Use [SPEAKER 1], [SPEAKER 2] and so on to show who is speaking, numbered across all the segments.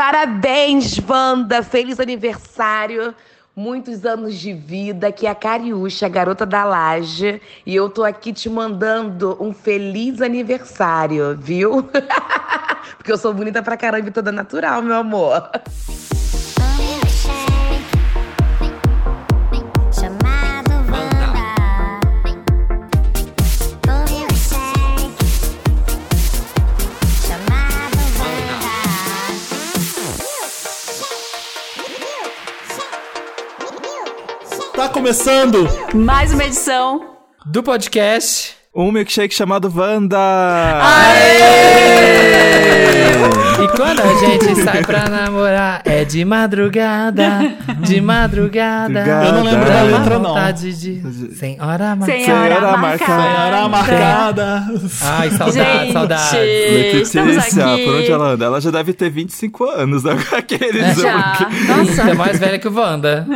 [SPEAKER 1] Parabéns, Wanda! Feliz aniversário! Muitos anos de vida, que é a Cariúcha, a garota da laje. E eu tô aqui te mandando um feliz aniversário, viu? Porque eu sou bonita pra caramba e toda natural, meu amor.
[SPEAKER 2] Começando
[SPEAKER 3] Mais uma edição.
[SPEAKER 4] do podcast.
[SPEAKER 5] Um milkshake chamado Wanda!
[SPEAKER 4] E quando a gente sai pra namorar, é de madrugada, de madrugada.
[SPEAKER 2] Eu não lembro
[SPEAKER 5] da
[SPEAKER 2] letra, não.
[SPEAKER 4] vontade de... Sem hora mais.
[SPEAKER 3] Sem
[SPEAKER 5] Senhora
[SPEAKER 3] hora
[SPEAKER 5] marcada.
[SPEAKER 2] Senhora
[SPEAKER 3] marcada.
[SPEAKER 2] marcada.
[SPEAKER 4] Ai, saudade,
[SPEAKER 3] Gente,
[SPEAKER 4] saudade.
[SPEAKER 5] Letícia, por onde ela anda? Ela já deve ter 25 anos, né? Aqueles.
[SPEAKER 3] Já.
[SPEAKER 4] Você é mais velha que o Wanda.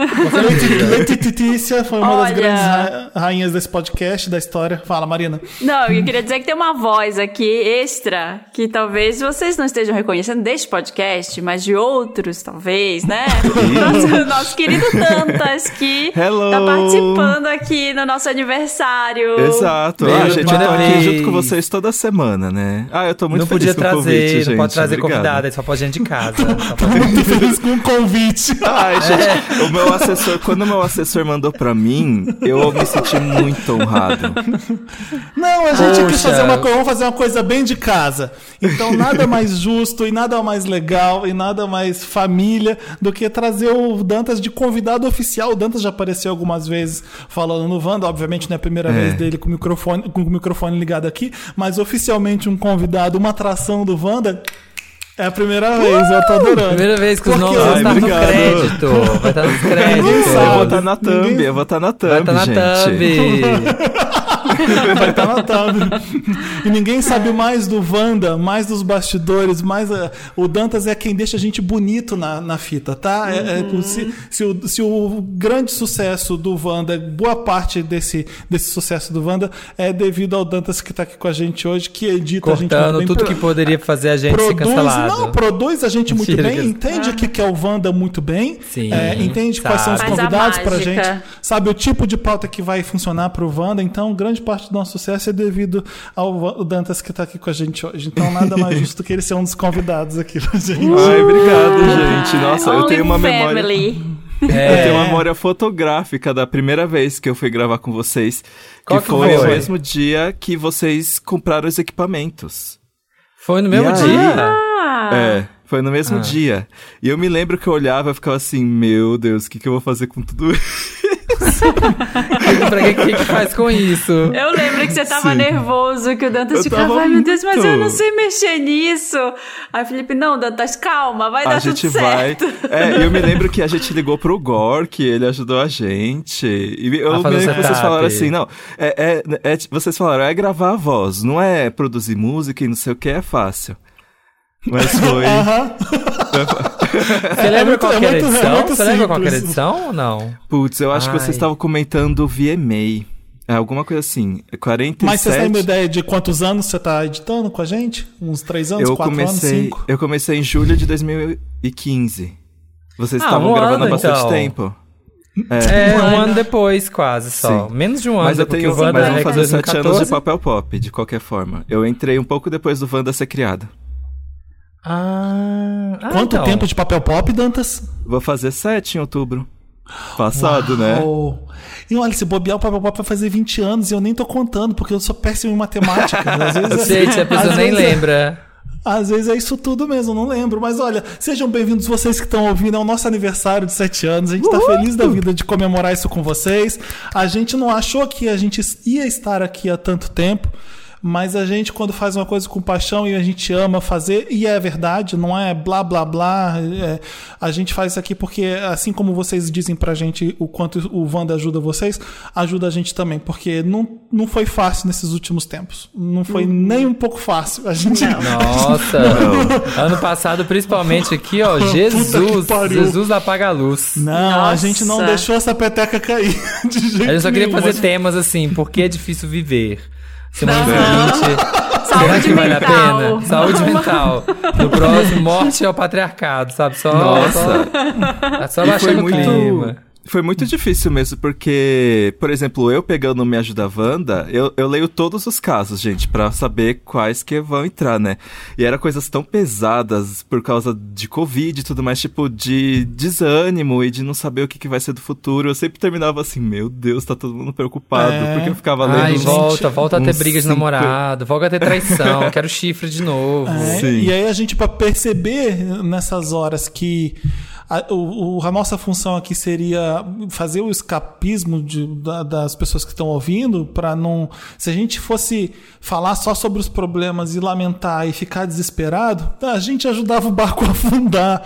[SPEAKER 2] Letícia foi uma das grandes ra- rainhas desse podcast, da história. Fala, Marina.
[SPEAKER 3] Não, eu queria dizer que tem uma voz aqui extra que talvez vocês não estejam reconhecendo deste podcast, mas de outros, talvez, né? nosso, nosso querido Dantas, que
[SPEAKER 5] Hello.
[SPEAKER 3] tá participando aqui no nosso aniversário.
[SPEAKER 5] Exato.
[SPEAKER 4] Beijo,
[SPEAKER 5] Ah, gente, eu tô aqui junto com vocês toda semana, né? Ah, eu tô muito
[SPEAKER 4] Não
[SPEAKER 5] feliz
[SPEAKER 4] podia
[SPEAKER 5] com o
[SPEAKER 4] trazer,
[SPEAKER 5] convite, gente.
[SPEAKER 4] não pode trazer
[SPEAKER 5] Obrigado.
[SPEAKER 4] convidada, só pode gente de casa. Pode-
[SPEAKER 2] Muito feliz com o convite.
[SPEAKER 5] Ai, gente, o meu assessor, quando o meu assessor mandou pra mim, eu me senti muito honrado.
[SPEAKER 2] Não, a gente quis
[SPEAKER 4] Poxa.
[SPEAKER 2] fazer uma, co- vamos fazer uma coisa bem de casa. Então, nada mais justo e nada mais legal e nada mais família do que trazer o Dantas de convidado oficial. O Dantas já apareceu algumas vezes falando no Wanda, obviamente não é a primeira
[SPEAKER 5] É.
[SPEAKER 2] vez dele com o, microfone, com o microfone ligado aqui, mas oficialmente um convidado, uma atração do Wanda. É a primeira vez, eu tô adorando.
[SPEAKER 4] Primeira vez que os nomes
[SPEAKER 5] Ai,
[SPEAKER 4] estão no crédito. Vai estar nos créditos.
[SPEAKER 5] Eu vou estar na
[SPEAKER 2] Ninguém-
[SPEAKER 5] thumb, eu vou estar na thumb,
[SPEAKER 4] Vai estar na
[SPEAKER 5] gente.
[SPEAKER 4] thumb.
[SPEAKER 2] Vai estar na thumb. E ninguém sabe mais do Wanda, mais dos bastidores, mais. a- o Dantas é quem deixa a gente bonito na, na fita, tá? É- é- se, se o, se o grande sucesso do Wanda, boa parte desse, desse sucesso do Wanda é devido ao Dantas que tá aqui com a gente hoje, que edita a gente muito
[SPEAKER 4] Cortando
[SPEAKER 2] bem.
[SPEAKER 4] tudo que poderia fazer a gente ser
[SPEAKER 2] Produz,
[SPEAKER 4] cancelado.
[SPEAKER 2] não, produz a gente muito
[SPEAKER 4] Mentira,
[SPEAKER 2] bem,
[SPEAKER 4] que-
[SPEAKER 2] entende o que que é o Wanda muito bem,
[SPEAKER 4] Sim,
[SPEAKER 2] é, entende quais são os
[SPEAKER 4] sabe.
[SPEAKER 2] Convidados pra gente, sabe o tipo de pauta que vai funcionar pro Wanda, então grande parte do nosso sucesso é devido ao Dantas que tá aqui com a gente hoje. Então nada mais justo que ele ser um dos convidados aqui pra gente.
[SPEAKER 5] Ai, obrigado, gente. Nossa, eu tenho uma memória.
[SPEAKER 3] family.
[SPEAKER 5] Eu
[SPEAKER 4] É.
[SPEAKER 5] tenho uma memória fotográfica da primeira vez que eu fui gravar com vocês.
[SPEAKER 4] Qual
[SPEAKER 5] que
[SPEAKER 4] que
[SPEAKER 5] foi,
[SPEAKER 4] foi?
[SPEAKER 5] o mesmo dia que vocês compraram os equipamentos.
[SPEAKER 4] Foi no mesmo
[SPEAKER 5] E aí?
[SPEAKER 4] dia?
[SPEAKER 3] Ah,
[SPEAKER 5] É, foi no mesmo
[SPEAKER 4] Ah.
[SPEAKER 5] dia. E eu me lembro que eu olhava e ficava assim, meu Deus, o que, que eu vou fazer com tudo isso?
[SPEAKER 4] Pra que, que que faz com isso?
[SPEAKER 3] Eu lembro que você tava
[SPEAKER 5] Sim.
[SPEAKER 3] nervoso, que o Dantas
[SPEAKER 5] Eu
[SPEAKER 3] ficava, ai meu Deus, mas eu não sei mexer nisso. Aí o Felipe, não, Dantas, calma, vai
[SPEAKER 5] A
[SPEAKER 3] dar
[SPEAKER 5] gente
[SPEAKER 3] tudo
[SPEAKER 5] vai.
[SPEAKER 3] certo.
[SPEAKER 5] É, eu me lembro que a gente ligou pro Gor, que ele ajudou a gente. E eu lembro que vocês falaram assim, não. É, é, é- vocês falaram, é gravar a voz, não é produzir música e não sei o que, é fácil. Mas foi.
[SPEAKER 2] Aham.
[SPEAKER 4] Você lembra
[SPEAKER 2] muito-
[SPEAKER 4] qual
[SPEAKER 2] é
[SPEAKER 4] que era a
[SPEAKER 2] é
[SPEAKER 4] edição?
[SPEAKER 2] muito
[SPEAKER 4] Você lembra qual que era a edição ou não?
[SPEAKER 5] Putz, eu acho que
[SPEAKER 4] Ai.
[SPEAKER 5] vocês estavam comentando VMA. É, alguma coisa assim. 47.
[SPEAKER 2] Mas vocês têm uma ideia de quantos anos você tá editando com a gente? Uns três anos,
[SPEAKER 5] eu
[SPEAKER 2] quatro
[SPEAKER 5] comecei,
[SPEAKER 2] anos, cinco?
[SPEAKER 5] eu comecei em julho de 2015. Vocês
[SPEAKER 4] Ah,
[SPEAKER 5] estavam
[SPEAKER 4] um
[SPEAKER 5] gravando
[SPEAKER 4] ano,
[SPEAKER 5] há bastante
[SPEAKER 4] então.
[SPEAKER 5] tempo.
[SPEAKER 4] É,
[SPEAKER 3] Um
[SPEAKER 4] um
[SPEAKER 3] ano.
[SPEAKER 4] depois, quase só.
[SPEAKER 5] Sim.
[SPEAKER 4] Menos de um ano,
[SPEAKER 5] Mas eu tenho,
[SPEAKER 4] o Wanda
[SPEAKER 5] mas
[SPEAKER 4] é
[SPEAKER 5] vou
[SPEAKER 4] de
[SPEAKER 5] fazer sete anos
[SPEAKER 4] 2014.
[SPEAKER 5] de papel pop, de qualquer forma. Eu entrei um pouco depois do Wanda ser criado.
[SPEAKER 4] Ah, ah,
[SPEAKER 2] Quanto
[SPEAKER 4] então.
[SPEAKER 2] tempo de papel pop, Dantas?
[SPEAKER 5] Vou fazer sete em outubro. Passado, né?
[SPEAKER 2] Uau. E olha, se bobear o papel pop vai fazer 20 anos e eu nem tô contando, porque eu sou péssimo em matemática. Às vezes, é-
[SPEAKER 4] Gente, a pessoa
[SPEAKER 2] às
[SPEAKER 4] nem
[SPEAKER 2] vezes é-
[SPEAKER 4] lembra.
[SPEAKER 2] Às vezes é isso tudo mesmo, eu não lembro. Mas olha, sejam bem-vindos vocês que estão ouvindo. É o nosso aniversário de 7 anos. A gente tá feliz da vida de comemorar isso com vocês. A gente não achou que a gente ia estar aqui há tanto tempo. Mas a gente, quando faz uma coisa com paixão e a gente ama fazer, e é verdade, não é blá blá blá, é, a gente faz isso aqui porque, assim como vocês dizem pra gente o quanto o Wanda ajuda vocês, ajuda a gente também, porque não, não foi fácil nesses últimos tempos. Não foi nem um pouco fácil. A gente.
[SPEAKER 4] Nossa, ano passado, principalmente aqui, ó, Jesus. Jesus apaga a luz.
[SPEAKER 2] Não, a
[SPEAKER 3] Nossa.
[SPEAKER 2] gente não deixou essa peteca cair. De jeito
[SPEAKER 4] A gente só queria
[SPEAKER 2] nenhum.
[SPEAKER 4] fazer temas assim, por que é difícil viver? Semana seguinte,
[SPEAKER 3] Saudade
[SPEAKER 4] Será que vale a pena? Saúde mental. No próximo, morte ao patriarcado, sabe? Só,
[SPEAKER 5] Nossa.
[SPEAKER 4] Só, só
[SPEAKER 5] E
[SPEAKER 4] baixando o clima.
[SPEAKER 5] Foi muito difícil mesmo, porque, por exemplo, eu pegando o Me Ajuda Wanda, eu, eu leio todos os casos, gente, pra saber quais que vão entrar, né? E era coisas tão pesadas por causa de Covid e tudo mais, tipo, de desânimo e de não saber o que, que vai ser do futuro. Eu sempre terminava assim, meu Deus, tá todo mundo preocupado,
[SPEAKER 2] É.
[SPEAKER 5] porque eu ficava lendo.
[SPEAKER 4] Ai,
[SPEAKER 5] uns-
[SPEAKER 4] volta, volta a ter briga de namorado, volta a ter traição, quero chifre de novo.
[SPEAKER 2] É,
[SPEAKER 5] Sim.
[SPEAKER 2] E aí a gente, para perceber nessas horas que a, o, o- a nossa função aqui seria fazer o escapismo de- da- das pessoas que estão ouvindo, para não. Se a gente fosse falar só sobre os problemas e lamentar e ficar desesperado, a gente ajudava o barco a afundar.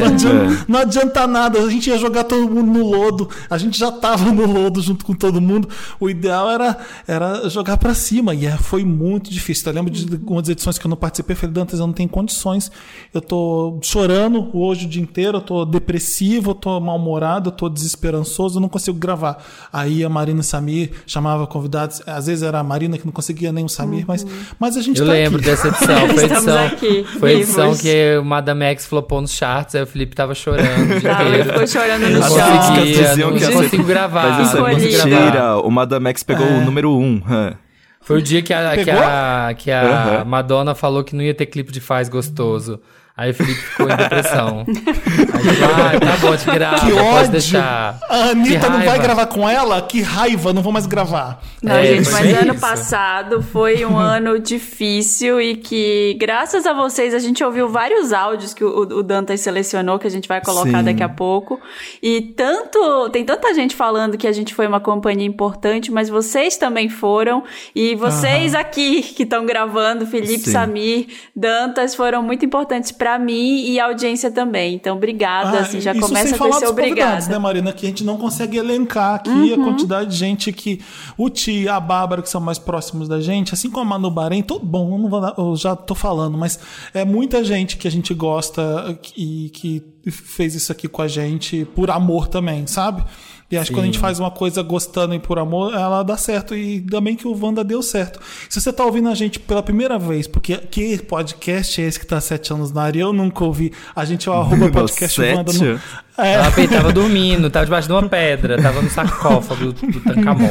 [SPEAKER 2] não, adianta, não adianta nada, a gente ia jogar todo mundo no lodo, a gente já tava no lodo junto com todo mundo. O ideal era, era jogar para cima, e é- foi muito difícil. Eu lembro de algumas edições que eu não participei, falei, Dantas, eu não tenho condições. Eu tô chorando hoje o dia inteiro, tô depressivo, eu tô mal-humorado, eu tô desesperançoso, eu não consigo gravar. Aí a Marina e o Samir chamava convidados, às vezes era a Marina que não conseguia nem o Samir, mas, mas a gente
[SPEAKER 4] Eu
[SPEAKER 2] tá
[SPEAKER 4] lembro
[SPEAKER 2] aqui.
[SPEAKER 4] dessa edição. Foi edição,
[SPEAKER 3] aqui,
[SPEAKER 4] foi a edição
[SPEAKER 3] vivos.
[SPEAKER 4] que o Madame X flopou nos charts, aí o Felipe tava chorando o dia inteiro.
[SPEAKER 3] ficou chorando no
[SPEAKER 4] Não
[SPEAKER 3] chão.
[SPEAKER 4] não
[SPEAKER 5] ser-
[SPEAKER 4] consigo gravar.
[SPEAKER 5] Mas isso é mentira.
[SPEAKER 4] gravar.
[SPEAKER 5] O Madame X pegou
[SPEAKER 2] É.
[SPEAKER 5] o número um. hã.
[SPEAKER 4] Foi o dia que a, que a, que a
[SPEAKER 5] Aham.
[SPEAKER 4] Madonna falou que não ia ter clipe de Faz Gostoso. Aí o Felipe ficou em depressão. Aí ele falou, ah, tá bom, te grava,
[SPEAKER 2] Que
[SPEAKER 4] pode
[SPEAKER 2] ódio!
[SPEAKER 4] deixar.
[SPEAKER 2] A Anitta não vai gravar com ela? Que raiva, não vou mais gravar.
[SPEAKER 3] Não,
[SPEAKER 4] É,
[SPEAKER 3] gente, mas
[SPEAKER 4] bem
[SPEAKER 3] ano
[SPEAKER 4] isso.
[SPEAKER 3] passado foi um ano difícil e que, graças a vocês, a gente ouviu vários áudios que o, o Dantas selecionou, que a gente vai colocar
[SPEAKER 5] Sim.
[SPEAKER 3] daqui a pouco. E tanto. Tem tanta gente falando que a gente foi uma companhia importante, mas vocês também foram. E vocês aqui que estão gravando, Felipe,
[SPEAKER 5] Sim.
[SPEAKER 3] Samir, Dantas, foram muito importantes pra mim e a audiência também. Então, obrigada. assim, já
[SPEAKER 2] Ah,
[SPEAKER 3] começa a
[SPEAKER 2] falar
[SPEAKER 3] ser obrigada.
[SPEAKER 2] né, Marina? Que a gente não consegue elencar aqui
[SPEAKER 3] Uhum.
[SPEAKER 2] a quantidade de gente que. O Ti a Bárbara, que são mais próximos da gente, assim como a Manu Bahrein, todo bom, eu, vou eu já tô falando, mas é muita gente que a gente gosta e que fez isso aqui com a gente por amor também, sabe? E acho que quando a gente faz uma coisa gostando e por amor, ela dá certo. E também que o Wanda deu certo. Se você tá ouvindo a gente pela primeira vez, porque que podcast é esse que tá há sete anos na área? Eu nunca ouvi. A gente é o arroba podcast Wanda. No... É,
[SPEAKER 4] Ela tava dormindo, tava debaixo de uma pedra, tava no sarcófago do, do Tancamon.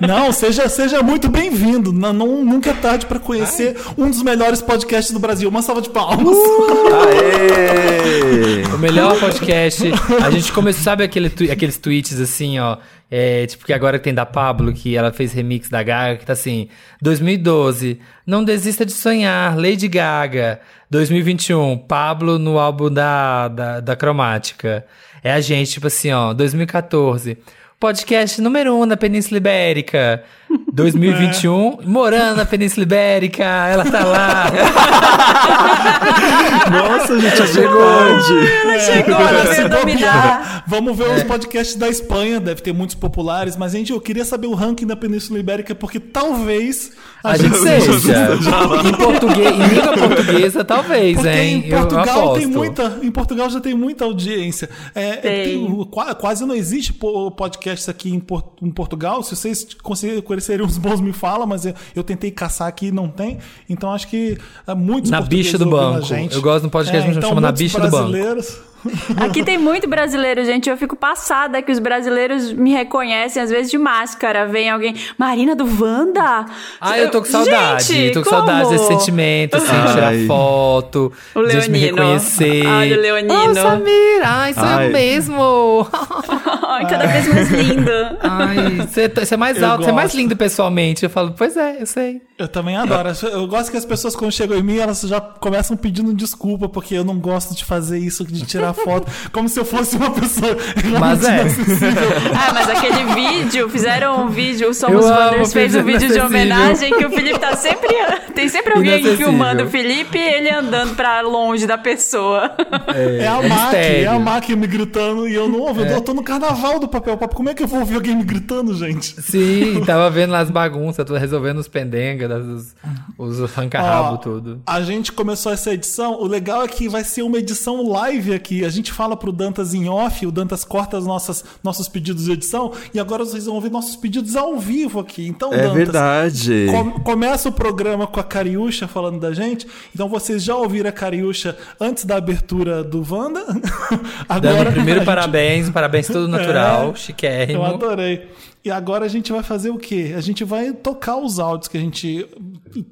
[SPEAKER 2] Não, seja, seja muito bem-vindo. Não, não- nunca é tarde para conhecer um dos melhores podcasts do Brasil. Uma salva de palmas.
[SPEAKER 5] Aê!
[SPEAKER 4] O melhor podcast. A gente começou, sabe aquele aqueles tweets assim, ó. É, tipo, que agora tem da Pablo, que ela fez remix da Gaga, que tá assim: 2012, não desista de sonhar, Lady Gaga. 2021, Pablo no álbum da, da, da Cromática. É a gente, tipo assim, ó, 2014. Podcast número 1 um na Península Ibérica. 2021, morando na Península Ibérica, ela tá lá.
[SPEAKER 5] Nossa, gente, já chegou onde?
[SPEAKER 3] Ela chegou, ela veio dominar.
[SPEAKER 2] Vamos ver os podcasts da Espanha, deve ter muitos populares, mas gente, eu queria saber o ranking da Península Ibérica, porque talvez
[SPEAKER 4] A gente seja. em português, em língua portuguesa, talvez,
[SPEAKER 2] Porque
[SPEAKER 4] hein?
[SPEAKER 2] em
[SPEAKER 4] Eu
[SPEAKER 2] Portugal tem muita, em Portugal já tem muita audiência. É,
[SPEAKER 3] Tem.
[SPEAKER 2] tem- qua- quase não existe po- podcast aqui em, em Portugal. Se vocês conseguirem conhecerem uns bons, me fala, mas eu, eu tentei caçar aqui e não tem. Então acho que é, muitos
[SPEAKER 4] Na bicha do banco.
[SPEAKER 2] gente.
[SPEAKER 4] Eu gosto de um podcast que
[SPEAKER 2] então,
[SPEAKER 4] chama Na bicha do banco.
[SPEAKER 3] Aqui tem muito brasileiro, gente. Eu fico passada que os brasileiros me reconhecem, às vezes, de máscara. Vem alguém, Marina do Wanda?
[SPEAKER 4] Ah, eu tô com saudade.
[SPEAKER 3] Gente,
[SPEAKER 4] tô com
[SPEAKER 3] como?
[SPEAKER 4] saudade desse sentimento, assim,
[SPEAKER 5] Ai.
[SPEAKER 4] tirar foto,
[SPEAKER 3] O
[SPEAKER 4] de gente me
[SPEAKER 3] Leonino.
[SPEAKER 4] reconhecer.
[SPEAKER 3] Ai, o Leonino.
[SPEAKER 4] Oh, Samir, ai, sou
[SPEAKER 5] Ai.
[SPEAKER 4] eu mesmo.
[SPEAKER 3] Ai, cada vez mais lindo.
[SPEAKER 4] Ai, você tá- você é mais
[SPEAKER 2] Eu
[SPEAKER 4] alto, você é mais lindo pessoalmente. Eu falo, pois é, eu sei.
[SPEAKER 2] Eu também adoro. Eu gosto que as pessoas, quando chegam em mim, elas já começam pedindo desculpa, porque eu não gosto de fazer isso, de tirar foto, como se eu fosse uma pessoa.
[SPEAKER 4] Mas é.
[SPEAKER 3] Ah, mas aquele vídeo, fizeram um vídeo, o
[SPEAKER 4] Eu
[SPEAKER 3] Somos Wonders fez um
[SPEAKER 4] vídeo
[SPEAKER 3] de homenagem que o Felipe tá sempre. Tem sempre alguém filmando o Felipe e ele andando pra longe da pessoa.
[SPEAKER 2] É a
[SPEAKER 4] é
[SPEAKER 2] Mac, é a Mac me gritando e eu não ouvo. Eu tô no carnaval do papel pop. Como é que eu vou ouvir alguém me gritando, gente?
[SPEAKER 4] Sim, tava vendo lá as bagunças, tô resolvendo os pendengas, os, os arranca-rabo, tudo.
[SPEAKER 2] A gente começou essa edição. O legal é que vai ser uma edição live aqui. A gente fala pro Dantas em off, o Dantas corta os nossas, nossos pedidos de edição e agora vocês vão ouvir nossos pedidos ao vivo aqui. Então,
[SPEAKER 5] É
[SPEAKER 2] Dantas,
[SPEAKER 5] verdade.
[SPEAKER 2] com- começa o programa com a Cariúcha falando da gente. Então vocês já ouviram a Cariúcha antes da abertura do Wanda.
[SPEAKER 4] Dando
[SPEAKER 2] Agora
[SPEAKER 4] primeiro
[SPEAKER 2] a gente-
[SPEAKER 4] parabéns, parabéns todo natural,
[SPEAKER 2] É,
[SPEAKER 4] chiquérrimo.
[SPEAKER 2] Eu adorei. E agora a gente vai fazer o quê? A gente vai tocar os áudios que a gente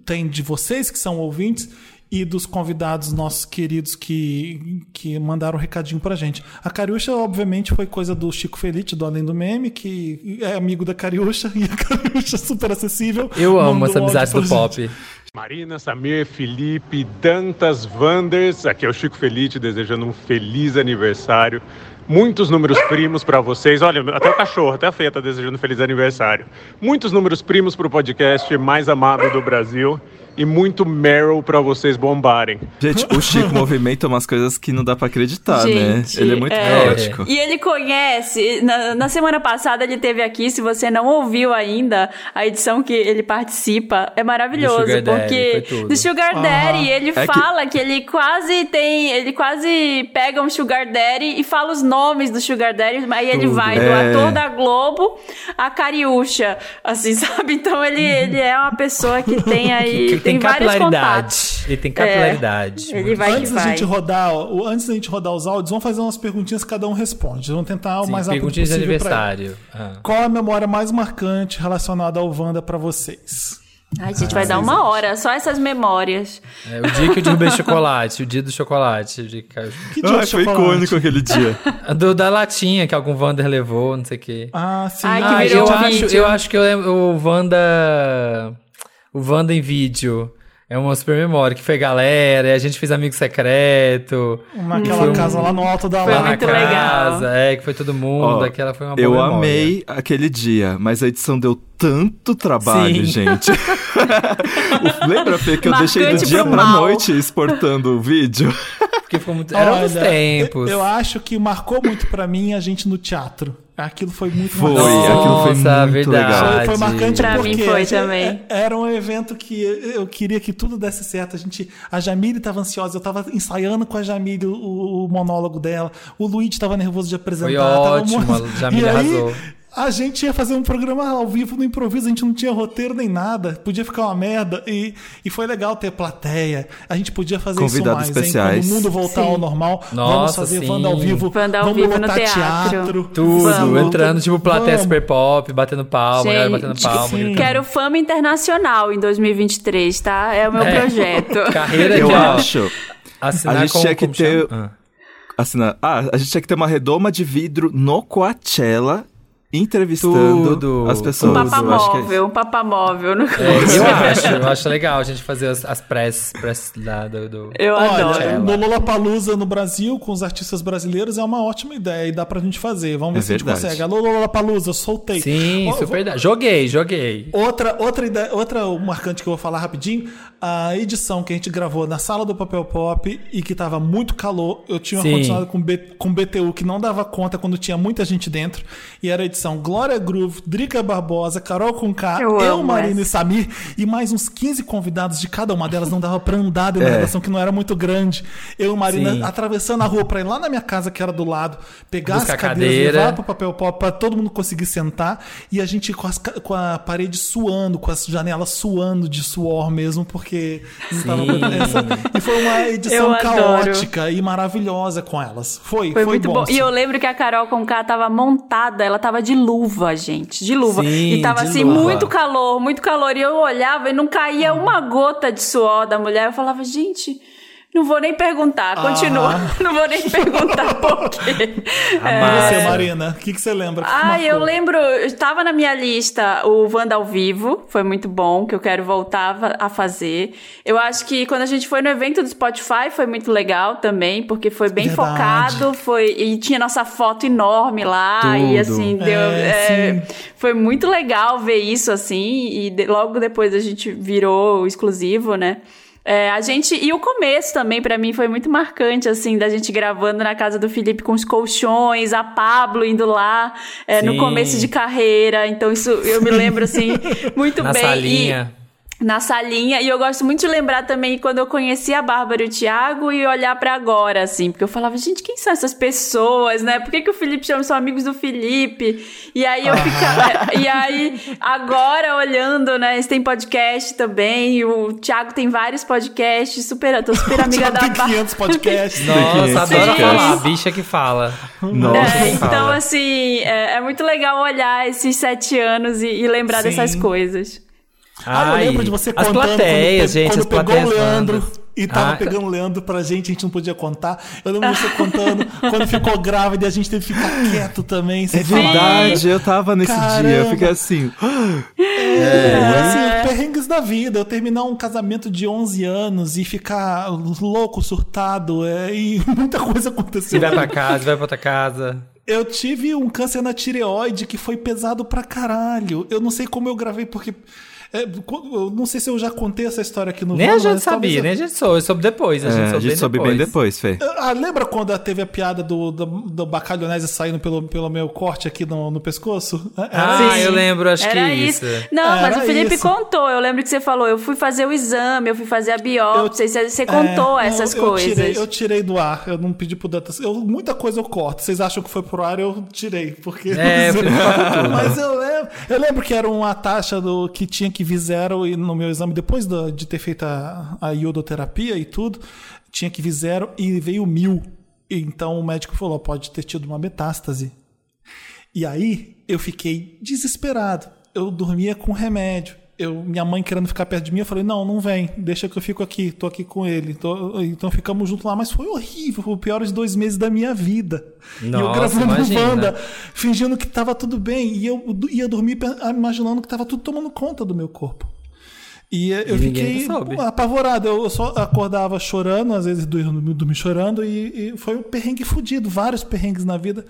[SPEAKER 2] tem de vocês que são ouvintes e dos convidados nossos queridos que, que mandaram um recadinho pra gente. A Cariúcha, obviamente, foi coisa do Chico Felite, do Além do Meme, que é amigo da Cariúcha, e a Cariúcha é super acessível.
[SPEAKER 4] Eu amo essa amizade do
[SPEAKER 2] gente.
[SPEAKER 4] pop.
[SPEAKER 6] Marina, Samir, Felipe, Dantas, Wanders, aqui é o Chico Felite desejando um feliz aniversário. Muitos números primos para vocês. Olha, até o cachorro, até a Feia tá desejando um feliz aniversário. Muitos números primos para o podcast mais amado do Brasil e muito Meryl para vocês bombarem.
[SPEAKER 5] Gente, o Chico movimenta umas coisas que não dá pra acreditar, né?
[SPEAKER 3] Gente,
[SPEAKER 5] Ele é muito
[SPEAKER 3] é.
[SPEAKER 5] caótico.
[SPEAKER 3] E ele conhece. Na, na semana passada ele teve aqui. Se você não ouviu ainda a edição que ele participa, é maravilhoso.
[SPEAKER 4] Do Sugar Daddy,
[SPEAKER 3] porque
[SPEAKER 4] tudo.
[SPEAKER 3] do Sugar
[SPEAKER 2] Aham.
[SPEAKER 3] Daddy, ele
[SPEAKER 5] É que-
[SPEAKER 3] fala que... ele quase tem. Ele quase pega um Sugar Daddy e fala os nomes do Sugar Daddy. Aí ele vai do
[SPEAKER 5] É.
[SPEAKER 3] ator da Globo a Cariúcha. Assim, sabe? Então ele, ele é uma pessoa que tem aí.
[SPEAKER 4] Tem,
[SPEAKER 3] contatos.
[SPEAKER 4] capilaridade. Ele tem capilaridade.
[SPEAKER 3] Ele vai que
[SPEAKER 2] antes da
[SPEAKER 3] vai.
[SPEAKER 2] gente rodar, o- antes da gente rodar os áudios, vamos fazer umas perguntinhas que cada um responde. Vamos tentar o
[SPEAKER 4] Sim,
[SPEAKER 2] mais rápido
[SPEAKER 4] perguntinhas de
[SPEAKER 2] possível
[SPEAKER 4] aniversário. Ah.
[SPEAKER 2] Qual a memória mais marcante relacionada ao Wanda pra vocês?
[SPEAKER 3] Ai, gente, vai dar uma hora, só essas memórias.
[SPEAKER 4] É, o dia que eu derrubei chocolate, o dia do chocolate. o dia que caiu-
[SPEAKER 2] Que dia
[SPEAKER 5] foi icônico aquele dia.
[SPEAKER 4] Do, da latinha que algum Wander levou, não sei o quê.
[SPEAKER 2] Ah, sim.
[SPEAKER 3] Ai, que
[SPEAKER 4] Ah,
[SPEAKER 3] virou
[SPEAKER 4] eu acho, eu acho que eu lembro o Wanda. O Wanda em vídeo. É uma super memória, que foi galera, e a gente fez amigo secreto.
[SPEAKER 2] Naquela casa lá no alto da
[SPEAKER 3] Foi
[SPEAKER 4] lá
[SPEAKER 3] muito legal.
[SPEAKER 4] casa, é, que foi todo mundo,
[SPEAKER 5] Ó,
[SPEAKER 4] aquela foi uma boa
[SPEAKER 5] Eu
[SPEAKER 4] memória.
[SPEAKER 5] amei aquele dia, mas a edição deu tanto trabalho,
[SPEAKER 4] Sim.
[SPEAKER 5] gente. O- Lembra, Fê, que eu deixei do
[SPEAKER 3] Marcante
[SPEAKER 5] dia pra
[SPEAKER 3] mal.
[SPEAKER 5] noite exportando o vídeo?
[SPEAKER 4] Porque ficou muito. Era outros
[SPEAKER 2] Olha,
[SPEAKER 4] tempos.
[SPEAKER 2] Eu, acho que marcou muito pra mim a gente no teatro. Aquilo foi muito
[SPEAKER 5] Foi,
[SPEAKER 2] marcante.
[SPEAKER 5] aquilo foi
[SPEAKER 4] Nossa,
[SPEAKER 5] muito
[SPEAKER 4] verdade.
[SPEAKER 5] legal.
[SPEAKER 2] Foi, foi marcante
[SPEAKER 3] Pra
[SPEAKER 2] porque
[SPEAKER 3] mim foi também.
[SPEAKER 2] é- era um evento que eu queria que tudo desse certo. A gente, a Jamile estava ansiosa, eu estava ensaiando com a Jamile o, o monólogo dela. O Luigi estava nervoso de apresentar.
[SPEAKER 4] Foi
[SPEAKER 2] tava
[SPEAKER 4] ótimo,
[SPEAKER 2] muito-
[SPEAKER 4] a Jamile
[SPEAKER 2] e aí,
[SPEAKER 4] arrasou.
[SPEAKER 2] A gente ia fazer um programa ao vivo no improviso, a gente não tinha roteiro nem nada, podia ficar uma merda. E, e foi legal ter plateia. A gente podia fazer
[SPEAKER 5] Convidados
[SPEAKER 2] isso mais,
[SPEAKER 5] especiais.
[SPEAKER 2] hein? Quando o mundo voltar
[SPEAKER 3] Sim.
[SPEAKER 2] ao normal, vamos
[SPEAKER 4] Nossa,
[SPEAKER 2] fazer
[SPEAKER 4] sim.
[SPEAKER 2] Ao vivo.
[SPEAKER 3] Wanda ao
[SPEAKER 2] vamos
[SPEAKER 3] vivo no
[SPEAKER 2] lotar
[SPEAKER 3] teatro.
[SPEAKER 4] Tudo,
[SPEAKER 3] Vamos.
[SPEAKER 4] entrando tipo plateia
[SPEAKER 2] Vamos.
[SPEAKER 4] super pop, batendo palma, galera batendo palma.
[SPEAKER 3] Quero fama internacional em 2023, tá? É o meu
[SPEAKER 4] É.
[SPEAKER 3] projeto.
[SPEAKER 4] Carreira
[SPEAKER 5] Eu acho.
[SPEAKER 4] assinar
[SPEAKER 5] A gente
[SPEAKER 4] com,
[SPEAKER 5] tinha que
[SPEAKER 4] como
[SPEAKER 5] ter-
[SPEAKER 4] chama?
[SPEAKER 5] Assinar. Ah, a gente tinha que ter uma redoma de vidro no Coachella entrevistando
[SPEAKER 4] Tudo.
[SPEAKER 5] as
[SPEAKER 3] Um
[SPEAKER 5] pessoas.
[SPEAKER 3] papa
[SPEAKER 5] Eu acho que é
[SPEAKER 3] um papa móvel. No...
[SPEAKER 4] É, eu acho, eu acho legal a gente fazer as, as press, press lá do, do-
[SPEAKER 3] Eu adoro.
[SPEAKER 2] Olha, no Lollapalooza no Brasil, com os artistas brasileiros, é uma ótima ideia e dá pra gente fazer. Vamos ver
[SPEAKER 5] É
[SPEAKER 2] se a gente
[SPEAKER 5] verdade.
[SPEAKER 2] consegue. Alô, Lollapalooza, soltei.
[SPEAKER 4] Sim,
[SPEAKER 2] Ó,
[SPEAKER 4] super. da- Joguei, joguei.
[SPEAKER 2] Outra, outra, ideia, outra marcante que eu vou falar rapidinho, a edição que a gente gravou na sala do Papel Pop e que tava muito calor. Eu tinha um
[SPEAKER 4] Sim.
[SPEAKER 2] ar-condicionado com, B- com BTU que não dava conta quando tinha muita gente dentro. E era a edição Glória Groove, Drica Barbosa, Carol Conká,
[SPEAKER 3] Eu
[SPEAKER 2] eu, Marina
[SPEAKER 3] essa.
[SPEAKER 2] e Samir e mais uns 15 convidados de cada uma delas. Não dava pra andar dentro da
[SPEAKER 5] É.
[SPEAKER 2] redação, que não era muito grande. Eu e Marina
[SPEAKER 4] Sim.
[SPEAKER 2] atravessando a rua pra ir lá na minha casa, que era do lado, pegar
[SPEAKER 4] Buscar
[SPEAKER 2] as cadeiras,
[SPEAKER 4] cadeira.
[SPEAKER 2] levar pro papel pop para todo mundo conseguir sentar e a gente com, as com a parede suando, com as janelas suando de suor mesmo, porque não tava essa, e foi uma edição caótica e maravilhosa com elas. Foi,
[SPEAKER 3] Foi, muito bom.
[SPEAKER 2] sim.
[SPEAKER 3] E eu lembro que a Carol Conká tava montada, ela tava de luva, gente. De luva.
[SPEAKER 4] Sim,
[SPEAKER 3] e tava assim,
[SPEAKER 4] luva.
[SPEAKER 3] muito calor, muito calor. E eu olhava e não caía uma gota de suor da mulher. Eu falava, gente. Não vou nem perguntar, continua. Não vou nem perguntar por quê.
[SPEAKER 4] Amada.
[SPEAKER 2] E você,
[SPEAKER 4] É.
[SPEAKER 2] Marina, o que, que você lembra? que
[SPEAKER 3] Ah, eu lembro, estava na minha lista o Wanda ao vivo, foi muito bom, que eu quero voltar a fazer. Eu acho que quando a gente foi no evento do Spotify foi muito legal também, porque foi bem
[SPEAKER 2] Verdade.
[SPEAKER 3] focado, foi e tinha nossa foto enorme lá e
[SPEAKER 4] Tudo.
[SPEAKER 3] assim deu,
[SPEAKER 2] É,
[SPEAKER 3] é, foi muito legal ver isso assim e de- logo depois a gente virou exclusivo, né? É, a gente e o começo também pra mim foi muito marcante assim da gente gravando na casa do Felipe com os colchões, a Pablo indo lá é, no começo de carreira. Então isso eu me lembro assim muito
[SPEAKER 4] Na
[SPEAKER 3] bem.
[SPEAKER 4] salinha.
[SPEAKER 3] Na salinha. E eu gosto muito de lembrar também quando eu conheci a Bárbara e o Thiago e olhar para agora, assim. Porque eu falava, gente, quem são essas pessoas, né? Por que, que o Felipe chama são amigos do Felipe? E aí eu ficava. e aí, agora olhando, né? Eles têm podcast também. O Thiago tem vários podcasts. Super, eu tô super amiga da
[SPEAKER 2] Tem
[SPEAKER 3] Bárbara.
[SPEAKER 2] 500 podcasts.
[SPEAKER 4] Nossa, adoro
[SPEAKER 3] Sim.
[SPEAKER 4] falar. A bicha que fala.
[SPEAKER 5] Nossa.
[SPEAKER 3] É, então,
[SPEAKER 4] fala?
[SPEAKER 3] assim, é, é muito legal olhar esses sete anos e, e lembrar
[SPEAKER 2] Sim.
[SPEAKER 3] dessas coisas.
[SPEAKER 2] Ah, eu
[SPEAKER 4] Ai,
[SPEAKER 2] lembro de você
[SPEAKER 4] as
[SPEAKER 2] contando
[SPEAKER 4] plateias,
[SPEAKER 2] quando,
[SPEAKER 4] gente,
[SPEAKER 2] quando
[SPEAKER 4] as
[SPEAKER 2] pegou
[SPEAKER 4] plateias
[SPEAKER 2] o Leandro
[SPEAKER 4] bandas.
[SPEAKER 2] e tava
[SPEAKER 4] Ah,
[SPEAKER 2] pegando o Leandro pra gente, a gente não podia contar. Eu lembro de você contando quando ficou grávida e a gente teve que ficar quieto também.
[SPEAKER 5] É verdade, eu tava nesse
[SPEAKER 2] Caramba.
[SPEAKER 5] dia, eu fiquei assim.
[SPEAKER 2] É, assim, perrengues da vida. Eu terminar um casamento de 11 anos e ficar louco, surtado, é, e muita coisa aconteceu.
[SPEAKER 4] Você vai pra casa, vai pra outra casa.
[SPEAKER 2] Eu tive um câncer na tireoide que foi pesado pra caralho. Eu não sei como eu gravei, porque. É, eu não sei se eu já contei essa história aqui no
[SPEAKER 4] Nem a gente
[SPEAKER 2] mas
[SPEAKER 4] sabia,
[SPEAKER 2] eu-
[SPEAKER 4] nem a gente soube. Eu soube depois. A
[SPEAKER 5] É,
[SPEAKER 4] gente
[SPEAKER 5] a
[SPEAKER 4] soube,
[SPEAKER 5] gente
[SPEAKER 4] bem,
[SPEAKER 5] soube
[SPEAKER 4] depois.
[SPEAKER 5] bem depois, Fê.
[SPEAKER 2] Ah, lembra quando teve a piada do, do, do bacalhonese saindo pelo, pelo meu corte aqui no, no pescoço? Era
[SPEAKER 4] Ah,
[SPEAKER 2] isso.
[SPEAKER 4] eu lembro, acho
[SPEAKER 3] Era
[SPEAKER 4] que
[SPEAKER 3] isso.
[SPEAKER 4] isso.
[SPEAKER 3] Não, mas
[SPEAKER 2] Era
[SPEAKER 3] o Felipe
[SPEAKER 2] isso.
[SPEAKER 3] contou. Eu lembro que você falou, eu fui fazer o exame, eu fui fazer a biópsia. Você, você contou
[SPEAKER 2] É,
[SPEAKER 3] essas
[SPEAKER 2] eu, eu
[SPEAKER 3] coisas.
[SPEAKER 2] Tirei, eu tirei do ar, eu não pedi pro Dantas. Eu, muita coisa eu corto. Vocês acham que foi pro ar, eu tirei. Porque.
[SPEAKER 4] É, tudo.
[SPEAKER 2] Mas eu eu lembro que era uma taxa do que tinha que vir zero e no meu exame, depois de ter feito a, a iodoterapia e tudo, tinha que vir zero e veio mil. Então o médico falou: pode ter tido uma metástase. E aí eu fiquei desesperado. Eu dormia com remédio. Eu, minha mãe querendo ficar perto de mim, eu falei, não, não vem, deixa que eu fico aqui, tô aqui com ele. Tô- então ficamos juntos lá, mas foi horrível, foi o pior de dois meses da minha vida. e eu
[SPEAKER 4] Nossa,
[SPEAKER 2] gravando
[SPEAKER 4] imagina.
[SPEAKER 2] Wanda, fingindo que tava tudo bem. E eu ia dormir pe- imaginando que tava tudo tomando conta do meu corpo. E eh, eu
[SPEAKER 4] E
[SPEAKER 2] fiquei apavorado. Eu só acordava chorando, às vezes dormia chorando, e, e foi um perrengue fudido, vários perrengues na vida.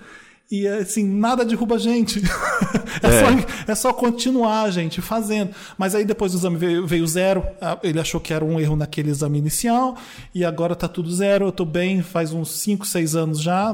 [SPEAKER 2] E assim, nada derruba a gente. é, Só, é só continuar, gente, fazendo. Mas aí depois do exame veio, veio zero. Ah, Ele achou que era um erro naquele exame inicial. E agora tá tudo zero. Eu tô bem, faz uns 5, 6 anos já,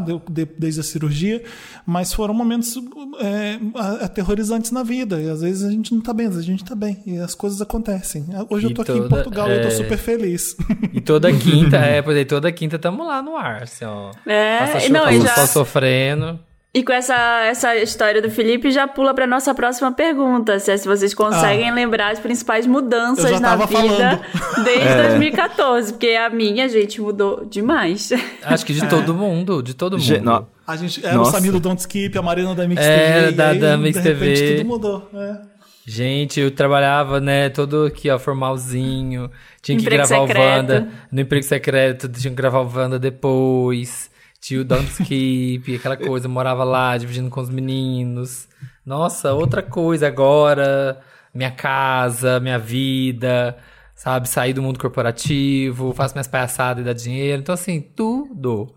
[SPEAKER 2] desde a cirurgia. Mas foram momentos é, aterrorizantes na vida. E às vezes a gente não tá bem, às vezes a gente tá bem. E as coisas acontecem. Hoje
[SPEAKER 4] E
[SPEAKER 2] eu tô aqui em
[SPEAKER 4] toda-
[SPEAKER 2] Portugal e eu tô
[SPEAKER 4] é.
[SPEAKER 2] super feliz.
[SPEAKER 4] E toda quinta, é, pois aí, toda quinta tamo lá no ar, assim, ó.
[SPEAKER 3] É,
[SPEAKER 4] Passa
[SPEAKER 3] não,
[SPEAKER 4] passa
[SPEAKER 3] já-
[SPEAKER 4] sol sofrendo.
[SPEAKER 3] E com essa, essa história do Felipe, já pula pra nossa próxima pergunta. Se, é se vocês conseguem lembrar as principais mudanças na vida
[SPEAKER 2] falando.
[SPEAKER 3] desde 2014. Porque a minha, gente, mudou demais.
[SPEAKER 4] Acho que de todo mundo, de todo mundo.
[SPEAKER 5] Ge- no-
[SPEAKER 2] A gente era
[SPEAKER 5] Nossa.
[SPEAKER 2] o Samir do Don't Skip, a Marina da Mix
[SPEAKER 4] É,
[SPEAKER 2] TV.
[SPEAKER 4] da-
[SPEAKER 2] aí,
[SPEAKER 4] da Mix
[SPEAKER 2] de repente,
[SPEAKER 4] TV.
[SPEAKER 2] tudo mudou. É.
[SPEAKER 4] Gente, eu trabalhava, né, todo aqui, ó, formalzinho. Tinha que
[SPEAKER 3] Emprego
[SPEAKER 4] gravar
[SPEAKER 3] secreto.
[SPEAKER 4] o Wanda. No emprego secreto, tinha que gravar o Wanda depois. Tinha o Don't Skip, aquela coisa. Morava lá, dividindo com os meninos. Nossa, outra coisa agora. Minha casa, minha vida. Sabe, sair do mundo corporativo. Faço minhas palhaçadas e dar dinheiro. Então, assim, tudo.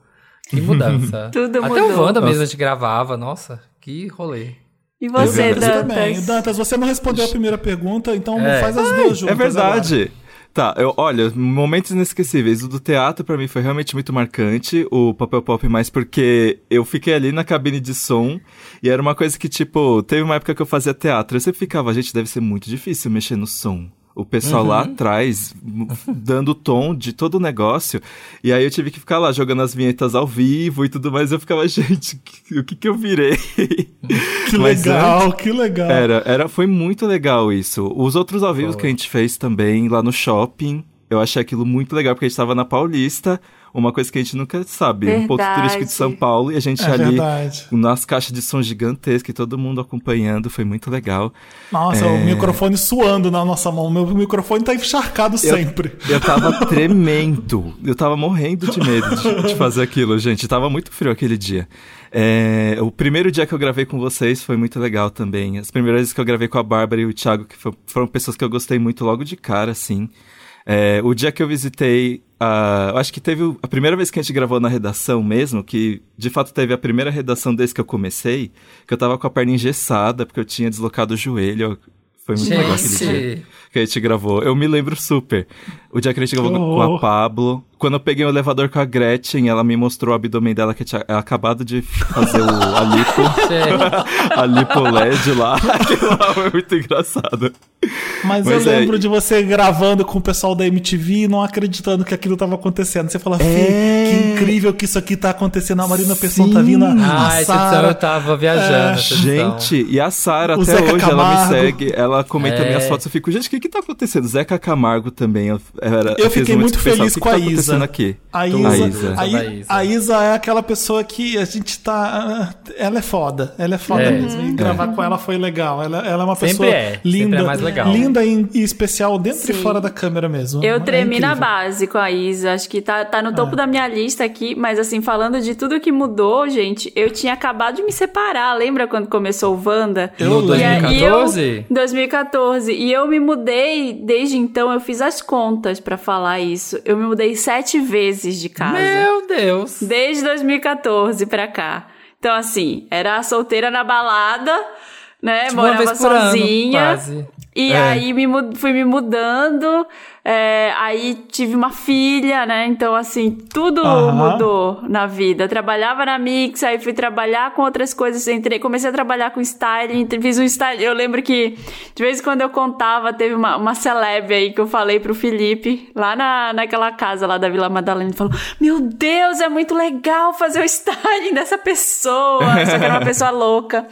[SPEAKER 4] Que mudança.
[SPEAKER 3] Tudo
[SPEAKER 4] Até
[SPEAKER 3] mudou.
[SPEAKER 4] o Wanda mesmo
[SPEAKER 5] Nossa.
[SPEAKER 4] a gente gravava. Nossa, que rolê.
[SPEAKER 3] E você,
[SPEAKER 5] É verdade.
[SPEAKER 2] também.
[SPEAKER 3] Dantas?
[SPEAKER 2] Dantas, você não respondeu a primeira pergunta, então
[SPEAKER 4] É.
[SPEAKER 2] faz as duas juntas.
[SPEAKER 5] É verdade. Tá, eu, olha, momentos inesquecíveis. O do teatro pra mim foi realmente muito marcante, o papel pop mais porque eu fiquei ali na cabine de som e era uma coisa que, tipo, teve uma época que eu fazia teatro. Eu sempre ficava, gente, deve ser muito difícil mexer no som. O pessoal lá atrás, dando o tom de todo o negócio. E aí eu tive que ficar lá jogando as vinhetas ao vivo e tudo mais. Eu ficava, gente, o que que eu virei?
[SPEAKER 2] Que
[SPEAKER 5] Mas
[SPEAKER 2] legal, que legal.
[SPEAKER 5] Era, era, foi muito legal isso. Os outros ao vivo que a gente fez também lá no shopping, eu achei aquilo muito legal, porque a gente estava na Paulista, uma coisa que a gente nunca sabe, um ponto
[SPEAKER 3] Verdade.
[SPEAKER 5] turístico de São Paulo, e a gente
[SPEAKER 2] É
[SPEAKER 5] ali
[SPEAKER 2] verdade.
[SPEAKER 5] nas caixas de som gigantescas, e todo mundo acompanhando, foi muito legal.
[SPEAKER 2] Nossa, o microfone suando na nossa mão. Meu microfone tá encharcado sempre.
[SPEAKER 5] Eu tava tremendo, eu tava morrendo de medo de, de fazer aquilo, gente. Tava muito frio aquele dia. É, o primeiro dia que eu gravei com vocês foi muito legal também. As primeiras vezes que eu gravei com a Bárbara e o Thiago, que fo- foram pessoas que eu gostei muito logo de cara, assim. É, o dia que eu visitei, a, acho que teve a primeira vez que a gente gravou na redação mesmo, que de fato teve a primeira redação desde que eu comecei, que eu tava com a perna engessada, porque eu tinha deslocado o joelho. Foi muito legal aquele dia que a gente gravou. Eu me lembro super. O dia que a gente gravou
[SPEAKER 2] Que
[SPEAKER 5] com a Pablo, quando eu peguei o elevador com a Gretchen, ela me mostrou o abdômen dela que tinha acabado de fazer o, a lipo, a lipo LED lá. Aquilo lá foi muito engraçado.
[SPEAKER 2] Mas,
[SPEAKER 5] Mas
[SPEAKER 2] eu
[SPEAKER 5] é-
[SPEAKER 2] lembro de você gravando com o pessoal da MTV e não acreditando que aquilo tava acontecendo. Você fala,
[SPEAKER 5] É.
[SPEAKER 2] que incrível que isso aqui tá acontecendo. A Marina Pessoa tá vindo, a,
[SPEAKER 4] Ah,
[SPEAKER 2] a
[SPEAKER 4] essa edição
[SPEAKER 2] Sarah.
[SPEAKER 4] eu tava viajando.
[SPEAKER 2] É.
[SPEAKER 5] Gente, e a Sara até
[SPEAKER 2] Zeca
[SPEAKER 5] hoje, ela me
[SPEAKER 2] Camargo.
[SPEAKER 5] segue, ela comenta
[SPEAKER 4] É.
[SPEAKER 5] minhas fotos, eu fico, gente, o que que tá acontecendo? Zeca Camargo também, eu, era,
[SPEAKER 2] Eu
[SPEAKER 5] fiz
[SPEAKER 2] fiquei muito feliz com a
[SPEAKER 5] tá acontecendo
[SPEAKER 2] Isa.
[SPEAKER 5] aqui?
[SPEAKER 2] A
[SPEAKER 5] A
[SPEAKER 2] Isa,
[SPEAKER 5] Isa.
[SPEAKER 2] a, I-
[SPEAKER 4] Isa.
[SPEAKER 2] a Isa é aquela pessoa que a gente tá. Ela é foda. Ela é foda
[SPEAKER 4] É.
[SPEAKER 2] mesmo. E gravar com ela foi legal. Ela, ela é uma
[SPEAKER 4] Sempre
[SPEAKER 2] pessoa
[SPEAKER 4] é. Sempre
[SPEAKER 2] linda.
[SPEAKER 4] é mais legal.
[SPEAKER 2] Linda e, e especial dentro e
[SPEAKER 3] Sim.
[SPEAKER 2] fora da câmera mesmo.
[SPEAKER 3] Eu
[SPEAKER 2] É
[SPEAKER 3] tremi na base com a Isa. Acho que tá, tá no
[SPEAKER 2] É.
[SPEAKER 3] topo da minha lista aqui. Mas assim, falando de tudo que mudou, gente, eu tinha acabado de me separar. Lembra quando começou o Wanda?
[SPEAKER 2] Eu
[SPEAKER 3] E aí
[SPEAKER 4] 2014?
[SPEAKER 3] eu- 2014. E eu me mudei, desde então, eu fiz as contas pra falar isso. Eu me mudei sete vezes de casa.
[SPEAKER 4] Meu Deus.
[SPEAKER 3] Desde 2014 pra cá. Então, assim, era solteira na balada, né?
[SPEAKER 4] Tipo,
[SPEAKER 3] Morava
[SPEAKER 4] ano,
[SPEAKER 3] sozinha.
[SPEAKER 4] quase.
[SPEAKER 3] E
[SPEAKER 5] É.
[SPEAKER 3] aí me fui me mudando. É, aí tive uma filha, né? Então, assim, tudo
[SPEAKER 2] Aham.
[SPEAKER 3] mudou na vida. Trabalhava na Mix, aí fui trabalhar com outras coisas. Entrei, comecei a trabalhar com styling, fiz um styling. Eu lembro que, de vez em quando eu contava, teve uma, uma celeb aí que eu falei pro Felipe, lá na, naquela casa lá da Vila Madalena, ele falou: Meu Deus, é muito legal fazer o styling dessa pessoa. Só que era uma pessoa louca.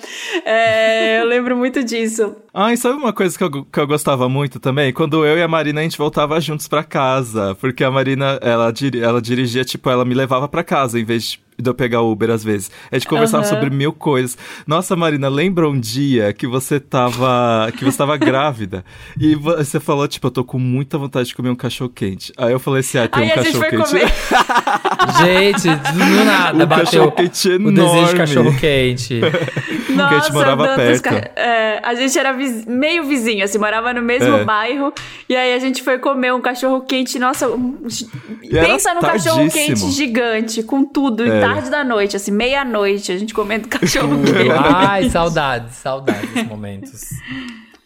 [SPEAKER 3] É, eu lembro muito disso.
[SPEAKER 5] Ah, e sabe uma coisa que eu, que eu gostava muito também? Quando eu e a Marina, a gente voltava juntos pra casa. Porque a Marina, ela, ela dirigia, tipo, ela me levava pra casa, em vez de de eu pegar o Uber às vezes. A gente conversava
[SPEAKER 3] Aham.
[SPEAKER 5] sobre mil coisas. Nossa, Marina, lembra um dia que você tava. que você tava grávida? E você falou, tipo, eu tô com muita vontade de comer um cachorro quente. Aí eu falei assim, ah, tem
[SPEAKER 3] Aí
[SPEAKER 5] um cachorro quente.
[SPEAKER 4] Gente, do nada
[SPEAKER 5] Um
[SPEAKER 4] bateu
[SPEAKER 5] cachorro-quente
[SPEAKER 4] o desejo
[SPEAKER 5] enorme.
[SPEAKER 4] de cachorro quente.
[SPEAKER 5] a gente morava perto.
[SPEAKER 3] ca- é, a gente era viz- meio vizinho, assim, morava no mesmo
[SPEAKER 5] É.
[SPEAKER 3] bairro. E aí a gente foi comer um cachorro quente. Nossa, pensa num cachorro quente gigante, com tudo, e
[SPEAKER 5] É.
[SPEAKER 3] tarde da noite, assim, meia-noite, a gente comendo cachorro quente.
[SPEAKER 4] Ai, saudades, saudades momentos.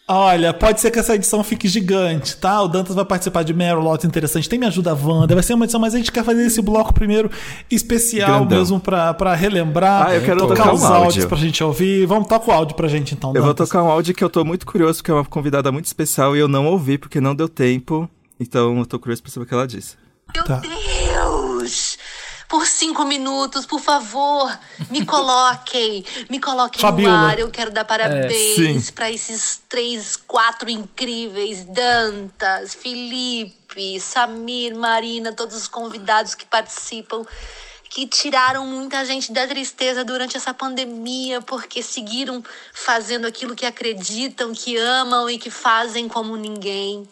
[SPEAKER 2] Olha, pode ser que essa edição fique gigante, tá? O Dantas vai participar de Meryl Lot interessante. Tem Me Ajuda Wanda, vai ser uma edição, mas a gente quer fazer esse bloco primeiro especial
[SPEAKER 5] Grandão.
[SPEAKER 2] mesmo pra, pra relembrar.
[SPEAKER 5] Ah, eu quero
[SPEAKER 2] tocar
[SPEAKER 5] tocar
[SPEAKER 2] os
[SPEAKER 5] um
[SPEAKER 2] áudios
[SPEAKER 5] áudio.
[SPEAKER 2] pra gente ouvir. Vamos tocar o áudio pra gente então,
[SPEAKER 5] Eu vou
[SPEAKER 2] Dantas.
[SPEAKER 5] tocar um áudio que eu tô muito curioso, porque é uma convidada muito especial e eu não ouvi porque não deu tempo. Então eu tô curioso pra saber o que ela disse.
[SPEAKER 7] Meu
[SPEAKER 2] Tá.
[SPEAKER 7] Deus! Por cinco minutos, por favor, me coloquem. Me coloquem
[SPEAKER 2] Fabiola.
[SPEAKER 7] no ar. Eu quero dar parabéns
[SPEAKER 5] sim.
[SPEAKER 7] para esses três, quatro incríveis: Dantas, Felipe, Samir, Marina, todos os convidados que participam. Que tiraram muita gente da tristeza durante essa pandemia, porque seguiram fazendo aquilo que acreditam, que amam e que fazem como ninguém.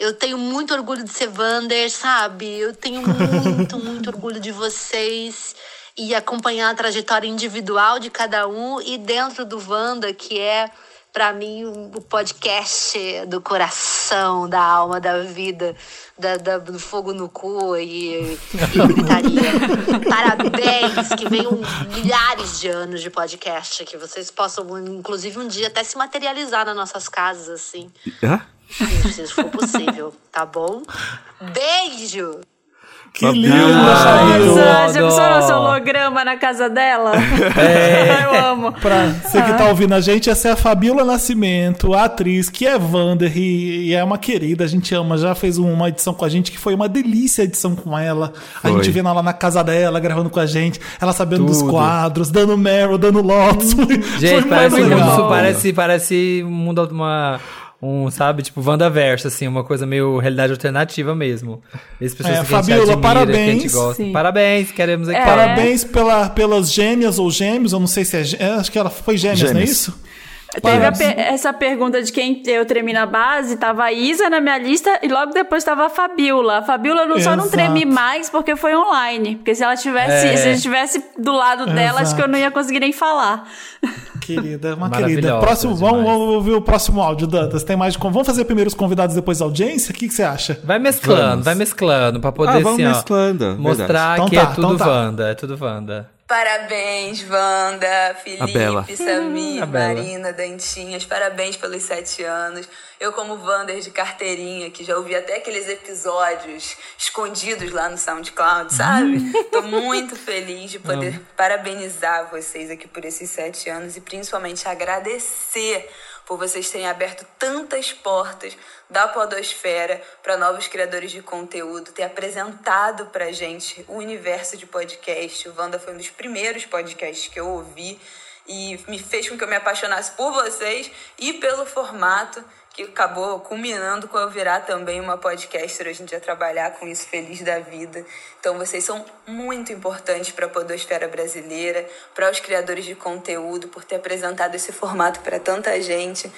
[SPEAKER 7] Eu tenho muito orgulho de ser Vander, sabe? Eu tenho muito, muito orgulho de vocês e acompanhar a trajetória individual de cada um e dentro do Wanda, que é, pra mim, o podcast do coração, da alma, da vida, da, da- do fogo no cu e, e gritaria. Parabéns, que venham milhares de anos de podcast, que vocês possam, inclusive, um dia até se materializar nas nossas casas, assim.
[SPEAKER 5] Ah?
[SPEAKER 7] Se for possível, tá bom? Beijo!
[SPEAKER 2] Que
[SPEAKER 4] Ai,
[SPEAKER 2] Fabiola.
[SPEAKER 3] Nossa, já pensou nosso holograma na casa dela?
[SPEAKER 4] É.
[SPEAKER 3] Eu amo.
[SPEAKER 2] Pra você que tá ouvindo a gente, essa é a Fabiola Nascimento, a atriz que é Vander e, e é uma querida, a gente ama. Já fez uma edição com a gente que foi uma delícia a edição com ela. A
[SPEAKER 5] Foi.
[SPEAKER 2] gente vendo ela na casa dela, gravando com a gente, ela sabendo dos
[SPEAKER 4] Tudo.
[SPEAKER 2] quadros, dando Meryl, dando Lotus. Foi,
[SPEAKER 4] Gente,
[SPEAKER 2] foi
[SPEAKER 4] parece,
[SPEAKER 2] muito
[SPEAKER 4] um,
[SPEAKER 2] legal.
[SPEAKER 4] parece, parece um mundo uma um, sabe, tipo Wandaverse, assim, uma coisa meio realidade alternativa mesmo. Essas pessoas
[SPEAKER 2] É,
[SPEAKER 4] que a gente
[SPEAKER 2] Fabiola,
[SPEAKER 4] admira, que a gente
[SPEAKER 2] parabéns.
[SPEAKER 4] gosta.
[SPEAKER 3] Sim.
[SPEAKER 4] Parabéns, queremos aqui.
[SPEAKER 3] É.
[SPEAKER 2] Parabéns pela, pelas gêmeas ou gêmeos, eu não sei se é. é, Acho que ela foi gêmeas, não é isso?
[SPEAKER 3] Teve essa pergunta de quem eu tremi na base, tava a Isa na minha lista e logo depois tava a Fabiola. A Fabiola não, só não
[SPEAKER 2] Exato.
[SPEAKER 3] tremi mais porque foi online. Porque se ela tivesse,
[SPEAKER 4] É.
[SPEAKER 3] se eu estivesse do lado dela, acho que eu não ia conseguir nem falar.
[SPEAKER 2] Querida, uma
[SPEAKER 4] Maravilhosa
[SPEAKER 2] querida. Próximo, vamos, vamos ouvir o próximo áudio, Dantas. Tem mais de. Vamos fazer primeiro os convidados, depois a audiência? O que, que você acha?
[SPEAKER 4] Vai mesclando,
[SPEAKER 5] Vamos.
[SPEAKER 4] vai mesclando, pra poder,
[SPEAKER 5] Ah, vamos
[SPEAKER 4] assim, ó,
[SPEAKER 5] mesclando,
[SPEAKER 4] mostrar
[SPEAKER 2] verdade.
[SPEAKER 4] que
[SPEAKER 2] Então
[SPEAKER 4] é
[SPEAKER 2] tá,
[SPEAKER 4] tudo
[SPEAKER 2] então tá.
[SPEAKER 4] Wanda, é tudo Wanda.
[SPEAKER 8] Parabéns, Wanda. Felipe, Samir,
[SPEAKER 4] Bela.
[SPEAKER 8] Marina, Dantinhas. Parabéns pelos sete anos. Eu, como Wander de carteirinha, que já ouvi até aqueles episódios escondidos lá no SoundCloud, sabe? Tô muito feliz de poder parabenizar vocês aqui por esses sete anos e principalmente agradecer por vocês terem aberto tantas portas da podosfera para novos criadores de conteúdo, ter apresentado pra gente o universo de podcast. O Wanda foi um dos primeiros podcasts que eu ouvi e me fez com que eu me apaixonasse por vocês e pelo formato que acabou culminando com eu virar também uma podcaster hoje em dia trabalhar com isso feliz da vida. Então vocês são muito importantes para a podosfera brasileira, para os criadores de conteúdo por ter apresentado esse formato para tanta gente.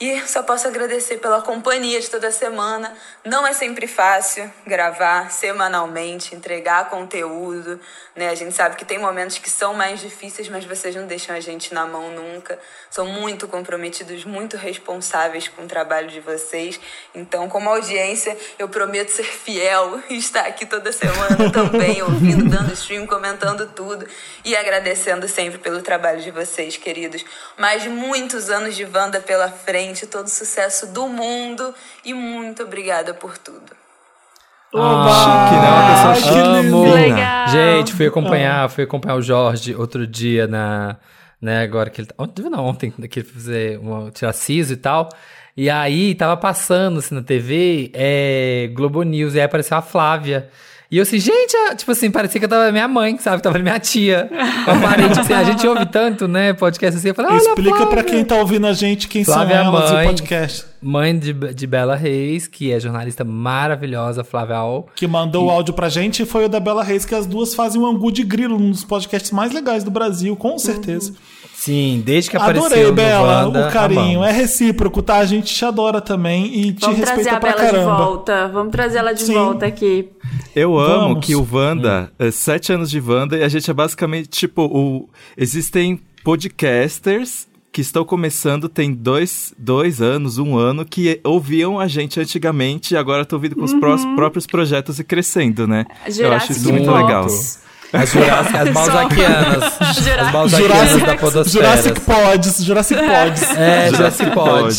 [SPEAKER 8] E só posso agradecer pela companhia de toda semana. Não é sempre fácil gravar semanalmente, entregar conteúdo, né? A gente sabe que tem momentos que são mais difíceis, mas vocês não deixam a gente na mão nunca. São muito comprometidos, muito responsáveis com o trabalho de vocês. Então, como audiência, eu prometo ser fiel e estar aqui toda semana também, ouvindo, dando stream, comentando tudo e agradecendo sempre pelo trabalho de vocês, queridos. Mais muitos anos de Wanda pela frente, todo o sucesso do mundo e muito obrigada por tudo.
[SPEAKER 5] Chique, né? Uma pessoa chique.
[SPEAKER 4] Amo.
[SPEAKER 3] Legal.
[SPEAKER 4] Gente, fui acompanhar, fui acompanhar o Jorge outro dia na, né, agora que ele, tá- ontem, não, ontem, que ele fazer uma, tirar siso e tal. E aí, tava passando, assim, na TV, é, Globo News, e aí apareceu a Flávia. E eu assim, gente, tipo assim, parecia que eu tava minha mãe, sabe? Tava minha tia. Eu parei, tipo assim, a gente ouve tanto, né, podcast assim, eu falei,
[SPEAKER 2] Explica pra
[SPEAKER 4] Flávia.
[SPEAKER 2] quem tá ouvindo a gente quem
[SPEAKER 4] Flávia
[SPEAKER 2] são elas e
[SPEAKER 4] mãe.
[SPEAKER 2] o podcast.
[SPEAKER 4] Mãe de, de Bela Reis, que é jornalista maravilhosa, Flávia Al.
[SPEAKER 2] Que mandou o áudio pra gente e foi o da Bela Reis, que as duas fazem um angu de grilo, um dos podcasts mais legais do Brasil, com certeza.
[SPEAKER 4] Sim, desde que apareceu
[SPEAKER 2] Adorei,
[SPEAKER 4] no
[SPEAKER 2] Bela,
[SPEAKER 4] Wanda,
[SPEAKER 2] o carinho.
[SPEAKER 4] amamos.
[SPEAKER 2] É recíproco, tá? A gente te adora também e te
[SPEAKER 3] Vamos trazer
[SPEAKER 2] respeita
[SPEAKER 3] a
[SPEAKER 2] pra
[SPEAKER 3] Bela de
[SPEAKER 2] caramba.
[SPEAKER 3] volta. Vamos trazer ela de
[SPEAKER 2] Sim.
[SPEAKER 3] volta aqui.
[SPEAKER 5] Eu amo
[SPEAKER 2] Vamos.
[SPEAKER 5] que o Wanda, é sete anos de Wanda, e a gente é basicamente, tipo, o... existem podcasters que estão começando, tem dois, dois anos, um ano, que ouviam a gente antigamente e agora estão vindo com os prós- próprios projetos e crescendo, né? Eu acho isso
[SPEAKER 3] Jurassic
[SPEAKER 5] muito legal.
[SPEAKER 4] As, Jurassic, as Balzaquianas. as
[SPEAKER 3] Jurassic-
[SPEAKER 4] Balzaquianas da podosfera.
[SPEAKER 2] Jurassic Pods, Jurassic Pods.
[SPEAKER 4] É, Jurassic Pod.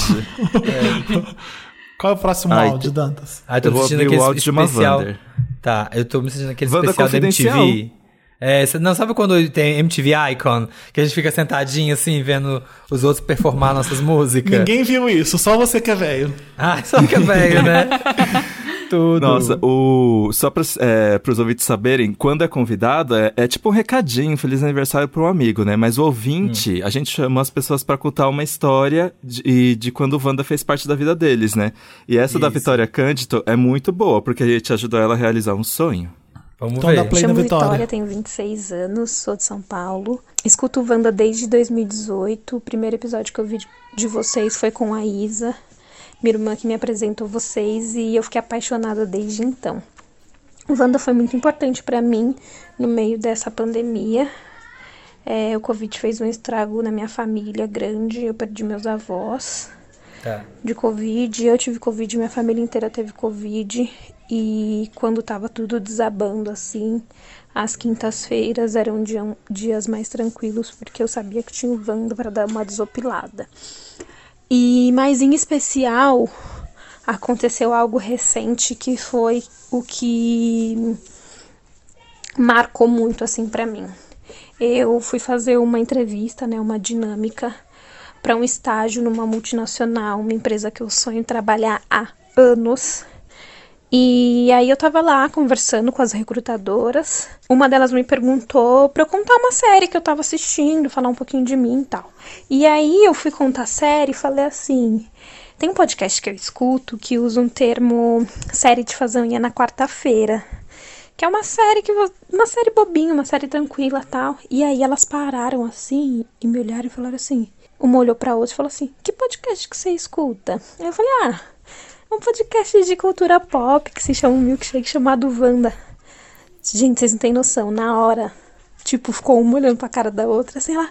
[SPEAKER 2] Qual é o próximo
[SPEAKER 5] Ai,
[SPEAKER 2] áudio, Dantas?
[SPEAKER 4] Tô
[SPEAKER 5] Eu vou
[SPEAKER 4] sentindo
[SPEAKER 5] abrir
[SPEAKER 4] aquele especial. Tá, eu tô me sentindo aquele
[SPEAKER 5] Wanda
[SPEAKER 4] especial da. MTV. É, não, sabe quando tem MTV Icon? Que a gente fica sentadinho assim, vendo os outros performar nossas músicas.
[SPEAKER 2] Ninguém viu isso, só você que é velho.
[SPEAKER 4] Ah, só que é velho, né? Tudo.
[SPEAKER 5] Nossa, o... só para os ouvintes saberem, quando é convidado, é, é tipo um recadinho, feliz aniversário para um amigo, né? Mas o ouvinte, a gente chama as pessoas para contar uma história de, de quando o Wanda fez parte da vida deles, né? E essa da
[SPEAKER 4] Isso.
[SPEAKER 5] Vitória Cândido é muito boa, porque a gente ajudou ela a realizar um sonho.
[SPEAKER 4] Vamos
[SPEAKER 2] Então
[SPEAKER 4] ver.
[SPEAKER 2] dá play
[SPEAKER 9] Chamo
[SPEAKER 2] Vitória.
[SPEAKER 9] Vitória, tenho 26 anos, sou de São Paulo. Escuto o Wanda desde 2018. O primeiro episódio que eu vi de vocês foi com a Isa, minha irmã que me apresentou vocês, e eu fiquei apaixonada desde então. O Wanda foi muito importante para mim no meio dessa pandemia. É, o Covid fez um estrago na minha família grande, eu perdi meus avós
[SPEAKER 4] Tá.
[SPEAKER 9] de Covid. Eu tive Covid, minha família inteira teve Covid. E quando tava tudo desabando assim, as quintas-feiras eram dia- dias mais tranquilos, porque eu sabia que tinha o Wanda para dar uma desopilada. E, mas em especial, aconteceu algo recente que foi o que marcou muito assim para mim. Eu fui fazer uma entrevista, né, uma dinâmica para um estágio numa multinacional, uma empresa que eu sonho trabalhar há anos. E aí eu tava lá conversando com as recrutadoras. Uma delas me perguntou pra eu contar uma série que eu tava assistindo, falar um pouquinho de mim e tal. E aí eu fui contar a série e falei assim: tem um podcast que eu escuto que usa um termo série de fazer unha na quarta-feira. Que é uma série que uma série bobinha, uma série tranquila tal. E aí elas pararam assim e me olharam e falaram assim. Uma olhou pra outra e falou assim: Que podcast que você escuta? Aí eu falei: Ah, um podcast de cultura pop que se chama um milkshake chamado Wanda. Gente, vocês não têm noção. Na hora, tipo, ficou uma olhando pra cara da outra, assim, ela.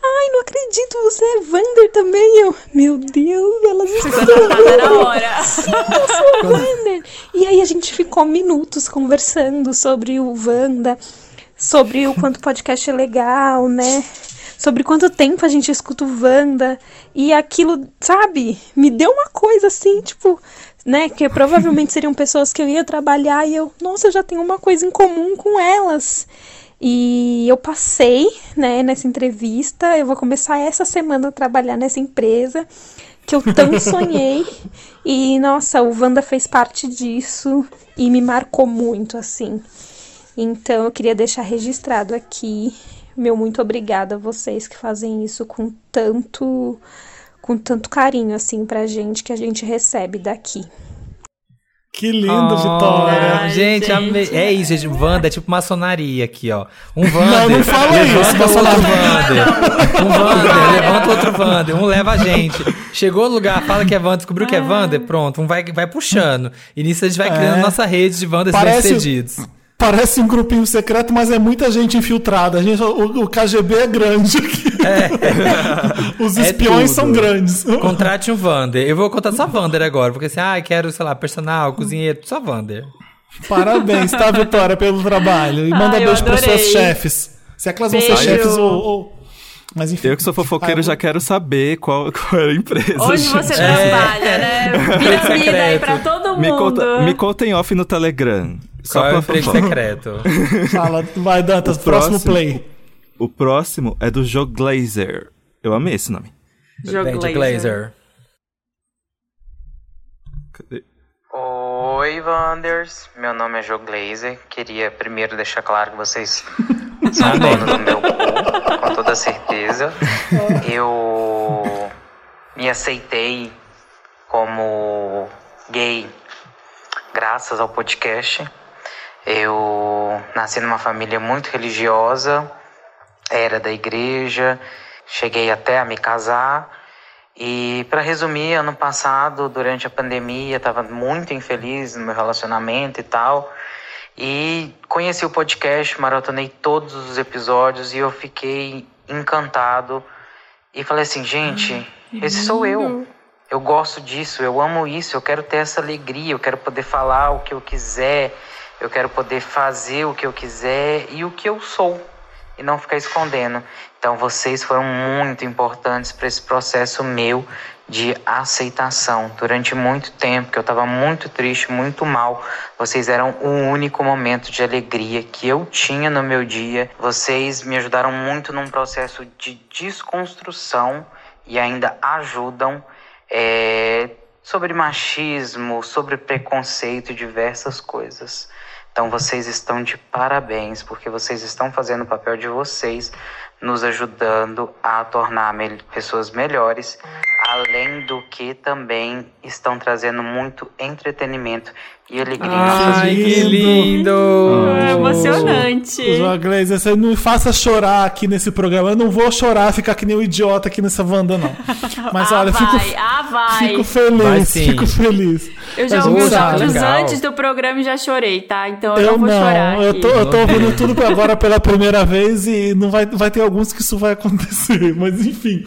[SPEAKER 9] Ai, não acredito, você é Wander também. Eu, meu Deus, elas estão
[SPEAKER 3] na hora.
[SPEAKER 9] eu sou Wander. E aí a gente ficou minutos conversando sobre o Wanda, sobre o quanto o podcast é legal, né? Sobre quanto tempo a gente escuta o Wanda. E aquilo, sabe, me deu uma coisa assim, tipo, né? Que provavelmente seriam pessoas que eu ia trabalhar e eu, nossa, eu já tenho uma coisa em comum com elas. E eu passei, né, nessa entrevista. Eu vou começar essa semana a trabalhar nessa empresa que eu tanto sonhei. E nossa, o Wanda fez parte disso e me marcou muito, assim. Então eu queria deixar registrado aqui meu muito obrigada a vocês que fazem isso com tanto com tanto carinho assim pra gente que a gente recebe daqui.
[SPEAKER 2] Que lindo, Vitória.
[SPEAKER 3] Ai,
[SPEAKER 4] gente,
[SPEAKER 3] gente.
[SPEAKER 4] amei. é isso, gente. Wanda é tipo maçonaria aqui, ó. Um Wander.
[SPEAKER 2] Não, não fala
[SPEAKER 4] levanta
[SPEAKER 2] isso,
[SPEAKER 4] outro. Wander. Um Wander, levanta outro Wander. Um leva a gente. Chegou no lugar, fala que é Wander, descobriu que é Wander, pronto. Um vai, vai puxando. E nisso a gente vai criando
[SPEAKER 2] É.
[SPEAKER 4] nossa rede de Wanders
[SPEAKER 2] Parece-
[SPEAKER 4] bem-sucedidos.
[SPEAKER 2] Parece um grupinho secreto, mas é muita gente infiltrada. A gente, o, o KGB é grande aqui. Os
[SPEAKER 4] É
[SPEAKER 2] espiões
[SPEAKER 4] tudo.
[SPEAKER 2] são grandes.
[SPEAKER 4] Contrate um Wander. Eu vou contar só Wander agora, porque assim, ah, quero, sei lá, personal, cozinheiro, só Wander.
[SPEAKER 2] Parabéns, tá, Vitória, pelo trabalho. E manda
[SPEAKER 3] Ai, eu
[SPEAKER 2] beijo para suas chefes. Se é que elas vão ser chefes ou, ou- Mas enfim.
[SPEAKER 5] Eu que sou fofoqueiro
[SPEAKER 2] Ah,
[SPEAKER 5] já quero saber qual, qual é a empresa.
[SPEAKER 3] Onde
[SPEAKER 5] gente.
[SPEAKER 3] você trabalha, né? Piramida aí
[SPEAKER 4] secreto.
[SPEAKER 3] pra todo mundo.
[SPEAKER 5] Me conta, me conta em off no Telegram. Só
[SPEAKER 4] Qual é o
[SPEAKER 5] pra
[SPEAKER 4] emprego secreto?
[SPEAKER 2] Fala, vai, Dantas,
[SPEAKER 5] O
[SPEAKER 2] próximo,
[SPEAKER 5] próximo-
[SPEAKER 2] play.
[SPEAKER 5] O próximo é do Joe Glazer. Eu amei esse nome.
[SPEAKER 3] Laser.
[SPEAKER 4] Glazer.
[SPEAKER 5] Cadê?
[SPEAKER 10] Oi, Wanders. Meu nome é Joe Glazer. Queria primeiro deixar claro que vocês são donos do meu cu, com toda certeza. Eu me aceitei como gay graças ao podcast. Eu nasci numa família muito religiosa, era da igreja, cheguei até a me casar. E para resumir, ano passado, durante a pandemia, estava muito infeliz no meu relacionamento e tal. E conheci o podcast, maratonei todos os episódios e eu fiquei encantado. E falei assim, gente, esse sou eu. Eu gosto disso, eu amo isso, eu quero ter essa alegria, eu quero poder falar o que eu quiser, eu quero poder fazer o que eu quiser e o que eu sou e não ficar escondendo. Então vocês foram muito importantes para esse processo meu de aceitação. Durante muito tempo, que eu estava muito triste, muito mal, vocês eram o único momento de alegria que eu tinha no meu dia. Vocês me ajudaram muito num processo de desconstrução e ainda ajudam é, sobre machismo, sobre preconceito e diversas coisas. Então vocês estão de parabéns, porque vocês estão fazendo o papel de vocês, nos ajudando a tornar pessoas melhores, além do que também estão trazendo muito entretenimento e alegria
[SPEAKER 4] Ai,
[SPEAKER 2] lindo.
[SPEAKER 4] que lindo!
[SPEAKER 3] É emocionante.
[SPEAKER 2] João Glazer, você não me faça chorar aqui nesse programa. Eu não vou chorar, ficar que nem um idiota aqui nessa Wanda, não. Mas
[SPEAKER 3] ah,
[SPEAKER 2] olha,
[SPEAKER 3] vai,
[SPEAKER 2] fico,
[SPEAKER 3] ah, vai.
[SPEAKER 2] fico
[SPEAKER 4] Vai
[SPEAKER 2] feliz,
[SPEAKER 4] sim.
[SPEAKER 2] fico feliz.
[SPEAKER 3] Eu já
[SPEAKER 2] Mas
[SPEAKER 3] ouvi os áudios antes do programa e já chorei, tá? Então eu,
[SPEAKER 2] Eu
[SPEAKER 3] não vou chorar
[SPEAKER 2] não, eu
[SPEAKER 3] aqui.
[SPEAKER 2] tô, eu tô ouvindo tudo agora pela primeira vez e não vai, vai ter alguns que isso vai acontecer, mas enfim.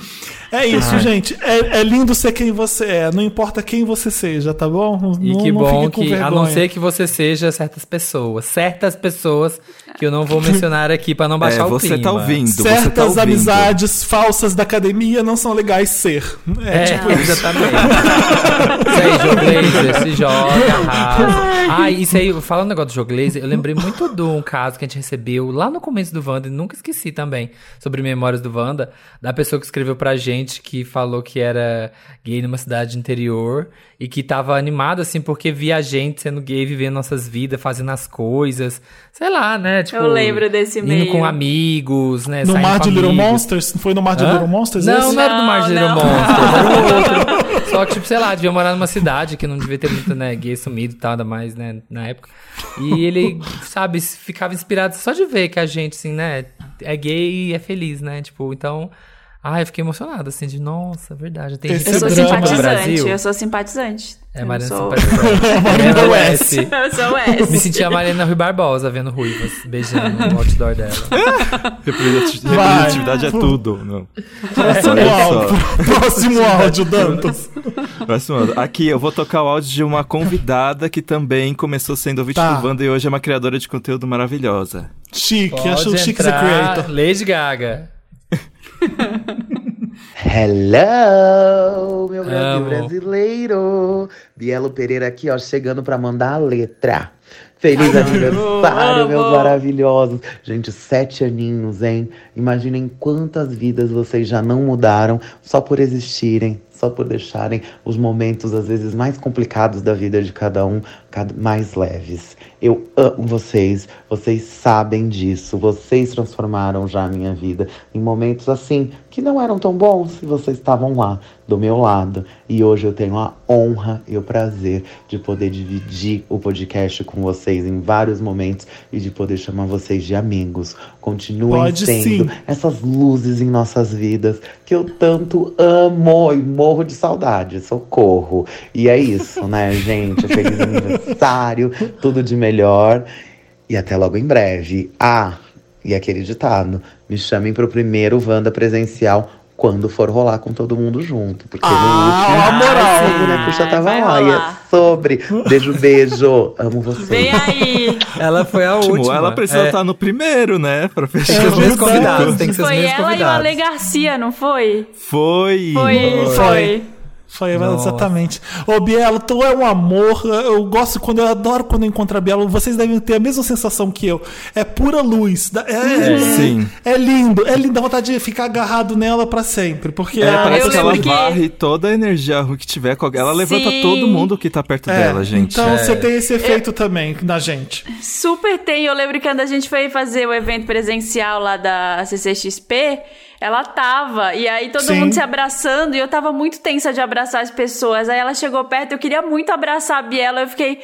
[SPEAKER 2] É isso, gente. É, é lindo ser quem você é, não importa quem você seja, tá bom?
[SPEAKER 4] E
[SPEAKER 2] não,
[SPEAKER 4] que
[SPEAKER 2] não
[SPEAKER 4] bom
[SPEAKER 2] fique com
[SPEAKER 4] que, a não
[SPEAKER 2] vergonha.
[SPEAKER 4] ser que você seja certas pessoas, certas pessoas que eu não vou mencionar aqui pra não baixar
[SPEAKER 5] É,
[SPEAKER 4] o
[SPEAKER 5] você
[SPEAKER 4] clima.
[SPEAKER 5] tá ouvindo, você tá
[SPEAKER 2] Certas
[SPEAKER 5] ouvindo.
[SPEAKER 2] amizades falsas da academia não são legais ser. É,
[SPEAKER 4] É,
[SPEAKER 2] tipo
[SPEAKER 4] exatamente. Joe Glazer, se joga, arrasa. Ah, isso aí, falando um negócio do Glazer, eu lembrei muito de um caso que a gente recebeu lá no começo do Wanda, e nunca esqueci também, sobre memórias do Wanda, da pessoa que escreveu pra gente, que falou que era gay numa cidade interior, e que tava animado, assim, porque via a gente sendo gay, vivendo nossas vidas, fazendo as coisas, sei lá, né, tipo...
[SPEAKER 3] Eu lembro desse
[SPEAKER 4] Indo com amigos, né,
[SPEAKER 2] no Mar de Little
[SPEAKER 4] amigos.
[SPEAKER 2] Monsters? Foi no Mar de
[SPEAKER 4] Hã?
[SPEAKER 2] Little Monsters?
[SPEAKER 4] Não,
[SPEAKER 2] esse?
[SPEAKER 4] não era do Mar de
[SPEAKER 3] Não,
[SPEAKER 4] Little
[SPEAKER 3] não.
[SPEAKER 4] Monsters, era um outro. Só que, tipo, sei lá, devia morar numa cidade que não devia ter muito, né, gay sumido e tal, ainda mais, né, na época. E ele, sabe, ficava inspirado só de ver que a gente, assim, né, é gay e é feliz, né, tipo, então... Ai, eu fiquei emocionado, assim, de, nossa, verdade, tem
[SPEAKER 3] Eu sou simpatizante,
[SPEAKER 4] Brasil.
[SPEAKER 3] eu sou simpatizante.
[SPEAKER 4] É, Mariana
[SPEAKER 3] sou-.
[SPEAKER 4] Mariana West.
[SPEAKER 3] Eu sou S.
[SPEAKER 4] Me senti a Mariana Rui Barbosa vendo ruivas, beijando no outdoor dela.
[SPEAKER 5] Representatividade é tudo. Não.
[SPEAKER 2] Próximo áudio. Próximo áudio, Dantas.
[SPEAKER 5] Próximo áudio. Aqui eu vou tocar o áudio de uma convidada que também começou sendo ouvinte
[SPEAKER 2] Tá.
[SPEAKER 5] do Wanda e hoje é uma criadora de conteúdo maravilhosa.
[SPEAKER 2] Chique, acho
[SPEAKER 4] Pode
[SPEAKER 2] chique ser
[SPEAKER 4] entrar,
[SPEAKER 2] creator.
[SPEAKER 4] Lady Gaga.
[SPEAKER 11] Hello, meu Brasil brasileiro. Bielo Pereira aqui, ó, chegando pra mandar a letra. Feliz aniversário, meus maravilhosos. Gente, sete aninhos, hein? Imaginem quantas vidas vocês já não mudaram só por existirem, só por deixarem os momentos, às vezes, mais complicados da vida de cada um mais leves. Eu amo vocês, vocês sabem disso, vocês transformaram já a minha vida em momentos assim que não eram tão bons e vocês estavam lá do meu lado. E hoje eu tenho a honra e o prazer de poder dividir o podcast com vocês em vários momentos e de poder chamar vocês de amigos. Continuem
[SPEAKER 2] Pode
[SPEAKER 11] sendo
[SPEAKER 2] sim.
[SPEAKER 11] essas luzes em nossas vidas que eu tanto amo e morro de saudade. Socorro. E é isso, né, gente? Feliz aniversário, tudo de melhor. E até logo em breve. Ah, e aquele ditado: me chamem pro primeiro Wanda presencial quando for rolar com todo mundo junto. Porque
[SPEAKER 2] Ah,
[SPEAKER 11] no último.
[SPEAKER 2] a moral.
[SPEAKER 11] a boneca tava
[SPEAKER 3] vai
[SPEAKER 11] lá. E é sobre. Beijo, beijo. Amo vocês.
[SPEAKER 3] Vem aí.
[SPEAKER 4] Ela foi a última.
[SPEAKER 5] ela precisa
[SPEAKER 4] É,
[SPEAKER 5] estar no primeiro, né? Pra fechar.
[SPEAKER 4] os
[SPEAKER 2] verdade.
[SPEAKER 4] convidados, tem que ser os
[SPEAKER 3] Foi
[SPEAKER 4] mesmos
[SPEAKER 3] ela e o
[SPEAKER 4] convidados.
[SPEAKER 3] Ale Garcia, não foi?
[SPEAKER 5] Foi!
[SPEAKER 3] Foi,
[SPEAKER 2] Foi.
[SPEAKER 3] foi.
[SPEAKER 2] Foi,
[SPEAKER 4] Nossa.
[SPEAKER 2] exatamente. Ô, Bielo, tu é um amor. Eu gosto quando eu adoro quando eu encontro a Bielo. Vocês devem ter a mesma sensação que eu. É pura luz. Da- É, é,
[SPEAKER 5] Sim.
[SPEAKER 2] é lindo. É lindo. Dá vontade de ficar agarrado nela pra sempre. Porque
[SPEAKER 5] É, parece
[SPEAKER 3] eu
[SPEAKER 5] que ela
[SPEAKER 3] que-
[SPEAKER 5] varre toda a energia ruim que tiver. com- Ela levanta
[SPEAKER 3] Sim.
[SPEAKER 5] todo mundo que tá perto
[SPEAKER 2] É,
[SPEAKER 5] dela, gente.
[SPEAKER 2] Então você tem esse efeito também na gente.
[SPEAKER 3] Super tem. Eu lembro que quando a gente foi fazer o evento presencial lá da CCXP, ela tava. E aí todo
[SPEAKER 2] Sim.
[SPEAKER 3] mundo se abraçando. E eu tava muito tensa de abraçar as pessoas. Aí ela chegou perto, eu queria muito abraçar a Biela. Eu fiquei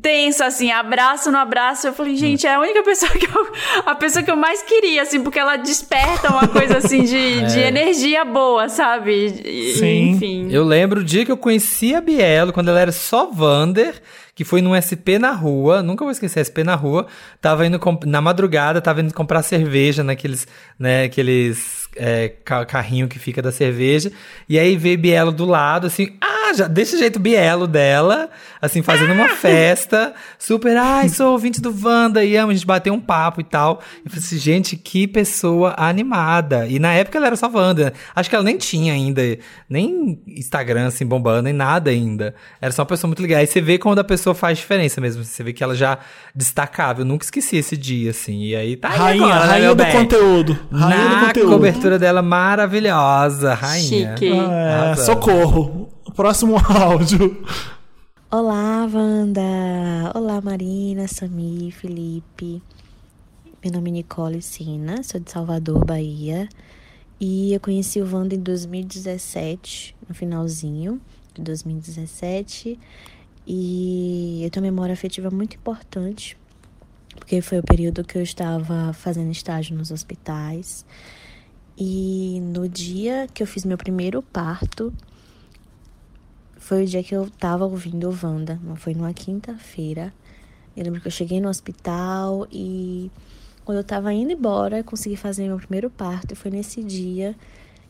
[SPEAKER 3] tensa, assim, abraço no abraço. Eu falei, gente, é a única pessoa que eu. A pessoa que eu mais queria, assim, porque ela desperta uma coisa assim de, de energia boa, sabe? E-
[SPEAKER 2] Sim.
[SPEAKER 3] Enfim.
[SPEAKER 4] Eu lembro o dia que eu conheci a Bielo, quando ela era só Vander, que foi num SP na rua, nunca vou esquecer, SP na rua, tava indo, na madrugada, tava indo comprar cerveja naqueles, né, aqueles é, ca- carrinho que fica da cerveja, e aí veio Bielo do lado, assim, ah, já, desse jeito Bielo dela, assim, fazendo uma festa, super, ai, sou ouvinte do Wanda, e amo, a gente bateu um papo e tal, eu falei assim, gente, que pessoa animada, e na época ela era só Wanda, acho que ela nem tinha ainda, nem Instagram, assim, bombando, nem nada ainda, era só uma pessoa muito legal, aí você vê quando a pessoa faz diferença mesmo, você vê que ela já destacava, eu nunca esqueci esse dia, assim, e aí tá aí
[SPEAKER 2] Rainha,
[SPEAKER 4] agora, né,
[SPEAKER 2] rainha
[SPEAKER 4] meu
[SPEAKER 2] do
[SPEAKER 4] bem?
[SPEAKER 2] conteúdo. Rainha do
[SPEAKER 4] Na
[SPEAKER 2] conteúdo.
[SPEAKER 4] cobertura dela maravilhosa, rainha.
[SPEAKER 3] Chique.
[SPEAKER 2] É,
[SPEAKER 4] Arrasando.
[SPEAKER 2] socorro. Próximo áudio.
[SPEAKER 12] Olá, Wanda! Olá, Marina, Sami, Felipe. Meu nome é Nicole Sina, sou de Salvador, Bahia. E eu conheci o Wanda em 2017, no finalzinho de 2017. E eu tenho uma memória afetiva muito importante, porque foi o período que eu estava fazendo estágio nos hospitais. E no dia que eu fiz meu primeiro parto, foi o dia que eu tava ouvindo Wanda. Foi numa quinta-feira. Eu lembro que eu cheguei no hospital e quando eu tava indo embora, consegui fazer meu primeiro parto. E foi nesse dia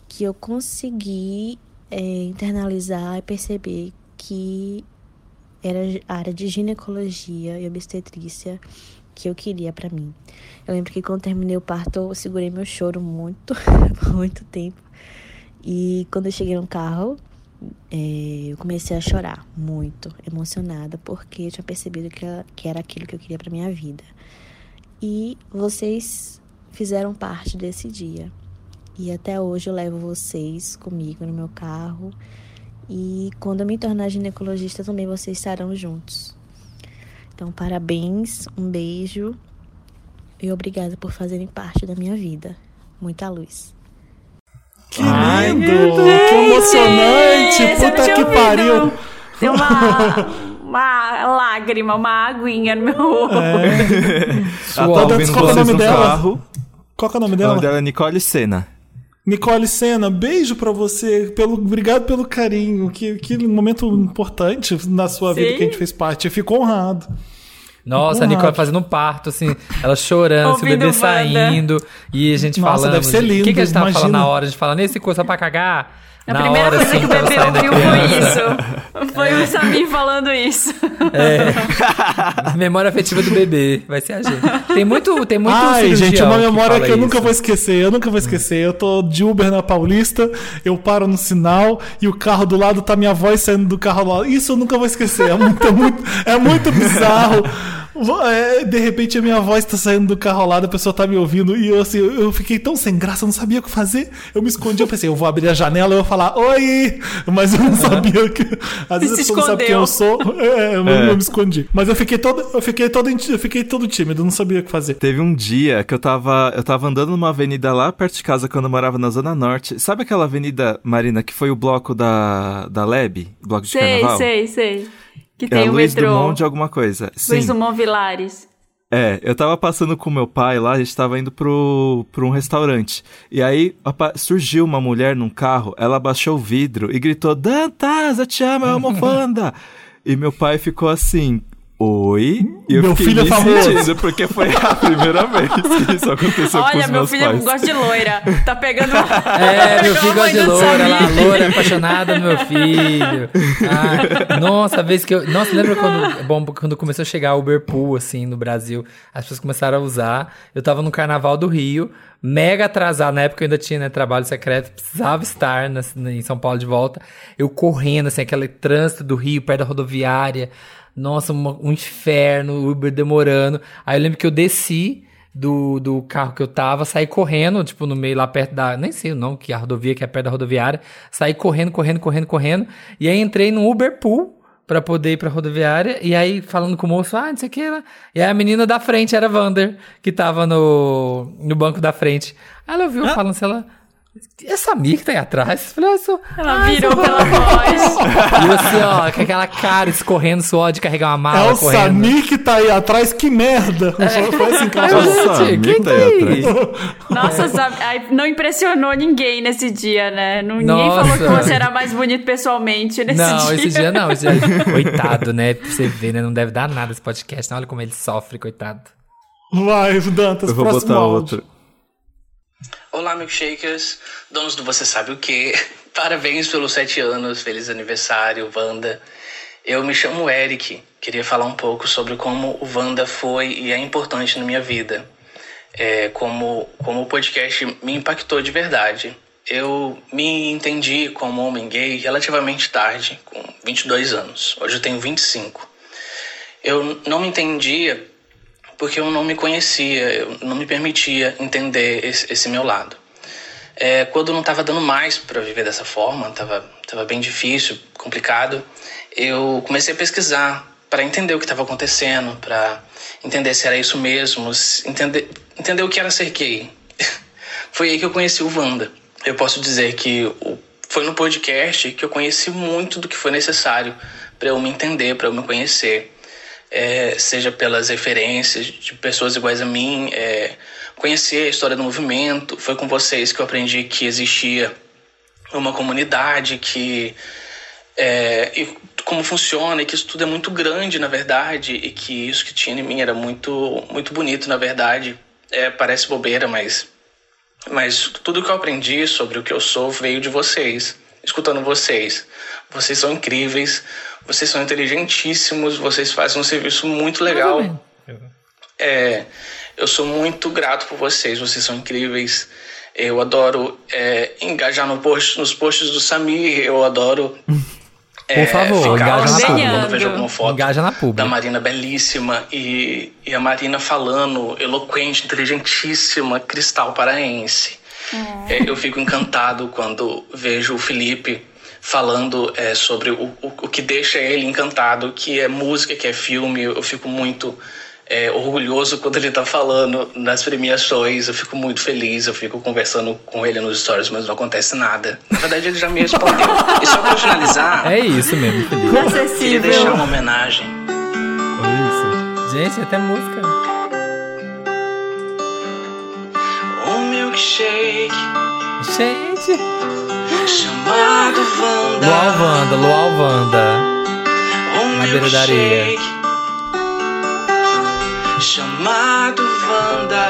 [SPEAKER 12] que eu consegui é, internalizar e perceber que era a área de ginecologia e obstetrícia que eu queria pra mim. Eu lembro que quando terminei o parto, eu segurei meu choro muito, muito tempo. E quando eu cheguei no carro, é, eu comecei a chorar muito, emocionada, porque eu tinha percebido que, ela- que era aquilo que eu queria pra minha vida. E vocês fizeram parte desse dia. E até hoje eu levo vocês comigo no meu carro. E quando eu me tornar ginecologista, também vocês estarão juntos. Então, parabéns, um beijo e obrigada por fazerem parte da minha vida. Muita luz.
[SPEAKER 2] Que lindo! que emocionante!
[SPEAKER 3] Gente,
[SPEAKER 2] Puta que
[SPEAKER 3] ouvido.
[SPEAKER 2] pariu!
[SPEAKER 3] Tem uma, uma lágrima, uma aguinha no meu olho.
[SPEAKER 5] Ela
[SPEAKER 2] Então,
[SPEAKER 5] tá
[SPEAKER 2] qual que é o nome
[SPEAKER 5] no
[SPEAKER 2] dela?
[SPEAKER 5] carro.
[SPEAKER 2] Qual é o nome
[SPEAKER 5] O
[SPEAKER 2] dela?
[SPEAKER 5] nome dela é Nicole Sena.
[SPEAKER 2] Nicole Senna, beijo pra você. Pelo, obrigado pelo carinho. Que, que momento importante na sua vida
[SPEAKER 3] Sim.
[SPEAKER 2] que a gente fez parte. Eu fico honrado.
[SPEAKER 4] Nossa, a. Nicole fazendo um parto, assim, ela chorando, assim, o bebê
[SPEAKER 3] Wanda.
[SPEAKER 4] saindo, e a gente
[SPEAKER 2] Nossa,
[SPEAKER 4] falando.
[SPEAKER 2] deve ser
[SPEAKER 4] de- O que,
[SPEAKER 2] lindo,
[SPEAKER 4] que a gente tava
[SPEAKER 2] imagina.
[SPEAKER 4] falando na hora? A gente falando, esse coisa pra cagar?
[SPEAKER 3] A
[SPEAKER 4] na
[SPEAKER 3] primeira
[SPEAKER 4] hora,
[SPEAKER 3] coisa
[SPEAKER 4] assim,
[SPEAKER 3] que o bebê ouviu foi isso. Foi o Samir falando isso.
[SPEAKER 4] É. Memória afetiva do bebê, vai ser a gente. Tem muito, tem muito
[SPEAKER 2] Ai,
[SPEAKER 4] cirurgião
[SPEAKER 2] gente, uma
[SPEAKER 4] que
[SPEAKER 2] memória
[SPEAKER 4] fala
[SPEAKER 2] que, eu nunca
[SPEAKER 4] isso.
[SPEAKER 2] vou esquecer. Eu nunca vou esquecer. Eu tô de Uber na Paulista, eu paro no sinal e o carro do lado tá minha voz saindo do carro lá. Isso eu nunca vou esquecer. É muito, é muito, é muito bizarro. É, de repente a minha voz tá saindo do carro ao lado, a pessoa tá me ouvindo e eu assim, eu fiquei tão sem graça, eu não sabia o que fazer. Eu me escondi, eu pensei, eu vou abrir a janela e eu vou falar, oi! Mas eu não sabia que. Às vezes a pessoa não sabe quem eu sou. É, eu,
[SPEAKER 5] É.
[SPEAKER 2] eu me escondi. Mas eu fiquei todo, eu fiquei todo, eu fiquei todo tímido, não sabia o que fazer.
[SPEAKER 5] Teve um dia que eu tava, eu tava andando numa avenida lá perto de casa quando eu morava na Zona Norte. Sabe aquela avenida, Marina, que foi o bloco da, da Leb? Bloco de
[SPEAKER 3] Sei,
[SPEAKER 5] carnaval?
[SPEAKER 3] sei, sei. Que
[SPEAKER 5] É
[SPEAKER 3] tem o
[SPEAKER 5] Luiz
[SPEAKER 3] metrô.
[SPEAKER 5] Dumont de alguma coisa. Sim.
[SPEAKER 3] Luiz Dumont Vilares.
[SPEAKER 5] É, eu tava passando com meu pai lá, a gente tava indo pro, pro um restaurante. E aí surgiu uma mulher num carro, ela baixou o vidro e gritou: Dantas, eu te amo, eu amo Wanda! e meu pai ficou assim. Oi? E eu
[SPEAKER 2] Meu
[SPEAKER 5] fiquei
[SPEAKER 2] filho é
[SPEAKER 5] me
[SPEAKER 2] famoso.
[SPEAKER 5] sentindo, porque foi a primeira vez que isso aconteceu com
[SPEAKER 3] Olha,
[SPEAKER 5] os
[SPEAKER 3] meu
[SPEAKER 5] meus
[SPEAKER 3] filho
[SPEAKER 5] pais.
[SPEAKER 3] gosta de loira. Tá pegando.
[SPEAKER 4] É, meu filho
[SPEAKER 3] a
[SPEAKER 4] gosta de loira lá, loira apaixonada meu filho. Ah, nossa, a vez que eu. Nossa, lembra quando, bom, quando começou a chegar o Uber Pool, assim, no Brasil? As pessoas começaram a usar. Eu tava no carnaval do Rio, mega atrasado. Na época eu ainda tinha né, trabalho secreto, precisava estar na- em São Paulo de volta. Eu correndo, assim, aquele trânsito do Rio, perto da rodoviária. Nossa, uma- um inferno, o Uber demorando. Aí eu lembro que eu desci do, do carro que eu tava, saí correndo, tipo, no meio lá perto da. Nem sei o nome, que é a rodovia, que é perto da rodoviária. Saí correndo, correndo, correndo, correndo. E aí entrei no Uber Pool pra poder ir pra rodoviária. E aí falando com o moço, ah, não sei o que lá. E aí a menina da frente era a Vander, que tava no, no banco da frente. Aí ela ouviu falando, sei lá. Essa amiga que tá aí atrás? Falei, eu sou.
[SPEAKER 3] Ela
[SPEAKER 4] "Ah,
[SPEAKER 3] virou
[SPEAKER 4] sou
[SPEAKER 3] pela
[SPEAKER 4] Wanda."
[SPEAKER 3] voz.
[SPEAKER 4] E assim, ó, com aquela cara escorrendo suor de carregar uma mala
[SPEAKER 2] é o
[SPEAKER 4] correndo.
[SPEAKER 2] Samir que tá aí atrás, que merda! Foi assim que ela
[SPEAKER 4] Ai,
[SPEAKER 2] falou.
[SPEAKER 5] Nossa, tá
[SPEAKER 4] tá
[SPEAKER 5] aí atrás.
[SPEAKER 3] Nossa, não impressionou ninguém nesse dia, né? Não- Ninguém
[SPEAKER 4] Nossa.
[SPEAKER 3] falou que você era mais bonito pessoalmente nesse
[SPEAKER 4] Não,
[SPEAKER 3] dia.
[SPEAKER 4] esse dia não. Esse dia... Coitado, né? Pra você ver, né? Não deve dar nada esse podcast. né? Olha como ele sofre, coitado.
[SPEAKER 2] Vai, Dantas,
[SPEAKER 5] Eu vou botar
[SPEAKER 2] áudio.
[SPEAKER 5] outro.
[SPEAKER 13] Olá, milkshakers, donos do Você Sabe o Que. Parabéns pelos sete anos, feliz aniversário, Wanda. Eu me chamo Eric, queria falar um pouco sobre como o Wanda foi e é importante na minha vida. É, como, como o podcast me impactou de verdade. Eu me entendi como homem gay relativamente tarde, com 22 anos. Hoje eu tenho 25. Eu não me entendia porque eu não me conhecia, eu não me permitia entender esse, esse meu lado. É, quando não estava dando mais para viver dessa forma, estava tava bem difícil, complicado, eu comecei a pesquisar para entender o que estava acontecendo, para entender se era isso mesmo, entender, entender o que era ser gay. Foi aí que eu conheci o Wanda. Eu posso dizer que foi no podcast que eu conheci muito do que foi necessário para eu me entender, para eu me conhecer é, seja pelas referências de pessoas iguais a mim, é, conhecer a história do movimento. Foi com vocês que eu aprendi que existia uma comunidade que é, e como funciona e que isso tudo é muito grande na verdade e que isso que tinha em mim era muito muito bonito na verdade. É, parece bobeira, mas mas tudo que eu aprendi sobre o que eu sou veio de vocês, escutando vocês. Vocês são incríveis, vocês são inteligentíssimos, vocês fazem um serviço muito legal. É, eu sou muito grato por vocês, vocês são incríveis. Eu adoro é, engajar no post, nos posts do Samir, eu adoro. é,
[SPEAKER 4] Por favor,
[SPEAKER 13] ficar
[SPEAKER 4] engaja na publi.
[SPEAKER 13] quando vejo alguma foto
[SPEAKER 4] Engaja na publi.
[SPEAKER 13] da Marina belíssima e, e a Marina falando, eloquente, inteligentíssima, cristal paraense. É, eu fico encantado quando vejo o Felipe falando é, sobre o, o, o que deixa ele encantado, que é música, que é filme. Eu fico muito é, orgulhoso quando ele tá falando nas premiações. Eu fico muito feliz, eu fico conversando com ele nos stories, mas não acontece nada. Na verdade, ele já me respondeu. E só pra finalizar,
[SPEAKER 4] É isso mesmo, Felipe.
[SPEAKER 13] queria deixar uma homenagem
[SPEAKER 5] Olha isso.
[SPEAKER 4] Gente, até música.
[SPEAKER 13] Milkshake
[SPEAKER 4] Gente!
[SPEAKER 13] Chamado Wanda.
[SPEAKER 4] Luau Wanda, Luau Wanda.
[SPEAKER 13] Um
[SPEAKER 4] Na beira da areia.
[SPEAKER 13] Chamado Wanda.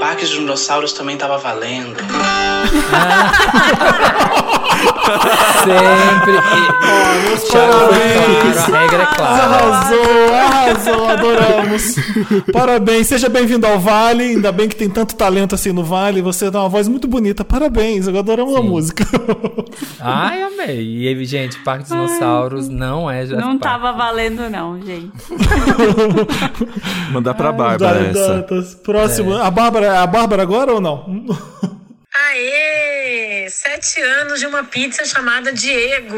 [SPEAKER 13] Parque de dinossauros também tava valendo.
[SPEAKER 4] Sempre. Foi claro, a regra é clara.
[SPEAKER 2] Arrasou, arrasou, adoramos. Parabéns, seja bem-vindo ao Vale. Ainda bem que tem tanto talento assim no Vale. Você tem uma voz muito bonita. Parabéns, eu adoramos a música.
[SPEAKER 4] Ai, amei. E aí, gente, Parque dos Dinossauros não é Jurassic
[SPEAKER 3] Não
[SPEAKER 4] Park.
[SPEAKER 3] tava valendo, não, gente.
[SPEAKER 5] Mandar pra
[SPEAKER 2] Dário
[SPEAKER 5] Bárbara essa.
[SPEAKER 2] Próximo. A Bárbara, a Bárbara agora ou não?
[SPEAKER 14] Aê! Sete anos de uma pizza chamada Diego.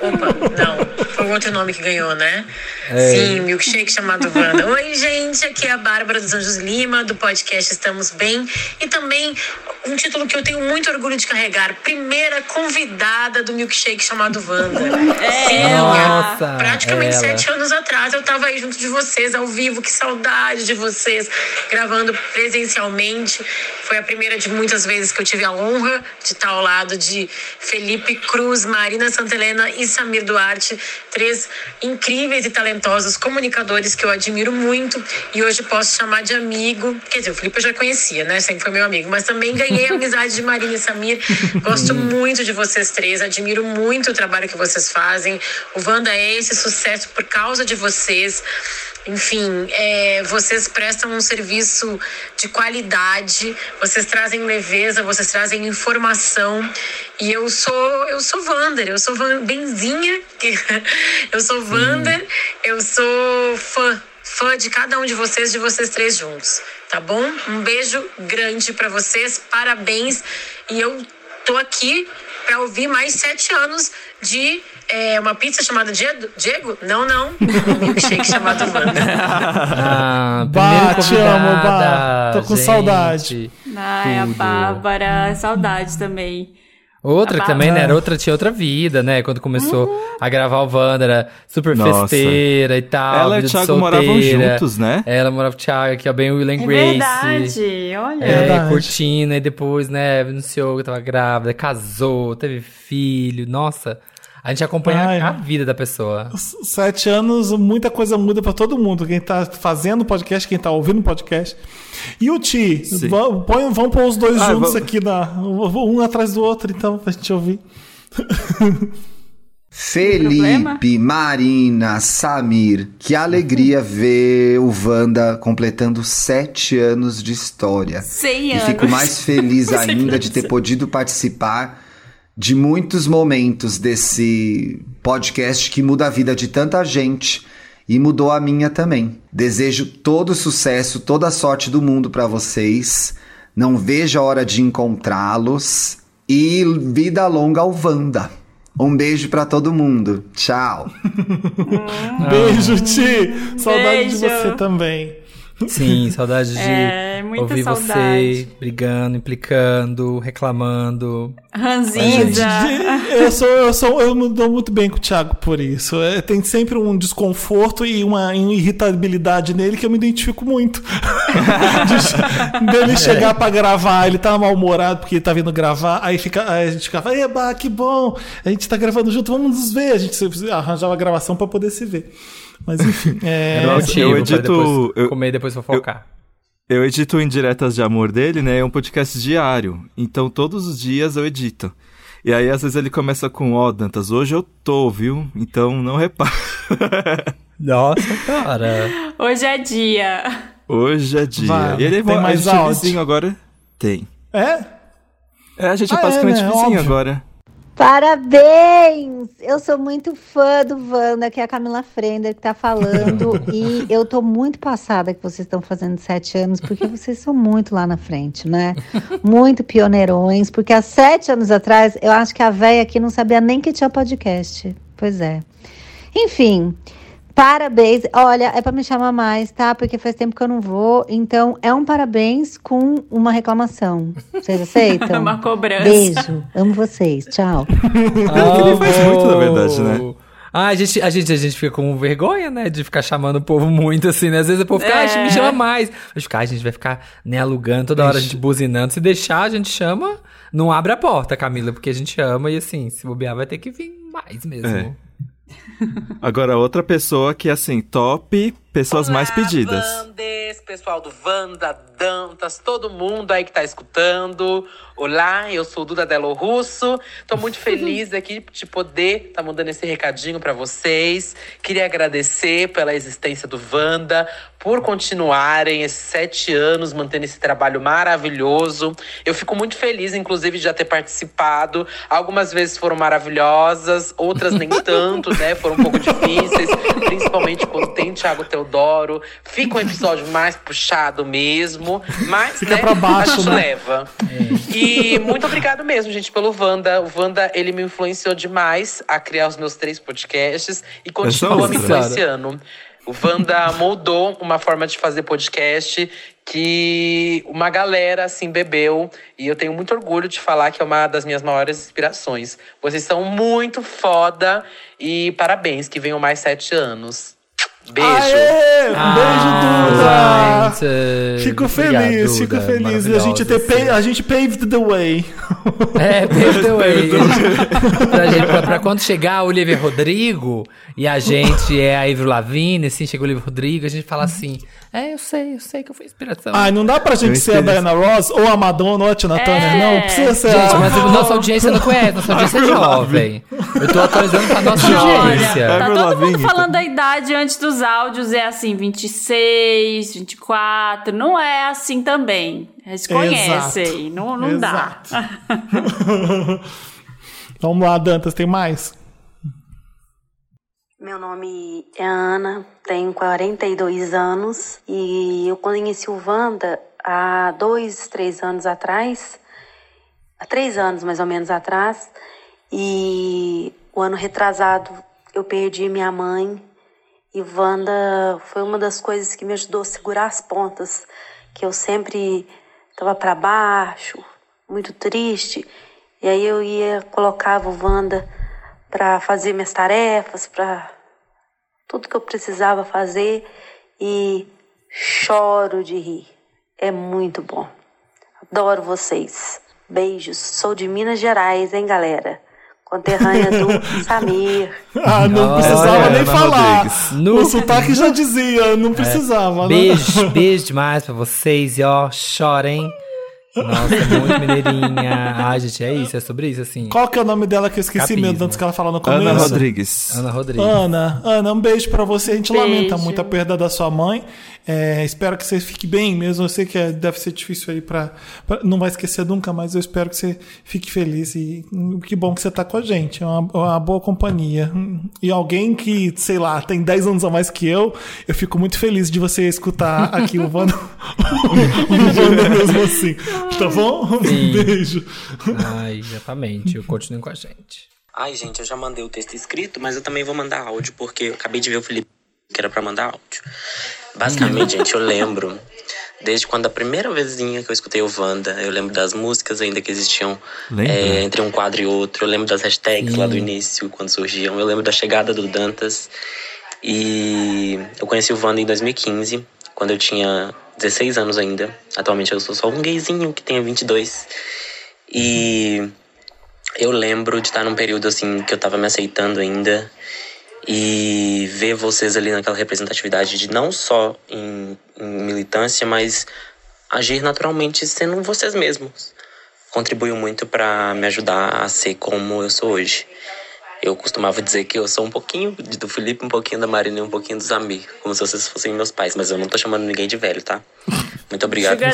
[SPEAKER 14] Opa, não. Foi o outro nome que ganhou, né?
[SPEAKER 15] É.
[SPEAKER 14] Sim, milkshake chamado Wanda. Oi, gente. Aqui é a Bárbara dos Anjos Lima, do podcast Estamos Bem. E também um título que eu tenho muito orgulho de carregar. Primeira convidada do milkshake chamado Wanda. Sim,
[SPEAKER 4] Nossa,
[SPEAKER 14] praticamente
[SPEAKER 4] ela.
[SPEAKER 14] sete anos atrás eu tava aí junto de vocês, ao vivo. Que saudade de vocês, gravando presencialmente. Foi a primeira de muitas vezes que eu tive a honra de estar ao lado de Felipe Cruz, Marina Santelena e Samir Duarte, três incríveis e talentosos comunicadores que eu admiro muito e hoje posso chamar de amigo. Quer dizer, o Felipe eu já conhecia, né? Sempre foi meu amigo, mas também ganhei a amizade de Marina e Samir. Gosto muito de vocês três, admiro muito o trabalho que vocês fazem. O Wanda é esse sucesso por causa de vocês. Enfim, é, vocês prestam um serviço de qualidade, vocês trazem leveza, vocês trazem informação. E eu sou, eu sou Wander, eu sou Van- Benzinha, eu sou Wander, eu sou fã, fã de cada um de vocês, de vocês três juntos, tá bom? Um beijo grande pra vocês, parabéns. E eu tô aqui pra ouvir mais sete anos de é, uma pizza chamada Diego? Diego? Não, não. Um milkshake chamado Wanda.
[SPEAKER 4] Ah,
[SPEAKER 2] Bah, te amo, Bah. Tô com
[SPEAKER 4] gente.
[SPEAKER 2] saudade.
[SPEAKER 3] Ai, a
[SPEAKER 4] Tudo.
[SPEAKER 3] Bárbara, saudade também.
[SPEAKER 4] Outra
[SPEAKER 3] A
[SPEAKER 4] que também, né? Era outra, tinha outra vida, né? Quando começou a gravar o Wanda, era super
[SPEAKER 5] Nossa.
[SPEAKER 4] festeira e tal.
[SPEAKER 5] Ela e o Thiago moravam juntos, né?
[SPEAKER 4] Ela morava com o Thiago, aqui, ó, bem o Will and
[SPEAKER 3] É
[SPEAKER 4] Grace.
[SPEAKER 3] verdade, olha.
[SPEAKER 4] É,
[SPEAKER 2] Verdade.
[SPEAKER 4] curtindo, e depois, né, anunciou que tava grávida, casou, teve filho. Nossa, a gente acompanha
[SPEAKER 2] Ai.
[SPEAKER 4] a vida da pessoa.
[SPEAKER 2] Sete anos, muita coisa muda pra todo mundo. Quem tá fazendo podcast, quem tá ouvindo podcast. E o Ti, vamos pôr os dois
[SPEAKER 5] Ah,
[SPEAKER 2] juntos
[SPEAKER 5] vamos-
[SPEAKER 2] aqui, na, um atrás do outro, então, pra gente ouvir.
[SPEAKER 15] Felipe, Marina, Samir, que alegria ver o Wanda completando sete anos de história.
[SPEAKER 3] 100
[SPEAKER 15] E
[SPEAKER 3] anos.
[SPEAKER 15] fico mais feliz ainda de ter podido participar de muitos momentos desse podcast que muda a vida de tanta gente e mudou a minha também. Desejo todo o sucesso, toda a sorte do mundo para vocês. Não vejo a hora de encontrá-los e vida longa ao Wanda. Um beijo para todo mundo. Tchau.
[SPEAKER 2] Beijo, Ti! Saudade de
[SPEAKER 3] Beijo.
[SPEAKER 2] você também.
[SPEAKER 4] Sim, saudade de
[SPEAKER 3] É, muita
[SPEAKER 4] ouvir
[SPEAKER 3] saudade.
[SPEAKER 4] você brigando, implicando, reclamando.
[SPEAKER 3] Ranzinza.
[SPEAKER 2] Eu sou, eu sou, eu me dou muito bem com o Thiago por isso. É, tem sempre um desconforto e uma irritabilidade nele que eu me identifico muito. De- dele chegar pra gravar, ele tá mal-humorado porque ele tá vindo gravar, aí, fica, aí a gente ficava, eba, que bom, a gente tá gravando junto, vamos nos ver. A gente arranjava a gravação pra poder se ver. Mas enfim, é,
[SPEAKER 5] Nossa, eu
[SPEAKER 4] pra
[SPEAKER 5] edito-
[SPEAKER 4] depois
[SPEAKER 5] eu-
[SPEAKER 4] comer e depois fofocar.
[SPEAKER 5] Eu edito o Indiretas de Amor dele, né? É um podcast diário. Então todos os dias eu edito. E aí, às vezes, ele começa com, ó, Dantas, hoje eu tô, viu? Então não repara.
[SPEAKER 4] Nossa, cara.
[SPEAKER 3] Hoje é dia.
[SPEAKER 5] Hoje é dia.
[SPEAKER 2] Vai,
[SPEAKER 5] e ele
[SPEAKER 2] tem
[SPEAKER 5] a
[SPEAKER 2] mais
[SPEAKER 5] gente é vizinho agora? Tem.
[SPEAKER 2] É?
[SPEAKER 5] É, a gente é
[SPEAKER 2] Ah, é,
[SPEAKER 5] basicamente
[SPEAKER 2] né?
[SPEAKER 5] vizinho
[SPEAKER 2] Óbvio.
[SPEAKER 5] agora.
[SPEAKER 16] Parabéns! Eu sou muito fã do Wanda, que é a Camila Frender que tá falando. e eu tô muito passada que vocês estão fazendo sete anos, porque vocês são muito lá na frente, né? Muito pioneirões, porque há sete anos atrás, eu acho que a véia aqui não sabia nem que tinha podcast. Pois é. Enfim, parabéns. Olha, é pra me chamar mais, tá? Porque faz tempo que eu não vou. Então, é um parabéns com uma reclamação. Vocês aceitam?
[SPEAKER 3] Uma cobrança.
[SPEAKER 16] Beijo. Amo vocês. Tchau.
[SPEAKER 5] Ele faz muito, na verdade, né?
[SPEAKER 4] Ah, a gente, a, gente, a gente fica com vergonha, né? De ficar chamando o povo muito, assim, né? Às vezes o povo fica, ah, me
[SPEAKER 3] É.
[SPEAKER 4] chama mais. A gente fica, ah, a gente vai ficar né, alugando toda hora, a gente buzinando. Se deixar, a gente chama. Não abre a porta, Camila, porque a gente ama e assim, se bobear, vai ter que vir mais mesmo.
[SPEAKER 5] É. Agora, outra pessoa que, assim, top pessoas mais pedidas.
[SPEAKER 17] Vandes, pessoal do Vanda, Dantas, todo mundo aí que tá escutando. Olá, eu sou Duda Delo Russo. Tô muito feliz aqui de poder tá mandando esse recadinho pra vocês. Queria agradecer pela existência do Vanda, por continuarem esses sete anos mantendo esse trabalho maravilhoso. Eu fico muito feliz, inclusive, de já ter participado. Algumas vezes foram maravilhosas, outras nem tanto, né? Foram um pouco difíceis, principalmente quando tem Thiago Teodoro. Fica um episódio mais puxado mesmo, mas
[SPEAKER 2] Fica
[SPEAKER 17] né,
[SPEAKER 2] pra baixo,
[SPEAKER 17] a gente
[SPEAKER 2] né?
[SPEAKER 17] leva. E muito obrigado mesmo, gente, pelo Wanda. O Wanda, ele me influenciou demais a criar os meus três podcasts e continua me
[SPEAKER 5] outra.
[SPEAKER 17] influenciando. O Wanda moldou uma forma de fazer podcast que uma galera assim bebeu e eu tenho muito orgulho de falar que é uma das minhas maiores inspirações. Vocês são muito foda e parabéns, que venham mais sete anos. Beijo.
[SPEAKER 2] Aê! Um beijo, Duda!
[SPEAKER 4] Ah, gente.
[SPEAKER 2] Fico
[SPEAKER 4] Obrigado,
[SPEAKER 2] feliz, fico
[SPEAKER 4] Duda.
[SPEAKER 2] feliz. A gente, ter
[SPEAKER 4] Maravilhosa,
[SPEAKER 2] pa- a gente paved the way.
[SPEAKER 4] É, paved the way. pra, gente, pra, pra quando chegar o Olivia Rodrigo e a gente é a Ivy Lavigne, assim, chega o Olivia Rodrigo, a gente fala assim: É, eu sei, eu sei que eu fui inspiração.
[SPEAKER 2] Ai, não dá pra gente
[SPEAKER 4] Eu
[SPEAKER 2] ser a Diana Ross ou a Madonna ou a Tina Turner, não. Precisa ser
[SPEAKER 4] Gente,
[SPEAKER 2] a...
[SPEAKER 4] mas a nossa audiência não conhece, nossa audiência é jovem. Eu tô atualizando pra nossa
[SPEAKER 3] Olha,
[SPEAKER 4] audiência.
[SPEAKER 3] tá todo mundo falando da idade antes dos áudios, é assim, 26, 24. Não é assim também. Eles conhecem,
[SPEAKER 2] Exato.
[SPEAKER 3] não, não dá.
[SPEAKER 2] Vamos lá, Dantas, tem mais?
[SPEAKER 18] Meu nome é Ana, tenho 42 anos e eu conheci o Wanda há dois, três anos atrás, há três anos mais ou menos atrás, e o ano retrasado eu perdi minha mãe e Wanda foi uma das coisas que me ajudou a segurar as pontas, que eu sempre estava para baixo, muito triste, e aí eu ia colocava o Wanda para fazer minhas tarefas, para tudo que eu precisava fazer e choro de rir. É muito bom. Adoro vocês. Beijos. Sou de Minas Gerais, hein, galera? Conterrânea do Samir.
[SPEAKER 2] Ah, não
[SPEAKER 4] Olha,
[SPEAKER 2] precisava nem
[SPEAKER 4] Ana
[SPEAKER 2] falar.
[SPEAKER 4] Rodrigues. No-
[SPEAKER 2] O sotaque já dizia, não precisava, né?
[SPEAKER 4] Beijo, beijo demais pra vocês e ó, chorem. Nossa, é muito mineirinha. Ai, gente, é isso, é sobre isso, assim.
[SPEAKER 2] Qual que é o nome dela que eu esqueci
[SPEAKER 4] Capismo.
[SPEAKER 2] mesmo antes que ela falou no começo?
[SPEAKER 5] Ana Rodrigues.
[SPEAKER 4] Ana Rodrigues.
[SPEAKER 2] Ana, Ana, um beijo pra você. A gente
[SPEAKER 3] Beijo.
[SPEAKER 2] lamenta muito a perda da sua mãe. É, espero que você fique bem mesmo. Eu sei que é- deve ser difícil aí pra, pra- Não vai esquecer nunca, mas eu espero que você fique feliz. E hum, que bom que você tá com a gente. É uma, uma boa companhia. Hum, E alguém que, sei lá, tem 10 anos a mais que eu, eu fico muito feliz de você escutar aqui o Wanda, o Wanda mesmo assim. Tá bom?
[SPEAKER 4] Sim.
[SPEAKER 2] Beijo.
[SPEAKER 4] Ai, exatamente. Eu continuo com a gente.
[SPEAKER 19] Ai, gente, eu já mandei o texto escrito, mas eu também vou mandar áudio, porque eu acabei de ver o Felipe que era pra mandar áudio. Basicamente, gente, eu lembro, desde quando a primeira vezinha que eu escutei o Wanda, eu lembro das músicas ainda que existiam é, entre um quadro e outro, eu lembro das hashtags
[SPEAKER 4] Sim.
[SPEAKER 19] lá do início, quando surgiam, eu lembro da chegada do Dantas. E eu conheci o Wanda em 2015, quando eu tinha 16 anos ainda. Atualmente eu sou só um gayzinho que tenha 22. E eu lembro de estar num período assim que eu tava me aceitando ainda e ver vocês ali naquela representatividade de não só em, em militância, mas agir naturalmente sendo vocês mesmos. Contribuiu muito pra me ajudar a ser como eu sou hoje. Eu costumava dizer que eu sou um pouquinho do Felipe, um pouquinho da Marina e um pouquinho do Zamir, como se vocês fossem meus pais, mas eu não tô chamando ninguém de velho, tá? Muito obrigado
[SPEAKER 3] Que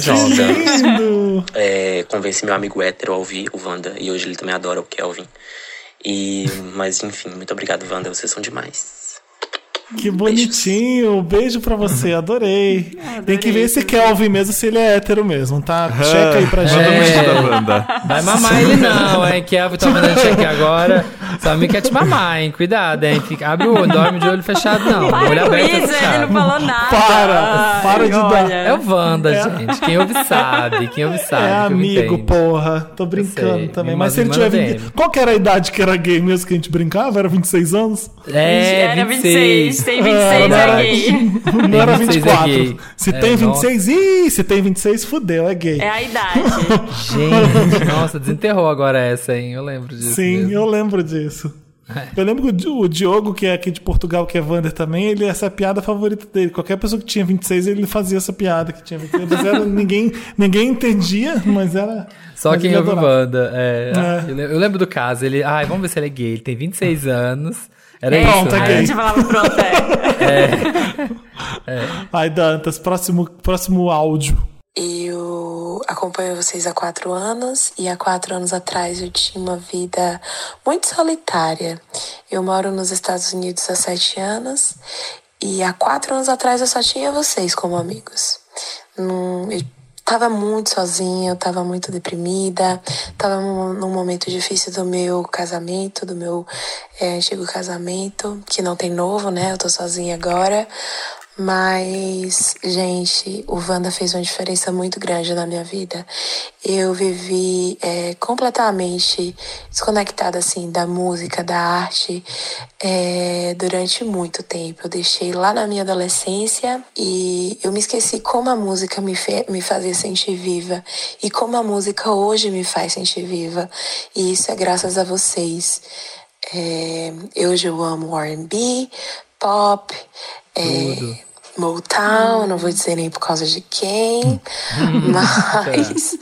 [SPEAKER 19] jovens.
[SPEAKER 2] lindo!
[SPEAKER 19] É, convenci meu amigo hétero a ouvir o Wanda, e hoje ele também adora o Kelvin. E, mas enfim, muito obrigado, Wanda, vocês são demais.
[SPEAKER 2] Que bonitinho. Beijo pra você, adorei. Tem que ver esse Kelvin mesmo, se ele é hétero mesmo, tá? Checa aí pra gente.
[SPEAKER 5] da banda.
[SPEAKER 4] Vai mamar ele não, hein? Kelvin tá mandando check agora. Samir quer te mamar, hein? Cuidado, hein? Fica, abre o olho, dorme de olho fechado, não.
[SPEAKER 3] Para
[SPEAKER 4] olho
[SPEAKER 3] com
[SPEAKER 4] aberto
[SPEAKER 3] isso,
[SPEAKER 4] é fechado.
[SPEAKER 3] ele não falou nada.
[SPEAKER 2] Para, para de
[SPEAKER 3] Ai,
[SPEAKER 2] dar.
[SPEAKER 3] olha.
[SPEAKER 4] É o Wanda, gente. Quem ouve sabe. Quem ouve sabe.
[SPEAKER 2] É amigo, porra. Tô brincando também.
[SPEAKER 4] Me
[SPEAKER 2] Mas se ele tiver
[SPEAKER 4] me
[SPEAKER 2] 20...
[SPEAKER 4] manda
[SPEAKER 2] Qual que era a idade que era gay mesmo que a gente brincava? Era 26 anos?
[SPEAKER 4] É,
[SPEAKER 3] Era
[SPEAKER 4] 26.
[SPEAKER 3] 26, tem 26
[SPEAKER 2] não era-
[SPEAKER 3] é gay.
[SPEAKER 2] Não era
[SPEAKER 4] 26 é
[SPEAKER 2] 24.
[SPEAKER 4] gay.
[SPEAKER 2] Se
[SPEAKER 4] É,
[SPEAKER 2] tem 26, ih, se tem 26, fudeu, é gay.
[SPEAKER 3] É a idade.
[SPEAKER 4] Gente, nossa, desenterrou agora essa, hein? Eu lembro disso.
[SPEAKER 2] Sim,
[SPEAKER 4] mesmo.
[SPEAKER 2] eu lembro disso.
[SPEAKER 4] É.
[SPEAKER 2] Eu lembro que o Di- o Diogo, que é aqui de Portugal, que é Vander também, ele essa é a piada favorita dele. Qualquer pessoa que tinha 26, ele fazia essa piada que tinha 26. Mas era, ninguém, ninguém entendia, mas era.
[SPEAKER 4] Só
[SPEAKER 2] mas
[SPEAKER 4] quem ouve. Wanda. É,
[SPEAKER 2] É.
[SPEAKER 4] Eu lembro do caso. Ele, ai, vamos ver se ele é gay. Ele tem 26 anos. Era
[SPEAKER 3] É,
[SPEAKER 4] isso.
[SPEAKER 2] Pronto, é
[SPEAKER 4] né?
[SPEAKER 3] A gente falava, pronto, é.
[SPEAKER 2] Ai, Dantas, próximo, próximo áudio.
[SPEAKER 20] Eu acompanho vocês há quatro anos e há quatro anos atrás eu tinha uma vida muito solitária. Eu moro nos Estados Unidos há sete anos e há quatro anos atrás eu só tinha vocês como amigos. Não- eu tava muito sozinha, eu tava muito deprimida, tava num, momento difícil do meu casamento, do meu é, antigo casamento, que não tem novo, né? Eu tô sozinha agora. Mas, gente, o Wanda fez uma diferença muito grande na minha vida. Eu vivi é, completamente desconectada, assim, da música, da arte, é, durante muito tempo. Eu deixei lá na minha adolescência e eu me esqueci como a música me, me fazia sentir viva e como a música hoje me faz sentir viva. E isso é graças a vocês. É, hoje eu amo R&B, pop, é, Motown, não vou dizer nem por causa de quem, mas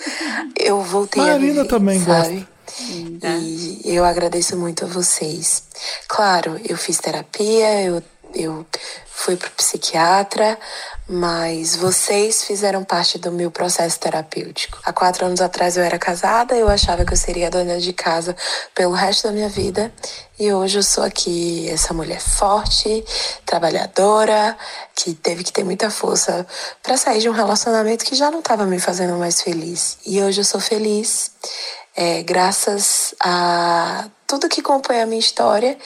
[SPEAKER 20] eu voltei a
[SPEAKER 2] Marina
[SPEAKER 20] viver,
[SPEAKER 2] também
[SPEAKER 20] sabe? E eu agradeço muito a vocês. Claro, eu fiz terapia, eu, eu fui pro psiquiatra, mas vocês fizeram parte do meu processo terapêutico. Há quatro anos atrás eu era casada, eu achava que eu seria dona de casa pelo resto da minha vida. E hoje eu sou aqui essa mulher forte, trabalhadora, que teve que ter muita força para sair de um relacionamento que já não estava me fazendo mais feliz. E hoje eu sou feliz, é, graças a tudo que compõe a minha história.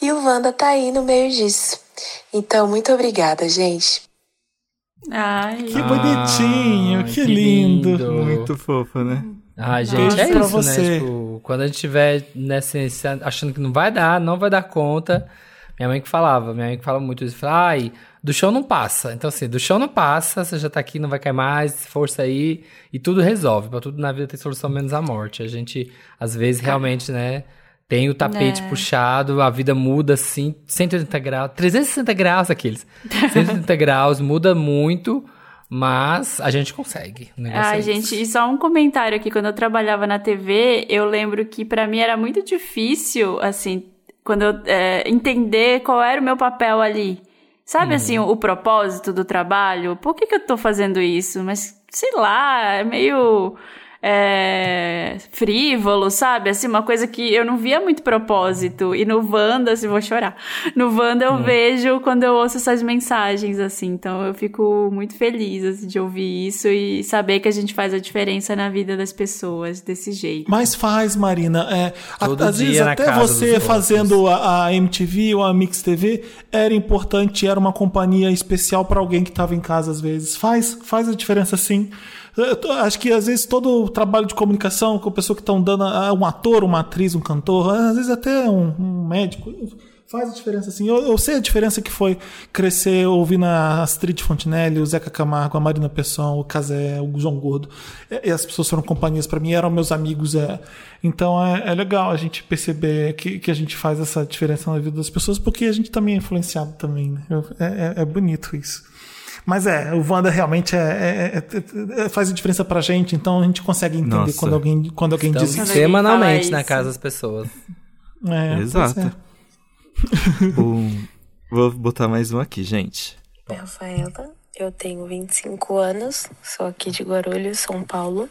[SPEAKER 20] E o Wanda tá aí no meio disso. Então, muito obrigada, gente.
[SPEAKER 3] Ai,
[SPEAKER 2] Que bonitinho, que, lindo.
[SPEAKER 5] Muito fofo, né?
[SPEAKER 4] Ai, gente, é
[SPEAKER 2] Beijo pra
[SPEAKER 4] isso,
[SPEAKER 2] você.
[SPEAKER 4] né? Tipo, quando a gente tiver nessa, nessa- achando que não vai dar, não vai dar conta. Minha mãe que falava, minha mãe que fala muito isso, fala, ai, do chão não passa. Então, assim, do chão não passa, você já tá aqui, não vai cair mais, força aí, e tudo resolve. Pra tudo na vida tem solução menos a morte. A gente, às vezes, realmente, né, tem o tapete
[SPEAKER 3] É.
[SPEAKER 4] puxado, a vida muda assim, 180 graus, 360 graus aqueles. 180 graus, muda muito, mas a gente consegue. O negócio
[SPEAKER 3] Ai,
[SPEAKER 4] é
[SPEAKER 3] gente, e só um comentário aqui. Quando eu trabalhava na TV, eu lembro que pra mim era muito difícil, assim, quando eu é, entender qual era o meu papel ali. Sabe, assim, o, o propósito do trabalho? Por que, que eu tô fazendo isso? Mas, sei lá, é meio é, frívolo, sabe? Assim, uma coisa que eu não via muito propósito. E no Wanda, assim, vou chorar. No Wanda eu vejo quando eu ouço essas mensagens, assim. Então eu fico muito feliz assim, de ouvir isso e saber que a gente faz a diferença na vida das pessoas desse jeito.
[SPEAKER 2] Mas faz, Marina. É, a-
[SPEAKER 4] Todo
[SPEAKER 2] às
[SPEAKER 4] dia
[SPEAKER 2] vezes
[SPEAKER 4] na
[SPEAKER 2] até
[SPEAKER 4] casa
[SPEAKER 2] você fazendo a, a MTV ou a Mix TV era importante, era uma companhia especial para alguém que estava em casa às vezes. Faz, faz a diferença sim. Acho que às vezes todo o trabalho de comunicação com a pessoa que estão dando a- um ator, uma atriz, um cantor, às vezes até um, um médico, faz a diferença assim. Eu, eu sei a diferença que foi crescer ouvindo a Astrid Fontinelli, o Zeca Camargo, a Marina Pesson, o Casé, o João Gordo. E, e as pessoas foram companhias para mim, eram meus amigos. É. Então é, é legal a gente perceber que, que a gente faz essa diferença na vida das pessoas, porque a gente também é influenciado também. Né? É, é- é bonito isso. Mas é, o Wanda realmente é, é- é- é- faz a diferença pra gente, então a gente consegue entender
[SPEAKER 5] Nossa.
[SPEAKER 2] quando alguém, quando alguém
[SPEAKER 4] Estamos
[SPEAKER 2] diz isso.
[SPEAKER 4] semanalmente na casa das pessoas.
[SPEAKER 2] É,
[SPEAKER 5] Exato.
[SPEAKER 2] é.
[SPEAKER 5] Um- Vou botar mais um aqui, gente.
[SPEAKER 20] Rafaela, eu tenho 25 anos, sou aqui de Guarulhos, São Paulo.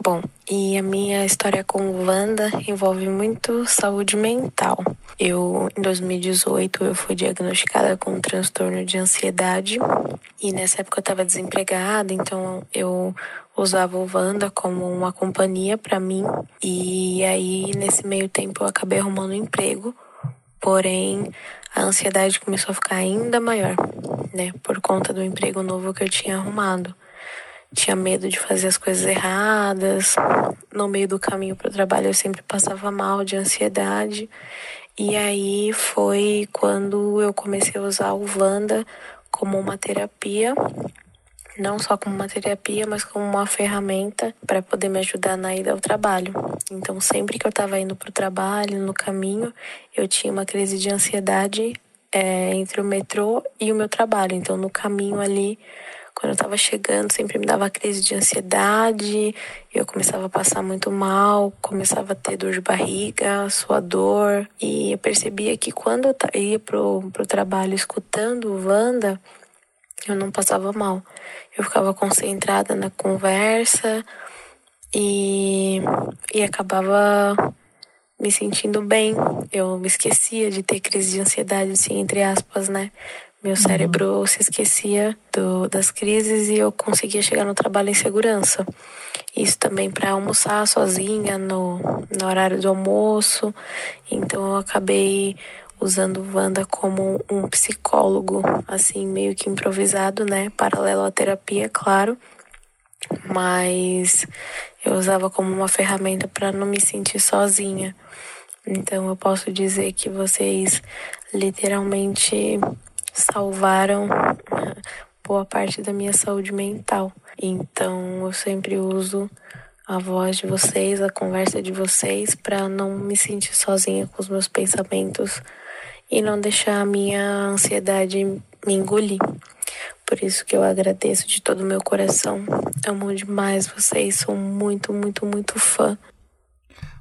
[SPEAKER 21] Bom, e a minha história com Wanda envolve muito saúde mental. Eu, em 2018, eu fui diagnosticada com um transtorno de ansiedade e nessa época eu estava desempregada, então eu usava o Wanda como uma companhia para mim e aí nesse meio tempo eu acabei arrumando um emprego, porém a ansiedade começou a ficar ainda maior, né, por conta do emprego novo que eu tinha arrumado tinha medo de fazer as coisas erradas. No meio do caminho para o trabalho eu sempre passava mal de ansiedade. E aí foi quando eu comecei a usar o Vanda como uma terapia, não só como uma terapia, mas como uma ferramenta para poder me ajudar na ida ao trabalho. Então, sempre que eu estava indo para o trabalho, no caminho, eu tinha uma crise de ansiedade é, entre o metrô e o meu trabalho. Então, no caminho ali, quando eu estava chegando, sempre me dava crise de ansiedade, eu começava a passar muito mal, começava a ter dor de barriga, suador, e eu percebia que quando eu ia pro, pro trabalho escutando o Wanda, eu não passava mal. Eu ficava concentrada na conversa e, e acabava me sentindo bem. Eu me esquecia de ter crise de ansiedade, assim, entre aspas, né? Meu cérebro se esquecia do, das crises e eu conseguia chegar no trabalho em segurança. Isso também para almoçar sozinha no, no horário do almoço. Então eu acabei usando o Wanda como um psicólogo, assim, meio que improvisado, né? Paralelo à terapia, claro. Mas eu usava como uma ferramenta para não me sentir sozinha. Então eu posso dizer que vocês literalmente salvaram boa parte da minha saúde mental. Então eu sempre uso a voz de vocês, a conversa de vocês, para não me sentir sozinha com os meus pensamentos e não deixar a minha ansiedade me engolir. Por isso que eu agradeço de todo o meu coração. Amo demais vocês, sou muito, muito, muito fã.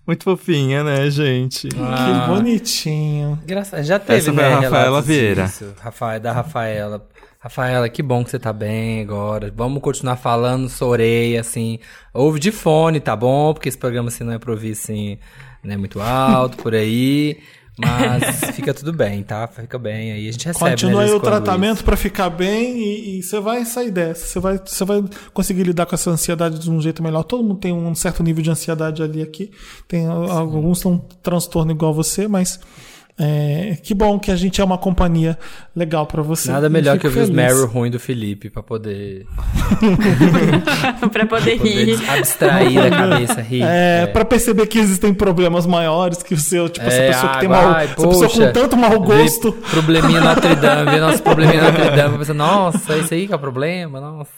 [SPEAKER 5] Muito fofinha, né, gente?
[SPEAKER 2] Que bonitinho.
[SPEAKER 4] Engraçado. Já teve,
[SPEAKER 5] Essa foi
[SPEAKER 4] né,
[SPEAKER 5] a Rafaela Vieira.
[SPEAKER 4] disso. Rafael, da Rafaela. Rafaela, que bom que você tá bem agora. Vamos continuar falando, sorei, assim. Ouve de fone, tá bom? Porque esse programa, assim, não é pra ouvir, assim, né, muito alto, por aí. Mas fica tudo bem, tá? Fica bem aí. A gente recebe,
[SPEAKER 2] Continua
[SPEAKER 4] né,
[SPEAKER 2] aí o tratamento pra ficar bem e, e você vai sair dessa. Você vai, você vai conseguir lidar com essa ansiedade de um jeito melhor. Todo mundo tem um certo nível de ansiedade ali aqui. Tem alguns têm um transtorno igual você, mas é, que bom que a gente é uma companhia legal pra você.
[SPEAKER 4] Nada
[SPEAKER 2] Eu
[SPEAKER 4] melhor que ouvir os
[SPEAKER 2] feliz.
[SPEAKER 4] Meryl ruim do Felipe pra poder.
[SPEAKER 3] pra poder rir.
[SPEAKER 4] abstrair da cabeça, rir.
[SPEAKER 2] É, pra perceber que existem problemas maiores que o seu, tipo, essa
[SPEAKER 4] É,
[SPEAKER 2] pessoa que tem mau,
[SPEAKER 4] vai,
[SPEAKER 2] essa pessoa
[SPEAKER 4] poxa,
[SPEAKER 2] com tanto mau gosto.
[SPEAKER 4] Probleminha Notre Dame, vê nosso probleminha Notre Dame. Nossa, isso aí que é o problema, nossa.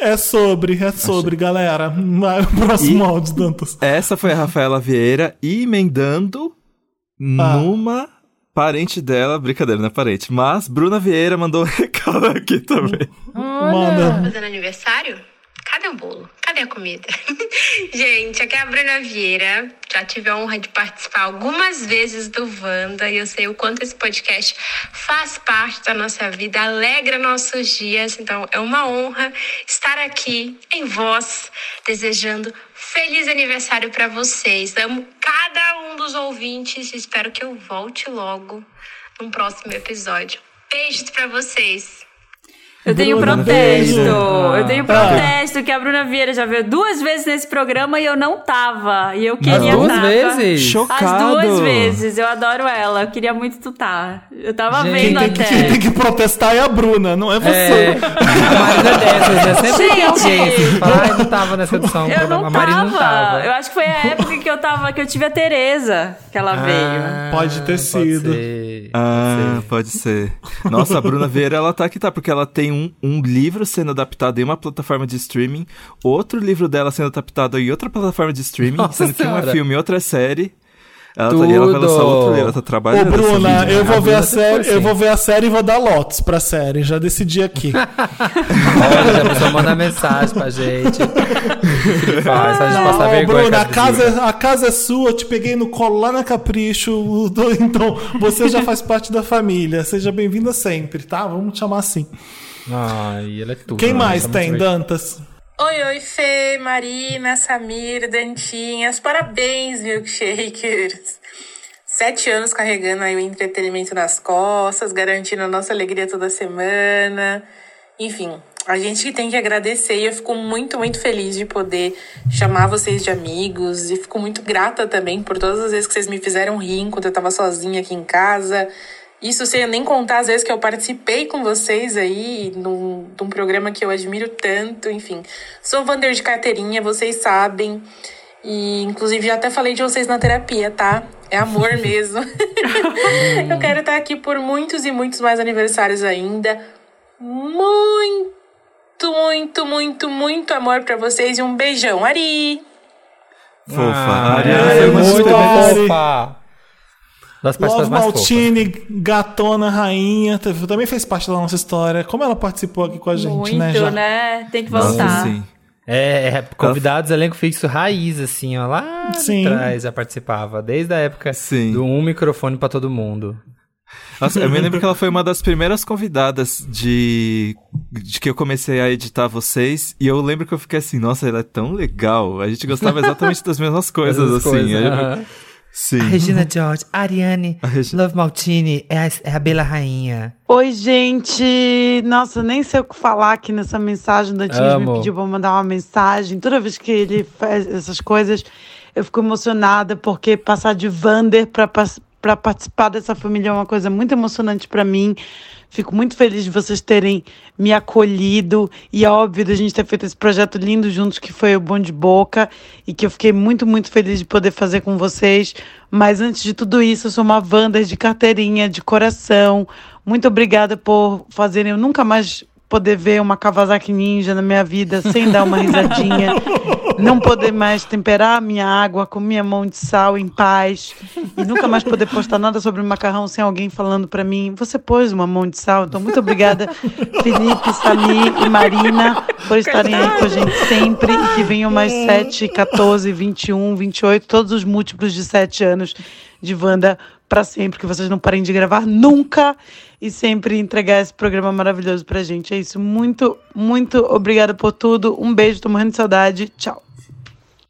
[SPEAKER 2] É sobre, é sobre, galera. Vai, o próximo
[SPEAKER 5] E-
[SPEAKER 2] áudio, Dantas.
[SPEAKER 5] Essa foi a Rafaela Vieira emendando
[SPEAKER 2] Ah.
[SPEAKER 5] numa parente dela, brincadeira, não é parente, mas Bruna Vieira mandou um recado aqui também.
[SPEAKER 2] Manda.
[SPEAKER 22] Fazendo aniversário? Cadê o bolo? Cadê a comida? Gente, aqui é a Bruna Vieira. Já tive a honra de participar algumas vezes do Wanda e eu sei o quanto esse podcast faz parte da nossa vida, alegra nossos dias. Então é uma honra estar aqui em voz, desejando feliz aniversário para vocês. Amo cada um dos ouvintes espero que eu volte logo num próximo episódio. Beijos para vocês.
[SPEAKER 3] Eu tenho
[SPEAKER 2] Bruna,
[SPEAKER 3] protesto.
[SPEAKER 2] beijo.
[SPEAKER 3] Eu tenho
[SPEAKER 2] Ah.
[SPEAKER 3] protesto que a Bruna Vieira já veio duas vezes nesse programa e eu não tava. E eu queria
[SPEAKER 4] duas
[SPEAKER 3] tava.
[SPEAKER 4] vezes?
[SPEAKER 3] As
[SPEAKER 5] Chocado.
[SPEAKER 3] duas vezes. Eu adoro ela. Eu queria muito tu tá. Eu tava
[SPEAKER 4] Gente,
[SPEAKER 3] vendo
[SPEAKER 2] Quem tem, que,
[SPEAKER 3] até.
[SPEAKER 2] quem tem que protestar é a Bruna, não é você.
[SPEAKER 4] É, a Marina é dessas, né? Sempre tem
[SPEAKER 3] Gente.
[SPEAKER 4] gente. Fala, ai, não tava nessa edição.
[SPEAKER 3] Eu não tava.
[SPEAKER 4] não tava.
[SPEAKER 3] Eu acho que foi a época que eu tava, que eu tive a Tereza, que ela veio.
[SPEAKER 2] Pode ter sido.
[SPEAKER 4] ser.
[SPEAKER 5] Ah, pode ser. Nossa, a Bruna Vieira, ela tá aqui, tá? Porque ela tem um, um livro sendo adaptado em uma plataforma de streaming, outro livro dela sendo adaptado em outra plataforma de streaming,
[SPEAKER 4] Nossa
[SPEAKER 5] sendo que um é
[SPEAKER 4] Senhora.
[SPEAKER 5] filme e outra é série. Ela tá, e ela vai lançar
[SPEAKER 4] Tudo.
[SPEAKER 5] outro livro, ela tá
[SPEAKER 2] Ô,
[SPEAKER 5] trabalhando. nessa
[SPEAKER 2] Bruna, eu vou
[SPEAKER 4] A
[SPEAKER 2] ver a série, eu vou ver a série e vou dar lotes pra série. Já decidi aqui.
[SPEAKER 4] Olha, já a pessoa manda mensagem pra gente. Faz, faz a gente passar
[SPEAKER 2] Ô,
[SPEAKER 4] vergonha.
[SPEAKER 2] Bruna, a casa, é- a casa é sua, eu te peguei no colo lá na Capricho, então você já faz parte da família. Seja bem-vinda sempre, tá? Vamos te chamar assim.
[SPEAKER 4] Ai, ela é tudo.
[SPEAKER 2] Quem
[SPEAKER 4] né?
[SPEAKER 2] mais tem,
[SPEAKER 4] divertido.
[SPEAKER 2] Dantas?
[SPEAKER 21] Oi, oi, Fê, Marina, Samir, Dantinhas. Parabéns, milkshakers. Sete anos carregando aí o entretenimento nas costas, garantindo a nossa alegria toda semana. Enfim, a gente tem que agradecer e eu fico muito, muito feliz de poder chamar vocês de amigos e fico muito grata também por todas as vezes que vocês me fizeram rir enquanto eu tava sozinha aqui em casa. Isso sem eu nem contar as vezes que eu participei com vocês aí num, num programa que eu admiro tanto, enfim. Sou Vander de carteirinha, vocês sabem. E inclusive já até falei de vocês na terapia, tá? É amor mesmo. eu quero estar aqui por muitos e muitos mais aniversários ainda. Muito, muito, muito, muito amor pra vocês e um beijão, Ari!
[SPEAKER 5] Fofa.
[SPEAKER 4] Ah,
[SPEAKER 5] Ari,
[SPEAKER 4] é muito
[SPEAKER 5] muito
[SPEAKER 4] fofa. Das
[SPEAKER 2] Love. Maltini, gatona, rainha, também fez parte da nossa história. Como ela participou aqui com a gente,
[SPEAKER 3] Muito,
[SPEAKER 2] né? Já.
[SPEAKER 3] né? Tem que
[SPEAKER 4] Nossa,
[SPEAKER 3] voltar.
[SPEAKER 4] sim. É, é, convidados, elenco fixo raiz, assim, ó. Lá
[SPEAKER 2] Sim.
[SPEAKER 4] atrás já participava, desde a época do um microfone pra todo mundo.
[SPEAKER 5] Nossa, eu me lembro que ela foi uma das primeiras convidadas de, de que eu comecei a editar vocês. E eu lembro que eu fiquei assim, nossa, ela é tão legal. A gente gostava exatamente das mesmas coisas,
[SPEAKER 4] Mesmas
[SPEAKER 5] assim.
[SPEAKER 4] coisas,
[SPEAKER 5] eu-
[SPEAKER 4] aham.
[SPEAKER 5] Sim.
[SPEAKER 4] A Regina George, Ariane, Love Maltini, é a, é a Bela Rainha.
[SPEAKER 23] Oi, gente! Nossa, nem sei o que falar aqui nessa mensagem. O Dantinhas me pediu pra mandar uma mensagem. Toda vez que ele faz essas coisas, eu fico emocionada, porque passar de Vander pra, pra participar dessa família é uma coisa muito emocionante pra mim. Fico muito feliz de vocês terem me acolhido e é óbvio da gente ter feito esse projeto lindo juntos que foi o Bom de Boca e que eu fiquei muito, muito feliz de poder fazer com vocês. Mas antes de tudo isso, eu sou uma Wander de carteirinha, de coração. Muito obrigada por fazerem eu nunca mais poder ver uma Kawasaki Ninja na minha vida sem dar uma risadinha. Não poder mais temperar a minha água com minha mão de sal em paz. E nunca mais poder postar nada sobre macarrão sem alguém falando pra mim, você pôs uma mão de sal. Então, muito obrigada, Felipe, Samir e Marina, por estarem aí com a gente sempre. E que venham mais 7, 14, 21, 28, todos os múltiplos de 7 anos de Wanda pra sempre. Que vocês não parem de gravar nunca e sempre entregar esse programa maravilhoso pra gente. É isso. Muito, muito obrigada por tudo. Um beijo, tô morrendo de saudade. Tchau.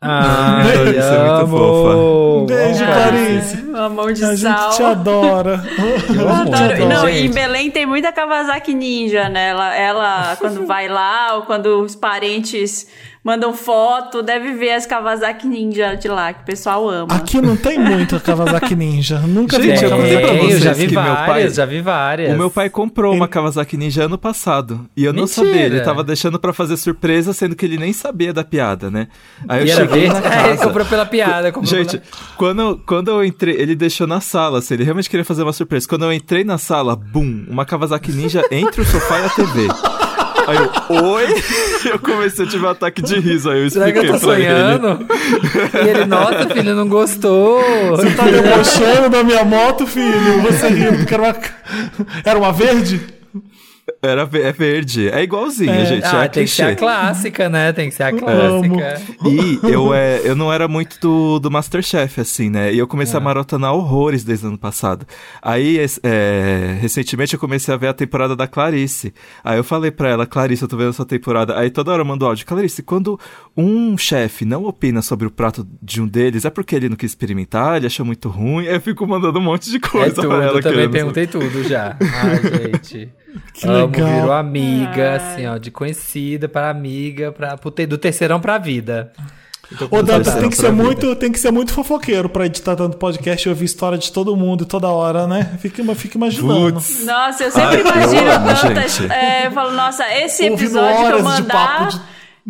[SPEAKER 4] Ah,
[SPEAKER 5] Isso é muito fofa.
[SPEAKER 2] Beijo, Clarice.
[SPEAKER 3] Uma mão de
[SPEAKER 2] A
[SPEAKER 3] sal.
[SPEAKER 2] gente te adora.
[SPEAKER 3] Eu adoro.
[SPEAKER 4] gente.
[SPEAKER 3] Não, e em Belém tem muita Kawasaki Ninja, né? Ela, ela, quando vai lá, ou quando os parentes mandam foto, deve ver as Kawasaki Ninja de lá, que o pessoal ama.
[SPEAKER 2] Aqui não tem muito Kawasaki Ninja. Nunca vi
[SPEAKER 5] Gente,
[SPEAKER 2] uma
[SPEAKER 5] eu contei pra vocês
[SPEAKER 4] eu já vi
[SPEAKER 5] que meu
[SPEAKER 4] várias,
[SPEAKER 5] pai...
[SPEAKER 4] já vi várias.
[SPEAKER 5] O meu pai comprou uma Kawasaki Ninja ano passado. E eu não
[SPEAKER 4] Mentira.
[SPEAKER 5] sabia. Ele tava deixando pra fazer surpresa, sendo que ele nem sabia da piada, né? Aí eu
[SPEAKER 4] E era
[SPEAKER 5] cheguei
[SPEAKER 4] verde?
[SPEAKER 5] na casa.
[SPEAKER 4] ele comprou pela piada. Comprou
[SPEAKER 5] Gente,
[SPEAKER 4] pela...
[SPEAKER 5] quando, quando eu entrei, ele deixou na sala, assim, ele realmente queria fazer uma surpresa. Quando eu entrei na sala, bum, uma Kawasaki Ninja entre o sofá e a TV. Aí eu, oi? Eu comecei a ter um ataque de riso, aí eu
[SPEAKER 4] Será
[SPEAKER 5] expliquei
[SPEAKER 4] que eu tô
[SPEAKER 5] pra ele.
[SPEAKER 4] sonhando? E ele, nossa, filho, não gostou.
[SPEAKER 2] Você tá debochando da minha moto, filho? Você rindo porque era uma, era uma verde?
[SPEAKER 5] Era é verde. É igualzinho,
[SPEAKER 2] É.
[SPEAKER 5] gente.
[SPEAKER 4] Ah,
[SPEAKER 5] é
[SPEAKER 4] tem que ser a
[SPEAKER 5] clichê.
[SPEAKER 4] clássica, né? Tem que ser a clássica.
[SPEAKER 5] E eu, é, eu não era muito do, do Masterchef, assim, né? E eu comecei
[SPEAKER 4] É.
[SPEAKER 5] a maratonar horrores desde o ano passado. Aí, é, recentemente, eu comecei a ver a temporada da Clarice. Aí eu falei pra ela, Clarice, eu tô vendo essa temporada. Aí toda hora eu mando áudio. Clarice, quando um chefe não opina sobre o prato de um deles, é porque ele não quis experimentar, ele achou muito ruim. Aí eu fico mandando um monte de
[SPEAKER 4] É
[SPEAKER 5] coisa
[SPEAKER 4] tudo,
[SPEAKER 5] pra ela.
[SPEAKER 4] eu também perguntei tudo já. Ai, gente.
[SPEAKER 2] Que
[SPEAKER 4] Amo,
[SPEAKER 2] legal.
[SPEAKER 4] virou amiga, assim, ó, de conhecida para amiga, pra, pro te- do terceirão pra vida. Eu
[SPEAKER 2] Ô, Dantas, tem que, ser
[SPEAKER 4] vida.
[SPEAKER 2] muito, tem que ser muito fofoqueiro pra editar tanto podcast e ouvir história de todo mundo toda hora, né? Fica, fica imaginando.
[SPEAKER 5] Putz.
[SPEAKER 3] Nossa, eu sempre
[SPEAKER 5] Ai, eu
[SPEAKER 3] imagino
[SPEAKER 5] amo,
[SPEAKER 3] tantas.
[SPEAKER 5] gente.
[SPEAKER 3] é, eu falo, nossa, esse
[SPEAKER 2] Ouvindo
[SPEAKER 3] episódio que eu
[SPEAKER 2] horas de papo
[SPEAKER 3] mandar.
[SPEAKER 2] de-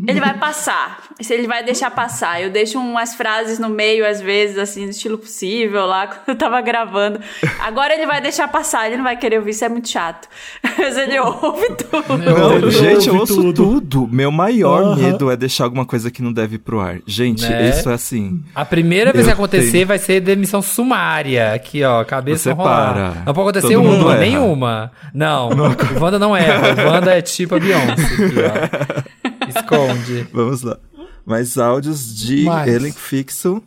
[SPEAKER 3] Ele vai passar. Se ele vai deixar passar. Eu deixo umas frases no meio, às vezes, assim, do estilo possível lá, quando eu tava gravando. Agora ele vai deixar passar, ele não vai querer ouvir, isso é muito chato. Mas ele ouve tudo.
[SPEAKER 5] Não, gente, eu ouço tudo. Meu maior
[SPEAKER 2] Aham.
[SPEAKER 5] medo é deixar alguma coisa que não deve ir pro ar. Gente,
[SPEAKER 4] Né?
[SPEAKER 5] isso é assim.
[SPEAKER 4] A primeira vez que acontecer
[SPEAKER 5] tenho-
[SPEAKER 4] vai ser demissão sumária. Aqui, ó, cabeça
[SPEAKER 5] Você
[SPEAKER 4] rolar.
[SPEAKER 5] para.
[SPEAKER 4] Não pode acontecer
[SPEAKER 5] Todo
[SPEAKER 4] uma, nenhuma. Não, o Wanda não erra. O Wanda é tipo a Beyoncé. Aqui, ó. Esconde.
[SPEAKER 5] Vamos lá. Mais áudios de
[SPEAKER 2] Mais.
[SPEAKER 5] elenco fixo.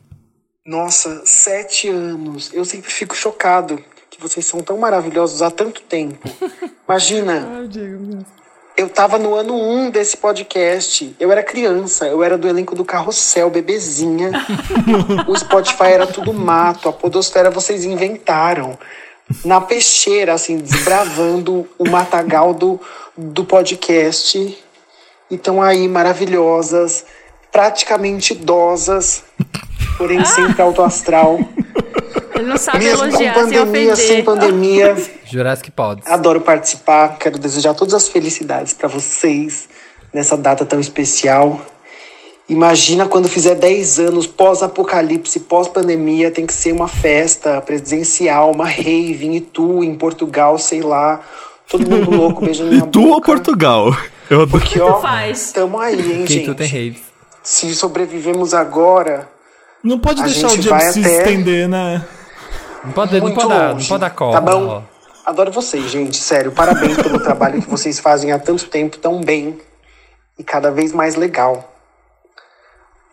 [SPEAKER 24] Nossa, sete anos. Eu sempre fico chocado que vocês são tão maravilhosos há tanto tempo. Imagina, Eu tava no ano 1 um desse podcast. Eu era criança, eu era do elenco do Carrossel, bebezinha. o Spotify era tudo mato, a podosfera vocês inventaram. Na peixeira, assim, desbravando o matagal do, do podcast. E estão aí maravilhosas, praticamente idosas, porém sempre alto astral.
[SPEAKER 3] Ele não sabe
[SPEAKER 24] Mesmo com
[SPEAKER 3] elogiar sem
[SPEAKER 24] pandemia,
[SPEAKER 3] ofender.
[SPEAKER 24] sem pandemia.
[SPEAKER 4] Jurassic Pods.
[SPEAKER 24] Adoro participar, quero desejar todas as felicidades para vocês nessa data tão especial. Imagina quando fizer 10 anos, pós-apocalipse, pós-pandemia, tem que ser uma festa presencial, uma rave em Itu, em Portugal, sei lá. Todo mundo louco beijando minha
[SPEAKER 5] Tu ou Portugal? Eu adoro.
[SPEAKER 24] Porque, ó,
[SPEAKER 3] faz.
[SPEAKER 24] tamo aí, hein,
[SPEAKER 4] Quem
[SPEAKER 24] gente.
[SPEAKER 4] tu tem.
[SPEAKER 24] Se sobrevivemos agora,
[SPEAKER 2] Não pode
[SPEAKER 24] A
[SPEAKER 2] deixar o
[SPEAKER 24] vai
[SPEAKER 2] se
[SPEAKER 24] até-
[SPEAKER 2] estender, né?
[SPEAKER 4] Não pode, não
[SPEAKER 24] Muito
[SPEAKER 4] pode dar, não pode dar
[SPEAKER 24] Tá
[SPEAKER 4] corda.
[SPEAKER 24] bom?
[SPEAKER 4] ó.
[SPEAKER 24] Adoro vocês, gente. Sério, parabéns pelo trabalho que vocês fazem há tanto tempo tão bem e cada vez mais legal.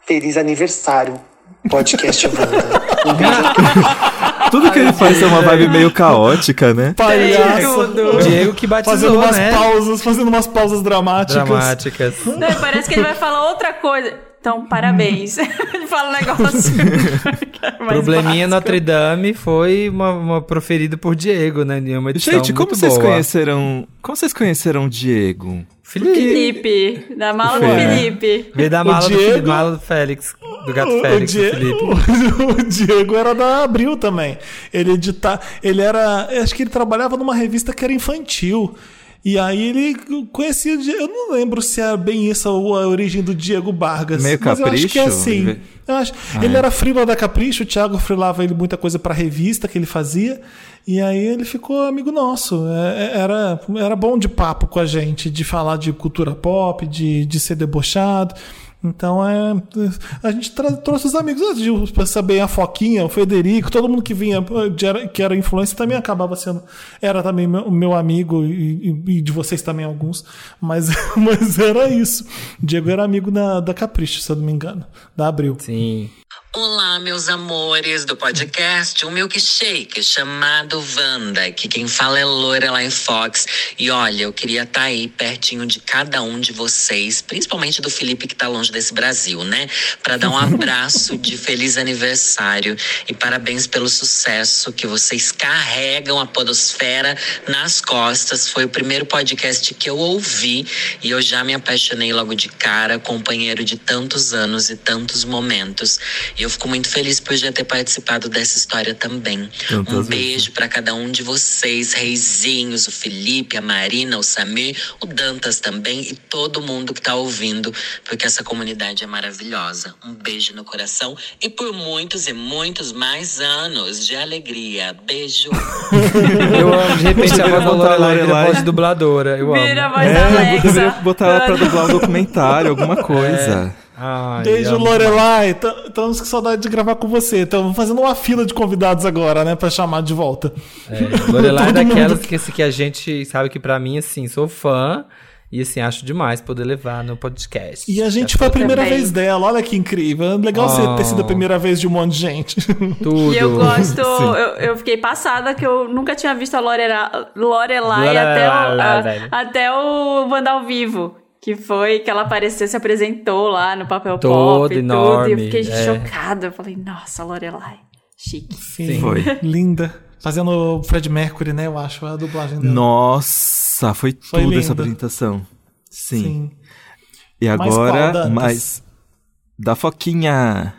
[SPEAKER 24] Feliz aniversário, podcast Wanda. Um.
[SPEAKER 5] Tudo que ele faz é uma vibe meio caótica, né?
[SPEAKER 2] Palhaço.
[SPEAKER 4] Diego que batizou,
[SPEAKER 2] Fazendo umas
[SPEAKER 4] né?
[SPEAKER 2] pausas, fazendo umas pausas dramáticas.
[SPEAKER 4] Dramáticas.
[SPEAKER 3] Não, parece que ele vai falar outra coisa. Então, parabéns. ele fala um negócio. é
[SPEAKER 4] Probleminha
[SPEAKER 3] básico.
[SPEAKER 4] Notre Dame foi uma, uma proferida por Diego, né? Uma edição
[SPEAKER 5] Gente, como vocês
[SPEAKER 4] boa.
[SPEAKER 5] conheceram. Como vocês conheceram o Diego?
[SPEAKER 3] Felipe, da mala do. Felipe.
[SPEAKER 4] Veio da
[SPEAKER 2] O
[SPEAKER 4] mala, do,
[SPEAKER 2] Diego-
[SPEAKER 4] Felipe, mala do Félix, do gato
[SPEAKER 2] O-
[SPEAKER 4] Félix,
[SPEAKER 2] o,
[SPEAKER 4] do
[SPEAKER 2] Die-
[SPEAKER 4] Felipe.
[SPEAKER 2] o Diego era da Abril também. Ele edita, ele era, acho que ele trabalhava numa revista que era infantil. E aí ele conhecia, o Die- eu não lembro se é bem isso a origem do Diego Vargas.
[SPEAKER 5] Meio
[SPEAKER 2] mas eu acho que é
[SPEAKER 5] Capricho?
[SPEAKER 2] assim.
[SPEAKER 5] Ele-
[SPEAKER 2] Eu acho,
[SPEAKER 5] Ah,
[SPEAKER 2] ele
[SPEAKER 5] é.
[SPEAKER 2] era frila da Capricho, o Thiago frilava ele muita coisa pra revista que ele fazia. E aí ele ficou amigo nosso. É, é, Era, era bom de papo com a gente, de falar de cultura pop, de, de ser debochado. Então é. A gente tra- trouxe os amigos, pra saber a Foquinha, o Federico, todo mundo que vinha, de era- que era influência, também acabava sendo. Era também meu, meu amigo e, e- e de vocês também alguns. Mas, mas era isso. Diego era amigo da, da Capricho, se eu não me engano. Da Abril.
[SPEAKER 4] Sim.
[SPEAKER 25] Olá, meus amores do podcast, um milkshake chamado Wanda, que quem fala é Lorelai Fox. E olha, eu queria estar aí pertinho de cada um de vocês, principalmente do Felipe que tá longe desse Brasil, né? Pra dar um abraço de feliz aniversário e parabéns pelo sucesso que vocês carregam a podosfera nas costas. Foi o primeiro podcast que eu ouvi e eu já me apaixonei logo de cara, companheiro de tantos anos e tantos momentos. E eu fico muito feliz por já ter participado dessa história também.
[SPEAKER 5] Tantas
[SPEAKER 25] um beijo pra cada um de vocês, reizinhos, o Felipe, a Marina, o Samir, o Dantas também e todo mundo que tá ouvindo, porque essa comunidade é maravilhosa. Um beijo no coração e por muitos e muitos mais anos de alegria. Beijo.
[SPEAKER 4] Eu amo, de repente, a voz da
[SPEAKER 5] botar a
[SPEAKER 4] Lorelai vira
[SPEAKER 5] Lorelai.
[SPEAKER 4] voz de dubladora. Eu amo.
[SPEAKER 3] Vira a voz da
[SPEAKER 5] É,
[SPEAKER 3] Alexa.
[SPEAKER 5] deveria botar ela pra dublar um documentário, alguma coisa.
[SPEAKER 4] Ai,
[SPEAKER 2] Beijo, Lorelai. Estamos com saudade de gravar com você. Estamos fazendo uma fila de convidados agora, né? Pra chamar de volta.
[SPEAKER 4] É, Lorelai é daquelas
[SPEAKER 2] mundo-
[SPEAKER 4] que, que a gente sabe que pra mim, assim, sou fã. E assim, acho demais poder levar no podcast.
[SPEAKER 2] E a gente
[SPEAKER 4] Acho
[SPEAKER 2] foi a primeira
[SPEAKER 3] também.
[SPEAKER 2] vez dela. Olha que incrível. Legal você ter sido a primeira vez de um monte de gente.
[SPEAKER 4] Tudo.
[SPEAKER 3] E eu gosto,
[SPEAKER 4] Sim.
[SPEAKER 3] eu, eu fiquei passada que eu nunca tinha visto a Lorela- Lorelai
[SPEAKER 4] Lorelai,
[SPEAKER 3] até o, a- até o Wanda ao vivo. Que foi que ela apareceu, se apresentou lá no papel
[SPEAKER 4] Toda
[SPEAKER 3] pop e tudo. E
[SPEAKER 4] enorme,
[SPEAKER 3] eu fiquei
[SPEAKER 4] é.
[SPEAKER 3] chocada. Eu falei, nossa, Lorelai. Chique.
[SPEAKER 2] Sim.
[SPEAKER 5] Foi.
[SPEAKER 2] Linda. Fazendo o Fred Mercury, né? Eu acho, a dublagem dela.
[SPEAKER 5] Nossa, foi tudo
[SPEAKER 2] Foi
[SPEAKER 5] essa
[SPEAKER 2] lindo.
[SPEAKER 5] apresentação. Sim.
[SPEAKER 2] Sim.
[SPEAKER 5] E
[SPEAKER 2] Mais
[SPEAKER 5] agora,
[SPEAKER 2] Dantas?
[SPEAKER 5] mais da Foquinha.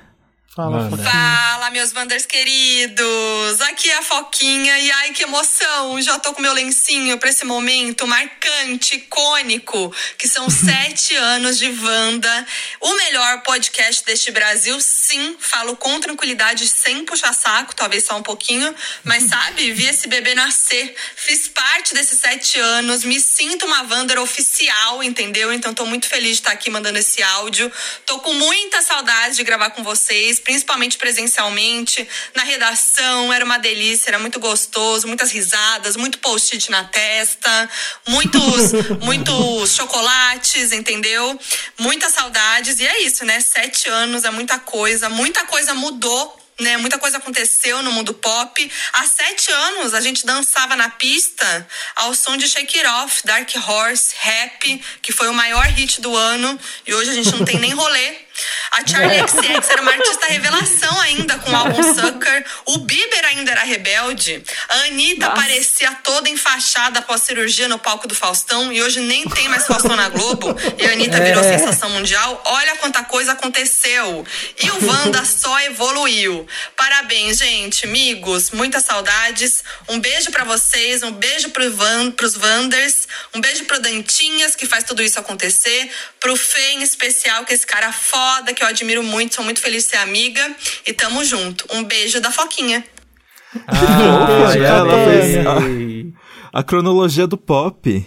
[SPEAKER 2] Fala.
[SPEAKER 26] Fala, meus Wanders queridos! Aqui é a Foquinha e ai que emoção! Já tô com meu lencinho pra esse momento marcante, icônico, que são sete anos de Wanda. O melhor podcast deste Brasil, sim, falo com tranquilidade, sem puxar saco, talvez só um pouquinho, mas sabe, vi esse bebê nascer, fiz parte desses sete anos, me sinto uma Wander oficial, entendeu? Então tô muito feliz de estar aqui mandando esse áudio. Tô com muita saudade de gravar com vocês, principalmente presencialmente, na redação, era uma delícia, era muito gostoso, muitas risadas, muito post-it na testa, muitos, muitos chocolates, entendeu? Muitas saudades, e é isso, né? Sete anos é muita coisa, muita coisa mudou né? Muita coisa aconteceu no mundo pop. Há sete anos a gente dançava na pista ao som de Shake It Off, Dark Horse, Rap, que foi o maior hit do ano. E hoje a gente não tem nem rolê. A Charlie XX era uma artista revelação ainda com o álbum Sucker. O Bieber ainda era rebelde. A Anitta
[SPEAKER 3] Nossa.
[SPEAKER 26] parecia toda enfaixada após cirurgia no palco do Faustão. E hoje nem tem mais Faustão na Globo. E a Anitta virou
[SPEAKER 3] É.
[SPEAKER 26] sensação mundial. Olha quanta coisa aconteceu. E o Wanda só evoluiu. Parabéns, gente. Amigos, muitas saudades. Um beijo pra vocês. Um beijo pro Van, pros Wanders. Um beijo pro Dantinhas, que faz tudo isso acontecer. Pro Fê, em especial, que é esse cara foda, que eu admiro muito. Sou muito feliz de ser amiga. E tamo junto. Um beijo da Foquinha.
[SPEAKER 5] Opa,
[SPEAKER 2] Ai,
[SPEAKER 5] ela fez a, a cronologia do pop.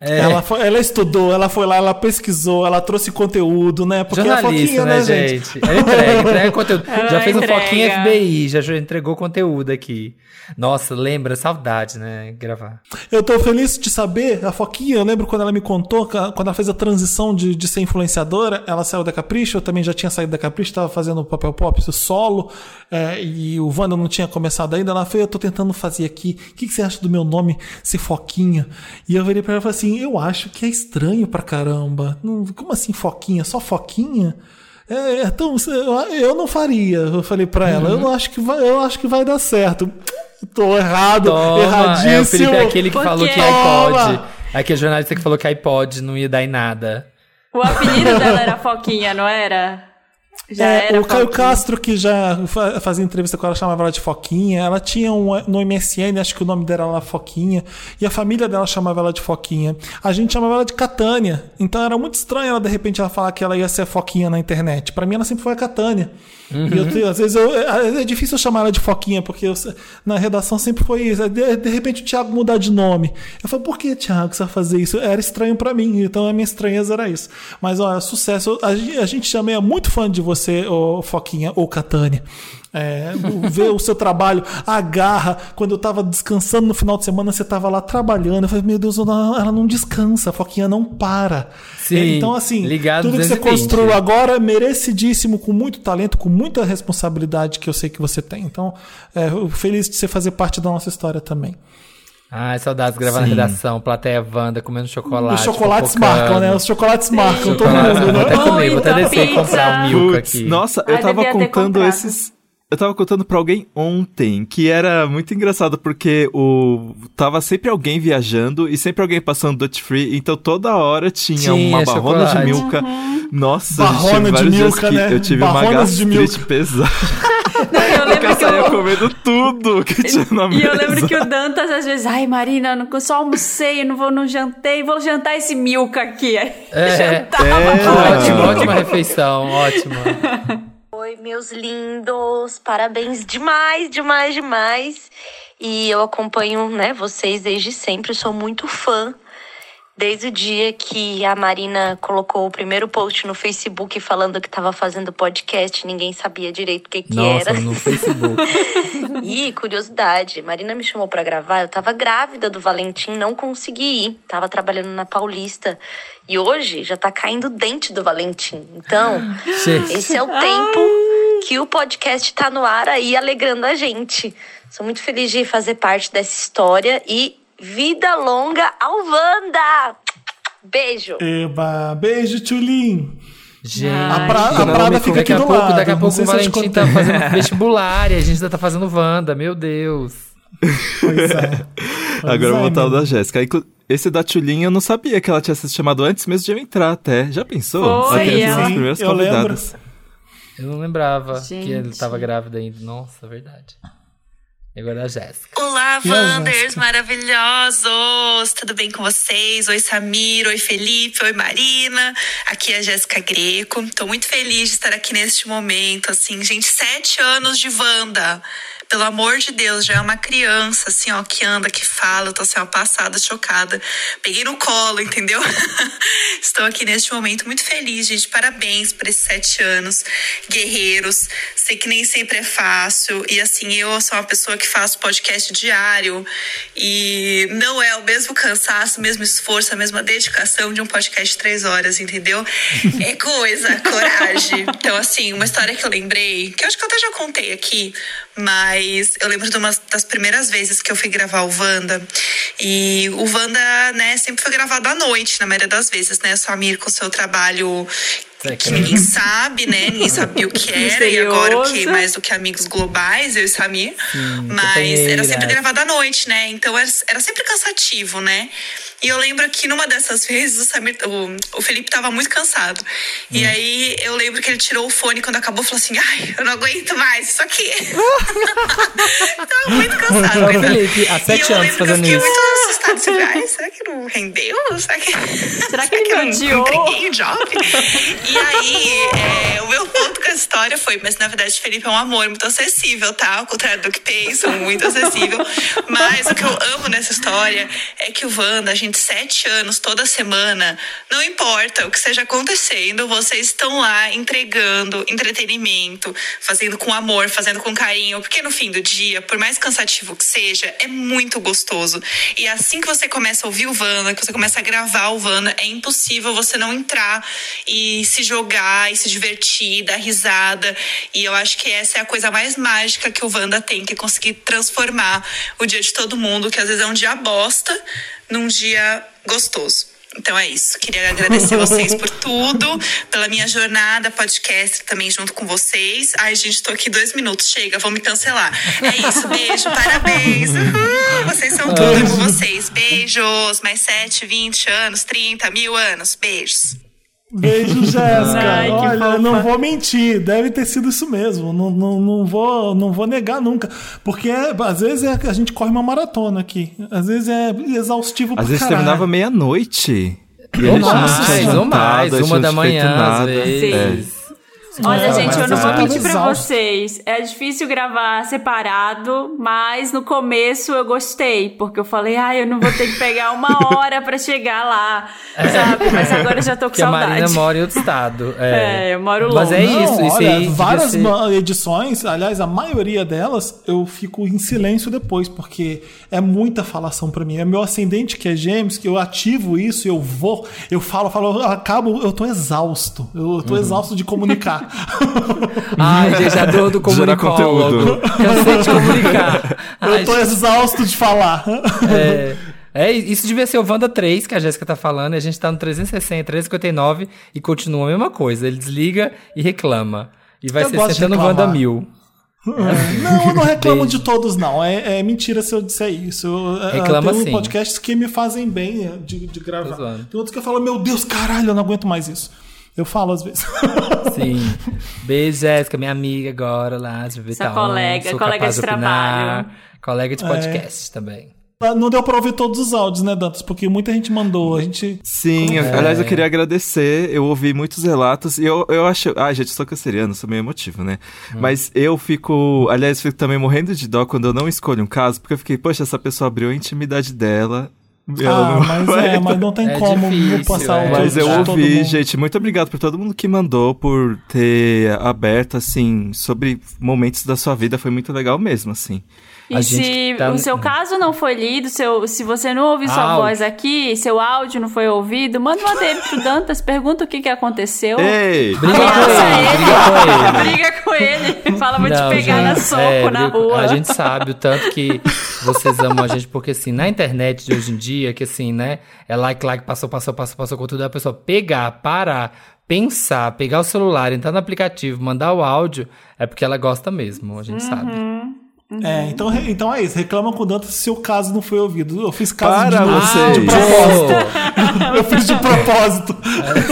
[SPEAKER 4] É.
[SPEAKER 2] Ela, foi- ela estudou, ela foi lá, ela pesquisou, ela trouxe conteúdo, né? Porque é a
[SPEAKER 4] Jornalista,
[SPEAKER 2] foquinha,
[SPEAKER 4] né,
[SPEAKER 2] né, gente?
[SPEAKER 4] gente? Ela entrega, entrega conteúdo.
[SPEAKER 3] Ela
[SPEAKER 4] já fez um
[SPEAKER 3] entrega.
[SPEAKER 4] foquinha FBI, já entregou conteúdo aqui. Nossa, lembra, saudade, né? Gravar.
[SPEAKER 2] Eu tô feliz de saber, a Foquinha, eu lembro quando ela me contou, quando ela fez a transição de, de ser influenciadora, ela saiu da Capricho, eu também já tinha saído da Capricho, tava fazendo papel pop solo, é, e o Wanda não tinha começado ainda. Ela fez, eu tô tentando fazer aqui, o que, que você acha do meu nome ser Foquinha? E eu virei pra ela e falei assim, eu acho que é estranho pra caramba. Como assim Foquinha? Só Foquinha? É, então, eu- não faria, eu falei pra ela, eu não acho que vai, eu acho que vai dar certo. Tô errado,
[SPEAKER 4] Toma,
[SPEAKER 2] erradíssimo.
[SPEAKER 4] é, o Felipe é aquele que
[SPEAKER 3] Por
[SPEAKER 4] falou
[SPEAKER 3] quê?
[SPEAKER 4] que iPod.
[SPEAKER 2] Toma.
[SPEAKER 4] Aquele jornalista que falou que iPod não ia dar em nada.
[SPEAKER 3] O apelido dela era Foquinha, não era? Já
[SPEAKER 2] É,
[SPEAKER 3] era
[SPEAKER 2] o Caio
[SPEAKER 3] Foquinha.
[SPEAKER 2] Castro, que já fa- fazia entrevista com ela, chamava ela de Foquinha. Ela tinha um, no MSN, acho que o nome dela era Foquinha. E a família dela chamava ela de Foquinha. A gente chamava ela de Catânia. Então era muito estranho ela, de repente, ela falar que ela ia ser Foquinha na internet. Pra mim, ela sempre foi a Catânia. E eu te- às vezes eu- é, é difícil eu chamar ela de Foquinha, porque eu- na redação sempre foi isso. De, de repente o Thiago mudar de nome. Eu falei, por que, Thiago, você vai fazer isso? Era estranho pra mim, então a minha estranheza era isso. Mas olha, sucesso. A, a gente também é muito fã de você, ô, Foquinha, ou Catânia. É, ver o seu trabalho, a garra. Quando eu tava descansando no final de semana, você tava lá trabalhando. Eu falei, meu Deus, ela não descansa, a Foquinha não para.
[SPEAKER 4] Sim,
[SPEAKER 2] É, então, assim,
[SPEAKER 4] ligado
[SPEAKER 2] tudo que você
[SPEAKER 4] 220.
[SPEAKER 2] construiu agora é merecidíssimo, com muito talento, com muita responsabilidade que eu sei que você tem. Então, é, feliz de você fazer parte da nossa história também.
[SPEAKER 4] Ai, saudades de gravar na redação, plateia Wanda, comendo chocolate.
[SPEAKER 2] Os chocolates
[SPEAKER 4] fofocando.
[SPEAKER 2] marcam, né? Os chocolates marcam todo mundo,
[SPEAKER 4] Vou até
[SPEAKER 2] né?
[SPEAKER 4] comer, vou até
[SPEAKER 3] Muita
[SPEAKER 4] descer e comprar um
[SPEAKER 3] pizza.
[SPEAKER 4] milk aqui.
[SPEAKER 5] nossa, eu
[SPEAKER 3] Ai,
[SPEAKER 5] tava
[SPEAKER 3] devia ter
[SPEAKER 5] contando esses. Eu tava contando pra alguém ontem, que era muito engraçado, porque o tava sempre alguém viajando e sempre alguém passando Dutch Free, então toda hora tinha,
[SPEAKER 4] Tinha
[SPEAKER 5] uma barrona
[SPEAKER 4] chocolate.
[SPEAKER 5] de milka. Nossa,
[SPEAKER 2] Barrona de milka, né?
[SPEAKER 5] eu tive uma
[SPEAKER 2] Barronas de
[SPEAKER 5] gastrite
[SPEAKER 2] milka.
[SPEAKER 5] pesada.
[SPEAKER 3] Eu lembro
[SPEAKER 5] Eu
[SPEAKER 3] que
[SPEAKER 5] saía
[SPEAKER 3] eu...
[SPEAKER 5] comendo tudo que tinha na
[SPEAKER 3] E
[SPEAKER 5] mesa.
[SPEAKER 3] eu lembro que o Dantas às vezes, ai Marina, eu não- só almocei, eu não vou, não jantei, vou jantar esse milk aqui.
[SPEAKER 4] É,
[SPEAKER 3] jantava.
[SPEAKER 5] É.
[SPEAKER 4] ótimo, ótima refeição, ótima.
[SPEAKER 27] Oi, meus lindos! Parabéns demais, demais, demais! E eu acompanho, né, vocês desde sempre, sou muito fã. Desde o dia que a Marina colocou o primeiro post no Facebook falando que estava fazendo podcast, ninguém sabia direito o que, que
[SPEAKER 4] Nossa,
[SPEAKER 27] era.
[SPEAKER 4] no Facebook.
[SPEAKER 27] E curiosidade, Marina me chamou pra gravar, eu tava grávida do Valentim, não consegui ir. Tava trabalhando na Paulista. E hoje já tá caindo o dente do Valentim. Então,
[SPEAKER 4] Gente.
[SPEAKER 27] esse é o tempo que o podcast tá no ar aí alegrando a gente. Sou muito feliz de fazer parte dessa história e vida longa ao Wanda! Beijo!
[SPEAKER 2] Eba, beijo, Tchulin.
[SPEAKER 4] Gente,
[SPEAKER 2] A pra- a Prada fica
[SPEAKER 4] daqui
[SPEAKER 2] aqui
[SPEAKER 4] a
[SPEAKER 2] do
[SPEAKER 4] pouco,
[SPEAKER 2] lado,
[SPEAKER 4] Daqui a pouco o
[SPEAKER 2] se
[SPEAKER 4] Valentim tá fazendo vestibular e a gente ainda tá fazendo Wanda, meu Deus.
[SPEAKER 2] Pois é. Pois
[SPEAKER 5] Agora eu vou
[SPEAKER 2] é,
[SPEAKER 5] botar o da Jéssica. Inclu- Esse da Tchulinha eu não sabia que ela tinha sido chamada antes mesmo de eu entrar até. Já pensou?
[SPEAKER 3] Foi, ela-
[SPEAKER 2] Sim,
[SPEAKER 5] primeiras
[SPEAKER 2] eu lembro.
[SPEAKER 5] convidadas.
[SPEAKER 4] Eu não lembrava que ele
[SPEAKER 3] Gente.
[SPEAKER 4] tava grávida ainda. Nossa, verdade. E agora a Jéssica.
[SPEAKER 26] Olá,
[SPEAKER 2] E
[SPEAKER 26] Wanders maravilhosos! Tudo bem com vocês? Oi, Samir, oi, Felipe, oi, Marina. Aqui é a Jéssica Greco. Tô muito feliz de estar aqui neste momento, assim. Gente, sete anos de Wanda. Pelo amor de Deus, já é uma criança, assim, ó, que anda, que fala. Eu tô, assim, ó, passada, chocada. Peguei no colo, entendeu? Estou aqui neste momento muito feliz, gente. Parabéns por esses sete anos. Guerreiros. Sei que nem sempre é fácil. E, assim, eu sou uma pessoa que faço podcast diário. E não é o mesmo cansaço, o mesmo esforço, a mesma dedicação de um podcast de três horas, entendeu? É coisa, coragem. Então, assim, uma história que eu lembrei, que eu acho que eu até já contei aqui, mas eu lembro de uma das primeiras vezes que eu fui gravar o Wanda. E o Wanda, né, sempre foi gravado à noite, na maioria das vezes, né? Samir com seu trabalho que ninguém sabe, né? Ninguém sabia o que era. E agora o que? Mais do que amigos globais, eu e Samir. Mas
[SPEAKER 4] companheiras.
[SPEAKER 26] era sempre gravado à noite, né? Então era, era sempre cansativo, né? E eu lembro que numa dessas vezes o, Samir, o, o Felipe tava muito cansado. E aí eu lembro que ele tirou o fone quando acabou e falou assim: Ai, eu não aguento mais isso aqui. tava muito cansado.
[SPEAKER 4] Ô,
[SPEAKER 26] coitado.
[SPEAKER 4] Felipe, há sete
[SPEAKER 26] e eu
[SPEAKER 4] anos
[SPEAKER 26] que eu
[SPEAKER 4] fazendo
[SPEAKER 26] fiquei
[SPEAKER 4] isso.
[SPEAKER 26] muito assustada. Assim, Ai, será que não rendeu? Será que, será
[SPEAKER 3] que ele
[SPEAKER 26] eu não
[SPEAKER 3] odiou?
[SPEAKER 26] entreguei o job? E aí, é, o meu ponto com essa história foi, mas na verdade, Felipe é um amor muito acessível, tá? Ao contrário do que pensam, muito acessível. Mas o que eu amo nessa história é que o Wanda, a gente, sete anos, toda semana, não importa o que esteja acontecendo, vocês estão lá entregando entretenimento, fazendo com amor, fazendo com carinho, porque no fim do dia, por mais cansativo que seja, é muito gostoso. E assim que você começa a ouvir o Wanda, que você começa a gravar o Wanda, é impossível você não entrar e se jogar e se divertir, dar risada. E eu acho que essa é a coisa mais mágica que o Wanda tem, que é conseguir transformar o dia de todo mundo, que às vezes é um dia bosta, num dia gostoso. Então é isso. Queria agradecer vocês por tudo, pela minha jornada podcast também junto com vocês. Ai, gente, tô aqui dois minutos. Chega, vão me cancelar. É isso, beijo, parabéns. Uhul, vocês são tudo, amo vocês. Beijos. Mais 7, 20 anos, 30, mil anos. Beijos.
[SPEAKER 2] Beijo, Jéssica.
[SPEAKER 3] Ai,
[SPEAKER 2] Olha,
[SPEAKER 3] fofa.
[SPEAKER 2] não vou mentir, deve ter sido isso mesmo. Não, não, não, vou, não vou negar nunca. Porque é- às vezes é, a gente corre uma maratona aqui. Às vezes é exaustivo pra
[SPEAKER 5] Às vezes
[SPEAKER 2] caralho.
[SPEAKER 5] terminava meia-noite. E
[SPEAKER 4] Ou mais, ou mais, uma da manhã, às vezes.
[SPEAKER 5] É.
[SPEAKER 3] Olha,
[SPEAKER 2] É,
[SPEAKER 3] gente, eu não vou mentir pra vocês. É difícil gravar separado, mas no começo eu gostei, porque eu falei, ah, eu não vou ter que pegar uma hora pra chegar lá, sabe? Mas agora eu já tô com
[SPEAKER 4] a
[SPEAKER 3] saudade.
[SPEAKER 4] Marina mora em outro estado. É,
[SPEAKER 3] É, eu moro
[SPEAKER 4] Mas é
[SPEAKER 3] longe.
[SPEAKER 4] isso,
[SPEAKER 2] Não,
[SPEAKER 4] isso
[SPEAKER 2] olha,
[SPEAKER 4] aí. devia
[SPEAKER 2] várias
[SPEAKER 4] ser-
[SPEAKER 2] edições, aliás, a maioria delas, eu fico em silêncio depois, porque é muita falação pra mim. É meu ascendente que é gêmeos, que eu ativo isso, eu vou, eu falo, falo, eu acabo, eu tô exausto. Eu tô
[SPEAKER 4] Uhum.
[SPEAKER 2] exausto de comunicar.
[SPEAKER 4] Ai, gente, dor do
[SPEAKER 5] Gerar
[SPEAKER 4] comunicólogo. Cansei de comunicar. Ai,
[SPEAKER 2] eu tô exausto de falar.
[SPEAKER 4] É, é, isso devia ser o Wanda 3 que a Jéssica tá falando, e a gente tá no 360, 359 e continua a mesma coisa. Ele desliga e reclama. E vai
[SPEAKER 2] Eu
[SPEAKER 4] ser sentando
[SPEAKER 2] reclamar.
[SPEAKER 4] Wanda 1000.
[SPEAKER 2] Não, eu não reclamo
[SPEAKER 4] Beijo.
[SPEAKER 2] de todos, não. É, é mentira se eu disser isso. Eu, é,
[SPEAKER 4] Reclama
[SPEAKER 2] tem
[SPEAKER 4] sim.
[SPEAKER 2] podcasts que me fazem bem é, de, de gravar. Tem outros que eu falo, meu Deus, caralho, eu não aguento mais isso. Eu falo às vezes.
[SPEAKER 4] Sim. Beijo, Jéssica, minha amiga agora lá de
[SPEAKER 3] Sua
[SPEAKER 4] Vital.
[SPEAKER 3] colega,
[SPEAKER 4] Sou
[SPEAKER 3] colega de
[SPEAKER 4] opinar.
[SPEAKER 3] trabalho.
[SPEAKER 4] Colega de
[SPEAKER 2] É.
[SPEAKER 4] podcast também.
[SPEAKER 2] Ah, Não deu pra ouvir todos os áudios, né, Dantas? Porque muita gente mandou. A gente.
[SPEAKER 5] Sim,
[SPEAKER 4] É.
[SPEAKER 5] aliás, eu queria agradecer. Eu ouvi muitos relatos e eu, eu acho. Ai, gente, sou canceriano, sou meio emotivo, né?
[SPEAKER 4] Hum.
[SPEAKER 5] Mas eu fico. Aliás, fico também morrendo de dó quando eu não escolho um caso, porque eu fiquei, poxa, essa pessoa abriu a intimidade dela.
[SPEAKER 2] Ah, mas é, mas não tem
[SPEAKER 4] É
[SPEAKER 2] como
[SPEAKER 4] difícil,
[SPEAKER 2] passar
[SPEAKER 4] é.
[SPEAKER 2] o
[SPEAKER 5] Mas eu ouvi, gente, muito obrigado por todo mundo que mandou, por ter aberto, assim, sobre momentos da sua vida. Foi muito legal mesmo, assim.
[SPEAKER 3] E se
[SPEAKER 4] tá-
[SPEAKER 3] o seu caso não foi lido, seu, se você não ouviu sua
[SPEAKER 4] Áudio.
[SPEAKER 3] voz aqui, seu áudio não foi ouvido, manda uma DM pro Dantas, pergunta o que, que aconteceu.
[SPEAKER 5] Ei!
[SPEAKER 4] Briga com
[SPEAKER 3] Ameaça
[SPEAKER 4] ele, briga com ele.
[SPEAKER 3] Briga com ele. Fala, vou te
[SPEAKER 4] Não,
[SPEAKER 3] pegar na
[SPEAKER 4] gente,
[SPEAKER 3] soco
[SPEAKER 4] é,
[SPEAKER 3] na rua.
[SPEAKER 4] A gente sabe o tanto que vocês amam a gente, porque assim, na internet de hoje em dia, que assim, né? É like, like, passou, passou, passou, passou com tudo, a pessoa pegar, parar, pensar, pegar o celular, entrar no aplicativo, mandar o áudio, é porque ela gosta mesmo, a gente sabe.
[SPEAKER 2] É, então, re- então é isso. Reclama com o Dantas se o caso não foi ouvido. Eu fiz caso
[SPEAKER 5] Para
[SPEAKER 2] de
[SPEAKER 5] vocês.
[SPEAKER 2] De propósito. Eu fiz de propósito.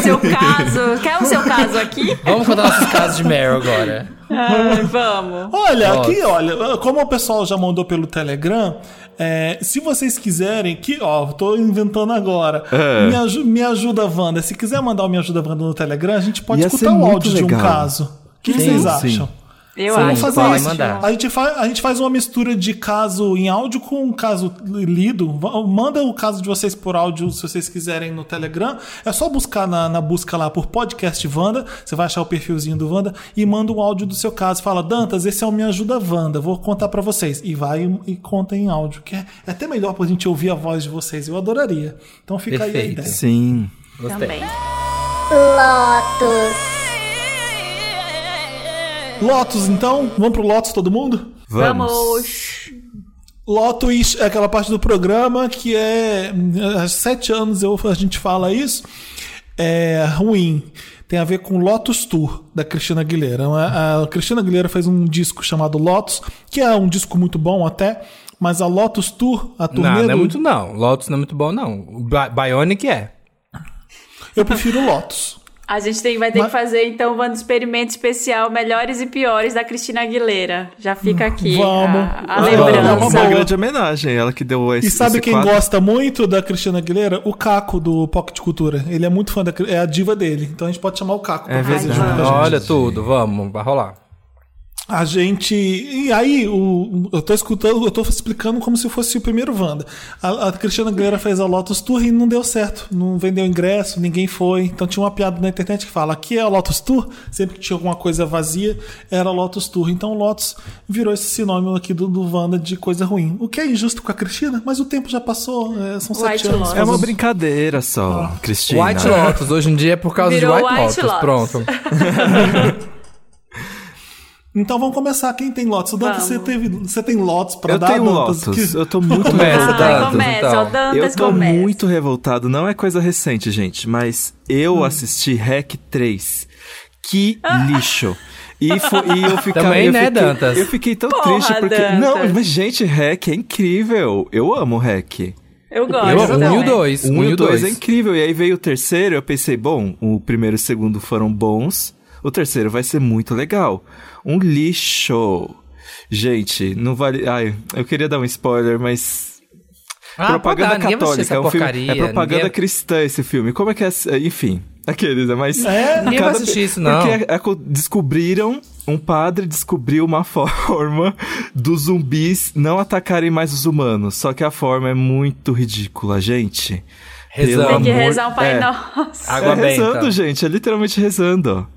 [SPEAKER 3] Seu caso. Quer o seu caso aqui?
[SPEAKER 4] Vamos contar nossos casos de Meryl agora.
[SPEAKER 3] Ai, vamos.
[SPEAKER 2] Olha,
[SPEAKER 4] Nossa.
[SPEAKER 2] aqui, olha, como o pessoal já mandou pelo Telegram, é, se vocês quiserem, que, ó, tô inventando agora.
[SPEAKER 5] É.
[SPEAKER 2] Me, aju- me ajuda, Wanda. Se quiser mandar o Me Ajuda Wanda no Telegram, a gente pode
[SPEAKER 5] Ia
[SPEAKER 2] escutar o áudio de um
[SPEAKER 5] legal.
[SPEAKER 2] caso. O que, que vocês
[SPEAKER 5] sim.
[SPEAKER 3] Eu
[SPEAKER 2] Vamos
[SPEAKER 3] acho.
[SPEAKER 2] fazer isso.
[SPEAKER 4] mandar.
[SPEAKER 2] A gente, faz, a gente faz uma mistura de caso em áudio com um caso lido. Manda o caso de vocês por áudio se vocês quiserem no Telegram. É só buscar na, na busca lá por podcast Wanda. Você vai achar o perfilzinho do Wanda e manda o áudio do seu caso. Fala, Dantas, esse é o Me Ajuda Wanda. Vou contar pra vocês. E vai e, e conta em áudio. Que é, é até melhor pra gente ouvir a voz de vocês. Eu adoraria. Então fica aí a
[SPEAKER 4] Perfeito.
[SPEAKER 2] ideia.
[SPEAKER 5] Sim.
[SPEAKER 3] Também.
[SPEAKER 28] Lotus.
[SPEAKER 2] Lotus, então? Vamos pro Lotus todo mundo?
[SPEAKER 3] Vamos.
[SPEAKER 2] Lotus é aquela parte do programa que é. Há sete anos eu, a gente fala isso. É ruim. Tem a ver com Lotus Tour, da Cristina Aguilera. A, a Cristina Aguilera fez um disco chamado Lotus, que é um disco muito bom até. Mas a Lotus Tour, a turnê
[SPEAKER 4] Não, não é
[SPEAKER 2] do-
[SPEAKER 4] muito não. Lotus não é muito bom, não. Bionic é.
[SPEAKER 2] Eu prefiro Lotus.
[SPEAKER 3] A gente tem, vai ter
[SPEAKER 2] Mas-
[SPEAKER 3] que fazer, então, um experimento especial Melhores e Piores da Cristina Aguilera. Já fica aqui
[SPEAKER 2] Vamos.
[SPEAKER 3] a, a
[SPEAKER 2] Vamos.
[SPEAKER 5] É uma
[SPEAKER 3] lembrança.
[SPEAKER 2] boa.
[SPEAKER 5] grande homenagem, ela que deu esse
[SPEAKER 2] E sabe
[SPEAKER 5] esse
[SPEAKER 2] quem
[SPEAKER 5] quadro.
[SPEAKER 2] gosta muito da Cristina Aguilera? O Caco, do Pocket Cultura. Ele é muito fã da É a diva dele. Então a gente pode chamar o Caco.
[SPEAKER 5] É
[SPEAKER 2] pra fazer
[SPEAKER 5] verdade.
[SPEAKER 2] junto com a gente.
[SPEAKER 4] Olha tudo, vamos, vai rolar.
[SPEAKER 2] A gente. E aí, o, eu tô escutando, eu tô explicando como se fosse o primeiro Wanda. A, a Cristina Aguilera fez a Lotus Tour e não deu certo. Não vendeu ingresso, ninguém foi. Então tinha uma piada na internet que fala: aqui é a Lotus Tour. Sempre que tinha alguma coisa vazia, era a Lotus Tour. Então Lotus virou esse sinônimo aqui do, do Wanda de coisa ruim. O que é injusto com a Cristina, mas o tempo já passou. é, são
[SPEAKER 3] White
[SPEAKER 2] sete anos.
[SPEAKER 3] Lotus.
[SPEAKER 5] É uma brincadeira só, Cristina.
[SPEAKER 4] White Lotus, hoje em dia é por causa
[SPEAKER 3] Virou
[SPEAKER 4] de White,
[SPEAKER 3] White
[SPEAKER 4] Lotus.
[SPEAKER 3] Lotus.
[SPEAKER 4] Pronto.
[SPEAKER 2] Então vamos começar. Quem tem Lotus? O Dantas, você, teve, você tem Lotus pra
[SPEAKER 5] Eu
[SPEAKER 2] dar,
[SPEAKER 5] tenho
[SPEAKER 2] Dantas?
[SPEAKER 5] Lotus,
[SPEAKER 2] Que-
[SPEAKER 5] eu tô muito revoltado.
[SPEAKER 3] Começa,
[SPEAKER 4] então.
[SPEAKER 3] Dantas
[SPEAKER 5] Eu tô
[SPEAKER 3] começa.
[SPEAKER 5] muito revoltado, não é coisa recente, gente, mas eu
[SPEAKER 2] Hum.
[SPEAKER 5] assisti Hack 3. Que lixo. E, e eu fica,
[SPEAKER 4] Também,
[SPEAKER 5] eu
[SPEAKER 4] né,
[SPEAKER 5] fiquei,
[SPEAKER 4] Dantas?
[SPEAKER 5] Eu fiquei tão
[SPEAKER 3] Porra,
[SPEAKER 5] triste porque.
[SPEAKER 3] Dantas.
[SPEAKER 5] Não, mas gente, Hack é incrível. Eu amo Hack.
[SPEAKER 3] Eu gosto.
[SPEAKER 4] Eu, um e o dois.
[SPEAKER 5] Um
[SPEAKER 4] Um
[SPEAKER 5] e o dois é
[SPEAKER 4] dois.
[SPEAKER 5] incrível. E aí veio o terceiro, eu pensei, bom, o primeiro e o segundo foram bons. O terceiro vai ser muito legal. Um lixo. Gente, não vale. Ai, eu queria dar um spoiler, mas.
[SPEAKER 4] Ah,
[SPEAKER 5] propaganda
[SPEAKER 4] dar,
[SPEAKER 5] católica. É, um
[SPEAKER 4] essa
[SPEAKER 5] filme,
[SPEAKER 4] porcaria,
[SPEAKER 5] é propaganda
[SPEAKER 4] ninguém-
[SPEAKER 5] cristã esse filme. Como é que é. Enfim. Aqueles, é mais.
[SPEAKER 2] É?
[SPEAKER 4] Ninguém vai assistir isso, não.
[SPEAKER 5] Porque é- é co- descobriram. Um padre descobriu uma forma dos zumbis não atacarem mais os humanos. Só que a forma é muito ridícula, gente.
[SPEAKER 4] Rezando.
[SPEAKER 3] Tem que rezar um Pai
[SPEAKER 5] é.
[SPEAKER 3] Nosso.
[SPEAKER 4] Água
[SPEAKER 5] é rezando, gente. É literalmente rezando.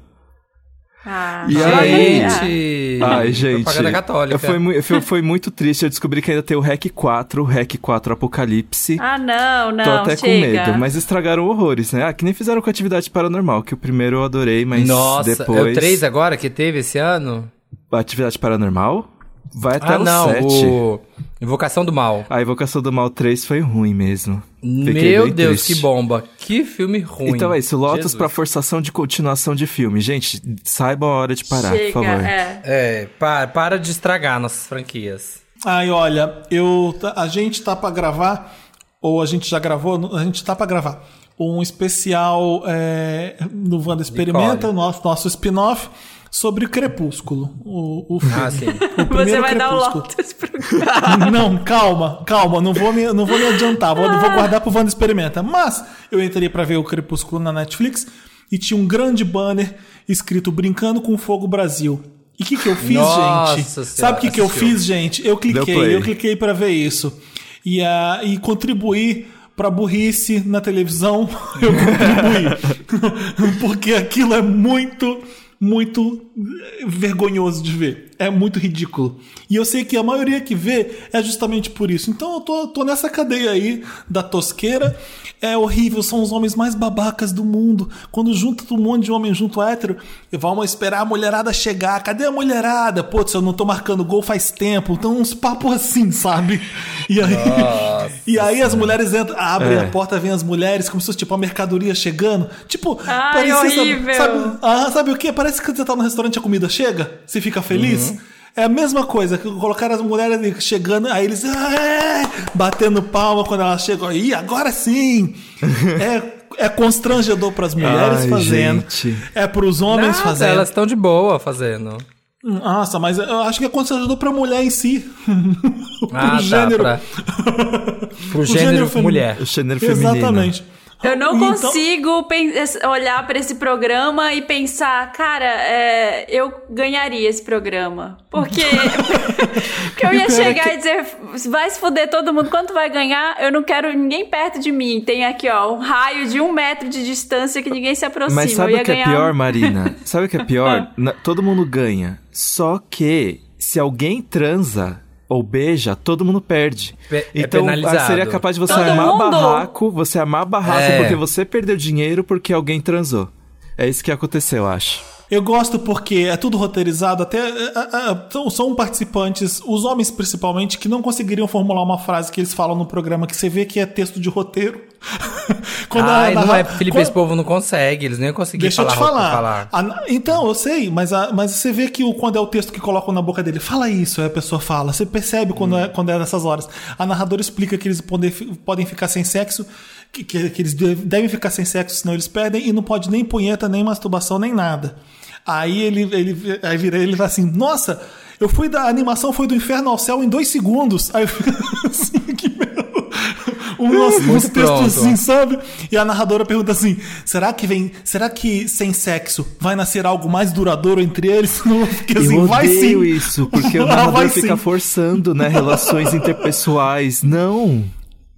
[SPEAKER 3] Ah,
[SPEAKER 5] E aí-.
[SPEAKER 4] Gente,
[SPEAKER 5] Ai, gente.
[SPEAKER 4] propaganda católica.
[SPEAKER 5] Foi, foi, foi muito triste. Eu descobri que ainda tem o REC 4, o REC 4 Apocalipse.
[SPEAKER 3] Ah, não, não,
[SPEAKER 5] Tô até com
[SPEAKER 3] chega.
[SPEAKER 5] medo, mas estragaram horrores, né? Ah, que nem fizeram com atividade paranormal, que o primeiro eu adorei, mas
[SPEAKER 4] Nossa,
[SPEAKER 5] depois.
[SPEAKER 4] é o 3 agora que teve esse ano?
[SPEAKER 5] Atividade paranormal? Vai até
[SPEAKER 4] ah,
[SPEAKER 5] o
[SPEAKER 4] não,
[SPEAKER 5] 7.
[SPEAKER 4] o Invocação do Mal.
[SPEAKER 5] A Invocação do Mal 3 foi ruim mesmo. Fiquei
[SPEAKER 4] Meu Deus,
[SPEAKER 5] triste.
[SPEAKER 4] que bomba. Que filme ruim.
[SPEAKER 5] Então é isso, Lotus
[SPEAKER 4] Jesus.
[SPEAKER 5] pra forçação de continuação de filme. Gente, saibam a hora de parar,
[SPEAKER 3] Chega,
[SPEAKER 5] por favor.
[SPEAKER 3] é.
[SPEAKER 4] É, para, para de estragar nossas franquias.
[SPEAKER 2] Ai, olha, eu, a gente tá pra gravar, ou a gente já gravou, a gente tá pra gravar um especial é, no Wanda Experimenta,
[SPEAKER 4] Nicole.
[SPEAKER 2] nosso, nosso spin-off, sobre o Crepúsculo. O, o filme.
[SPEAKER 4] Ah, sim.
[SPEAKER 2] O
[SPEAKER 3] Você
[SPEAKER 2] primeiro
[SPEAKER 3] vai dar o
[SPEAKER 2] Crepúsculo.
[SPEAKER 3] Lotus pro
[SPEAKER 2] Não, calma, calma, não vou me, não vou me adiantar, vou, vou guardar pro Wanda Experimenta. Mas eu entrei pra ver o Crepúsculo na Netflix e tinha um grande banner escrito Brincando com Fogo Brasil. E o que, que eu fiz,
[SPEAKER 4] Nossa
[SPEAKER 2] gente?
[SPEAKER 4] Senhora,
[SPEAKER 2] Sabe o que, que eu fiz, gente? Eu cliquei, eu cliquei pra ver isso. E, ah, e contribuí pra burrice na televisão. Eu contribuí. Porque aquilo é muito, muito vergonhoso de ver. É muito ridículo. E eu sei que a maioria que vê é justamente por isso. Então eu tô, tô nessa cadeia aí da tosqueira. É horrível, são os homens mais babacas do mundo. Quando junta um monte de homem junto hétero, vamos esperar a mulherada chegar. Cadê a mulherada? Pô, se eu não tô marcando gol faz tempo. Então uns papos assim, sabe? E aí, e aí as mulheres entram, abrem
[SPEAKER 5] É.
[SPEAKER 2] a porta, vem as mulheres, como se fosse tipo a mercadoria chegando. Tipo,
[SPEAKER 3] Ai,
[SPEAKER 2] parecia,
[SPEAKER 3] horrível.
[SPEAKER 2] sabe, ah, sabe o que? Parece que você tá no restaurante e a comida chega, você fica feliz. É a mesma coisa, que colocaram as mulheres ali chegando, aí eles batendo palma quando elas chegam. Ih, agora sim! é, é constrangedor pras mulheres
[SPEAKER 5] Ai,
[SPEAKER 2] fazendo,
[SPEAKER 5] gente.
[SPEAKER 2] é pros homens
[SPEAKER 4] Nada,
[SPEAKER 2] fazendo.
[SPEAKER 4] Elas estão de boa fazendo.
[SPEAKER 2] Nossa, mas eu acho que é constrangedor pra mulher em si.
[SPEAKER 4] Ah, tá,
[SPEAKER 2] gênero.
[SPEAKER 4] pra- Pro
[SPEAKER 2] O
[SPEAKER 4] gênero
[SPEAKER 2] femi-
[SPEAKER 4] mulher.
[SPEAKER 5] O gênero feminino.
[SPEAKER 2] Exatamente.
[SPEAKER 3] Eu não
[SPEAKER 2] Então-
[SPEAKER 3] consigo olhar pra esse programa e pensar, cara, é, eu ganharia esse programa. Porque, porque eu ia
[SPEAKER 2] é
[SPEAKER 3] chegar
[SPEAKER 2] que-
[SPEAKER 3] e dizer, vai se fuder todo mundo, quanto vai ganhar? Eu não quero ninguém perto de mim. Tem aqui, ó, um raio de um metro de distância que ninguém se aproxima.
[SPEAKER 5] Mas sabe o que é
[SPEAKER 3] um-
[SPEAKER 5] pior, Marina? Sabe o que é pior? Na- todo mundo ganha. Só que se alguém transa ou beija, todo mundo perde.
[SPEAKER 4] Pe- é
[SPEAKER 5] então
[SPEAKER 4] penalizado.
[SPEAKER 5] seria capaz de você
[SPEAKER 3] Todo
[SPEAKER 5] armar
[SPEAKER 3] mundo?
[SPEAKER 5] barraco, você armar barraco
[SPEAKER 4] É.
[SPEAKER 5] porque você perdeu dinheiro porque alguém transou. É isso que aconteceu, eu acho.
[SPEAKER 2] Eu gosto porque é tudo roteirizado, até é, é, é, são- são participantes, os homens principalmente, que não conseguiriam formular uma frase que eles falam no programa, que você vê que é texto de roteiro. Quando
[SPEAKER 4] Ai,
[SPEAKER 2] a
[SPEAKER 4] não é, Felipe,
[SPEAKER 2] quando-
[SPEAKER 4] esse povo não consegue, eles nem iam conseguir
[SPEAKER 2] Deixa eu
[SPEAKER 4] falar.
[SPEAKER 2] te falar.
[SPEAKER 4] falar.
[SPEAKER 2] A então, eu sei, mas, a- mas você vê que o, quando é o texto que colocam na boca dele, fala isso, aí a pessoa fala. Você percebe quando, é, quando é nessas horas. A narradora explica que eles podem, podem ficar sem sexo, que, que, que eles de- devem ficar sem sexo, senão eles perdem, e não pode nem punheta, nem masturbação, nem nada. Aí ele, ele aí vira ele fala assim: Nossa, eu fui da a animação foi do inferno ao céu em dois segundos. Aí eu fico assim, que. Um, uns textos
[SPEAKER 4] pronto.
[SPEAKER 2] assim, sabe? E a narradora pergunta assim: será que vem. Será que sem sexo vai nascer algo mais duradouro entre eles? Porque assim,
[SPEAKER 5] eu
[SPEAKER 2] vai sim.
[SPEAKER 5] isso, porque o narrador
[SPEAKER 2] vai
[SPEAKER 5] fica
[SPEAKER 2] sim.
[SPEAKER 5] forçando, né, relações interpessoais. Não.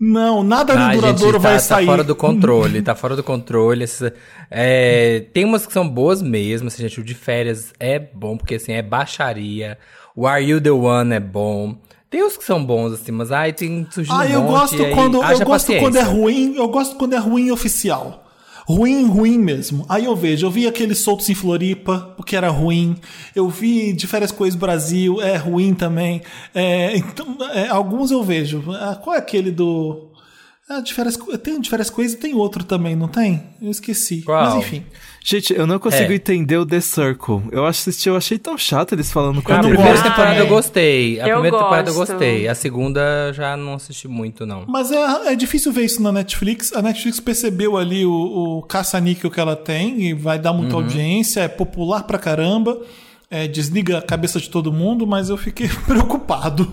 [SPEAKER 2] Não, nada de
[SPEAKER 4] Ai,
[SPEAKER 2] duradouro
[SPEAKER 4] gente, tá,
[SPEAKER 2] vai
[SPEAKER 4] tá
[SPEAKER 2] sair.
[SPEAKER 4] fora do controle, tá fora do controle. Essa- é, tem umas que são boas mesmo, assim, gente, o de férias é bom, porque assim, é baixaria. O Are You The One é bom. Tem uns que são bons, assim, mas ai, tem surgindo
[SPEAKER 2] Ah,
[SPEAKER 4] um
[SPEAKER 2] eu
[SPEAKER 4] monte,
[SPEAKER 2] gosto
[SPEAKER 4] aí
[SPEAKER 2] quando eu gosto quando é ruim, eu gosto quando é ruim oficial. Ruim, ruim mesmo. Aí eu vejo, eu vi aqueles soltos em Floripa, porque era ruim. Eu vi de férias coisas Brasil, é ruim também. É, então, é, alguns eu vejo. Ah, qual é aquele do. Ah, de férias, tem um de férias coisas e tem outro também, não tem? Eu esqueci.
[SPEAKER 5] Qual?
[SPEAKER 2] Mas enfim.
[SPEAKER 5] Gente, eu não consigo
[SPEAKER 4] É.
[SPEAKER 5] entender o The Circle. Eu assisti, eu achei tão chato eles falando com
[SPEAKER 4] A
[SPEAKER 5] a
[SPEAKER 4] primeira
[SPEAKER 5] TV.
[SPEAKER 4] temporada eu gostei. A
[SPEAKER 3] Eu
[SPEAKER 4] primeira temporada eu
[SPEAKER 3] gosto.
[SPEAKER 4] gostei. A segunda já não assisti muito, não.
[SPEAKER 2] Mas é, é difícil ver isso na Netflix. A Netflix percebeu ali o, o caça-níquel que ela tem e vai dar muita
[SPEAKER 4] Uhum.
[SPEAKER 2] audiência, é popular pra caramba. É, desliga a cabeça de todo mundo, mas eu fiquei preocupado.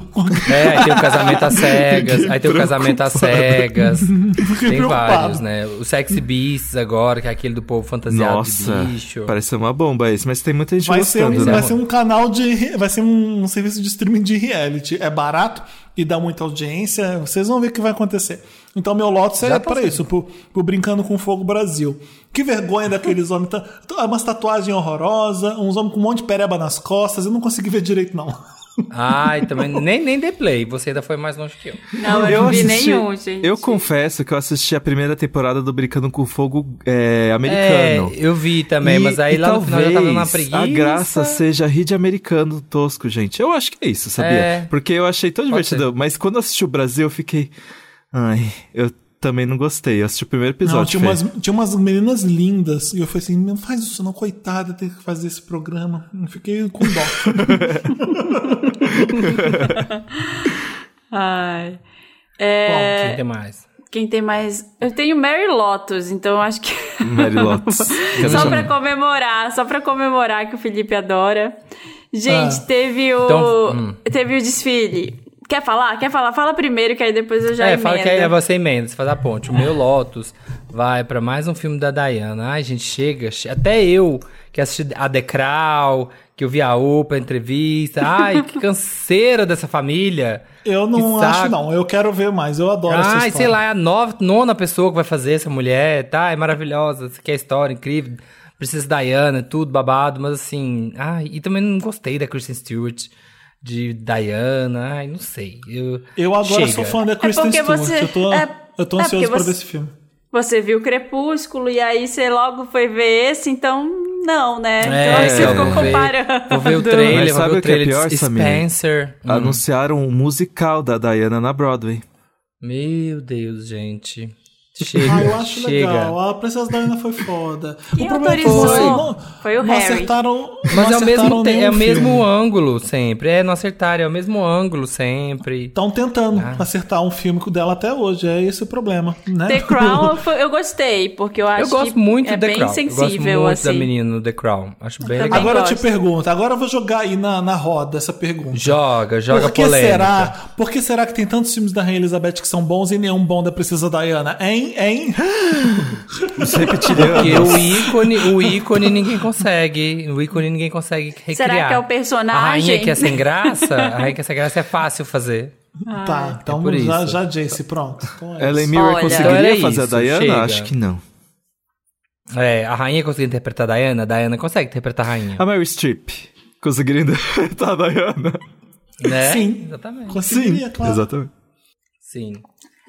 [SPEAKER 4] É, aí tem o casamento às cegas, aí tem o casamento às cegas.
[SPEAKER 2] Fiquei
[SPEAKER 4] Tem
[SPEAKER 2] preocupado.
[SPEAKER 4] vários, né? O Sexy Beasts agora, que é aquele do povo fantasiado
[SPEAKER 5] Nossa,
[SPEAKER 4] de bicho.
[SPEAKER 5] parece uma bomba isso, mas tem muita gente
[SPEAKER 2] Vai ser, um,
[SPEAKER 5] gostando, né?
[SPEAKER 2] vai ser um canal de. Vai ser um, serviço de streaming de reality. É barato e dá muita audiência. Vocês vão ver o que vai acontecer. Então, meu Lotus é para isso, pro, pro Brincando com Fogo Brasil. Que vergonha daqueles homens. Tá, tá- umas tatuagens horrorosas, uns homens com um monte de pereba nas costas. Eu não consegui ver direito, não.
[SPEAKER 4] Ai, também. Nem, nem dei play. Você ainda foi mais longe que eu.
[SPEAKER 3] Não, eu, não vi
[SPEAKER 5] assisti-
[SPEAKER 3] nenhum, gente.
[SPEAKER 5] Eu confesso que eu assisti a primeira temporada do Brincando com Fogo é,
[SPEAKER 4] É,
[SPEAKER 5] americano.
[SPEAKER 4] eu vi também,
[SPEAKER 5] E-
[SPEAKER 4] mas aí lá no final já tava numa
[SPEAKER 5] talvez
[SPEAKER 4] preguiça.
[SPEAKER 5] A graça seja rir de americano tosco, gente. Eu acho que é isso, sabia?
[SPEAKER 4] É.
[SPEAKER 5] Porque eu achei tão divertido. Mas quando eu assisti o Brasil, eu fiquei. Ai, eu também não gostei. Eu assisti o primeiro
[SPEAKER 2] Não,
[SPEAKER 5] episódio.
[SPEAKER 2] tinha,
[SPEAKER 5] Fê.
[SPEAKER 2] umas, tinha umas meninas lindas. E eu falei assim: não faz isso, não, coitada, ter que fazer esse programa. Eu fiquei com dó.
[SPEAKER 3] Ai. É,
[SPEAKER 4] Quem tem mais?
[SPEAKER 3] Quem tem mais? Eu tenho Mary Lotus, então eu acho que.
[SPEAKER 5] Mary Lotus.
[SPEAKER 3] só pra comemorar, só pra comemorar que o Felipe adora. Gente,
[SPEAKER 4] Ah.
[SPEAKER 3] teve o.
[SPEAKER 4] Então, hum.
[SPEAKER 3] Teve o desfile. Quer falar? Quer falar? Fala primeiro, que aí depois eu já
[SPEAKER 4] é,
[SPEAKER 3] emendo.
[SPEAKER 4] fala que aí é você emenda, você faz a ponte. O meu Lotus vai pra mais um filme da Diana. Ai, gente, chega. che- Até eu, que assisti a The Crown, que eu vi a Opa, a entrevista. Ai, que canseira dessa família.
[SPEAKER 2] Eu não
[SPEAKER 4] Que
[SPEAKER 2] acho,
[SPEAKER 4] saco.
[SPEAKER 2] não. Eu quero ver mais. Eu adoro essa
[SPEAKER 4] Ai,
[SPEAKER 2] história.
[SPEAKER 4] sei lá, é a nova, nona pessoa que vai fazer essa mulher, tá? É maravilhosa, isso aqui é história incrível. Precisa Diana, tudo babado, mas assim. Ai, e também não gostei da Kristen Stewart, de Diana, ai, não sei. Eu,
[SPEAKER 2] Eu agora
[SPEAKER 4] Chega.
[SPEAKER 2] sou fã da Kristen
[SPEAKER 3] porque
[SPEAKER 2] Stewart.
[SPEAKER 3] você-
[SPEAKER 2] eu tô,
[SPEAKER 3] é-
[SPEAKER 2] eu tô
[SPEAKER 3] é
[SPEAKER 2] ansioso
[SPEAKER 3] porque
[SPEAKER 2] pra
[SPEAKER 3] você-
[SPEAKER 2] ver esse filme.
[SPEAKER 3] Você viu Crepúsculo e aí você logo foi ver esse, então não, né? então
[SPEAKER 4] É,
[SPEAKER 3] aí você
[SPEAKER 4] eu
[SPEAKER 3] ficou
[SPEAKER 4] vou ver-
[SPEAKER 3] comparando.
[SPEAKER 4] vou ver o trailer,
[SPEAKER 5] Mas sabe o que é pior?
[SPEAKER 4] Spencer. Hum.
[SPEAKER 5] Anunciaram um musical da Diana na Broadway.
[SPEAKER 4] Meu Deus, gente. Chega,
[SPEAKER 2] Ah, eu acho
[SPEAKER 4] chega.
[SPEAKER 2] legal. A Princesa Diana foi foda.
[SPEAKER 3] Quem
[SPEAKER 2] o problema que você não,
[SPEAKER 3] Foi o
[SPEAKER 2] não
[SPEAKER 3] Harry.
[SPEAKER 2] acertaram.
[SPEAKER 4] Mas
[SPEAKER 2] não
[SPEAKER 4] é o mesmo, te- é o mesmo ângulo sempre. É, não acertaram, é o mesmo ângulo sempre.
[SPEAKER 2] Estão tentando
[SPEAKER 4] Ah.
[SPEAKER 2] acertar um filme dela até hoje. É esse o problema, né?
[SPEAKER 3] The Crown foi- eu gostei, porque eu acho
[SPEAKER 4] eu gosto
[SPEAKER 3] que
[SPEAKER 4] muito
[SPEAKER 3] é
[SPEAKER 4] do The
[SPEAKER 3] bem
[SPEAKER 4] Crown. eu
[SPEAKER 3] sensível,
[SPEAKER 4] gosto muito
[SPEAKER 3] assim.
[SPEAKER 4] da menina no The Crown. Acho bem legal.
[SPEAKER 2] Agora eu
[SPEAKER 3] gosto.
[SPEAKER 2] te pergunto. Agora eu vou jogar aí na, na roda essa pergunta.
[SPEAKER 4] Joga, joga
[SPEAKER 2] Por que
[SPEAKER 4] polêmica.
[SPEAKER 2] será? Por que será que tem tantos filmes da Rainha Elizabeth que são bons e nenhum bom da Princesa Diana, hein? Hein? Hein?
[SPEAKER 5] Os reptilianos.
[SPEAKER 4] Porque o ícone, o ícone ninguém consegue. O ícone ninguém consegue recriar.
[SPEAKER 3] Será que é o personagem?
[SPEAKER 4] A rainha que é sem graça, a rainha que é sem graça é fácil fazer.
[SPEAKER 2] Tá, então
[SPEAKER 4] por
[SPEAKER 2] já,
[SPEAKER 4] isso.
[SPEAKER 2] já Jace, pronto. Então é
[SPEAKER 5] Ellen. Mirror
[SPEAKER 3] Olha.
[SPEAKER 5] conseguiria
[SPEAKER 4] Então
[SPEAKER 5] fazer
[SPEAKER 4] isso,
[SPEAKER 5] a Diana?
[SPEAKER 4] chega.
[SPEAKER 5] Acho que não.
[SPEAKER 4] É, a rainha conseguiu interpretar a Diana, a Diana consegue interpretar a rainha.
[SPEAKER 5] A Mary Streep conseguiria interpretar a Diana?
[SPEAKER 4] Né?
[SPEAKER 2] Sim.
[SPEAKER 4] Exatamente.
[SPEAKER 2] Conseguiria,
[SPEAKER 5] Sim,
[SPEAKER 2] claro.
[SPEAKER 5] exatamente.
[SPEAKER 4] Sim.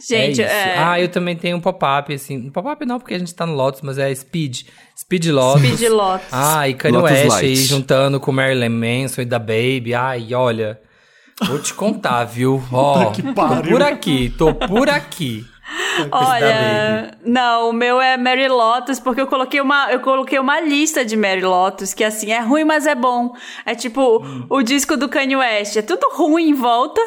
[SPEAKER 3] Gente,
[SPEAKER 4] é
[SPEAKER 3] é-
[SPEAKER 4] Ah, eu também tenho um pop-up, assim. Pop-up não, porque a gente tá no Lotus, mas é Speed. Speed Lotus.
[SPEAKER 3] Speed Lotus.
[SPEAKER 4] Ah, e Kanye
[SPEAKER 5] Lotus
[SPEAKER 4] West aí juntando com Marilyn Manson e da Baby. Ai, olha. Vou te contar, viu? Ó,
[SPEAKER 2] que
[SPEAKER 4] tô
[SPEAKER 2] pariu.
[SPEAKER 4] por aqui, tô por aqui.
[SPEAKER 3] Olha, não, o meu é Mary Lotus, porque eu coloquei uma, eu coloquei uma lista de Mary Lotus, que assim, é ruim, mas é bom. É tipo o disco do Kanye West, é tudo ruim em volta.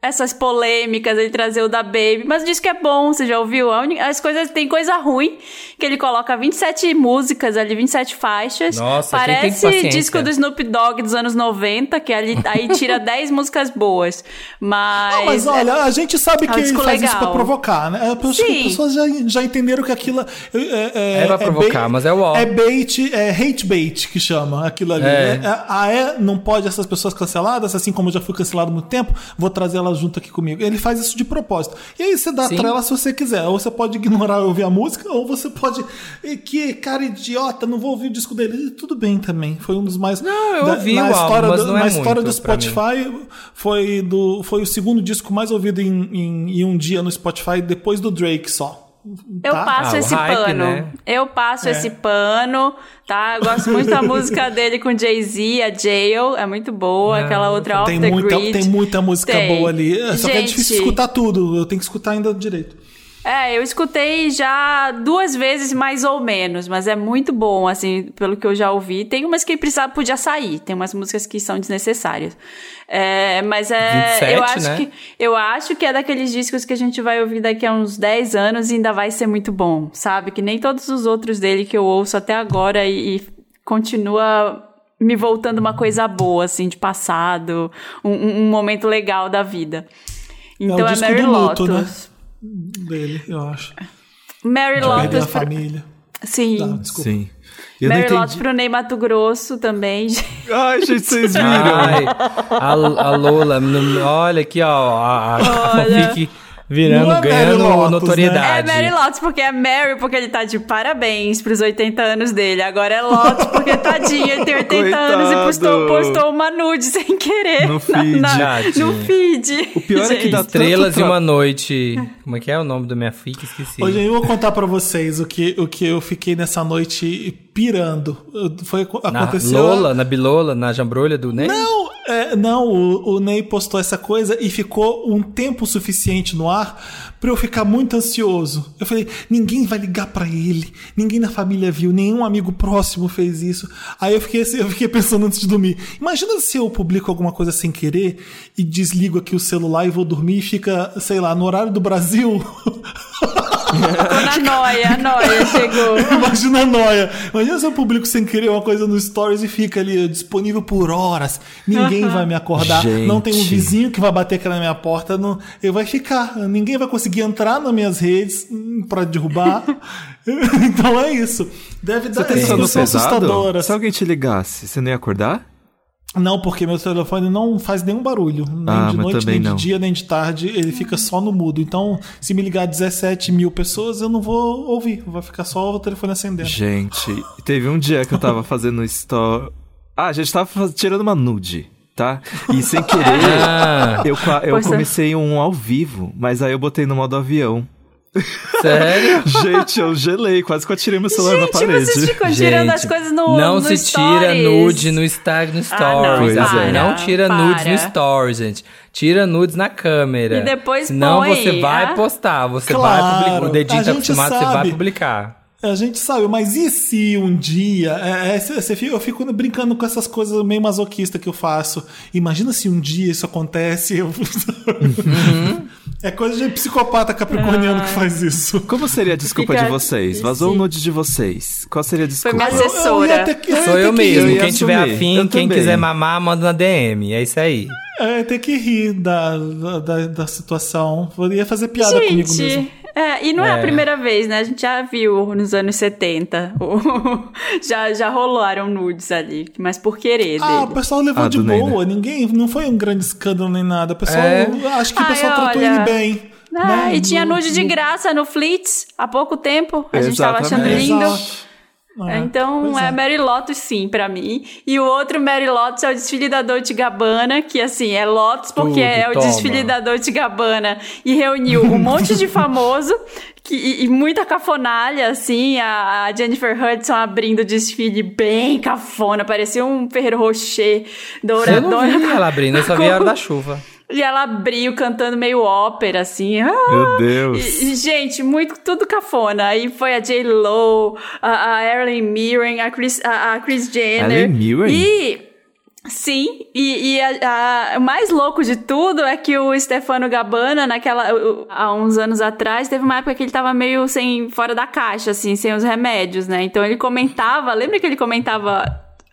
[SPEAKER 3] Essas polêmicas, ele trazer o da Baby, mas o disco é bom, você já ouviu? A As coisas, tem coisa ruim, que ele coloca 27 músicas ali, 27 faixas.
[SPEAKER 4] Nossa,
[SPEAKER 3] Parece disco do Snoop Dogg dos anos 90, que ali, aí tira 10 músicas boas. Mas.
[SPEAKER 2] Não, mas olha, a gente sabe
[SPEAKER 3] é
[SPEAKER 2] que ele faz isso pra
[SPEAKER 3] legal.
[SPEAKER 2] provocar, né? Eu acho que
[SPEAKER 3] Sim.
[SPEAKER 2] as pessoas já, já entenderam que aquilo é, é,
[SPEAKER 4] É pra provocar,
[SPEAKER 2] bait-
[SPEAKER 4] mas é o ó.
[SPEAKER 2] É bait, é hate bait que chama aquilo ali.
[SPEAKER 4] É.
[SPEAKER 2] É. Ah, é? Não pode essas pessoas canceladas, assim como eu já fui cancelado há muito tempo, vou trazer elas junto aqui comigo. Ele faz isso de propósito. E aí você dá
[SPEAKER 4] Sim.
[SPEAKER 2] trela se você quiser. Ou você pode ignorar ouvir a música, ou você pode. "E Que cara idiota, não vou ouvir o disco dele. E tudo bem também. Foi um dos mais.
[SPEAKER 4] Não, eu
[SPEAKER 2] da-
[SPEAKER 4] ouvi
[SPEAKER 2] na
[SPEAKER 4] o álbum,
[SPEAKER 2] história
[SPEAKER 4] mas
[SPEAKER 2] do,
[SPEAKER 4] é
[SPEAKER 2] Na história
[SPEAKER 4] muito
[SPEAKER 2] do. Spotify foi, do, foi o segundo disco mais ouvido em, em, em um dia no Spotify depois do Drake só.
[SPEAKER 3] Eu
[SPEAKER 2] Tá?
[SPEAKER 3] passo
[SPEAKER 4] Ah,
[SPEAKER 3] esse
[SPEAKER 4] hype,
[SPEAKER 3] pano.
[SPEAKER 4] né?
[SPEAKER 3] Eu passo
[SPEAKER 2] É.
[SPEAKER 3] esse pano, tá? Eu gosto muito da música dele com Jay-Z, a Jail, é muito boa. Aquela outra Off
[SPEAKER 2] Tem
[SPEAKER 3] the
[SPEAKER 2] muita,
[SPEAKER 3] Grid.
[SPEAKER 2] tem muita música
[SPEAKER 3] Tem.
[SPEAKER 2] boa ali. É, Só que é
[SPEAKER 3] Gente,
[SPEAKER 2] difícil escutar tudo. Eu tenho que escutar ainda direito.
[SPEAKER 3] É, eu escutei já duas vezes mais ou menos, mas é muito bom, assim, pelo que eu já ouvi. Tem umas que precisava, podia sair, tem umas músicas que são desnecessárias. É, mas é.
[SPEAKER 4] 27,
[SPEAKER 3] eu, acho
[SPEAKER 4] né?
[SPEAKER 3] que, eu acho que é daqueles discos que a gente vai ouvir daqui a uns 10 anos e ainda vai ser muito bom, sabe? Que nem todos os outros dele que eu ouço até agora e, e continua me voltando uma coisa boa, assim, de passado, um, um- um momento legal da vida. Então
[SPEAKER 2] o
[SPEAKER 3] é,
[SPEAKER 2] disco
[SPEAKER 3] Mary
[SPEAKER 2] do luto,
[SPEAKER 3] Lotus.
[SPEAKER 2] né? Dele, eu acho.
[SPEAKER 3] Mary Lotus. pra-
[SPEAKER 2] família.
[SPEAKER 3] Sim.
[SPEAKER 2] Tá, desculpa.
[SPEAKER 5] Sim. Eu
[SPEAKER 3] Mary. Lotus pro Ney Mato Grosso também.
[SPEAKER 5] Ai, gente, vocês viram?
[SPEAKER 4] Ai, a, a Lola, no- olha aqui, ó, a, a, fanfic virando,
[SPEAKER 2] é
[SPEAKER 4] ganhando
[SPEAKER 2] Lotus,
[SPEAKER 3] É
[SPEAKER 4] notoriedade.
[SPEAKER 3] Mary Lotus, porque é Mary, porque ele tá de parabéns pros 80 anos dele. Agora é Lotus, porque tadinho, ele tem 80 anos e postou,
[SPEAKER 5] Coitado.
[SPEAKER 3] postou uma nude sem querer.
[SPEAKER 5] No
[SPEAKER 3] na-
[SPEAKER 5] feed.
[SPEAKER 3] na- no
[SPEAKER 4] Tadinho.
[SPEAKER 3] feed.
[SPEAKER 5] O pior é que
[SPEAKER 3] Gente.
[SPEAKER 5] dá
[SPEAKER 4] Estrelas
[SPEAKER 5] tanto
[SPEAKER 4] e uma noite. Como é que é o nome da minha fic? Esqueci.
[SPEAKER 2] Hoje eu vou contar pra vocês o que, o que eu fiquei nessa noite pirando. Foi,
[SPEAKER 4] na
[SPEAKER 2] aconteceu.
[SPEAKER 4] Lola, na Bilola, na jambrolha do Ney?
[SPEAKER 2] Não, é, não o, o Ney postou essa coisa e ficou um tempo suficiente no ar pra eu ficar muito ansioso. Eu falei, ninguém vai ligar pra ele, ninguém na família viu, nenhum amigo próximo fez isso. Aí eu fiquei, eu fiquei pensando antes de dormir. Imagina se eu publico alguma coisa sem querer e desligo aqui o celular e vou dormir e fica, sei lá, no horário do Brasil.
[SPEAKER 3] Ficou na noia, a noia chegou.
[SPEAKER 2] Imagina a noia. Imagina se eu publico sem querer uma coisa no Stories e fica ali disponível por horas. Ninguém vai me acordar.
[SPEAKER 5] Gente.
[SPEAKER 2] Não tem um vizinho que vai bater aqui na minha porta. Não, eu vai ficar. Ninguém vai conseguir entrar nas minhas redes hum, pra derrubar. então é isso. Deve dar
[SPEAKER 5] Você
[SPEAKER 2] coisas são
[SPEAKER 5] pesado?
[SPEAKER 2] assustadoras.
[SPEAKER 5] Se alguém te ligasse, você não ia acordar?
[SPEAKER 2] Não, porque meu telefone não faz nenhum barulho. Nem
[SPEAKER 5] Ah,
[SPEAKER 2] de noite, nem de
[SPEAKER 5] não.
[SPEAKER 2] dia, nem de tarde. Ele fica só no mudo. Então, se me ligar 17 mil pessoas, eu não vou ouvir. Vai ficar só o telefone acendendo.
[SPEAKER 5] Gente, teve um dia que eu tava fazendo story. Ah, a gente tava tirando uma nude, tá? E sem querer,
[SPEAKER 4] Ah.
[SPEAKER 5] eu, eu
[SPEAKER 3] é.
[SPEAKER 5] comecei um ao vivo, mas aí eu botei no modo avião.
[SPEAKER 4] Sério?
[SPEAKER 5] Gente, eu gelei, quase que eu tirei meu celular na
[SPEAKER 3] Gente,
[SPEAKER 5] parede.
[SPEAKER 3] vocês ficam tirando as
[SPEAKER 4] Gente,
[SPEAKER 3] coisas no
[SPEAKER 4] Não
[SPEAKER 3] no
[SPEAKER 4] se tira
[SPEAKER 3] stories.
[SPEAKER 4] nude no Instagram, no Stories.
[SPEAKER 5] não,
[SPEAKER 4] assim,
[SPEAKER 5] para,
[SPEAKER 4] não tira nudes no
[SPEAKER 3] para.
[SPEAKER 4] Stories, gente. Tira nudes na câmera.
[SPEAKER 3] E depois
[SPEAKER 4] Senão
[SPEAKER 3] põe,
[SPEAKER 4] você vai
[SPEAKER 3] ah?
[SPEAKER 4] postar, você
[SPEAKER 2] Claro,
[SPEAKER 4] vai publicar. O dedinho tá
[SPEAKER 2] gente
[SPEAKER 4] acostumado, você vai
[SPEAKER 2] sabe.
[SPEAKER 4] publicar.
[SPEAKER 2] A gente sabe, mas e se um dia. É, é, fica- eu fico brincando com essas coisas meio masoquista que eu faço. Imagina se um dia isso acontece. eu- é coisa de psicopata capricorniano que faz isso.
[SPEAKER 5] Como seria a desculpa
[SPEAKER 3] Fica-
[SPEAKER 5] de vocês? Vazou o nude de vocês. Qual seria a desculpa?
[SPEAKER 3] minha
[SPEAKER 2] Eu- eu ia
[SPEAKER 3] assessora.
[SPEAKER 2] ter que- eu
[SPEAKER 4] Sou eu mesmo. Quem tiver afim,
[SPEAKER 5] Eu
[SPEAKER 4] quem
[SPEAKER 5] também.
[SPEAKER 4] quiser mamar, manda na DM. É isso aí.
[SPEAKER 2] É, ter que rir da, da, da, da situação. Eu ia fazer piada comigo mesmo.
[SPEAKER 3] É, e não é. a
[SPEAKER 4] É.
[SPEAKER 3] primeira vez, né? A gente já viu nos anos 70. o- já, já rolaram nudes ali, mas por querer
[SPEAKER 2] Ah, o
[SPEAKER 3] dele.
[SPEAKER 2] pessoal levou
[SPEAKER 5] Ah,
[SPEAKER 2] de
[SPEAKER 5] Ney,
[SPEAKER 2] boa, ninguém, não foi um grande escândalo nem nada. O pessoal,
[SPEAKER 4] É.
[SPEAKER 2] acho que o
[SPEAKER 3] Ai,
[SPEAKER 2] pessoal tratou
[SPEAKER 3] olha.
[SPEAKER 2] ele bem.
[SPEAKER 3] Ah,
[SPEAKER 2] né?
[SPEAKER 3] e tinha nude de
[SPEAKER 2] no-
[SPEAKER 3] graça no Flits há pouco tempo. A gente tava achando
[SPEAKER 5] Exatamente.
[SPEAKER 3] lindo.
[SPEAKER 2] Exato. É,
[SPEAKER 3] Então é.
[SPEAKER 2] é.
[SPEAKER 3] Mary Lotus sim pra mim. E o outro Mary Lotus é o desfile da Dolce Gabbana, que assim, é Lotus porque
[SPEAKER 4] Tudo,
[SPEAKER 3] é o
[SPEAKER 4] toma.
[SPEAKER 3] desfile da Dolce Gabbana e reuniu um monte de famoso que, e, e muita cafonalha, assim, a, a Jennifer Hudson abrindo o desfile bem cafona, parecia um Ferrero Rocher
[SPEAKER 4] Eu não
[SPEAKER 3] douradona.
[SPEAKER 4] vi ela abrindo, eu só vi a hora da chuva.
[SPEAKER 3] E ela abriu cantando meio ópera, assim. Ah!
[SPEAKER 5] Meu Deus.
[SPEAKER 3] E, gente, muito, tudo cafona. Aí foi a J-Lo, a, a Erin Mirren, a Chris, a, a Chris Jenner.
[SPEAKER 5] Mirren?
[SPEAKER 3] E... Sim, e, e a- a- o mais louco de tudo é que o Stefano Gabbana, naquela, há uns anos atrás, teve uma época que ele tava meio sem, fora da caixa, assim, sem os remédios, né? Então ele comentava, lembra que ele comentava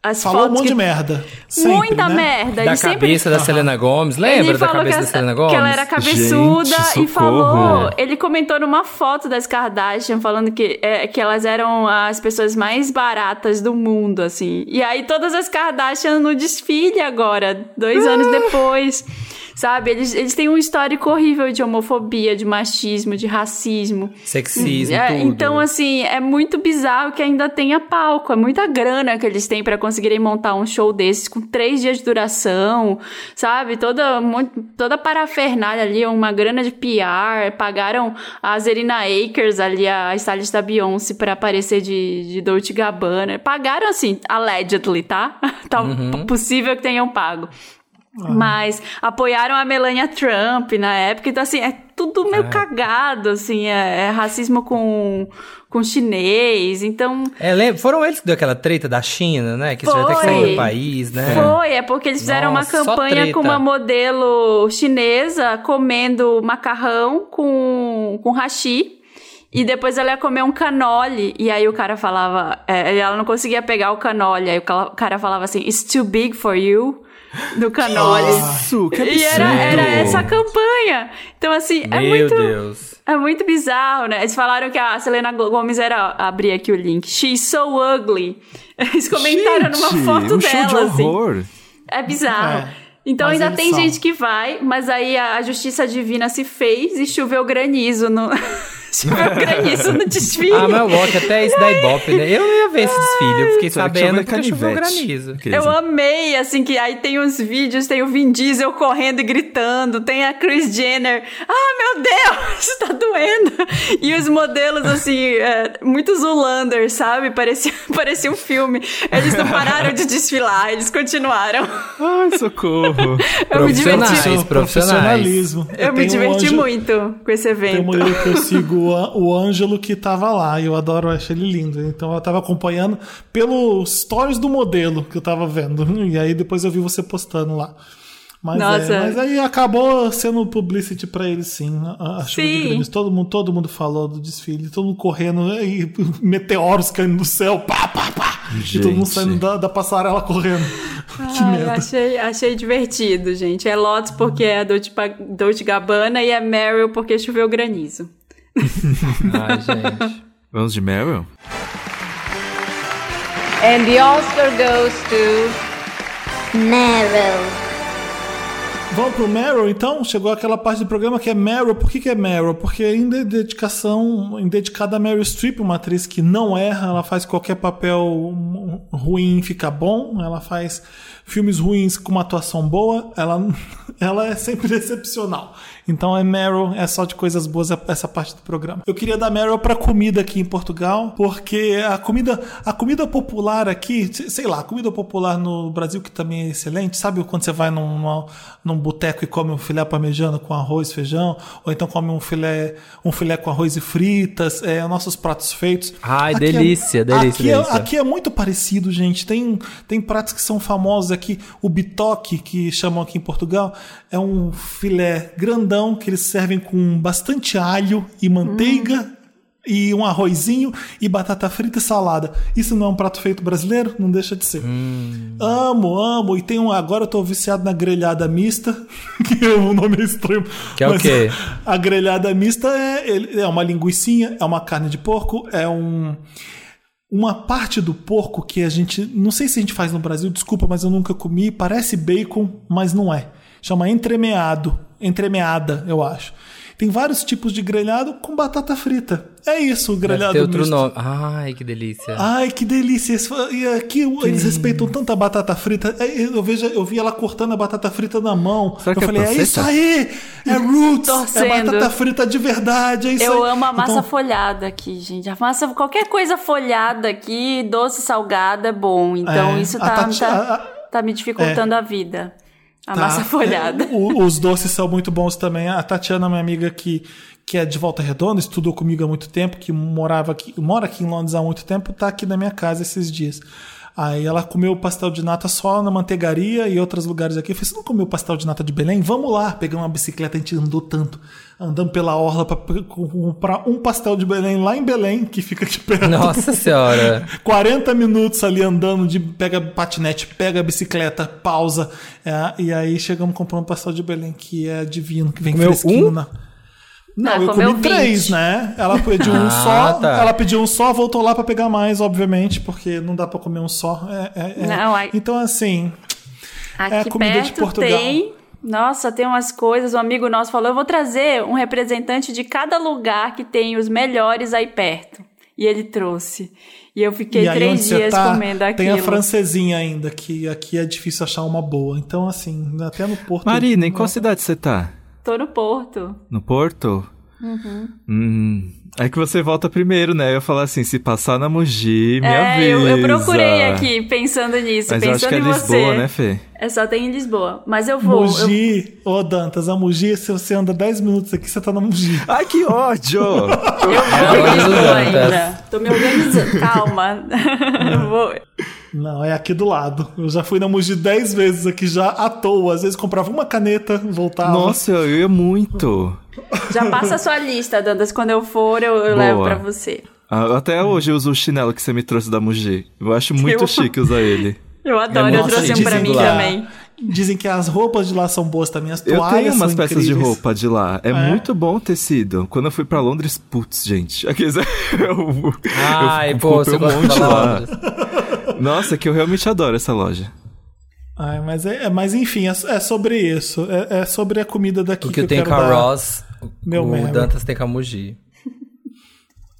[SPEAKER 3] as
[SPEAKER 2] Falou um
[SPEAKER 3] fotos
[SPEAKER 2] monte
[SPEAKER 3] que
[SPEAKER 2] de merda. Sempre,
[SPEAKER 3] Muita
[SPEAKER 2] né?
[SPEAKER 3] merda.
[SPEAKER 4] Da
[SPEAKER 3] ele sempre
[SPEAKER 4] cabeça da Selena Gomes. Lembra
[SPEAKER 3] ele
[SPEAKER 4] da cabeça da Selena Gomes?
[SPEAKER 3] que ela era cabeçuda
[SPEAKER 5] Gente,
[SPEAKER 3] e falou. Ele comentou numa foto das Kardashian falando que, é, que elas eram as pessoas mais baratas do mundo, assim. E aí todas as Kardashian no desfile agora, dois anos depois. Sabe? Eles, eles têm um histórico horrível de homofobia, de machismo, de racismo.
[SPEAKER 4] Sexismo,
[SPEAKER 3] É,
[SPEAKER 4] tudo.
[SPEAKER 3] então, assim, é muito bizarro que ainda tenha palco. É muita grana que eles têm pra conseguirem montar um show desses com três dias de duração, sabe? Toda, toda parafernália ali, uma grana de PR. Pagaram a Zerina Akers ali, a stylist da Beyoncé, pra aparecer de, de Dolce Gabbana. Pagaram, assim, allegedly, tá? tá
[SPEAKER 4] Uhum.
[SPEAKER 3] possível que tenham pago. Mas apoiaram a Melania Trump na época, então assim, é tudo meio cagado, assim, é, é racismo com, com chinês, então...
[SPEAKER 4] É, lembra? Foram eles que deu aquela treta da China, né? Que eles tiveram que sair
[SPEAKER 3] Foi.
[SPEAKER 4] do país, né?
[SPEAKER 3] Foi, é porque eles fizeram
[SPEAKER 4] Nossa,
[SPEAKER 3] uma campanha com uma modelo chinesa comendo macarrão com, com hashi. E depois ela ia comer um canole. E aí o cara falava. é, ela não conseguia pegar o canole. Aí o cara falava assim: It's too big for you. Do canole.
[SPEAKER 5] Isso, que
[SPEAKER 3] E era,
[SPEAKER 5] absurdo.
[SPEAKER 3] era essa a campanha. Então, assim, é
[SPEAKER 4] Meu
[SPEAKER 3] muito.
[SPEAKER 4] Deus.
[SPEAKER 3] É muito bizarro, né? Eles falaram que a Selena Gomes era. Abri aqui o link. She's so ugly. Eles comentaram numa
[SPEAKER 5] Gente,
[SPEAKER 3] foto
[SPEAKER 5] um show de
[SPEAKER 3] dela, assim.
[SPEAKER 5] horror.
[SPEAKER 3] É bizarro.
[SPEAKER 2] É,
[SPEAKER 3] então
[SPEAKER 2] mas
[SPEAKER 3] ainda tem
[SPEAKER 2] são.
[SPEAKER 3] gente que vai, mas aí a, a justiça divina se fez e choveu granizo no. choveu granizo no desfile.
[SPEAKER 4] Ah, mas eu gosto até isso da Ibope, né? Eu não ia ver esse desfile, eu fiquei
[SPEAKER 5] Será que
[SPEAKER 4] sabendo
[SPEAKER 5] chama
[SPEAKER 4] porque choveu
[SPEAKER 5] canivete?
[SPEAKER 4] granizo.
[SPEAKER 3] Eu amei, assim, que aí tem uns vídeos, tem o Vin Diesel correndo e gritando, tem a Kris Jenner, ah, meu Deus, tá doendo. E os modelos, assim, é, muito Zulander, sabe? Parecia, parecia um filme. Eles não pararam de desfilar, eles continuaram.
[SPEAKER 5] Ai, socorro.
[SPEAKER 3] Eu me diverti.
[SPEAKER 4] Profissionais.
[SPEAKER 2] Profissionalismo.
[SPEAKER 3] Eu me
[SPEAKER 2] tenho um
[SPEAKER 3] diverti
[SPEAKER 2] anjo-
[SPEAKER 3] muito com esse
[SPEAKER 2] Tem
[SPEAKER 3] evento.
[SPEAKER 2] uma mulher que eu sigo, o Ângelo, que tava lá. E eu adoro, eu acho ele lindo. Então eu tava acompanhando pelos stories do modelo que eu tava vendo. E aí depois eu vi você postando lá. Mas,
[SPEAKER 3] Nossa.
[SPEAKER 2] é, mas aí acabou sendo publicity pra ele, sim. A, a chuva de
[SPEAKER 3] Sim.
[SPEAKER 2] granizo. Todo mundo, todo mundo falou do desfile, todo mundo correndo e meteoros caindo do céu, pá, pá, pá. E todo mundo
[SPEAKER 5] Gente.
[SPEAKER 2] saindo da, da passarela correndo. que
[SPEAKER 3] Ai,
[SPEAKER 2] merda.
[SPEAKER 3] achei, achei divertido, gente. É Lotus porque é a Dolce, Dolce Gabbana e é Meryl porque choveu granizo.
[SPEAKER 4] Ai, gente.
[SPEAKER 5] Vamos de Meryl?
[SPEAKER 28] And the Oscar goes to
[SPEAKER 16] Meryl.
[SPEAKER 2] Vamos pro Meryl, então? Chegou aquela parte do programa que é Meryl. Por que, que é Meryl? Porque em de- dedicação, em dedicada a Meryl Streep, uma atriz que não erra, ela faz qualquer papel ruim ficar bom, ela faz filmes ruins com uma atuação boa, ela, ela é sempre excepcional. Então é Meryl, é só de coisas boas essa parte do programa. Eu queria dar Meryl pra comida aqui em Portugal, porque a comida, a comida popular aqui, sei lá, a comida popular no Brasil que também é excelente, sabe quando você vai num, num, num boteco e come um filé parmegiana com arroz, feijão, ou então come um filé, um filé com arroz e fritas, é, nossos pratos feitos.
[SPEAKER 4] Ai,
[SPEAKER 2] Aqui é-
[SPEAKER 4] delícia, delícia,
[SPEAKER 2] aqui, é,
[SPEAKER 4] delícia.
[SPEAKER 2] aqui é muito parecido, gente. Tem, tem pratos que são famosos aqui. O bitoque, que chamam aqui em Portugal, é um filé grandão que eles servem com bastante alho e manteiga. e um arrozinho e batata frita e salada. Isso não é um prato feito brasileiro? Não deixa de ser. Amo, amo. E tem um. Agora eu tô viciado na grelhada mista, que o nome é estranho.
[SPEAKER 4] Que é o quê?
[SPEAKER 2] A grelhada mista é, é uma linguiçinha, é uma carne de porco, é um. Uma parte do porco que a gente. Não sei se a gente faz no Brasil, desculpa, mas eu nunca comi. Parece bacon, mas não é. Chama entremeado. Entremeada, eu acho. Tem vários tipos de grelhado com batata frita. É isso, o
[SPEAKER 4] Deve
[SPEAKER 2] grelhado
[SPEAKER 4] ter outro
[SPEAKER 2] misto.
[SPEAKER 4] nome. Ai, que delícia.
[SPEAKER 2] Ai, que delícia. E aqui eles respeitam tanto a batata frita. É, Eu, vejo, eu vi ela cortando a batata frita na mão.
[SPEAKER 5] Será
[SPEAKER 2] eu
[SPEAKER 5] que é
[SPEAKER 2] falei, é,
[SPEAKER 5] panceta?
[SPEAKER 2] isso aí! É roots! É batata frita de verdade, é isso
[SPEAKER 3] Eu
[SPEAKER 2] aí.
[SPEAKER 3] amo a massa
[SPEAKER 2] Então,
[SPEAKER 3] folhada aqui, gente. A massa, qualquer coisa folhada aqui, doce, salgada, é bom. Então
[SPEAKER 2] É,
[SPEAKER 3] isso tá,
[SPEAKER 2] Tati-
[SPEAKER 3] tá, tá me dificultando a vida. A
[SPEAKER 2] Tá.
[SPEAKER 3] massa folhada.
[SPEAKER 2] É, o- os doces são muito bons também. A Tatiana, minha amiga que, que é de Volta Redonda, estudou comigo há muito tempo, que morava aqui, mora aqui em Londres há muito tempo, tá aqui na minha casa esses dias. Aí ela comeu pastel de nata só na manteigaria e outros lugares aqui. Eu falei, você não comeu pastel de nata de Belém? Vamos lá. Peguei uma bicicleta, a gente andou tanto, andando pela orla pra pra comprar um pastel de Belém lá em Belém, que fica aqui perto.
[SPEAKER 4] Nossa senhora.
[SPEAKER 2] 40 minutos ali andando de pega patinete, pega a bicicleta, pausa. é, e aí chegamos comprando um pastel de Belém, que é divino, que vem
[SPEAKER 4] Comeu
[SPEAKER 2] fresquinho
[SPEAKER 4] um?
[SPEAKER 2] na. Não,
[SPEAKER 3] Ah,
[SPEAKER 2] eu comi três,
[SPEAKER 3] 20.
[SPEAKER 2] né? Ela pediu um
[SPEAKER 4] Ah,
[SPEAKER 2] só,
[SPEAKER 4] tá.
[SPEAKER 2] ela pediu um só, voltou lá pra pegar mais, obviamente, porque não dá pra comer um só. É, é- é.
[SPEAKER 3] Não, aí-
[SPEAKER 2] Então, assim,
[SPEAKER 3] Aqui
[SPEAKER 2] É a comida de Portugal.
[SPEAKER 3] tem. Nossa, tem umas coisas. Um amigo nosso falou: eu vou trazer um representante de cada lugar que tem os melhores aí perto. E ele trouxe. E eu fiquei
[SPEAKER 2] e aí
[SPEAKER 3] três dias
[SPEAKER 2] tá,
[SPEAKER 3] comendo aquilo.
[SPEAKER 2] tem a francesinha ainda, que aqui é difícil achar uma boa. Então, assim, até no Porto.
[SPEAKER 5] Marina, em qual cidade você tá?
[SPEAKER 3] Tô no Porto.
[SPEAKER 5] No Porto?
[SPEAKER 3] Uhum.
[SPEAKER 5] Hum. É que você volta primeiro, né? Eu ia falar assim, se passar na Mogi, me
[SPEAKER 3] é,
[SPEAKER 5] avisa.
[SPEAKER 3] eu, eu procurei aqui pensando nisso,
[SPEAKER 5] Mas eu
[SPEAKER 3] pensando
[SPEAKER 5] acho que é
[SPEAKER 3] em
[SPEAKER 5] Lisboa,
[SPEAKER 3] você.
[SPEAKER 5] né, Fê?
[SPEAKER 3] É só tem em Lisboa. Mas eu vou. eu-
[SPEAKER 2] Mogi, ô Dantas, a Mogi, se você anda 10 minutos aqui, você tá na Mogi.
[SPEAKER 5] Ai, que ódio!
[SPEAKER 3] Eu vou
[SPEAKER 4] É,
[SPEAKER 3] em Lisboa ainda. Tô me organizando. Calma. Eu vou.
[SPEAKER 2] Não, é aqui do lado. Eu já fui na Mogi 10 vezes aqui já à toa. Às vezes comprava uma caneta, voltava.
[SPEAKER 5] Nossa, eu ia muito.
[SPEAKER 3] Já passa a sua lista, Dantas. Quando eu for, eu, eu levo pra você.
[SPEAKER 5] Ah, Até hoje eu uso o chinelo que você me trouxe da Mugi. Eu acho muito
[SPEAKER 3] Eu-
[SPEAKER 5] chique usar ele.
[SPEAKER 3] Eu adoro,
[SPEAKER 4] É
[SPEAKER 3] eu
[SPEAKER 4] muito
[SPEAKER 3] trouxe um pra mim
[SPEAKER 2] a-
[SPEAKER 3] também.
[SPEAKER 2] Dizem que as roupas de lá são boas também, as
[SPEAKER 5] Eu
[SPEAKER 2] toalhas
[SPEAKER 5] tenho umas
[SPEAKER 2] são
[SPEAKER 5] peças de
[SPEAKER 2] incríveis.
[SPEAKER 5] roupa de lá. É, muito bom o tecido. Quando eu fui pra Londres, putz, gente. Aqueles... eu,
[SPEAKER 4] Ai,
[SPEAKER 5] eu
[SPEAKER 4] pô,
[SPEAKER 5] comprei
[SPEAKER 4] você
[SPEAKER 5] um monte
[SPEAKER 4] de
[SPEAKER 5] lá. Nossa, que eu realmente adoro essa loja.
[SPEAKER 2] Ai, mas, é, é- mas enfim, é, é sobre isso. É, é sobre a comida daqui
[SPEAKER 4] O que
[SPEAKER 2] que
[SPEAKER 4] eu tenho
[SPEAKER 2] quero
[SPEAKER 4] com a. Ross,
[SPEAKER 2] Meu
[SPEAKER 4] o. Dantas tem com a Mugi.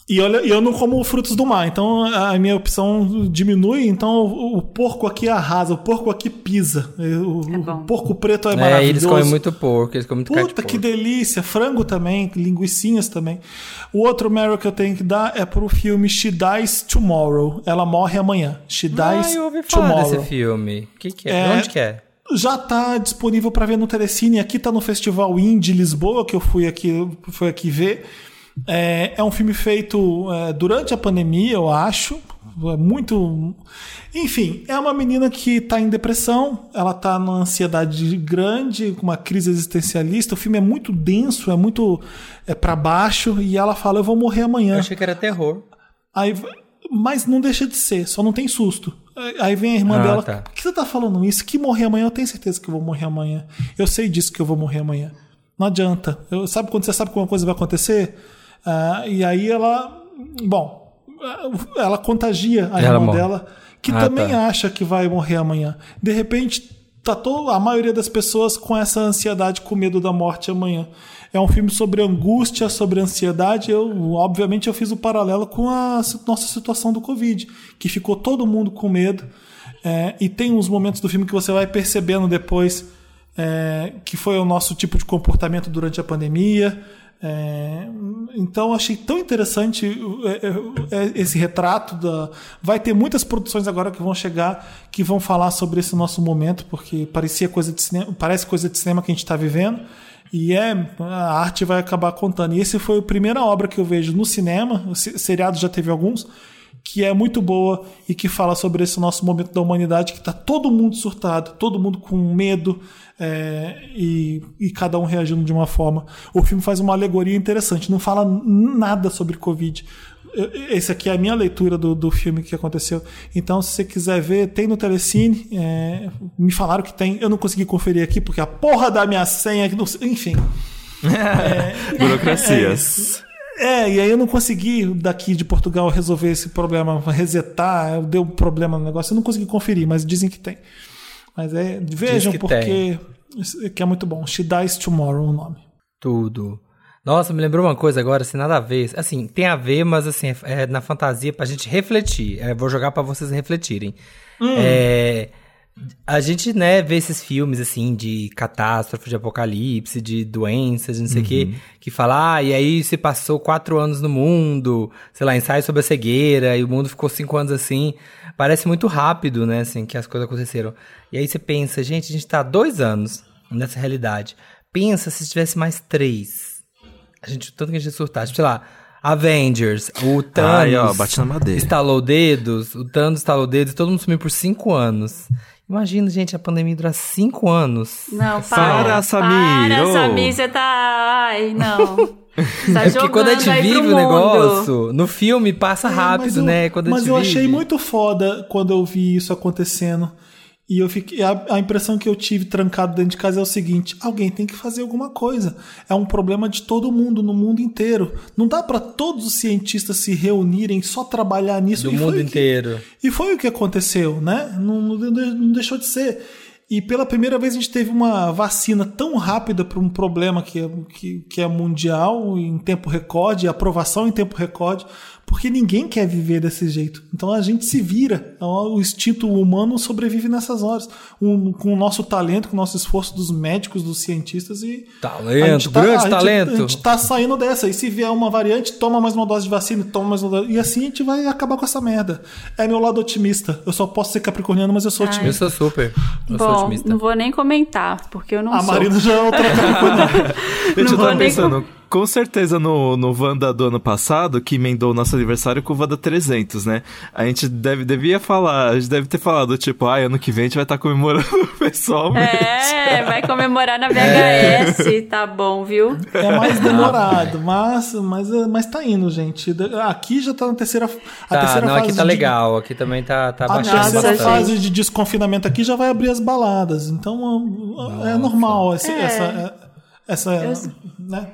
[SPEAKER 2] E olha, e eu não como frutos do mar, então a minha opção diminui, então o, o porco aqui arrasa, o porco aqui pisa. O, o porco preto é,
[SPEAKER 4] É,
[SPEAKER 2] maravilhoso.
[SPEAKER 4] eles comem muito porco, eles comem muito carne de
[SPEAKER 2] Puta,
[SPEAKER 4] porco.
[SPEAKER 2] que delícia. Frango também, linguiçinhas também. O outro Meryl que eu tenho que dar é pro filme She Dies Tomorrow. Ela morre amanhã. She
[SPEAKER 4] Ah,
[SPEAKER 2] Dies
[SPEAKER 4] eu ouvi falar
[SPEAKER 2] Tomorrow.
[SPEAKER 4] desse filme. Que que é?
[SPEAKER 2] É,
[SPEAKER 4] Onde que é?
[SPEAKER 2] Já tá disponível para ver no Telecine. Aqui tá no Festival Indie Lisboa, que eu fui aqui, fui aqui ver. É, é um filme feito é, durante a pandemia, eu acho. É muito. Enfim, é uma menina que tá em depressão, ela tá numa ansiedade grande, com uma crise existencialista. O filme é muito denso, é muito é para baixo, e ela fala: Eu vou morrer amanhã.
[SPEAKER 4] Eu achei que era terror.
[SPEAKER 2] Aí, mas não deixa de ser, só não tem susto. Aí vem a irmã
[SPEAKER 4] Ah,
[SPEAKER 2] dela,
[SPEAKER 4] tá.
[SPEAKER 2] por que você tá falando isso? Que morrer amanhã, eu tenho certeza que eu vou morrer amanhã. Eu sei disso que eu vou morrer amanhã. Não adianta. Eu, sabe quando você sabe que uma coisa vai acontecer? Ah, e aí ela. Bom, ela contagia a
[SPEAKER 4] Ela
[SPEAKER 2] irmã
[SPEAKER 4] morre.
[SPEAKER 2] dela, que
[SPEAKER 4] Ah,
[SPEAKER 2] também
[SPEAKER 4] tá.
[SPEAKER 2] acha que vai morrer amanhã. De repente, tá to- a maioria das pessoas com essa ansiedade, com medo da morte amanhã. É um filme sobre angústia, sobre ansiedade. Eu, obviamente, eu fiz o paralelo com a nossa situação do Covid, que ficou todo mundo com medo. É, e tem uns momentos do filme que você vai percebendo depois é, que foi o nosso tipo de comportamento durante a pandemia. É, então achei tão interessante é, é, é, esse retrato da. Vai ter muitas produções agora que vão chegar que vão falar sobre esse nosso momento, porque parecia coisa de cinema, parece coisa de cinema que a gente está vivendo. E é a arte vai acabar contando. E esse foi a primeira obra que eu vejo no cinema. O se- seriado já teve alguns que é muito boa e que fala sobre esse nosso momento da humanidade que está todo mundo surtado, todo mundo com medo é, e, e cada um reagindo de uma forma. O filme faz uma alegoria interessante, não fala nada sobre Covid. Esse aqui é a minha leitura do, do filme que aconteceu. Então, se você quiser ver, tem no Telecine. É, me falaram que tem. Eu não consegui conferir aqui porque a porra da minha senha. Enfim.
[SPEAKER 5] É, Burocracias.
[SPEAKER 2] É, e aí eu não consegui daqui de Portugal resolver esse problema, resetar, deu problema no negócio, eu não consegui conferir, mas dizem que tem. Mas é, vejam
[SPEAKER 4] que
[SPEAKER 2] porque que é muito bom. She Dies Tomorrow o nome.
[SPEAKER 4] Tudo. Nossa, me lembrou uma coisa agora, assim, nada a ver. Assim, tem a ver, mas assim, é, é na fantasia pra gente refletir. É, vou jogar pra vocês refletirem.
[SPEAKER 2] Hum.
[SPEAKER 4] É, a gente, né, vê esses filmes, assim, de catástrofe, de apocalipse, de doenças, de não sei o
[SPEAKER 5] Uhum.
[SPEAKER 4] quê, que fala, ah, e aí se passou quatro anos no mundo, sei lá, ensaio sobre a cegueira, e o mundo ficou cinco anos assim. Parece muito rápido, né, assim, que as coisas aconteceram. E aí você pensa, gente, a gente tá há dois anos nessa realidade. Pensa se tivesse mais três. A gente, tanto que a gente surtar, tipo, sei lá, Avengers, o Thanos.
[SPEAKER 5] Ai, ó, bate na madeira.
[SPEAKER 4] Estalou dedos, o Thanos estalou dedos todo mundo sumiu por cinco anos. Imagina, gente, a pandemia durar cinco anos.
[SPEAKER 3] Não,
[SPEAKER 4] Para,
[SPEAKER 3] para.
[SPEAKER 4] Samir,
[SPEAKER 3] Para,
[SPEAKER 4] ô.
[SPEAKER 3] Samir, você tá. Ai, não. Tá
[SPEAKER 4] é porque quando a gente vive o
[SPEAKER 3] mundo.
[SPEAKER 4] negócio, no filme passa
[SPEAKER 2] É,
[SPEAKER 4] rápido,
[SPEAKER 2] mas eu-
[SPEAKER 4] né? Quando
[SPEAKER 2] mas eu
[SPEAKER 4] vive.
[SPEAKER 2] achei muito foda quando eu vi isso acontecendo. E eu fiquei. A, a impressão que eu tive trancado dentro de casa é o seguinte: alguém tem que fazer alguma coisa. É um problema de todo mundo, no mundo inteiro. Não dá pra todos os cientistas se reunirem só trabalhar nisso.
[SPEAKER 4] Do
[SPEAKER 2] E
[SPEAKER 4] mundo
[SPEAKER 2] o que-
[SPEAKER 4] inteiro.
[SPEAKER 2] E foi o que aconteceu, né? Não, não não deixou de ser. E pela primeira vez a gente teve uma vacina tão rápida para um problema que é, que, que é mundial, em tempo recorde, aprovação em tempo recorde, porque ninguém quer viver desse jeito. Então a gente se vira. O instinto humano sobrevive nessas horas. Um- com o nosso talento, com o nosso esforço dos médicos, dos cientistas e.
[SPEAKER 4] Talento,
[SPEAKER 2] a gente tá-
[SPEAKER 4] grande
[SPEAKER 2] a gente-
[SPEAKER 4] talento.
[SPEAKER 2] A gente tá saindo dessa. E se vier uma variante, toma mais uma dose de vacina, toma mais uma dose. E assim a gente vai acabar com essa merda. É meu lado otimista. Eu só posso ser capricorniano, mas eu sou
[SPEAKER 3] Ai.
[SPEAKER 4] Eu
[SPEAKER 2] otimista.
[SPEAKER 4] sou super. Eu sou
[SPEAKER 3] Bom,
[SPEAKER 4] otimista.
[SPEAKER 3] não vou nem comentar, porque eu não
[SPEAKER 2] A
[SPEAKER 3] sou.
[SPEAKER 2] Marina já é outra capricorniana.
[SPEAKER 5] Eu
[SPEAKER 3] Não vou
[SPEAKER 5] tava
[SPEAKER 3] nem
[SPEAKER 5] pensando, com certeza no, no Wanda do ano passado, que emendou o nosso aniversário com o Wanda 300, né? A gente deve, devia falar, a gente deve ter falado, tipo, ah, ano que vem a gente vai estar comemorando pessoalmente.
[SPEAKER 3] É, vai comemorar na VHS, tá bom, viu?
[SPEAKER 2] É mais demorado, mas, mas, mas tá indo, gente. Aqui já tá na terceira, a
[SPEAKER 4] Tá,
[SPEAKER 2] terceira
[SPEAKER 4] não,
[SPEAKER 2] fase.
[SPEAKER 4] aqui tá
[SPEAKER 2] de-
[SPEAKER 4] legal. Aqui também tá, tá
[SPEAKER 2] A
[SPEAKER 4] baixando
[SPEAKER 2] terceira
[SPEAKER 4] bastante.
[SPEAKER 2] fase de desconfinamento aqui já vai abrir as baladas. Então é normal esse-
[SPEAKER 3] É.
[SPEAKER 2] essa. essa
[SPEAKER 3] Eu-
[SPEAKER 2] né?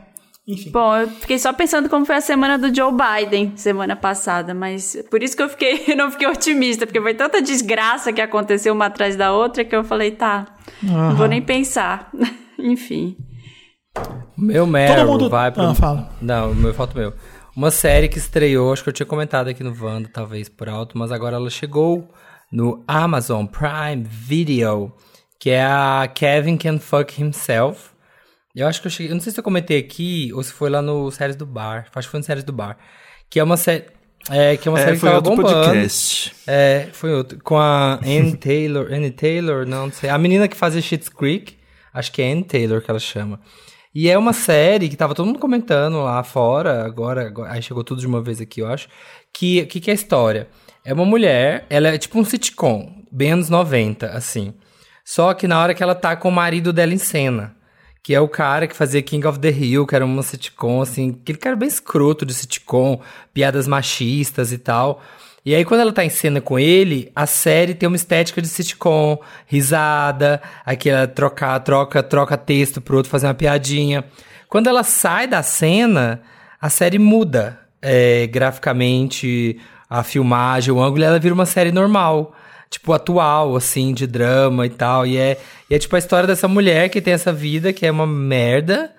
[SPEAKER 2] Enfim.
[SPEAKER 3] Bom, eu fiquei só pensando como foi a semana do Joe Biden semana passada, mas por isso que eu fiquei, eu não fiquei otimista, porque foi tanta desgraça que aconteceu uma atrás da outra que eu falei, tá, não vou nem pensar. Enfim.
[SPEAKER 4] Meu Meryl
[SPEAKER 2] mundo-
[SPEAKER 4] vai pro...
[SPEAKER 2] Ah, fala.
[SPEAKER 4] Não, o meu falta meu. Uma série que estreou, acho que eu tinha comentado aqui no Wanda, talvez por alto, mas agora ela chegou no Amazon Prime Video, que é a Kevin Can Fuck Himself. Eu acho que eu cheguei, eu não sei se eu comentei aqui ou se foi lá no Séries do Bar, acho que foi no Séries do Bar, que é uma série é, que é uma
[SPEAKER 5] É,
[SPEAKER 4] série que
[SPEAKER 5] foi
[SPEAKER 4] tava
[SPEAKER 5] outro
[SPEAKER 4] bombando.
[SPEAKER 5] podcast.
[SPEAKER 4] É, foi outro. Com a Anne Taylor. Anne Taylor, não, não sei. A menina que fazia Schitt's Creek. Acho que é Anne Taylor que ela chama. E é uma série que tava todo mundo comentando lá fora. Agora, agora- aí chegou tudo de uma vez aqui, eu acho. Que que, que é a história? É uma mulher, ela é tipo um sitcom, bem anos 90, assim. Só que na hora que ela tá com o marido dela em cena. Que é o cara que fazia King of the Hill, que era uma sitcom, assim, aquele cara bem escroto de sitcom, piadas machistas e tal. E aí, quando ela tá em cena com ele, a série tem uma estética de sitcom, risada, aquela troca, troca, troca texto pro outro fazer uma piadinha. Quando ela sai da cena, a série muda é, graficamente, a filmagem, o ângulo, e ela vira uma série normal tipo, atual, assim, de drama e tal. E é, e é tipo a história dessa mulher que tem essa vida que é uma merda,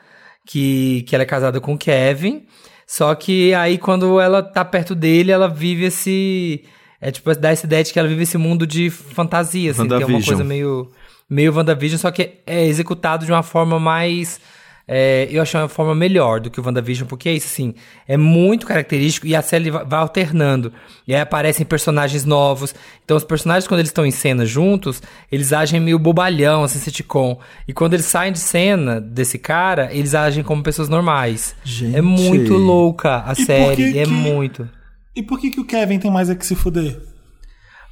[SPEAKER 4] que, que ela é casada com o Kevin. Só que aí, quando ela tá perto dele, ela vive esse. É tipo, dá essa ideia de que ela vive esse mundo de fantasia, assim, que é uma coisa meio. meio WandaVision, só que é executado de uma forma mais. É, eu achei uma forma melhor do que o WandaVision, porque é isso, assim, é muito característico e a série vai alternando. E aí aparecem personagens novos. Então, os personagens, quando eles estão em cena juntos, eles agem meio bobalhão, assim, sitcom. E quando eles saem de cena desse cara, eles agem como pessoas normais.
[SPEAKER 5] Gente.
[SPEAKER 4] É muito louca a
[SPEAKER 2] E
[SPEAKER 4] série,
[SPEAKER 2] que
[SPEAKER 4] é muito.
[SPEAKER 2] E por que, que o Kevin tem mais é que se fuder?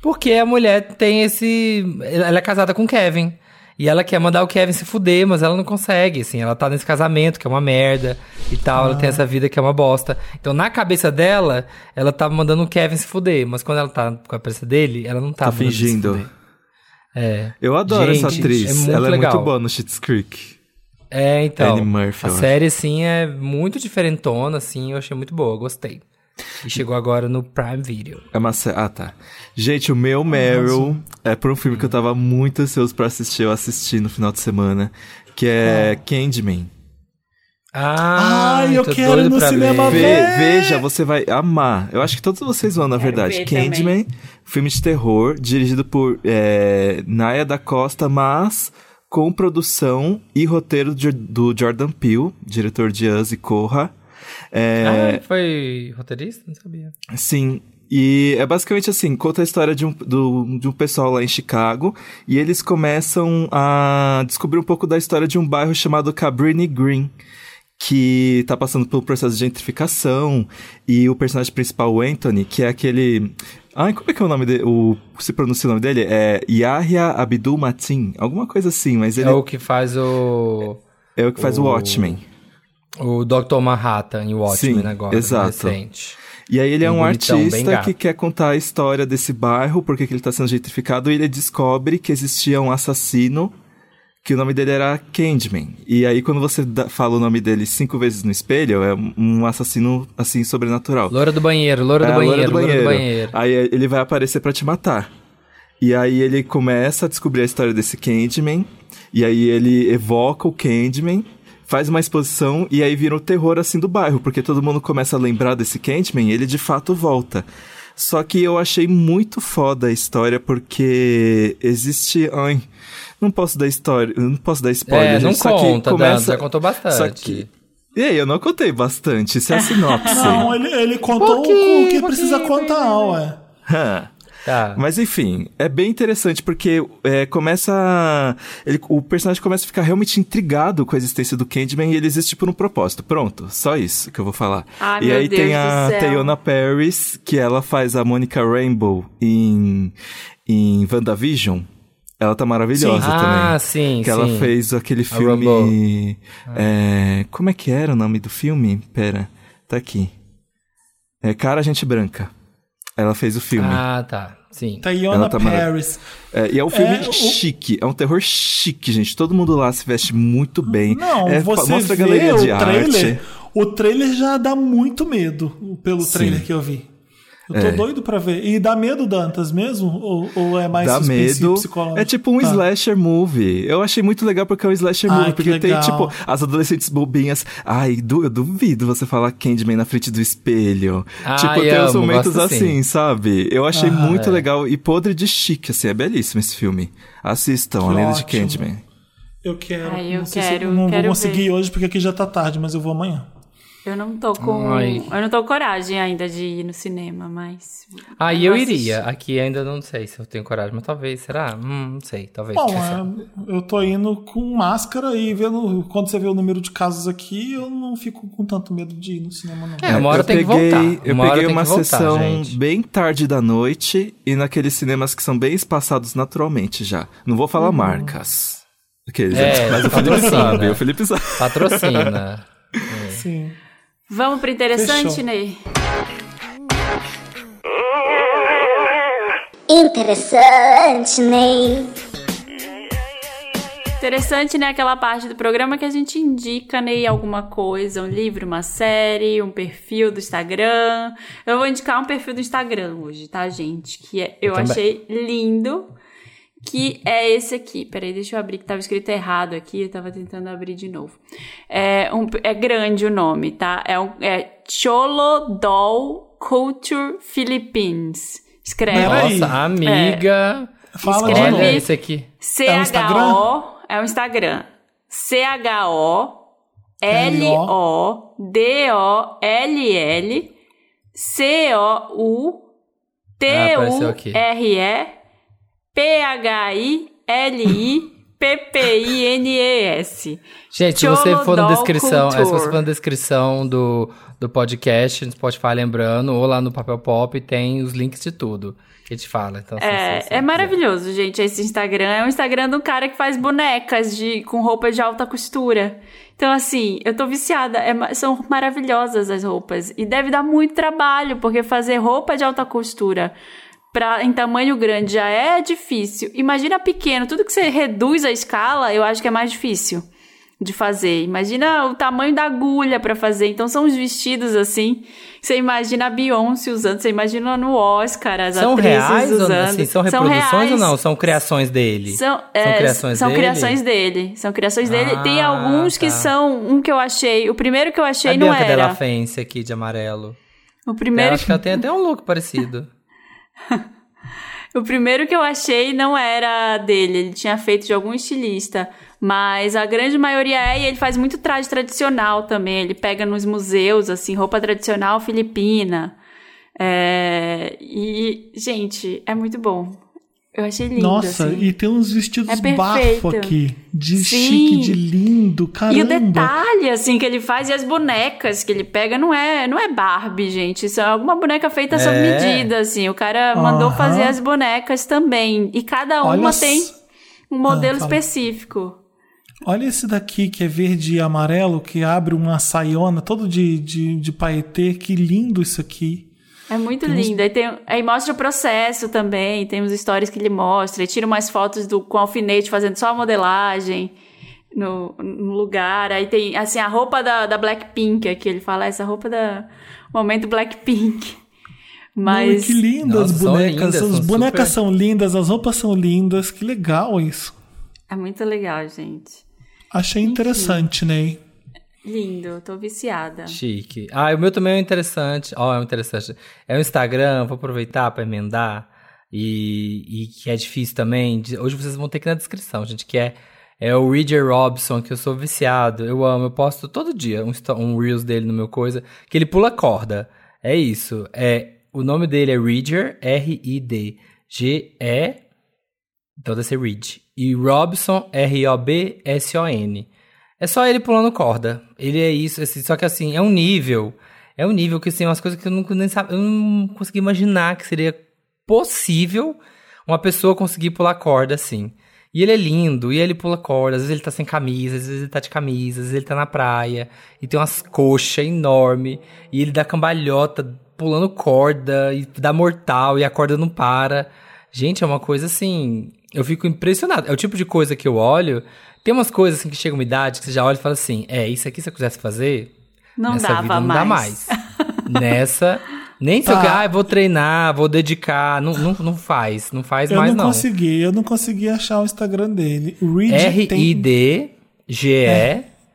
[SPEAKER 4] Porque a mulher tem esse. Ela é casada com o Kevin. E ela quer mandar o Kevin se fuder, mas ela não consegue, assim. Ela tá nesse casamento, que é uma merda e tal. Ela tem essa vida que é uma bosta. Então, na cabeça dela, ela tá mandando o Kevin se fuder. Mas quando ela tá com a cabeça dele, ela não tá,
[SPEAKER 5] Tá fingindo.
[SPEAKER 4] É.
[SPEAKER 5] Eu adoro
[SPEAKER 4] Gente,
[SPEAKER 5] essa atriz.
[SPEAKER 4] é
[SPEAKER 5] ela é
[SPEAKER 4] legal.
[SPEAKER 5] muito boa no Schitt's Creek.
[SPEAKER 4] É, então.
[SPEAKER 5] Annie Murphy,
[SPEAKER 4] a série, assim, é muito diferentona, assim. Eu achei muito boa, gostei. E chegou agora no Prime Video.
[SPEAKER 5] É uma sé- Ah, tá. Gente, o meu Meryl é por um filme que eu tava muito ansioso pra assistir. Eu assisti no final de semana. Que é Candyman.
[SPEAKER 4] Ah,
[SPEAKER 2] Ai, eu
[SPEAKER 4] tô
[SPEAKER 2] quero
[SPEAKER 4] doido
[SPEAKER 2] no
[SPEAKER 4] pra
[SPEAKER 2] cinema
[SPEAKER 4] ver.
[SPEAKER 5] Ve- veja, você vai amar. Eu acho que todos vocês vão, na verdade.
[SPEAKER 3] ver
[SPEAKER 5] Candyman, filme de terror, dirigido por é, Naya da Costa, mas com produção e roteiro de- do Jordan Peele, diretor de Us e Corra. É,
[SPEAKER 4] Ah, ele foi roteirista? Não sabia.
[SPEAKER 5] Sim. E é basicamente assim, conta a história de um, do- de um pessoal lá em Chicago e eles começam a descobrir um pouco da história de um bairro chamado Cabrini Green, que tá passando pelo processo de gentrificação e o personagem principal, o Anthony, que é aquele... Ai, como é que é o nome dele? O, se pronuncia o nome dele? É Yahya Abdul Mateen, alguma coisa assim, mas ele
[SPEAKER 4] É o que faz o...
[SPEAKER 5] é o que faz o,
[SPEAKER 4] o-
[SPEAKER 5] Watchmen.
[SPEAKER 4] O Dr. Manhattan em Watchmen
[SPEAKER 5] Sim,
[SPEAKER 4] agora,
[SPEAKER 5] exato.
[SPEAKER 4] recente.
[SPEAKER 5] E aí ele é
[SPEAKER 4] Um
[SPEAKER 5] um artista que quer contar a história desse bairro, porque que ele está sendo gentrificado, e ele descobre que existia um assassino, que o nome dele era Candyman. E aí quando você dá- fala o nome dele cinco vezes no espelho, é um assassino, assim, sobrenatural.
[SPEAKER 4] Loura do banheiro, loura do
[SPEAKER 5] É, a
[SPEAKER 4] banheiro,
[SPEAKER 5] loura
[SPEAKER 4] loura do banheiro.
[SPEAKER 5] Aí ele vai aparecer pra te matar. E aí ele começa a descobrir a história desse Candyman, e aí ele evoca o Candyman, faz uma exposição e aí vira o terror assim do bairro, porque todo mundo começa a lembrar desse Candyman e ele de fato volta. Só que eu achei muito foda a história porque existe, ai, não posso dar história, não posso dar spoiler,
[SPEAKER 4] É, não
[SPEAKER 5] gente,
[SPEAKER 4] conta,
[SPEAKER 5] começa,
[SPEAKER 4] Dan, já contou bastante.
[SPEAKER 5] Só que e aí, eu não contei bastante, isso é a sinopse.
[SPEAKER 2] Não, ele, ele contou o- o que precisa contar, ué.
[SPEAKER 5] Tá. Mas enfim, é bem interessante porque é, começa. Ele, o personagem começa a ficar realmente intrigado com a existência do Candyman e ele existe por um propósito. Pronto, só isso que eu vou falar.
[SPEAKER 3] Ai,
[SPEAKER 5] e
[SPEAKER 3] meu
[SPEAKER 5] aí
[SPEAKER 3] Deus
[SPEAKER 5] tem a. Teyona Paris, que ela faz a Monica Rainbow em, em WandaVision. Ela tá maravilhosa
[SPEAKER 4] Sim.
[SPEAKER 5] também.
[SPEAKER 4] Ah, sim,
[SPEAKER 5] Que ela
[SPEAKER 4] sim.
[SPEAKER 5] fez aquele filme. é, como é que era o nome do filme? Pera, tá aqui. É Cara Gente Branca. Ela fez o filme.
[SPEAKER 4] Ah, tá. Sim.
[SPEAKER 2] Tayona
[SPEAKER 5] Ela tá marav-
[SPEAKER 2] Paris.
[SPEAKER 5] É, e é um filme
[SPEAKER 2] É, o-
[SPEAKER 5] chique, é um terror chique, gente. Todo mundo lá se veste muito bem.
[SPEAKER 2] Não,
[SPEAKER 5] é,
[SPEAKER 2] você
[SPEAKER 5] mostra a
[SPEAKER 2] vê
[SPEAKER 5] galeria
[SPEAKER 2] o
[SPEAKER 5] de
[SPEAKER 2] trailer,
[SPEAKER 5] arte.
[SPEAKER 2] o trailer já dá muito medo pelo
[SPEAKER 5] Sim.
[SPEAKER 2] trailer que eu vi. Eu tô
[SPEAKER 5] É.
[SPEAKER 2] doido pra ver. E dá medo, Dantas, mesmo? Ou, ou é mais
[SPEAKER 5] Dá
[SPEAKER 2] suspense
[SPEAKER 5] medo.
[SPEAKER 2] psicológico?
[SPEAKER 5] É tipo um
[SPEAKER 2] Tá.
[SPEAKER 5] slasher movie. Eu achei muito legal porque é um slasher
[SPEAKER 2] Ai,
[SPEAKER 5] movie.
[SPEAKER 2] que
[SPEAKER 5] Porque tem, tipo, as adolescentes bobinhas. Ai, du- eu duvido você falar Candyman na frente do espelho.
[SPEAKER 4] Ai,
[SPEAKER 5] tipo, tem uns momentos assim,
[SPEAKER 4] sim.
[SPEAKER 5] sabe? Eu achei
[SPEAKER 2] Ah,
[SPEAKER 5] muito
[SPEAKER 4] é.
[SPEAKER 5] legal e podre de chique, assim. É belíssimo esse filme. Assistam,
[SPEAKER 2] Que
[SPEAKER 5] A Lenda de
[SPEAKER 2] ótimo.
[SPEAKER 5] Candyman.
[SPEAKER 2] Eu quero.
[SPEAKER 3] Ai, eu
[SPEAKER 2] não sei se
[SPEAKER 3] quero,
[SPEAKER 2] eu não
[SPEAKER 3] quero
[SPEAKER 2] vou conseguir
[SPEAKER 3] ver.
[SPEAKER 2] hoje porque aqui já tá tarde, mas eu vou amanhã.
[SPEAKER 3] Eu não tô com.
[SPEAKER 4] Ai.
[SPEAKER 3] Eu não tô com coragem ainda de ir no cinema, mas.
[SPEAKER 4] Ah,
[SPEAKER 3] eu
[SPEAKER 4] eu iria. Aqui ainda não sei se eu tenho coragem, mas talvez, será? Hum, não sei, talvez.
[SPEAKER 2] Bom, é, eu tô indo com máscara e vendo. Quando você vê o número de casos aqui, eu não fico com tanto medo de ir no cinema, não.
[SPEAKER 4] É, uma hora
[SPEAKER 5] eu
[SPEAKER 4] tem que
[SPEAKER 5] peguei,
[SPEAKER 4] voltar.
[SPEAKER 5] Eu
[SPEAKER 4] Uma
[SPEAKER 5] peguei uma
[SPEAKER 4] que voltar,
[SPEAKER 5] sessão
[SPEAKER 4] gente.
[SPEAKER 5] bem tarde da noite e naqueles cinemas que são bem espaçados naturalmente já. Não vou falar marcas. Aqueles,
[SPEAKER 4] É,
[SPEAKER 5] mas o Felipe sabe, o Felipe sabe.
[SPEAKER 4] Patrocina.
[SPEAKER 2] Sim.
[SPEAKER 3] Vamos pro interessante,
[SPEAKER 2] Fechou.
[SPEAKER 3] Ney?
[SPEAKER 29] Interessante, Ney.
[SPEAKER 3] Interessante, né? Aquela parte do programa que a gente indica, Ney, alguma coisa, um livro, uma série, um perfil do Instagram. Eu vou indicar um perfil do Instagram hoje, tá, gente? Que é, eu,
[SPEAKER 4] Eu
[SPEAKER 3] achei lindo. Que é esse aqui. Peraí, deixa eu abrir, que tava escrito errado aqui. Eu tava tentando abrir de novo. É, um, é grande o nome, tá? É, um, é Cholodol Culture Philippines. Escreve.
[SPEAKER 4] Nossa, amiga.
[SPEAKER 2] Fala de
[SPEAKER 3] Escreve-
[SPEAKER 2] novo.
[SPEAKER 4] Olha esse aqui.
[SPEAKER 2] É um Instagram?
[SPEAKER 3] C-H-O. É o Instagram. C-H-O-L-O-D-O-L-L
[SPEAKER 4] Ah, apareceu aqui.
[SPEAKER 3] P-H-I-L-I P-P-I-N-E-S.
[SPEAKER 4] Gente, se você for na descrição, é, se você for na descrição do, do podcast, no Spotify, lembrando, ou lá no Papel Pop, tem os links de tudo que a gente fala. Então, se
[SPEAKER 3] É, é maravilhoso, gente, esse Instagram. É um Instagram do cara que faz bonecas de, com roupa de alta costura. Então, assim, eu tô viciada. É são maravilhosas as roupas. E deve dar muito trabalho, porque fazer roupa de alta costura pra, em tamanho grande já é difícil. Imagina pequeno. Tudo que você reduz a escala, eu acho que é mais difícil de fazer. Imagina o tamanho da agulha pra fazer. Então são os vestidos assim. Você imagina a Beyoncé usando, você imagina no Oscar as
[SPEAKER 4] São
[SPEAKER 3] atrizes
[SPEAKER 4] reais
[SPEAKER 3] usando.
[SPEAKER 4] Assim, são reproduções
[SPEAKER 3] reais.
[SPEAKER 4] ou não? São criações dele?
[SPEAKER 3] São, é,
[SPEAKER 4] criações
[SPEAKER 3] são
[SPEAKER 4] dele?
[SPEAKER 3] criações dele. São criações dele. Tem
[SPEAKER 4] Ah,
[SPEAKER 3] alguns que
[SPEAKER 4] tá.
[SPEAKER 3] são um que eu achei. O primeiro que eu achei
[SPEAKER 4] a
[SPEAKER 3] não
[SPEAKER 4] Bianca
[SPEAKER 3] era.
[SPEAKER 4] Della Fence aqui de amarelo.
[SPEAKER 3] O primeiro
[SPEAKER 4] Ela, acho que ela tem até um look parecido.
[SPEAKER 3] O primeiro que eu achei não era dele, ele tinha feito de algum estilista, mas a grande maioria é e ele faz muito traje tradicional também. Ele pega nos museus, assim, roupa tradicional filipina. É, E, gente, é muito bom. Eu achei lindo.
[SPEAKER 2] Nossa,
[SPEAKER 3] assim.
[SPEAKER 2] e tem uns vestidos
[SPEAKER 3] É
[SPEAKER 2] bafo aqui. De
[SPEAKER 3] Sim.
[SPEAKER 2] chique, de lindo, caramba.
[SPEAKER 3] E o detalhe, assim, que ele faz e as bonecas que ele pega não é, não é Barbie, gente. Isso é alguma boneca feita sob
[SPEAKER 2] É.
[SPEAKER 3] medida, assim. O cara mandou fazer as bonecas também. E cada
[SPEAKER 2] Olha
[SPEAKER 3] uma
[SPEAKER 2] s-
[SPEAKER 3] tem um modelo
[SPEAKER 2] Ah,
[SPEAKER 3] específico.
[SPEAKER 2] Olha esse daqui que é verde e amarelo, que abre uma saiona todo de, de, de paetê. Que lindo isso aqui.
[SPEAKER 3] É muito
[SPEAKER 2] Tem uns-
[SPEAKER 3] lindo. Aí, tem, aí mostra o processo também. Tem uns stories que ele mostra. Ele tira umas fotos do, com alfinete fazendo só a modelagem no, no lugar. Aí tem, assim, a roupa da, da Blackpink aqui. Ele fala, essa roupa da momento Blackpink. Mas...
[SPEAKER 2] E que lindas
[SPEAKER 4] Nossa,
[SPEAKER 2] as
[SPEAKER 4] são
[SPEAKER 2] bonecas.
[SPEAKER 4] lindas,
[SPEAKER 2] as
[SPEAKER 4] são
[SPEAKER 2] bonecas
[SPEAKER 4] super-
[SPEAKER 2] são lindas, as roupas são lindas. Que legal isso.
[SPEAKER 3] É muito legal, gente.
[SPEAKER 2] Achei interessante, Ney.
[SPEAKER 3] Lindo, tô viciada.
[SPEAKER 4] Chique. Ah, o meu também é interessante. Ó, é um interessante. É o Instagram, vou aproveitar pra emendar. E, e que é difícil também. Hoje vocês vão ter que ir na descrição, gente, que é, é o Ridger Robson, que eu sou viciado. Eu amo, eu posto todo dia um, um Reels dele no meu coisa, que ele pula corda. É isso. É, o nome dele é Ridger, R-I-D-G-E. Então deve ser Ridge. E Robson, R-O-B-S-O-N. É só ele pulando corda. Ele é isso, assim, só que assim, é um nível. É um nível que assim, umas coisas que eu nunca nem sabe, eu não consegui imaginar que seria possível uma pessoa conseguir pular corda assim. E ele é lindo, e ele pula corda, às vezes ele tá sem camisa, às vezes ele tá de camisa, às vezes ele tá na praia, e tem umas coxas enormes, e ele dá cambalhota pulando corda, e dá mortal, e a corda não para. Gente, é uma coisa assim, eu fico impressionado. É o tipo de coisa que eu olho, tem umas coisas assim que chega uma idade que você já olha e fala assim, é, isso aqui se eu quisesse fazer,
[SPEAKER 3] Não
[SPEAKER 4] nessa
[SPEAKER 3] dava
[SPEAKER 4] vida não
[SPEAKER 3] mais.
[SPEAKER 4] dá mais. Nessa, nem se eu
[SPEAKER 2] Tá.
[SPEAKER 4] ah, vou treinar, vou dedicar, não, não, não faz, não faz
[SPEAKER 2] Eu
[SPEAKER 4] mais
[SPEAKER 2] não,
[SPEAKER 4] não.
[SPEAKER 2] consegui, eu não consegui achar o Instagram dele. O.
[SPEAKER 4] R-I-D-G-E,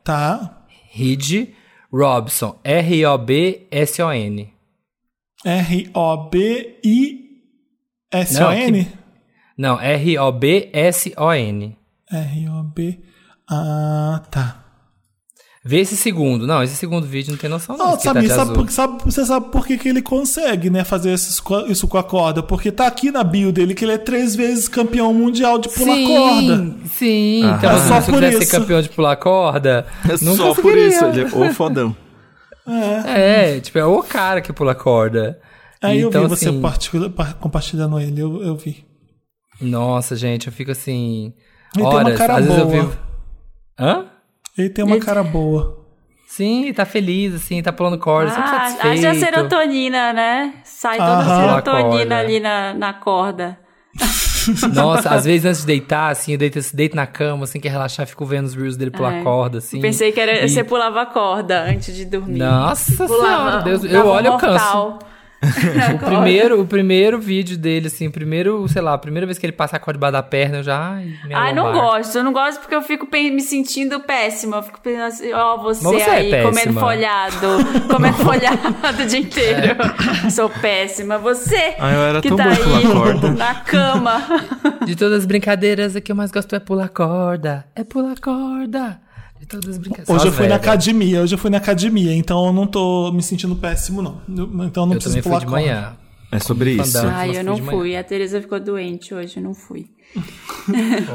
[SPEAKER 2] Tá.
[SPEAKER 4] Reed Robson, R-O-B-S-O-N.
[SPEAKER 2] R-O-B-I-S-O-N?
[SPEAKER 4] Não, R-O-B-S-O-N.
[SPEAKER 2] R-O-B... Ah, tá.
[SPEAKER 4] Vê esse segundo. Não, esse segundo vídeo não tem noção não. Tá
[SPEAKER 2] sabe,
[SPEAKER 4] de
[SPEAKER 2] sabe, por- sabe- você sabe por que, que ele consegue, né, fazer esses co- isso com a corda? Porque tá aqui na bio dele que ele é três vezes campeão mundial de pular
[SPEAKER 4] Sim,
[SPEAKER 2] corda.
[SPEAKER 4] Sim, então
[SPEAKER 2] É só
[SPEAKER 4] se eu
[SPEAKER 2] por isso.
[SPEAKER 4] ser campeão de pular corda,
[SPEAKER 5] É
[SPEAKER 4] não
[SPEAKER 5] só por isso, ele é o fodão.
[SPEAKER 4] É, tipo, é o cara que pula corda.
[SPEAKER 2] Aí eu
[SPEAKER 4] então,
[SPEAKER 2] vi você
[SPEAKER 4] assim,
[SPEAKER 2] partilha- par- compartilhando ele, eu, eu vi.
[SPEAKER 4] Nossa, gente, eu fico assim.
[SPEAKER 2] Ele tem uma
[SPEAKER 4] horas,
[SPEAKER 2] cara
[SPEAKER 4] às vezes eu
[SPEAKER 2] boa.
[SPEAKER 4] vivo. Hã?
[SPEAKER 2] Ele tem uma cara boa.
[SPEAKER 4] Sim, ele tá feliz, assim, tá pulando corda, sempre
[SPEAKER 3] Ah,
[SPEAKER 4] satisfeito.
[SPEAKER 3] haja serotonina, né? Sai toda
[SPEAKER 4] Aham.
[SPEAKER 3] a serotonina ali na, na corda.
[SPEAKER 4] Nossa, às vezes antes de deitar, assim, eu deito, deito na cama, assim, quer relaxar, fico vendo os reels dele pular
[SPEAKER 3] É.
[SPEAKER 4] corda, assim.
[SPEAKER 3] Pensei que era,
[SPEAKER 4] E-
[SPEAKER 3] você pulava a corda antes de dormir.
[SPEAKER 4] Nossa
[SPEAKER 3] Pulava,
[SPEAKER 4] senhora, Deus, eu olho, eu canso. O primeiro, o primeiro vídeo dele, assim, o primeiro, sei lá, a primeira vez que ele passa a corda debaixo da perna, eu já. Ai, minha
[SPEAKER 3] Ai, não gosto. Eu não gosto porque eu fico me sentindo péssima. Eu fico pensando assim, ó, você,
[SPEAKER 4] Mas você é
[SPEAKER 3] aí comendo
[SPEAKER 4] péssima.
[SPEAKER 3] folhado, comendo folhado o dia inteiro. Sou péssima. Você
[SPEAKER 4] Ah, eu era
[SPEAKER 3] que
[SPEAKER 4] tão
[SPEAKER 3] tá aí
[SPEAKER 4] corda.
[SPEAKER 3] na cama.
[SPEAKER 4] De todas as brincadeiras, a que eu mais gosto é pular corda. É pular corda. De todas as brincadeiras.
[SPEAKER 2] Hoje
[SPEAKER 4] Só
[SPEAKER 2] eu fui na
[SPEAKER 4] velhas.
[SPEAKER 2] academia, hoje eu fui na academia, então eu não tô me sentindo péssimo, não. Então eu não
[SPEAKER 4] Eu
[SPEAKER 2] preciso
[SPEAKER 4] também fui
[SPEAKER 2] pular
[SPEAKER 4] de manhã.
[SPEAKER 5] É sobre isso.
[SPEAKER 4] Mas
[SPEAKER 3] eu não fui. A Tereza ficou doente hoje, eu não fui.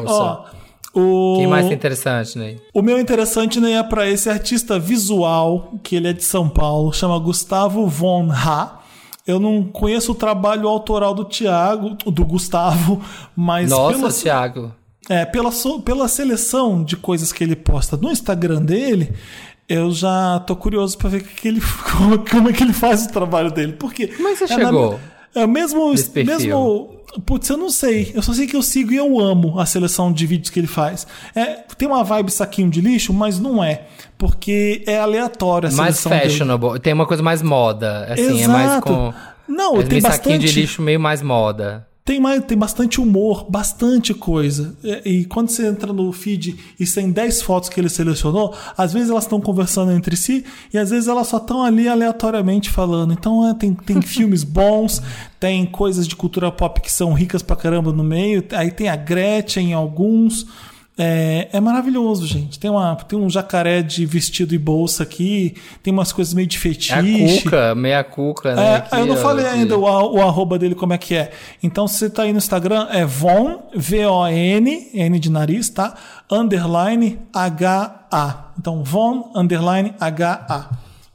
[SPEAKER 2] Ó, O...
[SPEAKER 4] Quem mais é interessante, Ney?
[SPEAKER 2] O meu interessante né, é para esse artista visual, que ele é de São Paulo, chama Gustavo Von Ha. Eu não conheço o trabalho autoral do Thiago, do Gustavo, mas
[SPEAKER 4] Nossa,
[SPEAKER 2] pela,
[SPEAKER 4] Thiago.
[SPEAKER 2] É, pela, so- pela seleção de coisas que ele posta no Instagram dele, eu já tô curioso para ver que ele, como, como é que ele faz o trabalho dele. Porque
[SPEAKER 4] é que você
[SPEAKER 2] é na-
[SPEAKER 4] chegou?
[SPEAKER 2] é o mesmo, mesmo. Putz, eu não sei. Eu só sei que eu sigo e eu amo a seleção de vídeos que ele faz. É, tem uma vibe saquinho de lixo, mas não é. Porque é aleatório a
[SPEAKER 4] Mais
[SPEAKER 2] seleção dele.
[SPEAKER 4] fashionable. Tem uma coisa mais moda. Assim, é mais
[SPEAKER 2] Exato.
[SPEAKER 4] com.
[SPEAKER 2] Não,
[SPEAKER 4] é
[SPEAKER 2] tem
[SPEAKER 4] meio saquinho de
[SPEAKER 2] bastante-
[SPEAKER 4] lixo meio mais moda.
[SPEAKER 2] Tem, mais, tem bastante humor, bastante coisa. E, e quando você entra no feed e tem 10 fotos que ele selecionou, às vezes elas estão conversando entre si e às vezes elas só estão ali aleatoriamente falando. Então é, tem, tem filmes bons, tem coisas de cultura pop que são ricas pra caramba no meio. Aí tem a Gretchen em alguns. É, é maravilhoso, gente. Tem, uma, tem um jacaré de vestido e bolsa aqui, tem umas coisas meio de fetiche.
[SPEAKER 4] É a cuca, meia cuca, né?
[SPEAKER 2] É,
[SPEAKER 4] aqui,
[SPEAKER 2] eu não
[SPEAKER 4] ó,
[SPEAKER 2] falei
[SPEAKER 4] de-
[SPEAKER 2] ainda o, o arroba dele como é que é. Então, se você tá aí no Instagram, é Von, V-O-N, N de nariz, tá? Underline H-A. Então, Von, underline H-A.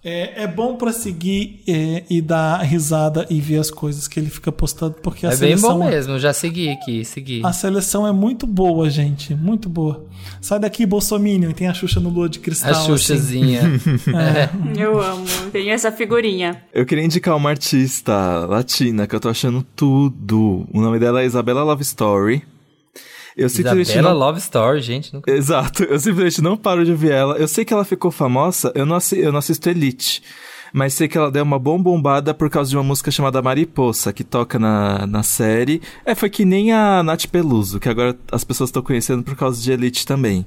[SPEAKER 2] É, é bom pra seguir é, e dar risada e ver as coisas que ele fica postando, porque a
[SPEAKER 4] É bem
[SPEAKER 2] seleção...
[SPEAKER 4] bom mesmo, já segui aqui, segui.
[SPEAKER 2] A seleção é muito boa, gente. Muito boa. Sai daqui, Bolsominion, e tem a Xuxa no Lua de Cristal.
[SPEAKER 4] A Xuxazinha.
[SPEAKER 2] assim. É.
[SPEAKER 3] Eu amo, tenho essa figurinha.
[SPEAKER 5] Eu queria indicar uma artista latina que eu tô achando tudo. O nome dela é Isabela Love Story. Eu simplesmente
[SPEAKER 4] Isabela
[SPEAKER 5] não...
[SPEAKER 4] Love Story, gente. Nunca...
[SPEAKER 5] Exato, eu simplesmente não paro de ouvir ela. Eu sei que ela ficou famosa, eu não, assi- eu não assisto Elite. Mas sei que ela deu uma bom bombada por causa de uma música chamada Mariposa, que toca na, na série. É, foi que nem a Nath Peluso, que agora as pessoas estão conhecendo por causa de Elite também.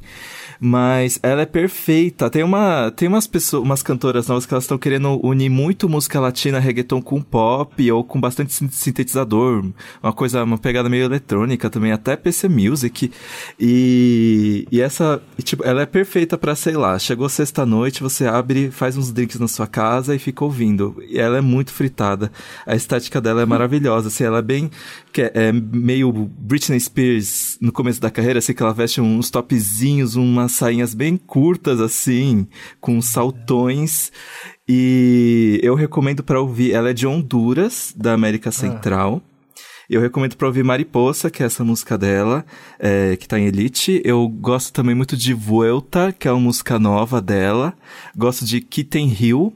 [SPEAKER 5] Mas ela é perfeita. Tem uma tem umas pessoas, umas cantoras novas que elas estão querendo unir muito música latina, reggaeton com pop ou com bastante sin- sintetizador, uma coisa, uma pegada meio eletrônica também, até PC Music. E, e essa, tipo, ela é perfeita pra, sei lá, chegou sexta noite, você abre, faz uns drinks na sua casa e fica ouvindo. E ela é muito fritada. A estética dela é maravilhosa, assim, ela é bem que é, é meio Britney Spears no começo da carreira, assim, que ela veste uns topzinhos, umas sainhas bem curtas, assim, com saltões. E eu recomendo pra ouvir. Ela é de Honduras, da América Central. Eu recomendo pra ouvir Mariposa, que é essa música dela, é, que tá em Elite. Eu gosto também muito de Vuelta, que é uma música nova dela. Gosto de Kitten Hill.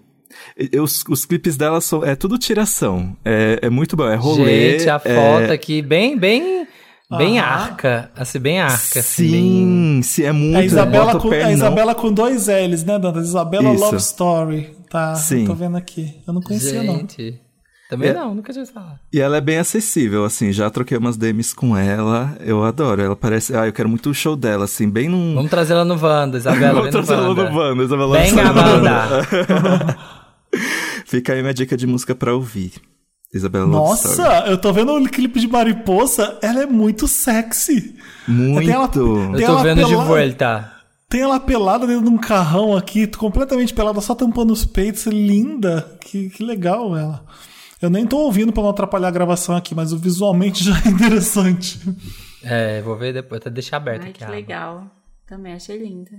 [SPEAKER 5] Eu- Os, os clipes dela são. É tudo tiração. É, é muito bom. É rolê.
[SPEAKER 4] Gente, a
[SPEAKER 5] é-
[SPEAKER 4] foto aqui, bem, bem, bem
[SPEAKER 2] Aham.
[SPEAKER 4] arca. Assim, bem arca. assim,
[SPEAKER 5] Sim, sim, é muito.
[SPEAKER 2] É a Isabela,
[SPEAKER 5] bota o
[SPEAKER 2] com, é a
[SPEAKER 5] pernão.
[SPEAKER 2] Isabela com dois L's, né, Dantas? Isabela
[SPEAKER 5] Isso.
[SPEAKER 2] Love Story. Tá,
[SPEAKER 5] Sim.
[SPEAKER 2] eu tô vendo aqui. Eu não conhecia, não.
[SPEAKER 4] Gente, também
[SPEAKER 5] É.
[SPEAKER 4] não, nunca tinha falar.
[SPEAKER 5] E ela é bem acessível, assim, já troquei umas DMs com ela, eu adoro. Ela parece. Ah, eu quero muito o show dela, assim, bem num.
[SPEAKER 4] Vamos trazer ela no Wanda, Isabela.
[SPEAKER 5] Vamos trazer ela no Wanda, Isabela
[SPEAKER 4] Vem, Amanda.
[SPEAKER 5] Fica aí minha dica de música pra ouvir. Isabela Love Story.
[SPEAKER 2] Nossa, eu tô vendo o clipe de Mariposa, ela é muito sexy.
[SPEAKER 5] Muito.
[SPEAKER 2] Tem ela-
[SPEAKER 4] Eu tô vendo de
[SPEAKER 2] pelada-
[SPEAKER 4] volta.
[SPEAKER 2] Tem ela pelada dentro de um carrão aqui, completamente pelada, só tampando os peitos, linda. Que, que legal ela. Eu nem tô ouvindo pra não atrapalhar a gravação aqui, mas o visualmente já é interessante.
[SPEAKER 4] É, vou ver depois, até deixar aberto
[SPEAKER 3] Ai,
[SPEAKER 4] aqui.
[SPEAKER 3] que legal. Também achei linda.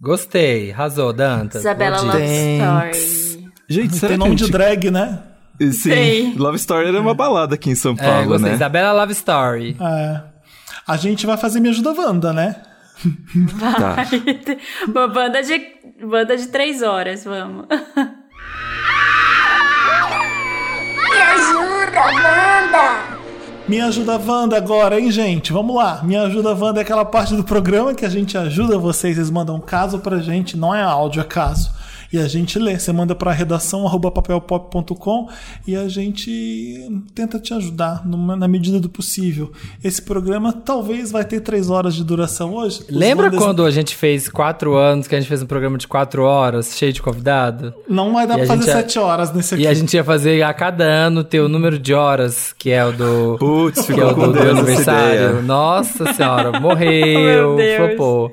[SPEAKER 4] Gostei, arrasou, Dantas.
[SPEAKER 3] Isabela Love. Story.
[SPEAKER 5] Gente, será
[SPEAKER 2] Tem nome
[SPEAKER 5] a
[SPEAKER 2] de
[SPEAKER 5] gente...
[SPEAKER 2] drag, né?
[SPEAKER 5] Sim,
[SPEAKER 3] Tem.
[SPEAKER 5] Love Story era uma balada aqui em São
[SPEAKER 4] É,
[SPEAKER 5] Paulo,
[SPEAKER 4] gostei.
[SPEAKER 5] né?
[SPEAKER 4] Isabela Love Story.
[SPEAKER 2] É. A gente vai fazer Me Ajuda Wanda, né?
[SPEAKER 5] Tá.
[SPEAKER 3] Uma banda de, banda de três horas, vamos.
[SPEAKER 29] Me ajuda, Wanda!
[SPEAKER 2] Me ajuda Wanda agora, hein, gente? Vamos lá. Me ajuda Wanda é aquela parte do programa que a gente ajuda vocês. Vocês mandam um caso pra gente, não é áudio, é caso. E a gente lê. Você manda pra redação arroba papelpop.com e a gente tenta te ajudar numa- na medida do possível. Esse programa talvez vai ter três horas de duração hoje.
[SPEAKER 4] Lembra quando a gente fez quatro anos, que a gente fez um programa de quatro horas, cheio de convidado?
[SPEAKER 2] Não vai dar
[SPEAKER 4] a
[SPEAKER 2] pra fazer
[SPEAKER 4] gente ia-
[SPEAKER 2] sete horas nesse aqui.
[SPEAKER 4] E a gente ia fazer a cada ano ter o número de horas, que é o do.
[SPEAKER 5] Putz,
[SPEAKER 4] que é o do, do aniversário. Nossa senhora, morreu,
[SPEAKER 3] Meu Deus.
[SPEAKER 4] flopou.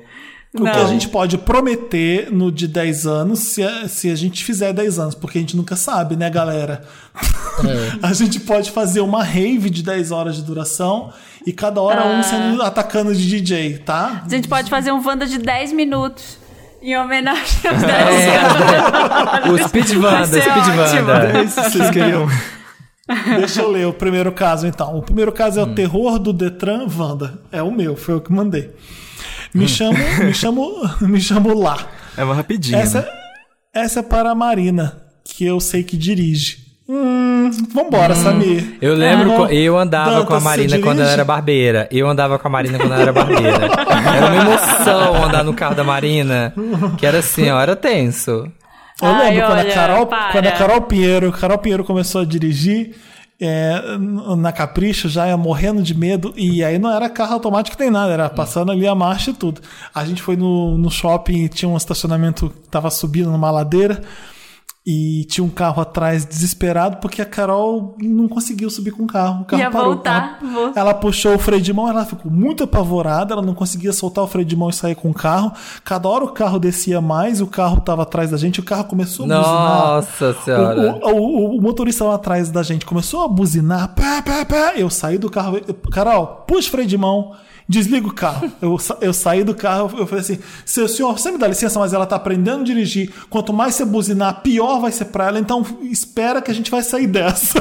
[SPEAKER 2] O que a gente pode prometer no de 10 anos, se a, se a gente fizer 10 anos, porque a gente nunca sabe, né, galera? a gente pode fazer uma rave de 10 horas de duração e cada hora
[SPEAKER 3] Ah.
[SPEAKER 2] um sendo atacando de DJ, tá?
[SPEAKER 3] A gente pode fazer um Wanda de 10 minutos em homenagem aos 10
[SPEAKER 4] É.
[SPEAKER 3] anos.
[SPEAKER 4] O Speed Wanda, Speed. Wanda.
[SPEAKER 5] É isso que vocês queriam.
[SPEAKER 2] Deixa eu ler o primeiro caso, então. O primeiro caso é
[SPEAKER 4] Hum.
[SPEAKER 2] o terror do Detran Wanda. É o meu, foi o que mandei. Me
[SPEAKER 4] Hum.
[SPEAKER 2] chamo, me chamo, me chamo lá.
[SPEAKER 5] É uma rapidinha.
[SPEAKER 2] Essa,
[SPEAKER 5] né?
[SPEAKER 2] essa é para a Marina, que eu sei que dirige. Hum, vambora,
[SPEAKER 4] Hum.
[SPEAKER 2] Samir.
[SPEAKER 4] Eu lembro,
[SPEAKER 2] Ah,
[SPEAKER 4] eu andava com a Marina quando ela era barbeira. Eu andava com a Marina quando ela era barbeira. Era uma emoção andar no carro da Marina. Que era assim, ó, era tenso.
[SPEAKER 2] Eu
[SPEAKER 3] Ai,
[SPEAKER 2] lembro quando,
[SPEAKER 3] olha,
[SPEAKER 2] a Carol,
[SPEAKER 3] para.
[SPEAKER 2] quando a Carol Pinheiro, Carol Pinheiro começou a dirigir é, na Capricho, já ia morrendo de medo, e aí não era carro automático nem nada, era passando ali a marcha e tudo. A gente foi no, no shopping e tinha um estacionamento que tava subindo numa ladeira. E tinha um carro atrás desesperado porque a Carol não conseguiu subir com o carro. O carro
[SPEAKER 3] Ia
[SPEAKER 2] parou.
[SPEAKER 3] voltar,
[SPEAKER 2] Ela,
[SPEAKER 3] vou-
[SPEAKER 2] ela puxou o freio de mão, ela ficou muito apavorada, ela não conseguia soltar o freio de mão e sair com o carro. Cada hora o carro descia mais, o carro estava atrás da gente, o carro começou a buzinar.
[SPEAKER 4] Nossa senhora.
[SPEAKER 2] O, o- o- o motorista lá atrás da gente começou a buzinar. Pá, pá, pá. Eu saí do carro. eu- Carol, puxa o freio de mão. Desliga o carro. Eu, eu saí do carro, eu falei assim: seu senhor, você me dá licença, mas ela tá aprendendo a dirigir. Quanto mais você buzinar, pior vai ser pra ela. Então espera que a gente vai sair dessa.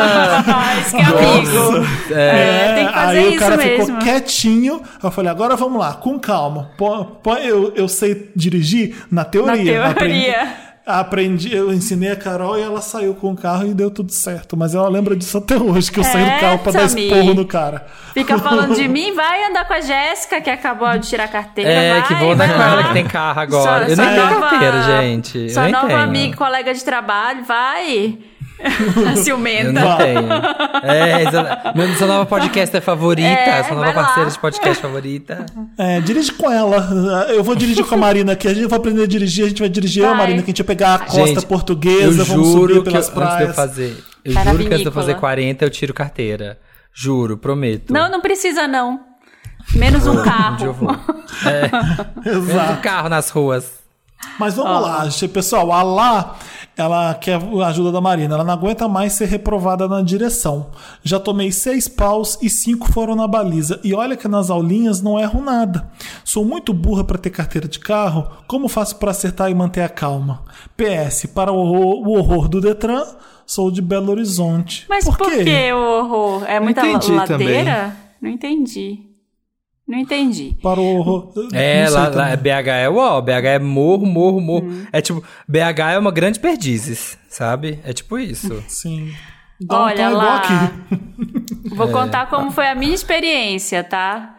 [SPEAKER 3] Ah, isso que é amigo. É, tem que fazer
[SPEAKER 2] aí
[SPEAKER 3] isso
[SPEAKER 2] o cara
[SPEAKER 3] mesmo.
[SPEAKER 2] ficou quietinho. Eu falei, agora vamos lá, com calma. Pô, pô, eu, eu sei dirigir na teoria.
[SPEAKER 3] Na teoria.
[SPEAKER 2] aprendi, eu ensinei a Carol e ela saiu com o carro e deu tudo certo. Mas ela lembra disso até hoje, que eu saí do carro pra dar esporro no cara.
[SPEAKER 3] Fica falando de mim, vai andar com a Jéssica, que acabou de tirar a carteira.
[SPEAKER 4] É,
[SPEAKER 3] vai,
[SPEAKER 4] que vou andar
[SPEAKER 3] vai
[SPEAKER 4] com
[SPEAKER 3] lá.
[SPEAKER 4] ela que tem carro agora.
[SPEAKER 3] Sua-
[SPEAKER 4] eu
[SPEAKER 3] sua
[SPEAKER 4] nem tenho
[SPEAKER 3] nova-
[SPEAKER 4] carteira, gente.
[SPEAKER 3] Sua
[SPEAKER 4] nem
[SPEAKER 3] nova
[SPEAKER 4] tenho.
[SPEAKER 3] amiga, colega de trabalho, vai. Ciumenta.
[SPEAKER 4] Eu não tenho. É, exa- meu, sua nova podcaster favorita,
[SPEAKER 3] É,
[SPEAKER 4] sua nova
[SPEAKER 3] vai lá.
[SPEAKER 4] parceira de podcast favorita.
[SPEAKER 2] É, dirige com ela. Eu vou dirigir com a Marina aqui. A gente vai aprender a dirigir, a gente vai dirigir eu e a
[SPEAKER 3] Vai.
[SPEAKER 2] Marina, que a gente vai pegar a costa
[SPEAKER 4] Gente,
[SPEAKER 2] portuguesa,
[SPEAKER 4] eu
[SPEAKER 2] vamos
[SPEAKER 4] juro
[SPEAKER 2] subir
[SPEAKER 4] que
[SPEAKER 2] pelas
[SPEAKER 4] eu, antes de eu
[SPEAKER 2] praias.
[SPEAKER 4] fazer, eu
[SPEAKER 3] Vai na
[SPEAKER 4] juro que antes de eu fazer
[SPEAKER 3] vinícola.
[SPEAKER 4] 40 eu tiro carteira. Juro, prometo.
[SPEAKER 3] Não, não precisa não. Menos um
[SPEAKER 4] Um
[SPEAKER 3] carro.
[SPEAKER 4] vou. É, menos um carro nas ruas.
[SPEAKER 2] Mas vamos
[SPEAKER 3] Ó.
[SPEAKER 2] lá, pessoal. A Lá, ela quer a ajuda da Marina. Ela não aguenta mais ser reprovada na direção. Já tomei seis paus e cinco foram na baliza. E olha que nas aulinhas não erro nada. Sou muito burra para ter carteira de carro. Como faço para acertar e manter a calma? PS, para o horror, o horror do Detran, sou de Belo Horizonte.
[SPEAKER 3] Mas por, que o horror? É muita ladeira? Não entendi. Não entendi.
[SPEAKER 2] Para o.
[SPEAKER 4] É, lá, lá. BH é uau, BH é morro, morro, morro. É tipo, BH é uma grande perdizes, sabe? É tipo isso.
[SPEAKER 2] Sim.
[SPEAKER 3] Olha lá. Vou
[SPEAKER 4] É.
[SPEAKER 3] contar como foi a minha experiência, tá?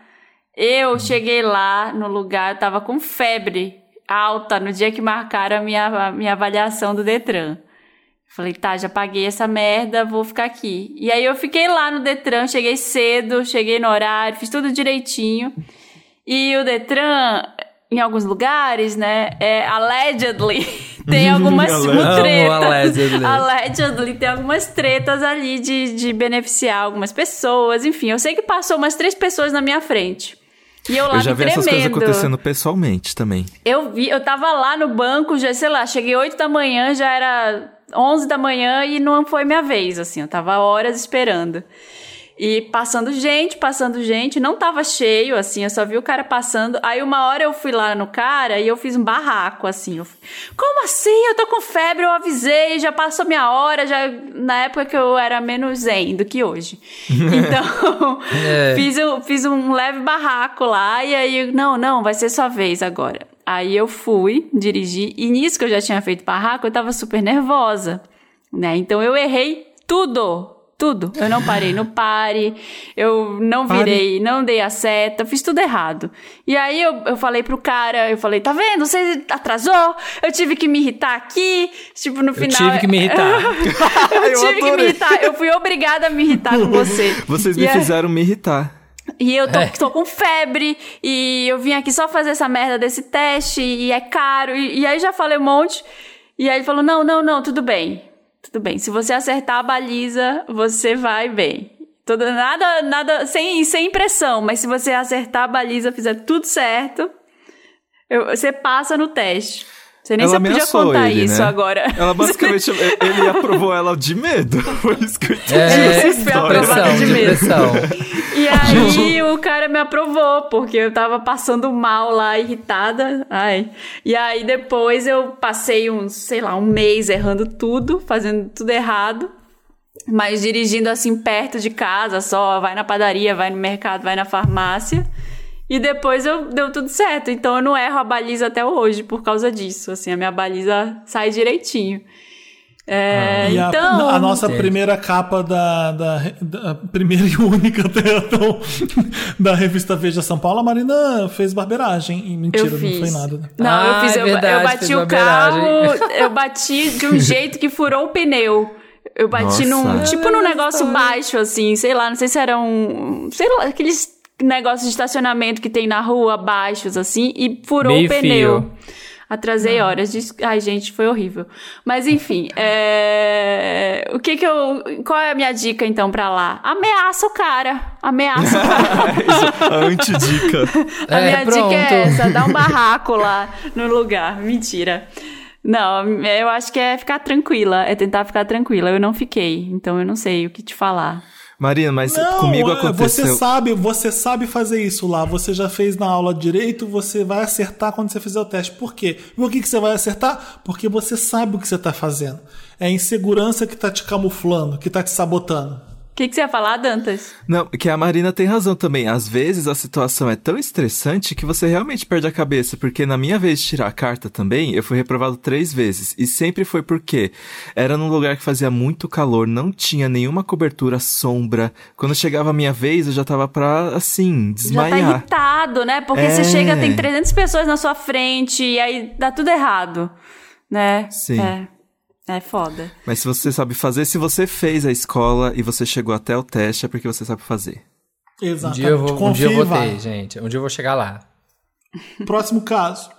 [SPEAKER 3] Eu cheguei lá no lugar, eu tava com febre alta no dia que marcaram a minha, a minha avaliação do Detran. Falei, tá, já paguei essa merda, vou ficar aqui. E aí eu fiquei lá no Detran, cheguei cedo, cheguei no horário, fiz tudo direitinho. E o Detran, em alguns lugares, né, é allegedly, tem algumas tretas.
[SPEAKER 4] allegedly.
[SPEAKER 3] Allegedly, tem algumas tretas ali de, de beneficiar algumas pessoas. Enfim, eu sei que passou umas três pessoas na minha frente. E eu lá
[SPEAKER 5] Eu já
[SPEAKER 3] me
[SPEAKER 5] vi essas coisas
[SPEAKER 3] tremendo.
[SPEAKER 5] acontecendo pessoalmente também.
[SPEAKER 3] Eu vi, eu tava lá no banco, já, sei lá, cheguei 8 da manhã, já era 11 da manhã e não foi minha vez, assim, eu tava horas esperando. E passando gente, passando gente, não tava cheio, assim, eu só vi o cara passando. Aí uma hora eu fui lá no cara e eu fiz um barraco, assim. Eu, fui, Como assim? Eu tô com febre, eu avisei, já passou minha hora, já na época que eu era menos zen do que hoje. Então,
[SPEAKER 4] É.
[SPEAKER 3] fiz, um, fiz um leve barraco lá e aí, não, não, vai ser sua vez agora. Aí eu fui dirigir e nisso que eu já tinha feito barraco, eu tava super nervosa, né? Então eu errei tudo. Tudo. Eu não parei no pare, eu não
[SPEAKER 4] Pare.
[SPEAKER 3] virei, não dei a seta, fiz tudo errado. E aí eu, eu falei pro cara, eu falei, tá vendo? Você atrasou, eu tive que me irritar aqui. Tipo, no
[SPEAKER 4] Eu
[SPEAKER 3] final.
[SPEAKER 4] tive que me irritar.
[SPEAKER 3] eu
[SPEAKER 5] Eu
[SPEAKER 3] tive que me irritar. Eu fui obrigada a me irritar com você.
[SPEAKER 5] Vocês
[SPEAKER 3] E
[SPEAKER 5] me
[SPEAKER 3] aí-
[SPEAKER 5] fizeram me irritar.
[SPEAKER 3] E eu tô,
[SPEAKER 5] É.
[SPEAKER 3] tô com febre, e eu vim aqui só fazer essa merda desse teste, e é caro. E, e aí já falei um monte. E aí ele falou: não, não, não, tudo bem. Tudo bem. Se você acertar a baliza, você vai bem. Toda, nada, nada, sem, sem impressão, mas se você acertar a baliza, fizer tudo certo, eu- você passa no teste. Você nem
[SPEAKER 5] Ela
[SPEAKER 3] se eu podia contar
[SPEAKER 5] ele,
[SPEAKER 3] isso
[SPEAKER 5] né?
[SPEAKER 3] agora.
[SPEAKER 5] Ela basicamente, ele aprovou ela de medo. Foi isso que eu entendi.
[SPEAKER 4] É,
[SPEAKER 3] Esse foi aprovado de medo.
[SPEAKER 4] depressão.
[SPEAKER 3] E aí o cara me aprovou, porque eu tava passando mal lá, irritada. Ai. E aí depois eu passei uns, sei lá, um mês errando tudo, fazendo tudo errado. Mas dirigindo assim perto de casa, só vai na padaria, vai no mercado, vai na farmácia. E depois eu deu tudo certo. Então eu não erro a baliza até hoje por causa disso. Assim, a minha baliza sai direitinho. É,
[SPEAKER 2] E a,
[SPEAKER 3] então.
[SPEAKER 2] a nossa primeira capa da, da, da primeira e única até então, da revista Veja São Paulo, a Marina fez barbeiragem. E mentira,
[SPEAKER 3] Eu
[SPEAKER 2] não foi nada. né?
[SPEAKER 3] Não, eu
[SPEAKER 4] Ah,
[SPEAKER 3] fiz.
[SPEAKER 4] é
[SPEAKER 3] eu,
[SPEAKER 4] verdade,
[SPEAKER 3] eu bati o carro, eu bati de um jeito que furou o pneu. Eu bati num.
[SPEAKER 5] Nossa.
[SPEAKER 3] Tipo num negócio baixo, assim, sei lá, não sei se era um. Sei lá, aqueles negócios de estacionamento que tem na rua, baixos, assim, e furou
[SPEAKER 4] Meio
[SPEAKER 3] o pneu.
[SPEAKER 4] fio.
[SPEAKER 3] Atrasei horas. de- Ai, gente, foi horrível. Mas enfim, é... o que que eu. Qual é a minha dica então pra lá? Ameaça o cara. Ameaça o cara.
[SPEAKER 5] A antidica.
[SPEAKER 3] A
[SPEAKER 4] É,
[SPEAKER 3] minha dica
[SPEAKER 4] pronto.
[SPEAKER 3] é essa, dá um barraco lá no lugar. Mentira. Não, eu acho que é ficar tranquila, é tentar ficar tranquila. Eu não fiquei, então eu não sei o que te falar.
[SPEAKER 5] Marina, mas
[SPEAKER 2] Não,
[SPEAKER 5] comigo
[SPEAKER 2] é,
[SPEAKER 5] aconteceu.
[SPEAKER 2] Você sabe, você sabe fazer isso lá. Você já fez na aula de direito, você vai acertar quando você fizer o teste. Por quê? Por que, que você vai acertar? Porque você sabe o que você está fazendo. É a insegurança que está te camuflando, que está te sabotando.
[SPEAKER 3] O que, que você ia falar, Dantas?
[SPEAKER 5] Não, que a Marina tem razão também. Às vezes a situação é tão estressante que você realmente perde a cabeça. Porque na minha vez de tirar a carta também, eu fui reprovado três vezes. E sempre foi porque era num lugar que fazia muito calor, não tinha nenhuma cobertura, sombra. Quando chegava a minha vez, eu já tava pra, assim,
[SPEAKER 3] Já tá
[SPEAKER 5] desmaiar.
[SPEAKER 3] irritado, né? Porque
[SPEAKER 5] É.
[SPEAKER 3] você chega, tem 300 pessoas na sua frente e aí dá tudo errado, né?
[SPEAKER 5] Sim.
[SPEAKER 3] É, é foda.
[SPEAKER 5] Mas se você sabe fazer, se você fez a escola e você chegou até o teste, é porque você sabe fazer.
[SPEAKER 4] Um
[SPEAKER 2] Exatamente.
[SPEAKER 4] dia eu vou, um
[SPEAKER 2] Confia
[SPEAKER 4] dia eu vou ter, gente. Um dia eu vou chegar lá.
[SPEAKER 2] Próximo caso.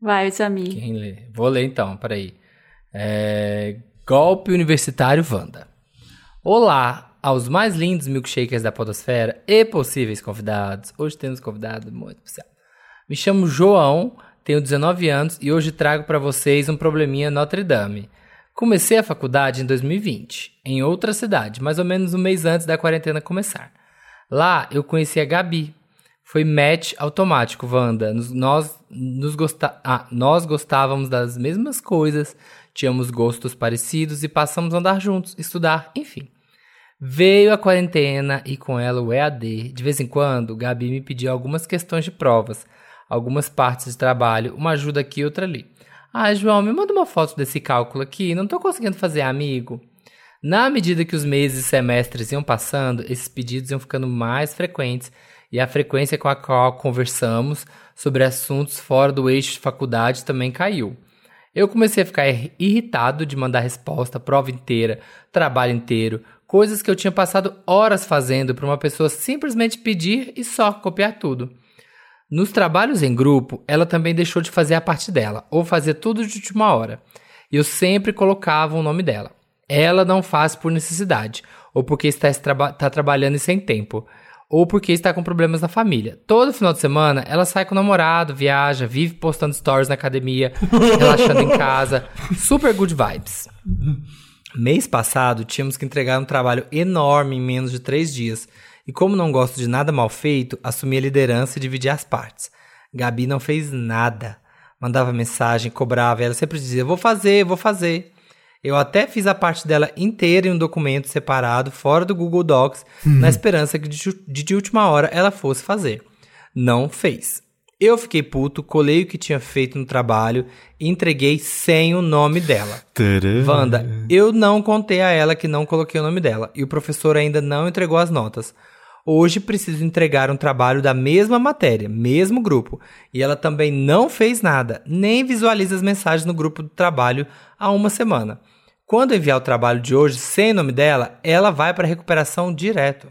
[SPEAKER 3] Vai, Samir.
[SPEAKER 4] Quem lê? Vou ler então, peraí. É... Golpe Universitário Wanda. Olá aos mais lindos milkshakers da podosfera e possíveis convidados. Hoje temos convidado muito especial. Me chamo João, tenho 19 anos e hoje trago para vocês um probleminha Notre Dame. Comecei a faculdade em 2020, em outra cidade, mais ou menos um mês antes da quarentena começar. Lá eu conheci a Gabi. Foi match automático, Wanda. Nos- nós, nos ah, nós gostávamos das mesmas coisas, tínhamos gostos parecidos e passamos a andar juntos, estudar, enfim. Veio a quarentena e com ela o EAD. De vez em quando, Gabi me pediu algumas questões de provas, algumas partes de trabalho, uma ajuda aqui e outra ali. Ah, João, me manda uma foto desse cálculo aqui, não tô conseguindo fazer, amigo. Na medida que os meses e semestres iam passando, esses pedidos iam ficando mais frequentes e a frequência com a qual conversamos sobre assuntos fora do eixo de faculdade também caiu. Eu comecei a ficar ir- irritado de mandar resposta, prova inteira, trabalho inteiro, coisas que eu tinha passado horas fazendo para uma pessoa simplesmente pedir e só copiar tudo. Nos trabalhos em grupo, ela também deixou de fazer a parte dela, ou fazer tudo de última hora. E eu sempre colocava o nome dela. Ela não faz por necessidade, ou porque está, traba- está trabalhando e sem tempo, ou porque está com problemas na família. Todo final de semana, ela sai com o namorado, viaja, vive postando stories na academia, relaxando em casa. Super good vibes. Mês passado, tínhamos que entregar um trabalho enorme em menos de três dias. E como não gosto de nada mal feito, assumi a liderança e dividi as partes. Gabi não fez nada. Mandava mensagem, cobrava, e ela sempre dizia: Vou fazer, vou fazer. Eu até fiz a parte dela inteira em um documento separado, fora do Google Docs, na esperança que de, de, última hora ela fosse fazer. Não fez. Eu fiquei puto, colei o que tinha feito no trabalho e entreguei sem o nome dela. Wanda, eu não contei a ela que não coloquei o nome dela e o professor ainda não entregou as notas. Hoje preciso entregar um trabalho da mesma matéria, mesmo grupo, e ela também não fez nada, nem visualiza as mensagens no grupo do trabalho há uma semana. Quando enviar o trabalho de hoje sem nome dela, ela vai para recuperação direto.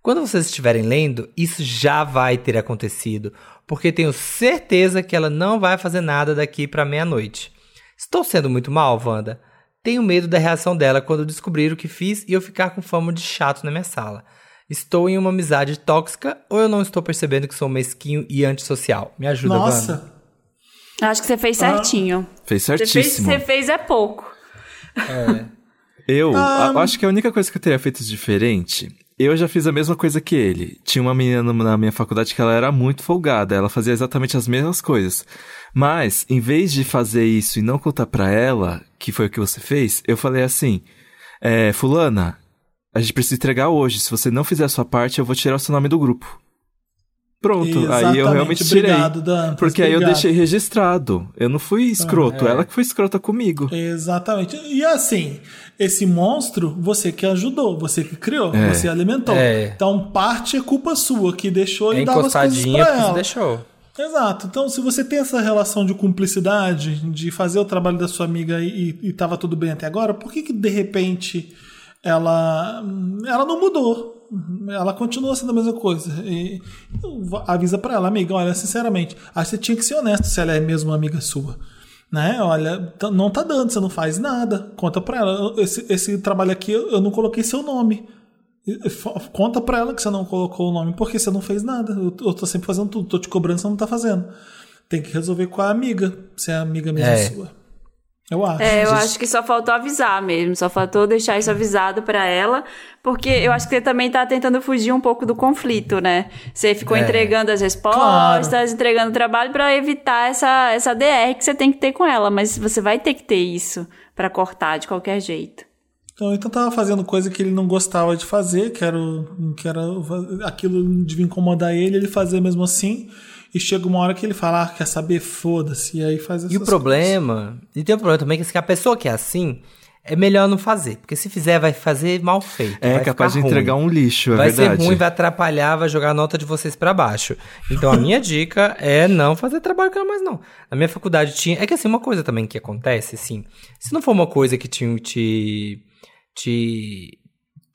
[SPEAKER 4] Quando vocês estiverem lendo, isso já vai ter acontecido, porque tenho certeza que ela não vai fazer nada daqui para meia-noite. Estou sendo muito mal, Wanda? Tenho medo da reação dela quando descobrir o que fiz e eu ficar com fama de chato na minha sala. Estou em uma amizade tóxica ou eu não estou percebendo que sou mesquinho e antissocial? Me ajuda,
[SPEAKER 2] Nossa.
[SPEAKER 4] Wanda.
[SPEAKER 3] Acho que você fez
[SPEAKER 2] Ah.
[SPEAKER 3] certinho.
[SPEAKER 5] Fez
[SPEAKER 3] Você fez,
[SPEAKER 5] certíssimo.
[SPEAKER 3] você fez é pouco.
[SPEAKER 5] Eu
[SPEAKER 2] Ah,
[SPEAKER 5] a- acho que a única coisa que eu teria feito diferente. Eu já fiz a mesma coisa que ele. Tinha uma menina no- na minha faculdade que ela era muito folgada, ela fazia exatamente as mesmas coisas. Mas, em vez de fazer isso e não contar pra ela, que foi o que você fez, eu falei assim: é, Fulana, a gente precisa entregar hoje. Se você não fizer a sua parte, eu vou tirar o seu nome do grupo. Pronto, aí eu
[SPEAKER 2] Exatamente.
[SPEAKER 5] realmente tirei.
[SPEAKER 2] Obrigado, Dantas,
[SPEAKER 5] porque aí eu deixei registrado. Eu não fui escroto,
[SPEAKER 2] Ah, é.
[SPEAKER 5] ela que foi escrota comigo.
[SPEAKER 2] Exatamente. E assim, esse monstro, você que ajudou, você que criou,
[SPEAKER 5] É.
[SPEAKER 2] você alimentou.
[SPEAKER 4] É.
[SPEAKER 2] Então, parte é culpa sua, que deixou
[SPEAKER 4] É
[SPEAKER 2] e dava as coisas pra ela.
[SPEAKER 4] deixou.
[SPEAKER 2] Exato. Então, se você tem essa relação de cumplicidade, de fazer o trabalho da sua amiga e, e tava tudo bem até agora, por que, que de repente ela, ela não mudou? Ela continua sendo a mesma coisa. E avisa pra ela, amiga, olha, sinceramente, acho que você tinha que ser honesto se ela é mesmo uma amiga sua. Né? Olha, tá- não tá dando, você não faz nada. Conta pra ela. Esse, esse trabalho aqui eu não coloquei seu nome. Conta pra ela que você não colocou o nome, porque você não fez nada. Eu, eu tô sempre fazendo tudo, tô te cobrando, você não tá fazendo. Tem que resolver com a amiga, se é a amiga mesmo
[SPEAKER 4] É.
[SPEAKER 2] sua. Eu acho.
[SPEAKER 3] É, eu acho que só faltou avisar mesmo, só faltou deixar isso avisado pra ela, porque eu acho que você também tá tentando fugir um pouco do conflito, né? Você ficou
[SPEAKER 2] É.
[SPEAKER 3] entregando as respostas, entregando o trabalho pra evitar essa, essa DR que você tem que ter com ela, mas você vai ter que ter isso pra cortar de qualquer jeito.
[SPEAKER 2] Então, então tava fazendo coisa que ele não gostava de fazer, que era, o- que era aquilo devia incomodar ele, ele fazia mesmo assim. E chega uma hora que ele fala, ah, quer saber? Foda-se. E aí faz essas
[SPEAKER 4] E o problema, e tem um problema também, que se a pessoa que é assim, é melhor não fazer. Porque se fizer, vai fazer mal feito.
[SPEAKER 5] É
[SPEAKER 4] vai
[SPEAKER 5] capaz de
[SPEAKER 4] ficar
[SPEAKER 5] entregar
[SPEAKER 4] ruim.
[SPEAKER 5] um lixo, é
[SPEAKER 4] vai
[SPEAKER 5] verdade.
[SPEAKER 4] ser ruim, vai atrapalhar, vai jogar a nota de vocês pra baixo. Então a minha dica é não fazer trabalho com ela mais não. Na minha faculdade tinha, é que assim, uma coisa também que acontece, assim, se não for uma coisa que te te te,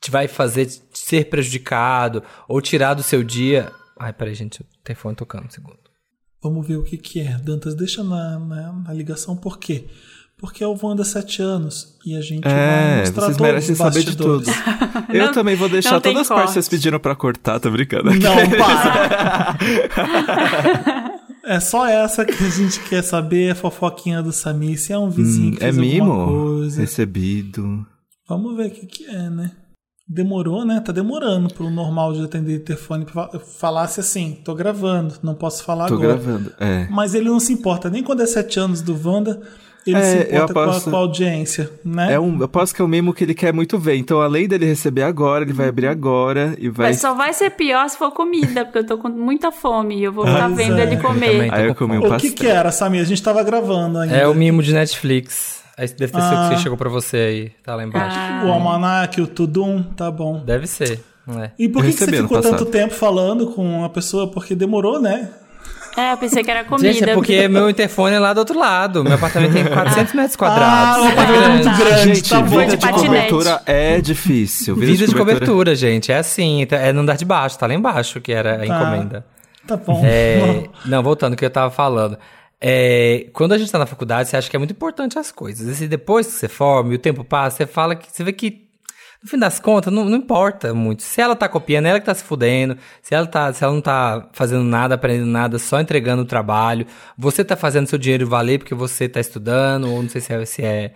[SPEAKER 4] te vai fazer ser prejudicado ou tirar do seu dia. Ai, peraí, gente, o telefone tocando um segundo.
[SPEAKER 2] Vamos ver o que, que é. Dantas, deixa na, na, na ligação, por quê? Porque é o Wanda 7 anos e a gente vai
[SPEAKER 5] É,
[SPEAKER 2] mostrar
[SPEAKER 5] vocês
[SPEAKER 2] todos
[SPEAKER 5] merecem
[SPEAKER 2] os
[SPEAKER 5] saber de tudo. Eu
[SPEAKER 3] Não-
[SPEAKER 5] também vou deixar todas as partes que vocês
[SPEAKER 3] corte.
[SPEAKER 5] pediram pra cortar, tô brincando.
[SPEAKER 2] Não, para! é só essa que a gente quer saber, a fofoquinha do Samir. Se é um vizinho
[SPEAKER 5] Hum,
[SPEAKER 2] que
[SPEAKER 5] é
[SPEAKER 2] fez alguma
[SPEAKER 5] mimo?
[SPEAKER 2] coisa.
[SPEAKER 5] Recebido.
[SPEAKER 2] Vamos ver o que, que é, né? Demorou, né? Tá demorando pro normal de atender telefone. fa- Falasse assim, tô gravando, não posso falar
[SPEAKER 5] Tô
[SPEAKER 2] agora.
[SPEAKER 5] gravando, é.
[SPEAKER 2] Mas ele não se importa, nem quando é sete anos do Wanda, ele
[SPEAKER 5] É,
[SPEAKER 2] se
[SPEAKER 5] eu
[SPEAKER 2] importa com, a,
[SPEAKER 5] aposto-
[SPEAKER 2] com a audiência, né?
[SPEAKER 5] É um, eu posso que é o mimo que ele quer muito ver. Então, além dele receber agora, ele vai abrir agora e vai.
[SPEAKER 3] Mas só vai ser pior se for comida, porque eu tô com muita fome e eu vou ficar vendo
[SPEAKER 2] é.
[SPEAKER 3] ele comer.
[SPEAKER 5] Aí eu comi um
[SPEAKER 2] o que
[SPEAKER 5] pastel.
[SPEAKER 2] que era, Samir? A gente tava gravando ainda.
[SPEAKER 4] É o mimo de Netflix. Aí deve ter sido
[SPEAKER 2] Ah.
[SPEAKER 4] que chegou pra você aí, tá lá embaixo.
[SPEAKER 2] O almanac, o tudum, tá bom.
[SPEAKER 4] Deve ser. É.
[SPEAKER 2] E por que, que você ficou
[SPEAKER 5] passado.
[SPEAKER 2] tanto tempo falando com a pessoa? Porque demorou, né?
[SPEAKER 3] É, eu pensei que era comida.
[SPEAKER 4] Gente, é porque meu interfone é lá do outro lado. Meu apartamento tem 400 metros quadrados.
[SPEAKER 2] Ah, o
[SPEAKER 4] é
[SPEAKER 2] apartamento é muito grande,
[SPEAKER 5] Gente,
[SPEAKER 2] tá bom.
[SPEAKER 5] vida
[SPEAKER 3] de
[SPEAKER 5] de cobertura é difícil.
[SPEAKER 4] Vida, de cobertura, gente. É assim. então É no andar de baixo, tá lá embaixo que era a encomenda.
[SPEAKER 2] Tá bom.
[SPEAKER 4] É, não, voltando ao que eu tava falando. É, quando a gente tá na faculdade, você acha que é muito importante as coisas. E depois que você forma e o tempo passa, você fala que você vê que, no fim das contas, não, não importa muito. Se ela tá copiando, é ela que tá se fudendo. Se ela, tá, se ela não tá fazendo nada, aprendendo nada, só entregando o trabalho. Você tá fazendo seu dinheiro valer porque você tá estudando, ou não sei se é, se é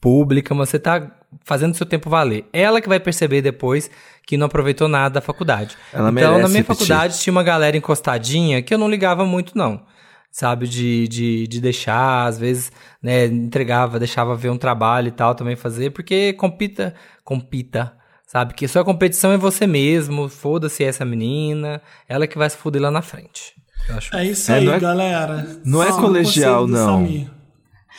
[SPEAKER 4] pública, mas você tá fazendo seu tempo valer. Ela que vai perceber depois que não aproveitou nada da faculdade.
[SPEAKER 5] Ela
[SPEAKER 4] então, na minha faculdade tinha uma galera encostadinha que eu não ligava muito, não. Sabe, de, de, de deixar, às vezes, né, entregava, deixava ver um trabalho e tal também fazer, porque compita, compita, sabe? Que sua competição é você mesmo, foda-se essa menina, ela que vai se fuder lá na frente. Eu acho.
[SPEAKER 2] É isso
[SPEAKER 5] É,
[SPEAKER 2] aí,
[SPEAKER 5] não é-
[SPEAKER 2] galera.
[SPEAKER 5] não é
[SPEAKER 2] Só
[SPEAKER 5] colegial, não.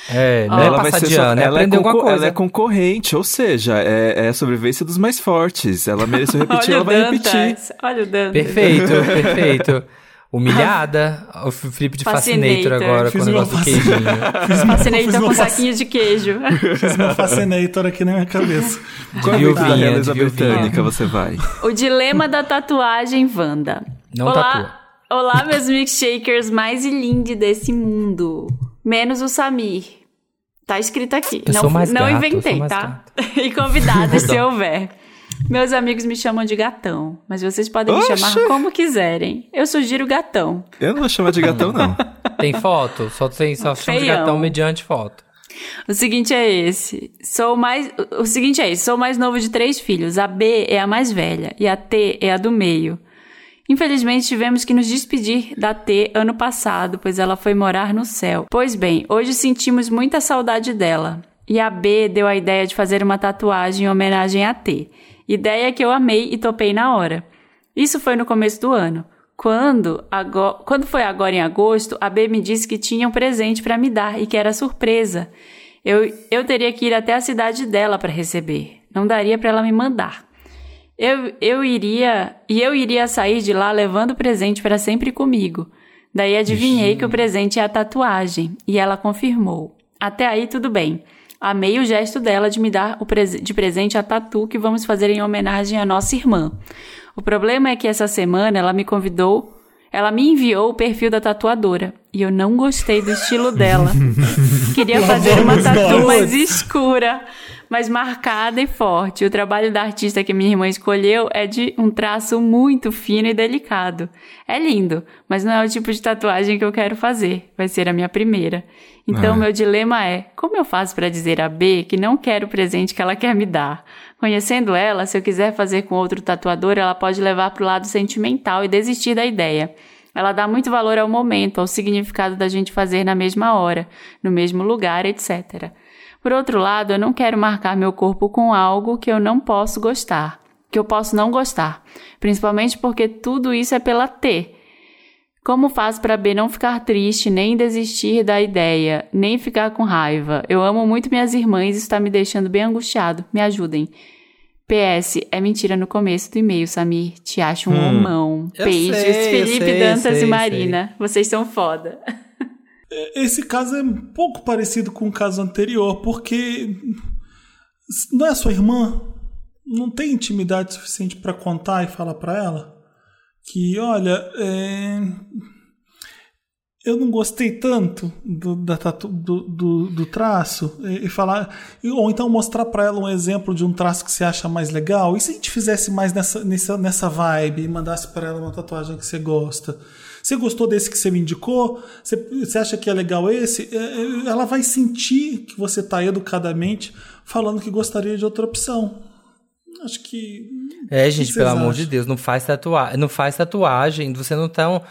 [SPEAKER 4] É, não é
[SPEAKER 5] ela vai ser
[SPEAKER 4] de
[SPEAKER 5] só-
[SPEAKER 4] ano, é
[SPEAKER 5] ela, é concor-
[SPEAKER 4] coisa.
[SPEAKER 5] ela é concorrente, ou seja, é, é a sobrevivência dos mais fortes. Ela mereceu repetir, ela vai
[SPEAKER 3] Dantas.
[SPEAKER 5] repetir.
[SPEAKER 3] Olha o Dantas.
[SPEAKER 4] Perfeito, perfeito. Humilhada, o Felipe de Fascinator,
[SPEAKER 3] Fascinator.
[SPEAKER 4] agora
[SPEAKER 2] Fiz
[SPEAKER 4] com o negócio do
[SPEAKER 2] fasc-
[SPEAKER 4] queijinho.
[SPEAKER 2] Fiz
[SPEAKER 3] Fascinator
[SPEAKER 2] fiz
[SPEAKER 3] com
[SPEAKER 2] fac-
[SPEAKER 3] saquinho de queijo.
[SPEAKER 2] Fiz meu fascinator aqui na minha cabeça.
[SPEAKER 5] Qual é a realeza britânica você vai?
[SPEAKER 3] O dilema da tatuagem Wanda.
[SPEAKER 4] Não
[SPEAKER 3] Olá,
[SPEAKER 4] tatua.
[SPEAKER 3] olá, meus milkshakers mais lindos desse mundo. Menos o Samir. Tá escrito aqui.
[SPEAKER 4] Eu
[SPEAKER 3] não
[SPEAKER 4] sou mais
[SPEAKER 3] não
[SPEAKER 4] gato,
[SPEAKER 3] inventei,
[SPEAKER 4] sou mais
[SPEAKER 3] tá? e convidados, se houver. Meus amigos me chamam de gatão, mas vocês podem me
[SPEAKER 5] Oxe!
[SPEAKER 3] chamar como quiserem. Eu sugiro gatão.
[SPEAKER 5] Eu não vou chamar de gatão, não.
[SPEAKER 4] Tem foto? Só tem só chama de gatão mediante foto.
[SPEAKER 3] O seguinte é esse. Sou mais. O seguinte é esse. Sou o mais novo de três filhos. A B é a mais velha e a T é a do meio. Infelizmente tivemos que nos despedir da T ano passado, pois ela foi morar no céu. Pois bem, hoje sentimos muita saudade dela. E a B deu a ideia de fazer uma tatuagem em homenagem a T. Ideia que eu amei e topei na hora. Isso foi no começo do ano. Quando, ago- quando foi agora em agosto, a B me disse que tinha um presente para me dar e que era surpresa. Eu, eu teria que ir até a cidade dela para receber. Não daria para ela me mandar. Eu, eu iria. E eu iria sair de lá levando o presente para sempre comigo. Daí adivinhei que o presente é a tatuagem. E ela confirmou. Até aí tudo bem. Amei o gesto dela de me dar prese- de presente a tatu que vamos fazer em homenagem à nossa irmã. O problema é que essa semana ela me convidou. Ela me enviou o perfil da tatuadora. E eu não gostei do estilo dela. Queria fazer uma tatu mais escura, mais marcada e forte. O trabalho da artista que minha irmã escolheu é de um traço muito fino e delicado. É lindo, mas não é o tipo de tatuagem que eu quero fazer. Vai ser a minha primeira. Então,
[SPEAKER 29] Ah.
[SPEAKER 3] meu dilema é: como eu faço para dizer a B que não quero o presente que ela quer me dar? Conhecendo ela, se eu quiser fazer com outro tatuador, ela pode levar para o lado sentimental e desistir da ideia. Ela dá muito valor ao momento, ao significado da gente fazer na mesma hora, no mesmo lugar, etc. Por outro lado, eu não quero marcar meu corpo com algo que eu não posso gostar, que eu posso não gostar, principalmente porque tudo isso é pela T. Como faço para B não ficar triste, nem desistir da ideia, nem ficar com raiva? Eu amo muito minhas irmãs e isso está me deixando bem angustiado. Me ajudem. PS, é mentira no começo do e-mail, Samir. Te acho um
[SPEAKER 2] Hum.
[SPEAKER 3] homão. Beijos,
[SPEAKER 2] sei,
[SPEAKER 3] Felipe,
[SPEAKER 2] sei,
[SPEAKER 3] Dantas
[SPEAKER 2] sei,
[SPEAKER 3] e Marina. Vocês são foda.
[SPEAKER 2] Esse caso é um pouco parecido com o caso anterior, porque não é sua irmã? Não tem intimidade suficiente para contar e falar para ela que, olha, é, eu não gostei tanto do, da tatu- do, do, do traço e, e falar ou então mostrar para ela um exemplo de um traço que você acha mais legal. E se a gente fizesse mais nessa, nessa, nessa vibe e mandasse para ela uma tatuagem que você gosta? Você gostou desse que você me indicou? Você, você acha que é legal esse? É, é, Ela vai sentir que você está educadamente falando que gostaria de outra opção. Acho que.
[SPEAKER 4] É, gente, pelo amor
[SPEAKER 2] acham?
[SPEAKER 4] de Deus, não faz tatuagem. Não faz tatuagem. Você não tá um-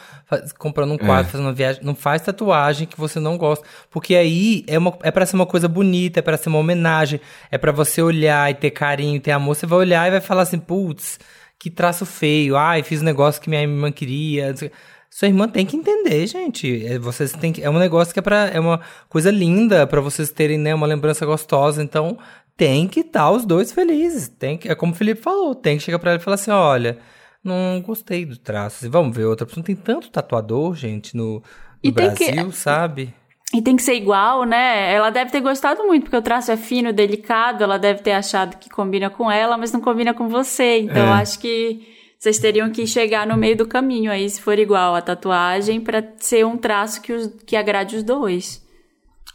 [SPEAKER 4] comprando um quadro,
[SPEAKER 5] É.
[SPEAKER 4] fazendo uma viagem. Não faz tatuagem que você não gosta. Porque aí é, uma, é pra ser uma coisa bonita, é pra ser uma homenagem. É pra você olhar e ter carinho, ter amor. Você vai olhar e vai falar assim, putz, que traço feio. Ai, fiz um negócio que minha irmã queria. não sei o. Sua irmã tem que entender, gente. É, vocês têm que, é um negócio que é, pra, é uma coisa linda pra vocês terem né, uma lembrança gostosa. Então, tem que estar os dois felizes. Tem que, é como o Felipe falou, tem que chegar pra ela e falar assim: olha, não gostei do traço. Vamos ver outra pessoa. Tem tanto tatuador, gente, no, no
[SPEAKER 3] E tem que-
[SPEAKER 4] Brasil, sabe?
[SPEAKER 3] E tem que ser igual, né? Ela deve ter gostado muito, porque o traço é fino, delicado. Ela deve ter achado que combina com ela, mas não combina com você. Então,
[SPEAKER 5] É.
[SPEAKER 3] acho que vocês teriam que chegar no meio do caminho aí, se for igual a tatuagem, pra ser um traço que, os- que agrade os dois.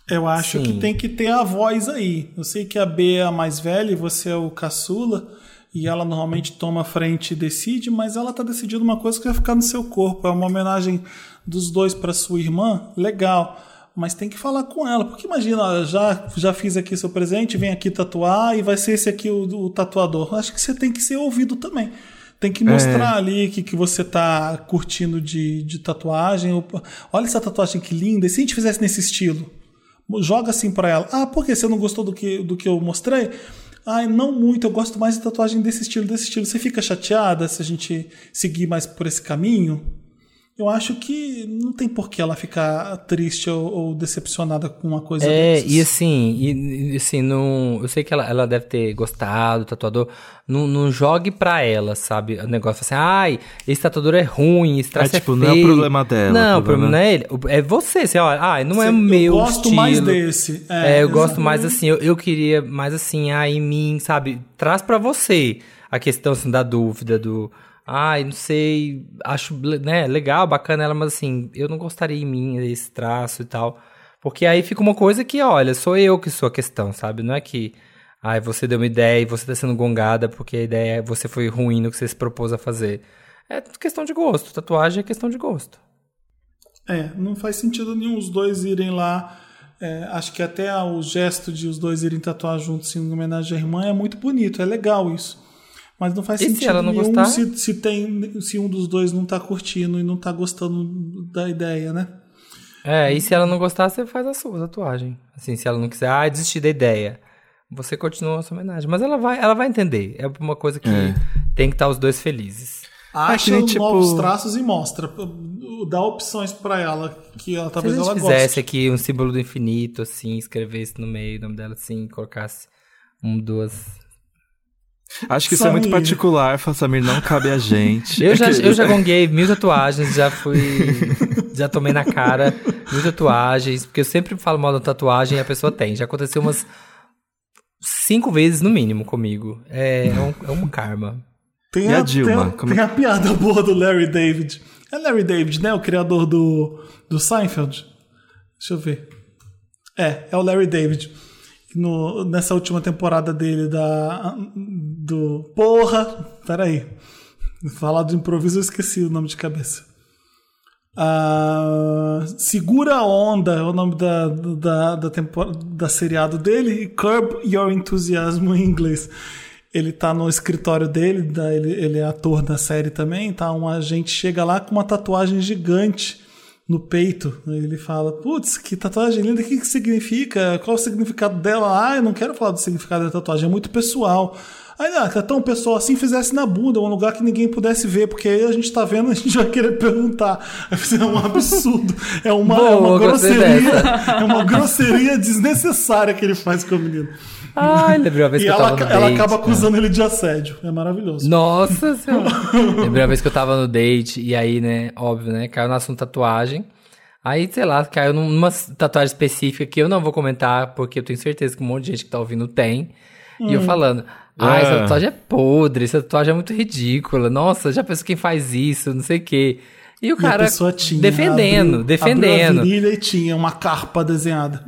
[SPEAKER 2] Eu acho
[SPEAKER 4] Sim.
[SPEAKER 2] que tem que ter a voz aí. Eu sei que a B é a mais velha e você é o caçula. E ela normalmente toma frente e decide, mas ela tá decidindo uma coisa que vai ficar no seu corpo. É uma homenagem dos dois para sua irmã, legal. Mas tem que falar com ela, porque imagina, já, já fiz aqui seu presente, vem aqui tatuar e vai ser esse aqui o, o tatuador. Acho que você tem que ser ouvido também. Tem que mostrar ali que, que você tá curtindo de, de tatuagem. Olha essa tatuagem que linda. E se a gente fizesse nesse estilo? Joga assim pra ela. Ah, por que você não gostou do que, do que eu mostrei? Ai, não muito, eu gosto mais de tatuagem desse estilo, desse estilo. Você fica chateada se a gente seguir mais por esse caminho? Eu acho que não tem por que ela ficar triste ou, ou decepcionada com uma coisa
[SPEAKER 4] É,
[SPEAKER 2] dessas.
[SPEAKER 4] e assim, e, e assim, não, eu sei que ela, ela deve ter gostado do tatuador. Não, não jogue pra ela, sabe? O negócio assim, ai, esse tatuador é ruim, esse traço
[SPEAKER 5] É,
[SPEAKER 4] é,
[SPEAKER 5] tipo,
[SPEAKER 4] feio.
[SPEAKER 5] não é o problema dela,
[SPEAKER 4] Não,
[SPEAKER 5] o
[SPEAKER 4] problema
[SPEAKER 5] problema-
[SPEAKER 4] não é ele. o- É você, você olha, ai, não é
[SPEAKER 2] Você- eu
[SPEAKER 4] meu
[SPEAKER 2] gosto
[SPEAKER 4] estilo.
[SPEAKER 2] mais desse. É,
[SPEAKER 4] É, eu gosto mais
[SPEAKER 2] exatamente.
[SPEAKER 4] assim, eu, eu queria mais assim, ah, em mim, sabe? Traz pra você a questão assim, da dúvida, do. Ai, não sei, acho né, legal, bacana ela, mas assim, eu não gostaria em mim esse traço e tal. Porque aí fica uma coisa que, olha, sou eu que sou a questão, sabe? Não é que, ai, você deu uma ideia e você tá sendo gongada porque a ideia, você foi ruim no que você se propôs a fazer. É questão de gosto. Tatuagem é questão de gosto.
[SPEAKER 2] É, não faz sentido nenhum os dois irem lá. É, acho que até o gesto de os dois irem tatuar juntos em homenagem à irmã é muito bonito, é legal isso. Mas não faz
[SPEAKER 4] E se
[SPEAKER 2] sentido
[SPEAKER 4] ela não
[SPEAKER 2] nenhum
[SPEAKER 4] gostar?
[SPEAKER 2] se, se tem, se um dos dois não tá curtindo e não tá gostando da ideia, né?
[SPEAKER 4] É, e se ela não gostar, você faz a sua tatuagem. Assim, se ela não quiser, ah, desistir da ideia. Você continua a sua homenagem. Mas ela vai, ela vai entender. É uma coisa que
[SPEAKER 5] É.
[SPEAKER 4] tem que estar os dois felizes.
[SPEAKER 2] Acha
[SPEAKER 5] que nem, tipo-
[SPEAKER 2] novos traços e mostra. Dá opções pra ela que ela
[SPEAKER 4] Se
[SPEAKER 2] talvez ela
[SPEAKER 4] fizesse
[SPEAKER 2] goste.
[SPEAKER 4] aqui um símbolo do infinito, assim, escrevesse no meio o nome dela assim, colocasse um, duas.
[SPEAKER 5] Acho que isso é muito
[SPEAKER 2] Samir.
[SPEAKER 5] particular, Samir, não cabe a gente.
[SPEAKER 4] Eu já,
[SPEAKER 5] É
[SPEAKER 4] eu já gonguei mil tatuagens, já fui. já tomei na cara mil tatuagens, porque eu sempre falo mal da tatuagem e a pessoa tem. Já aconteceu umas cinco vezes no mínimo comigo. É, é, um, é um karma.
[SPEAKER 2] Tem
[SPEAKER 5] E a
[SPEAKER 2] a,
[SPEAKER 5] Dilma?
[SPEAKER 2] Tem,
[SPEAKER 5] Como-
[SPEAKER 2] tem a piada boa do Larry David. É Larry David, né? O criador do, do Seinfeld. Deixa eu ver. É, é o Larry David. No, nessa última temporada dele da. Do. Porra! Peraí. Falar do improviso, eu esqueci o nome de cabeça. Ah, Segura a Onda é o nome da, da, da, tempor- da seriado dele Curb Your Enthusiasm em inglês. Ele tá no escritório dele, ele, ele é ator da série também, tá? Um agente chega lá com uma tatuagem gigante no peito. Ele fala, putz, que tatuagem linda, o que, que significa? Qual o significado dela? Ah, eu não quero falar do significado da tatuagem, é muito pessoal. Aí, ah, tá tão pessoal assim, fizesse na bunda, um lugar que ninguém pudesse ver, porque aí a gente tá vendo, a gente vai querer perguntar. É um absurdo. É uma, é uma
[SPEAKER 4] Boa,
[SPEAKER 2] grosseria. É uma grosseria desnecessária que ele faz com a menina.
[SPEAKER 4] Ai, lembrei uma vez
[SPEAKER 2] E
[SPEAKER 4] que eu
[SPEAKER 2] ela,
[SPEAKER 4] tava no
[SPEAKER 2] ela
[SPEAKER 4] date,
[SPEAKER 2] acaba
[SPEAKER 4] né?
[SPEAKER 2] acusando ele de assédio. É maravilhoso.
[SPEAKER 4] Nossa senhora. Lembrei uma vez que eu tava no date e aí, né, óbvio, né, caiu no assunto tatuagem. Aí, sei lá, caiu numa tatuagem específica que eu não vou comentar, porque eu tenho certeza que um monte de gente que tá ouvindo tem. E eu
[SPEAKER 5] Hum.
[SPEAKER 4] falando, ah, essa
[SPEAKER 5] É.
[SPEAKER 4] tatuagem é podre, essa tatuagem é muito ridícula. Nossa, já pensou quem faz isso, não sei o quê. E o
[SPEAKER 2] E a
[SPEAKER 4] cara
[SPEAKER 2] pessoa tinha.
[SPEAKER 4] defendendo,
[SPEAKER 2] abriu-
[SPEAKER 4] defendendo.
[SPEAKER 2] Abriu a virilha e tinha uma carpa desenhada.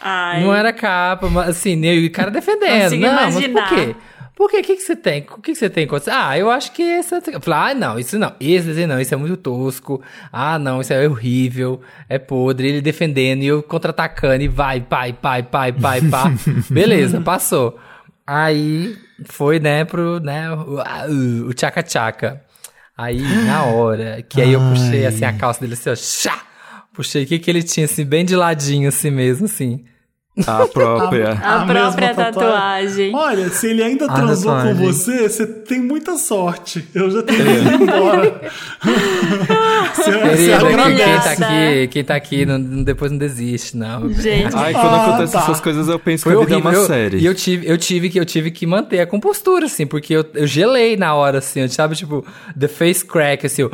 [SPEAKER 3] Ai.
[SPEAKER 4] Não era capa, mas assim, né, e o cara defendendo.
[SPEAKER 3] Consigo
[SPEAKER 4] não, mas por quê? Por quê? O que, que você tem? O que, que você tem contra Ah, eu acho que essa. Eu falei, ah, não, isso não. Esse desenho não, isso é muito tosco. Ah, não, isso é horrível. É podre. Ele defendendo e eu contra-atacando e vai, pai, pai, pai, pai, pá. Beleza, passou. Aí foi, né, pro, né, o, ah, o tchaca-tchaca. Aí, na hora, que aí eu puxei, assim, a calça dele, assim, ó, chá! Puxei, o que que ele tinha, assim, bem de ladinho, assim mesmo, assim.
[SPEAKER 5] A própria.
[SPEAKER 3] A
[SPEAKER 2] A
[SPEAKER 3] própria
[SPEAKER 2] mesma
[SPEAKER 3] tatuagem.
[SPEAKER 2] Olha, se ele ainda
[SPEAKER 4] A
[SPEAKER 2] transou com
[SPEAKER 4] tatuagem.
[SPEAKER 2] você, você tem muita sorte. Eu já tenho que ir embora. você, você
[SPEAKER 4] Querida, quem, tá aqui, quem tá aqui não- depois não desiste, não.
[SPEAKER 3] Gente.
[SPEAKER 5] Ai, quando
[SPEAKER 2] Ah,
[SPEAKER 5] acontecem
[SPEAKER 2] tá.
[SPEAKER 5] essas coisas, eu penso
[SPEAKER 4] Foi
[SPEAKER 5] que a vida
[SPEAKER 4] horrível.
[SPEAKER 5] é uma
[SPEAKER 4] eu,
[SPEAKER 5] série.
[SPEAKER 4] E eu tive, eu, tive que, eu tive que manter a compostura, assim, porque eu, eu gelei na hora, assim, eu, sabe, tipo, the face crack, assim, eu,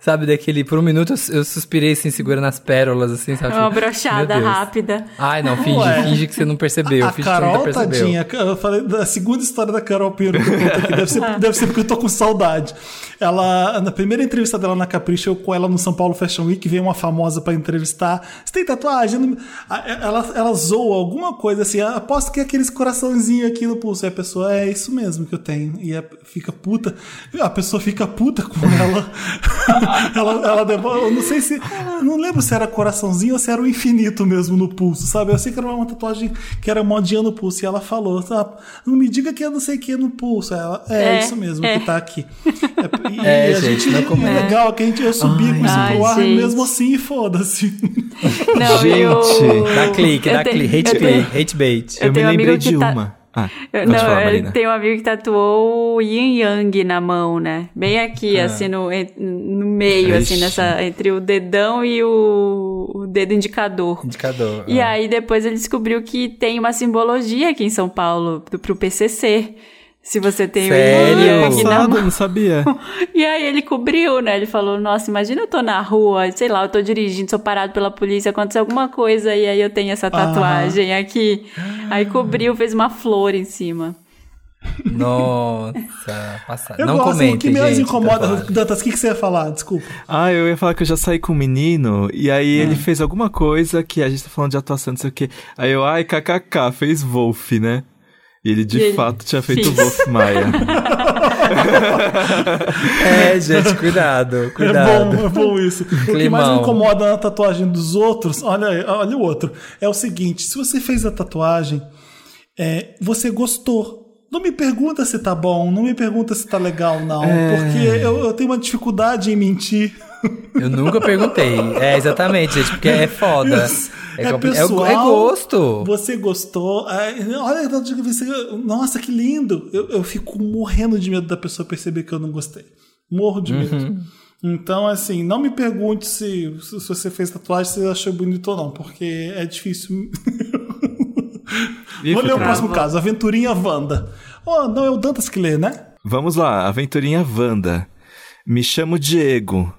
[SPEAKER 4] sabe, daquele, por um minuto eu, eu suspirei, assim, segurando as pérolas, assim, sabe?
[SPEAKER 3] Uma
[SPEAKER 4] tipo,
[SPEAKER 3] brochada
[SPEAKER 4] meu Deus.
[SPEAKER 3] rápida.
[SPEAKER 4] Ai, não, finge,
[SPEAKER 2] Ué.
[SPEAKER 4] finge que você não percebeu,
[SPEAKER 2] A
[SPEAKER 4] que você
[SPEAKER 2] Carol,
[SPEAKER 4] não percebeu.
[SPEAKER 2] tadinha, eu falei da segunda história da Carol Pinheiro que eu conto aqui. Deve ser, deve ser porque eu tô com saudade. Ela, na primeira entrevista dela na Capricho, eu com ela no São Paulo Fashion Week, veio uma famosa pra entrevistar. Você tem tatuagem? A- Ela, ela zoa alguma coisa assim, "Ah, aposto que é aqueles coraçãozinho aqui no pulso. Aí a pessoa, é isso mesmo que eu tenho. E a- fica puta. A pessoa fica puta com ela. ela, ela devolve, eu não sei se. Não lembro se era coraçãozinho ou se era o infinito mesmo no pulso, sabe? Eu sei que era uma tatuagem que era modinha no pulso. E ela falou, "Ah, não me diga que é não sei o que no pulso. Ela, é,
[SPEAKER 3] É,
[SPEAKER 2] isso mesmo
[SPEAKER 3] é.
[SPEAKER 2] que tá aqui. É, e
[SPEAKER 4] É,
[SPEAKER 2] a
[SPEAKER 4] gente,
[SPEAKER 2] gente,
[SPEAKER 4] não é como-
[SPEAKER 2] é legal que a gente, eu subia com isso
[SPEAKER 3] Ai,
[SPEAKER 2] pro ar
[SPEAKER 3] gente.
[SPEAKER 2] mesmo assim e foda-se.
[SPEAKER 3] Não,
[SPEAKER 5] Gente,
[SPEAKER 3] eu...
[SPEAKER 4] Dá clique,
[SPEAKER 3] eu
[SPEAKER 4] dá clique, hate
[SPEAKER 3] eu tenho-
[SPEAKER 4] click, hate bait.
[SPEAKER 3] Eu
[SPEAKER 5] Eu me lembrei de
[SPEAKER 3] tá-
[SPEAKER 5] uma. Ah,
[SPEAKER 3] não,
[SPEAKER 5] falar, Marina.
[SPEAKER 3] tenho um amigo que tatuou o yin yang na mão, né? Bem aqui,
[SPEAKER 4] Ah.
[SPEAKER 3] assim, no, no meio, assim,
[SPEAKER 5] Ixi.
[SPEAKER 3] nessa, entre o dedão e o, o dedo indicador.
[SPEAKER 4] Indicador.
[SPEAKER 3] E
[SPEAKER 4] ah.
[SPEAKER 3] aí depois ele descobriu que tem uma simbologia aqui em São Paulo do, pro PCC. Se você tem
[SPEAKER 4] Sério?
[SPEAKER 3] o yang na
[SPEAKER 5] Passado,
[SPEAKER 3] mão.
[SPEAKER 5] não sabia.
[SPEAKER 3] E aí ele cobriu, né? Ele falou, nossa, imagina eu tô na rua, sei lá, eu tô dirigindo, sou parado pela polícia, aconteceu alguma coisa e aí eu tenho essa tatuagem aqui. Aí cobriu, fez uma flor em cima.
[SPEAKER 4] Nossa, passada.
[SPEAKER 2] Eu
[SPEAKER 4] Não
[SPEAKER 2] gosto,
[SPEAKER 4] comentem,
[SPEAKER 2] o que mais
[SPEAKER 4] gente,
[SPEAKER 2] incomoda.
[SPEAKER 4] tatuagem.
[SPEAKER 2] Dantas, o que, que você ia falar? Desculpa.
[SPEAKER 5] Ah, eu ia falar que eu já saí com um menino, e aí ele fez alguma coisa que a gente tá falando de atuação, não sei o quê. Aí eu, ai, kkk, fez Wolf, né? E ele de
[SPEAKER 4] E ele
[SPEAKER 5] fato tinha feito
[SPEAKER 4] fez.
[SPEAKER 5] Wolf Maia.
[SPEAKER 4] É, gente, cuidado, cuidado.
[SPEAKER 2] É bom, é bom isso. O que mais
[SPEAKER 4] Climão.
[SPEAKER 2] me incomoda na tatuagem dos outros, olha, olha o outro, é o seguinte: se você fez a tatuagem, é, você gostou. Não me pergunta se tá bom, não me pergunta se tá legal, não.
[SPEAKER 4] É.
[SPEAKER 2] Porque eu, eu tenho uma dificuldade em mentir.
[SPEAKER 4] Eu nunca perguntei. É, exatamente, gente, porque é foda. É,
[SPEAKER 2] É,
[SPEAKER 4] compli- é,
[SPEAKER 2] pessoal,
[SPEAKER 4] é gosto.
[SPEAKER 2] Você gostou. Ai, olha, você, nossa, que lindo. Eu, eu fico morrendo de medo da pessoa perceber que eu não gostei. Morro de medo.
[SPEAKER 4] Uhum.
[SPEAKER 2] Então, assim, não me pergunte se, se você fez tatuagem, se você achou bonito ou não, porque é difícil. Vou ler o próximo caso, Aventurinha Wanda. Oh, não é o Dantas que lê, né?
[SPEAKER 5] Vamos lá, aventurinha Wanda. Me chamo Diego.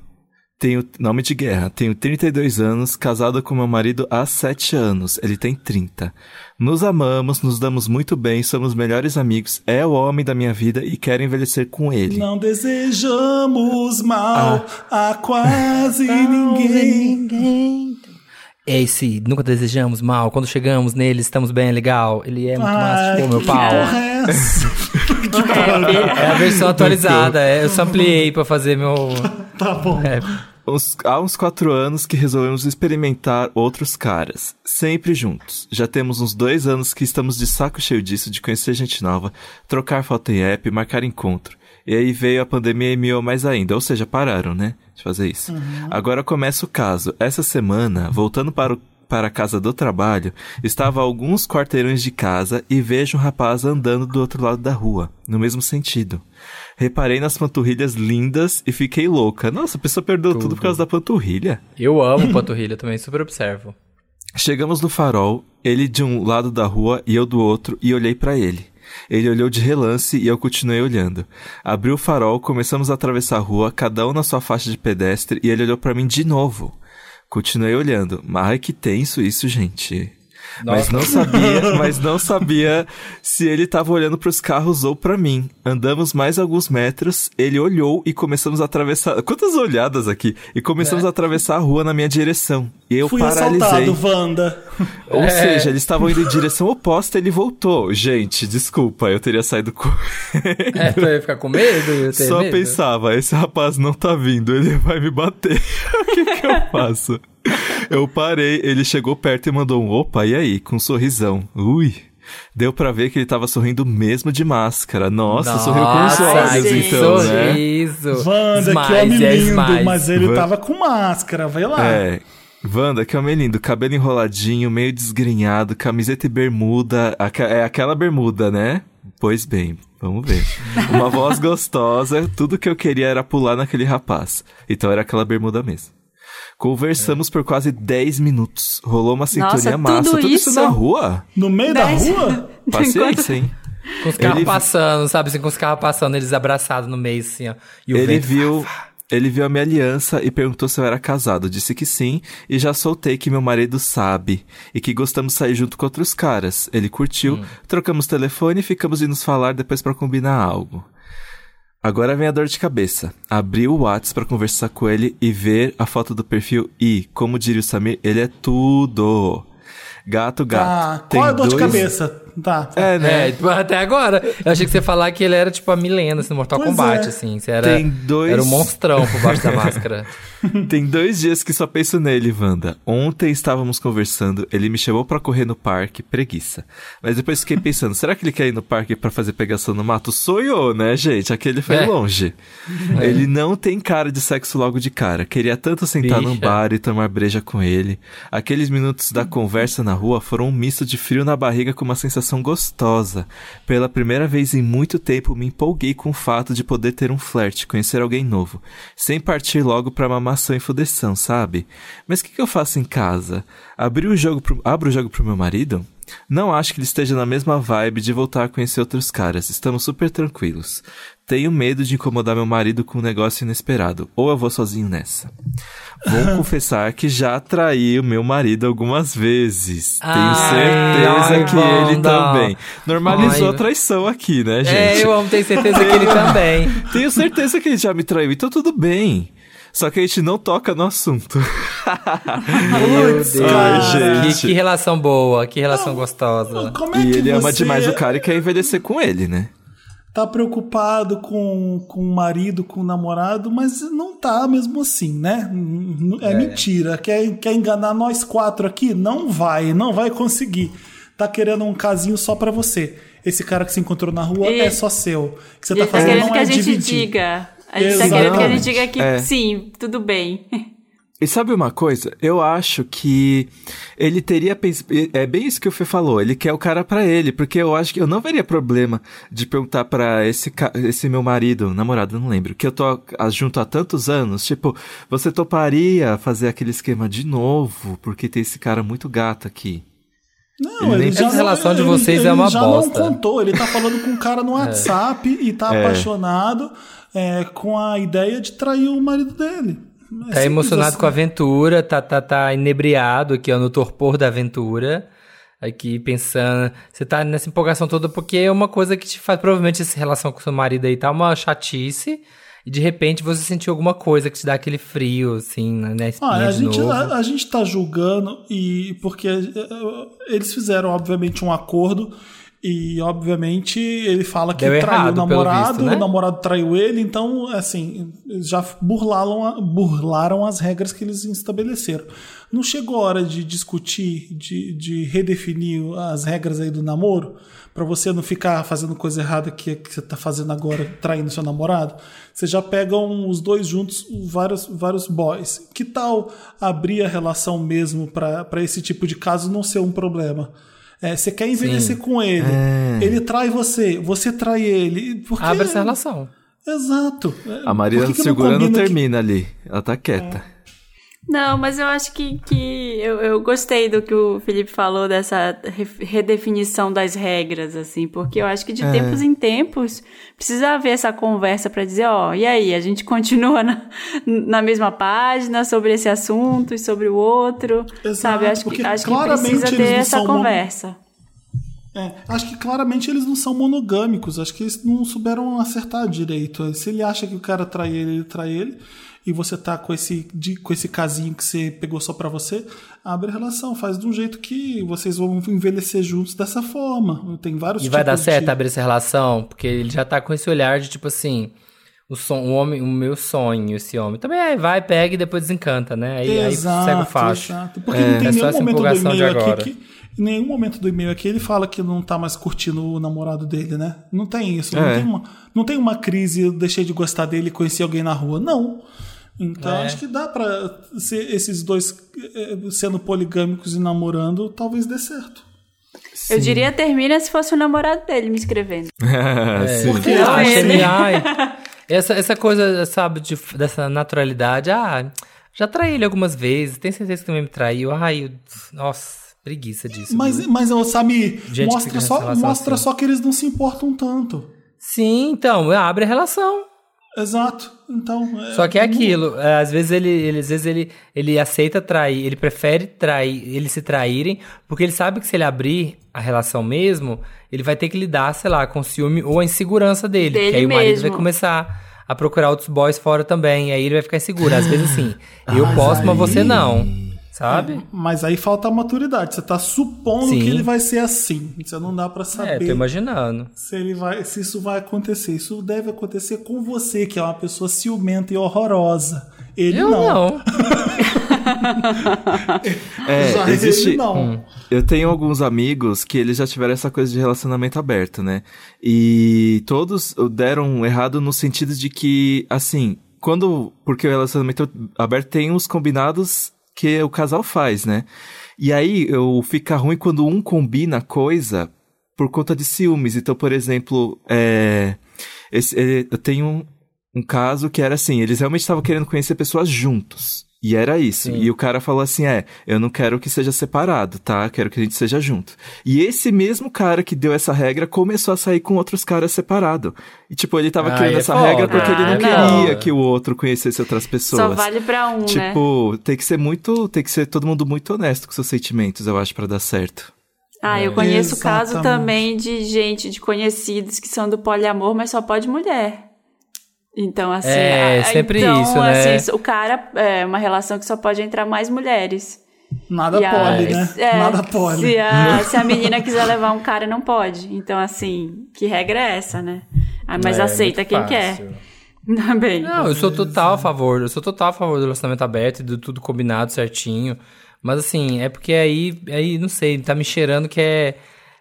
[SPEAKER 5] Tenho nome de guerra. Tenho 32 anos, casado com meu marido há 7 anos. Ele tem 30. Nos amamos, nos damos muito bem, somos melhores amigos. É o homem da minha vida e quero envelhecer com ele.
[SPEAKER 2] Não desejamos mal a quase ninguém.
[SPEAKER 4] Esse, nunca desejamos mal. Quando chegamos nele, estamos bem, legal. Ele é muito massa,
[SPEAKER 2] Ai,
[SPEAKER 4] tipo, meu
[SPEAKER 2] que
[SPEAKER 4] pau.
[SPEAKER 2] é essa?
[SPEAKER 4] É a versão atualizada. é, eu só ampliei pra fazer meu.
[SPEAKER 2] Tá bom.
[SPEAKER 4] É.
[SPEAKER 5] Uns- há uns quatro anos que resolvemos experimentar outros caras, sempre juntos. Já temos uns dois anos que estamos de saco cheio disso, de conhecer gente nova, trocar foto em app, marcar encontro. E aí veio a pandemia e miou mais ainda, ou seja, pararam, né, de fazer isso. Agora começa o caso. Essa semana, voltando para o para a casa do trabalho, estava a alguns quarteirões de casa e vejo um rapaz andando do outro lado da rua, no mesmo sentido. Reparei nas panturrilhas lindas e fiquei louca. Nossa, a pessoa perdeu tudo, por causa da panturrilha.
[SPEAKER 4] Eu amo panturrilha também, super observo.
[SPEAKER 5] Chegamos no farol, ele de um lado da rua e eu do outro, e olhei pra ele. Ele olhou de relance e eu continuei olhando. Abri o farol, começamos a atravessar a rua, cada um na sua faixa de pedestre, e ele olhou pra mim de novo. Continuei olhando. Mas que tenso isso, gente. Mas não sabia, mas não sabia se ele estava olhando para os carros ou para mim. Andamos mais alguns metros, ele olhou e começamos a atravessar. Quantas olhadas aqui! E começamos a atravessar a rua na minha direção. E eu
[SPEAKER 2] Fui
[SPEAKER 5] paralisei.
[SPEAKER 2] assaltado, Wanda.
[SPEAKER 5] Ou
[SPEAKER 2] É.
[SPEAKER 5] seja, eles estavam indo em direção oposta, ele voltou. Gente, desculpa, eu teria saído com.
[SPEAKER 4] É, eu ia ficar com medo? Eu ia ter
[SPEAKER 5] Só
[SPEAKER 4] medo.
[SPEAKER 5] pensava, esse rapaz não tá vindo, ele vai me bater. o que que eu faço? Eu parei, ele chegou perto e mandou um opa, e aí? Com um sorrisão. Ui. Deu pra ver que ele tava sorrindo mesmo de máscara. Nossa, sorriu com os
[SPEAKER 4] Nossa,
[SPEAKER 5] olhos,
[SPEAKER 4] gente.
[SPEAKER 5] então, né?
[SPEAKER 4] Sorriso.
[SPEAKER 2] Wanda, que homem
[SPEAKER 4] é
[SPEAKER 2] lindo,
[SPEAKER 4] smiles.
[SPEAKER 2] mas ele
[SPEAKER 5] Van-
[SPEAKER 2] tava com máscara, vai lá.
[SPEAKER 5] É. Wanda, que homem lindo, cabelo enroladinho, meio desgrenhado, camiseta e bermuda. É aquela bermuda, né? Pois bem, vamos ver. Uma voz gostosa, tudo que eu queria era pular naquele rapaz. Então era aquela bermuda mesmo. Conversamos por quase 10 minutos. Rolou uma sintonia
[SPEAKER 3] tudo
[SPEAKER 5] massa. Tudo isso
[SPEAKER 3] isso?
[SPEAKER 5] na rua?
[SPEAKER 2] No meio
[SPEAKER 3] Dez-
[SPEAKER 2] da rua?
[SPEAKER 5] Paciência, hein?
[SPEAKER 4] Com os carros
[SPEAKER 5] Ele-
[SPEAKER 4] passando, sabe? Assim, com os carros passando, eles abraçados no meio, assim, ó. E o
[SPEAKER 5] Ele
[SPEAKER 4] vento-
[SPEAKER 5] viu, ele viu a minha aliança e perguntou se eu era casado. Disse que sim, e já soltei que meu marido sabe e que gostamos de sair junto com outros caras. Ele curtiu, trocamos telefone e ficamos de nos falar depois pra combinar algo. Agora vem a dor de cabeça. Abri o Whats pra conversar com ele e ver a foto do perfil e, como diria o Samir, ele é tudo. Gato, gato. Tem
[SPEAKER 2] qual é a dor de
[SPEAKER 5] dois-
[SPEAKER 2] cabeça? Tá.
[SPEAKER 5] É, né?
[SPEAKER 4] É, tipo, até agora. Eu achei que você ia falar que ele era tipo a Milena, assim, no Mortal
[SPEAKER 2] Pois
[SPEAKER 4] Kombat,
[SPEAKER 2] é.
[SPEAKER 4] assim. Você era,
[SPEAKER 5] Tem dois-
[SPEAKER 4] era um monstrão por baixo da máscara.
[SPEAKER 5] Tem dois dias que só penso nele, Wanda. Ontem estávamos conversando, ele me chamou pra correr no parque, preguiça. Mas depois fiquei pensando, será que ele quer ir no parque pra fazer pegação no mato? Sonhou, né, gente? Aquele foi
[SPEAKER 4] É.
[SPEAKER 5] longe. Ele não tem cara de sexo logo de cara. Queria tanto sentar num
[SPEAKER 4] Bicha.
[SPEAKER 5] bar e tomar breja com ele. Aqueles minutos da conversa na rua foram um misto de frio na barriga com uma sensação gostosa. Pela primeira vez em muito tempo, me empolguei com o fato de poder ter um flerte, conhecer alguém novo, sem partir logo pra mamação e fudeção, sabe? Mas o que, que eu faço em casa? Abri o jogo pro, abro o jogo pro meu marido? Não acho que ele esteja na mesma vibe de voltar a conhecer outros caras. Estamos super tranquilos. Tenho medo de incomodar meu marido com um negócio inesperado. Ou eu vou sozinho nessa. Vou confessar que já traí o meu marido algumas vezes. Tenho
[SPEAKER 4] Ai,
[SPEAKER 5] certeza
[SPEAKER 4] ai,
[SPEAKER 5] que ele também. Normalizou
[SPEAKER 4] Ai.
[SPEAKER 5] a traição aqui, né, gente?
[SPEAKER 4] É, eu amo, tenho certeza que ele também.
[SPEAKER 5] Tenho certeza que ele já me traiu, então tudo bem. Só que a gente não toca no assunto.
[SPEAKER 4] Meu Deus.
[SPEAKER 5] Ai,
[SPEAKER 4] Que,
[SPEAKER 5] gente.
[SPEAKER 4] que relação boa, que relação gostosa.
[SPEAKER 2] Como é
[SPEAKER 5] e
[SPEAKER 2] que
[SPEAKER 5] ele ama
[SPEAKER 2] você
[SPEAKER 5] demais o cara e quer envelhecer com ele, né?
[SPEAKER 2] tá preocupado com, com o marido, com o namorado, mas não tá mesmo assim, né? É, mentira. Quer, quer enganar nós quatro aqui? Não vai, não vai conseguir. Tá querendo um casinho só pra você. Esse cara que se encontrou na rua
[SPEAKER 3] E-
[SPEAKER 2] é só seu. O que você tá
[SPEAKER 3] tá
[SPEAKER 2] fazendo
[SPEAKER 3] querendo
[SPEAKER 2] não
[SPEAKER 3] que
[SPEAKER 2] é
[SPEAKER 3] a gente
[SPEAKER 2] dividir.
[SPEAKER 3] diga. A gente tá querendo que a
[SPEAKER 5] Exatamente.
[SPEAKER 3] gente diga que
[SPEAKER 5] É.
[SPEAKER 3] sim, tudo bem.
[SPEAKER 5] E sabe uma coisa? Eu acho que ele teria pens... é bem isso que o Fê falou. Ele quer o cara pra ele, porque eu acho que eu não veria problema de perguntar pra esse ca... esse meu marido, namorado, não lembro, que eu tô junto há tantos anos, tipo, você toparia fazer aquele esquema de novo, porque tem esse cara muito gato aqui.
[SPEAKER 2] Não,
[SPEAKER 5] Ele
[SPEAKER 2] ele
[SPEAKER 5] nem
[SPEAKER 2] já
[SPEAKER 4] Essa relação de
[SPEAKER 2] ele-
[SPEAKER 4] vocês
[SPEAKER 2] ele
[SPEAKER 4] é uma
[SPEAKER 2] já
[SPEAKER 4] bosta.
[SPEAKER 2] não contou. Ele tá falando com um cara no WhatsApp e tá
[SPEAKER 5] É.
[SPEAKER 2] apaixonado é, com a ideia de trair o marido dele. É
[SPEAKER 4] Tá emocionado
[SPEAKER 2] assim.
[SPEAKER 4] com a aventura, tá, tá, tá inebriado aqui, ó, no torpor da aventura. Aqui pensando. Você tá nessa empolgação toda porque é uma coisa que te faz. Provavelmente essa relação com seu marido aí tá uma chatice. E de repente você sentiu alguma coisa que te dá aquele frio, assim, na na espinha
[SPEAKER 2] Ah, a,
[SPEAKER 4] de
[SPEAKER 2] gente,
[SPEAKER 4] novo.
[SPEAKER 2] a, a gente tá julgando e porque eh, eles fizeram, obviamente, um acordo e, obviamente, ele fala que
[SPEAKER 4] Deu
[SPEAKER 2] traiu o namorado,
[SPEAKER 4] visto, né?
[SPEAKER 2] o namorado traiu ele, então, assim, já burlaram, burlaram as regras que eles estabeleceram. Não chegou a hora de discutir, de, de redefinir as regras aí do namoro? Pra você não ficar fazendo coisa errada que, que você tá fazendo agora, traindo seu namorado? Você já pegam os dois juntos, vários, vários boys. Que tal abrir a relação mesmo pra pra esse tipo de caso não ser um problema? É, você quer envelhecer
[SPEAKER 4] Sim.
[SPEAKER 2] com ele,
[SPEAKER 5] É.
[SPEAKER 2] ele trai você, você trai ele. Porque...
[SPEAKER 4] Abre essa relação.
[SPEAKER 2] Exato.
[SPEAKER 5] A Maria
[SPEAKER 2] Por que que
[SPEAKER 5] segura não,
[SPEAKER 2] combina que-
[SPEAKER 5] termina ali. Ela tá quieta.
[SPEAKER 3] Não, mas eu acho que, que eu, eu gostei do que o Felipe falou dessa re- redefinição das regras, assim, porque eu acho que de
[SPEAKER 5] É.
[SPEAKER 3] tempos em tempos precisa haver essa conversa pra dizer, ó, e aí, a gente continua na, na mesma página sobre esse assunto e sobre o outro, sabe? Eu acho que, acho que precisa ter essa conversa.
[SPEAKER 2] É, acho que claramente eles não são monogâmicos. Acho que eles não souberam acertar direito. Se ele acha que o cara trai ele, ele trai ele. E você tá com esse, de- com esse casinho que você pegou só pra você, abre a relação, faz de um jeito que vocês vão envelhecer juntos dessa forma. Tem vários
[SPEAKER 4] E vai dar certo
[SPEAKER 2] de...
[SPEAKER 4] abrir essa relação? Porque ele já tá com esse olhar de tipo assim. O, son, o, homem, o meu sonho, esse homem. Também aí vai, pega e depois desencanta, né? Aí, aí segue o facho.
[SPEAKER 2] exato. Porque
[SPEAKER 4] É.
[SPEAKER 2] não tem
[SPEAKER 4] É
[SPEAKER 2] nenhum momento do e-mail aqui que. Em nenhum momento do e-mail aqui ele fala que não tá mais curtindo o namorado dele, né? Não tem isso. Não,
[SPEAKER 5] É.
[SPEAKER 2] tem uma, não tem uma crise, eu deixei de gostar dele e conheci alguém na rua. Não. Então
[SPEAKER 4] É.
[SPEAKER 2] acho que dá pra ser esses dois eh, sendo poligâmicos e namorando, talvez dê certo.
[SPEAKER 3] Eu diria termina se fosse o namorado dele me escrevendo.
[SPEAKER 4] É,
[SPEAKER 5] Sim.
[SPEAKER 2] Porque
[SPEAKER 3] Não,
[SPEAKER 4] Ah,
[SPEAKER 3] ele.
[SPEAKER 4] achei- ai, essa, essa coisa, sabe, de, dessa naturalidade. Ah, já traí ele algumas vezes. Tem certeza que também me traiu. Ai, eu- nossa, preguiça disso.
[SPEAKER 2] Mas,
[SPEAKER 4] viu?
[SPEAKER 2] mas
[SPEAKER 4] Gente fica
[SPEAKER 2] mostra, só, mostra
[SPEAKER 4] assim.
[SPEAKER 2] só que eles não se importam tanto.
[SPEAKER 4] Sim, então, abre a relação.
[SPEAKER 2] Exato. Então. é-
[SPEAKER 4] Só que é aquilo, é, às vezes ele, ele- às vezes ele, ele aceita trair, ele prefere trair, eles se traírem, porque ele sabe que se ele abrir a relação mesmo, ele vai ter que lidar, sei lá, com o ciúme ou a insegurança dele.
[SPEAKER 3] Dele
[SPEAKER 4] que aí o marido
[SPEAKER 3] mesmo.
[SPEAKER 4] vai começar a procurar outros boys fora também, e aí ele vai ficar inseguro. Às vezes assim, eu posso, mas você não. Sabe?
[SPEAKER 2] Mas aí falta a maturidade. Você tá supondo
[SPEAKER 4] Sim.
[SPEAKER 2] que ele vai ser assim. Você não dá pra
[SPEAKER 4] É,
[SPEAKER 2] saber
[SPEAKER 4] tô imaginando.
[SPEAKER 2] se ele vai, se isso vai acontecer. Isso deve acontecer com você, que é uma pessoa ciumenta e horrorosa. Ele
[SPEAKER 4] Eu
[SPEAKER 2] não.
[SPEAKER 4] não.
[SPEAKER 5] É,
[SPEAKER 2] Já
[SPEAKER 5] existe.
[SPEAKER 2] ele não.
[SPEAKER 4] Hum.
[SPEAKER 5] Eu tenho alguns amigos que eles já tiveram essa coisa de relacionamento aberto, né? E todos deram errado no sentido de que, assim, quando. Porque o relacionamento aberto tem os combinados que o casal faz, né? E aí eu fica ruim quando um combina coisa por conta de ciúmes. Então, por exemplo, é, esse- é, eu tenho um, um caso que era assim: eles realmente estavam querendo conhecer pessoas juntos. E era isso. E o cara falou assim: é, eu não quero que seja separado, tá? Quero que a gente seja junto. E esse mesmo cara que deu essa regra começou a sair com outros caras separado. E tipo, ele tava
[SPEAKER 4] Ah,
[SPEAKER 5] criando
[SPEAKER 4] é
[SPEAKER 5] essa
[SPEAKER 4] foda.
[SPEAKER 5] regra porque ele não
[SPEAKER 3] Ah,
[SPEAKER 5] queria
[SPEAKER 3] não.
[SPEAKER 5] que o outro conhecesse outras pessoas.
[SPEAKER 3] Só vale pra um, né?
[SPEAKER 5] Tipo, tem que ser muito. Tem que ser todo mundo muito honesto com seus sentimentos, eu acho, pra dar certo.
[SPEAKER 3] Ah,
[SPEAKER 5] É.
[SPEAKER 3] eu conheço caso
[SPEAKER 2] Exatamente.
[SPEAKER 3] também de gente, de conhecidos que são do poliamor, mas só pode mulher. Então, assim.
[SPEAKER 4] É,
[SPEAKER 3] a-
[SPEAKER 4] sempre
[SPEAKER 3] então,
[SPEAKER 4] isso, né?
[SPEAKER 3] assim, o cara é uma relação que só pode entrar mais mulheres.
[SPEAKER 2] Nada
[SPEAKER 3] E a-
[SPEAKER 2] pode, né?
[SPEAKER 3] é,
[SPEAKER 2] Nada pode.
[SPEAKER 3] Se a, se a menina quiser levar um cara, não pode. Então, assim, que regra é essa, né? Ah, mas
[SPEAKER 4] É,
[SPEAKER 3] aceita quem
[SPEAKER 4] fácil.
[SPEAKER 3] quer. Também.
[SPEAKER 4] Não, eu sou total a favor. Eu sou total a favor do relacionamento aberto e do tudo combinado certinho. Mas assim, é porque aí, aí não sei, tá me cheirando que é,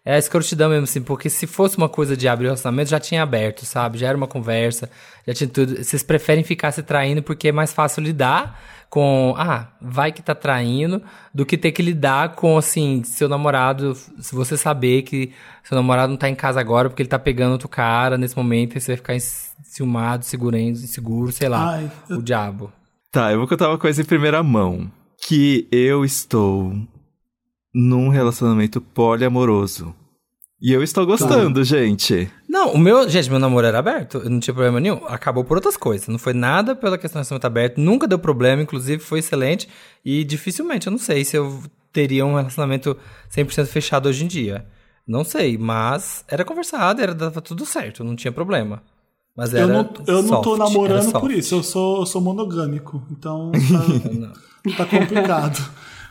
[SPEAKER 4] é a escrotidão mesmo, assim. Porque se fosse uma coisa de abrir o relacionamento, já tinha aberto, sabe? Já era uma conversa, já tinha tudo. Vocês preferem ficar se traindo porque é mais fácil lidar com, ah, vai que tá traindo, do que ter que lidar com, assim, seu namorado, se você saber que seu namorado não tá em casa agora porque ele tá pegando outro cara nesse momento e você vai ficar enciumado, segurando, inseguro, sei lá,
[SPEAKER 2] Ai,
[SPEAKER 4] o diabo.
[SPEAKER 5] Tá, eu vou contar uma coisa em primeira mão. Que eu estou num relacionamento poliamoroso. E eu estou gostando, gente.
[SPEAKER 4] Não, o meu, gente, meu namoro era aberto, eu não tinha problema nenhum. Acabou por outras coisas. Não foi nada pela questão do relacionamento aberto, nunca deu problema, inclusive foi excelente. E dificilmente, eu não sei se eu teria um relacionamento 100% fechado hoje em dia. Não sei, mas era conversado, era dava tudo certo, não tinha problema. Mas era
[SPEAKER 2] Eu não, eu não tô
[SPEAKER 4] soft,
[SPEAKER 2] namorando
[SPEAKER 4] soft.
[SPEAKER 2] por isso, eu sou, eu sou monogâmico, então tá, tá complicado.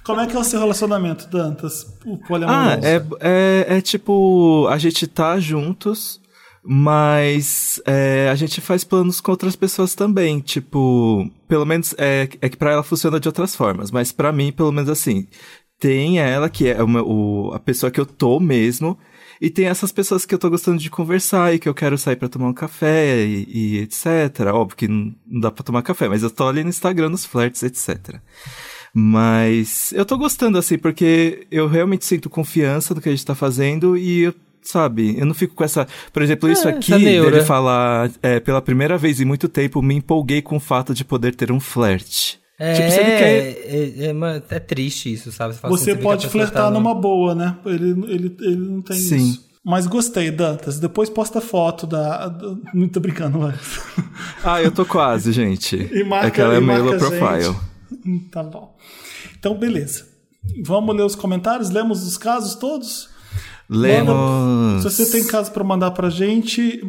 [SPEAKER 2] Como é que é o seu relacionamento, Dantas? O
[SPEAKER 5] Ah,
[SPEAKER 2] poliamoroso?
[SPEAKER 5] é, é, é tipo, a gente tá juntos, mas é, a gente faz planos com outras pessoas também. Tipo, pelo menos é, é que pra ela funciona de outras formas, mas pra mim, pelo menos assim, tem ela que é uma- o, a pessoa que eu tô mesmo, e tem essas pessoas que eu tô gostando de conversar e que eu quero sair pra tomar um café e, e etc. Óbvio que não, dá pra tomar café, mas eu tô ali no Instagram, nos flirts, etc. Mas eu tô gostando, assim, porque eu realmente sinto confiança no que a gente tá fazendo e eu, sabe, eu não fico com essa. Por exemplo, isso
[SPEAKER 4] É,
[SPEAKER 5] aqui, dele falar é, pela primeira vez em muito tempo, me empolguei com o fato de poder ter um flerte.
[SPEAKER 4] É,
[SPEAKER 5] Tipo, se ele quer.
[SPEAKER 4] é, é, mas é triste isso, sabe? assim,
[SPEAKER 2] Você
[SPEAKER 4] vê que a
[SPEAKER 2] pode flertar
[SPEAKER 4] tá no-
[SPEAKER 2] numa boa, né? Ele, ele, ele não tem
[SPEAKER 5] Sim.
[SPEAKER 2] isso. Mas gostei, Dantas. Depois posta foto da. Não tô brincando, mas.
[SPEAKER 5] Ah, eu tô quase, gente.
[SPEAKER 2] E marca,
[SPEAKER 5] é que ela é meio low profile.
[SPEAKER 2] gente. Tá bom. Então, beleza. Vamos ler os comentários? Lemos os casos todos?
[SPEAKER 5] Lemos.
[SPEAKER 2] Manda- se você tem caso para mandar pra gente,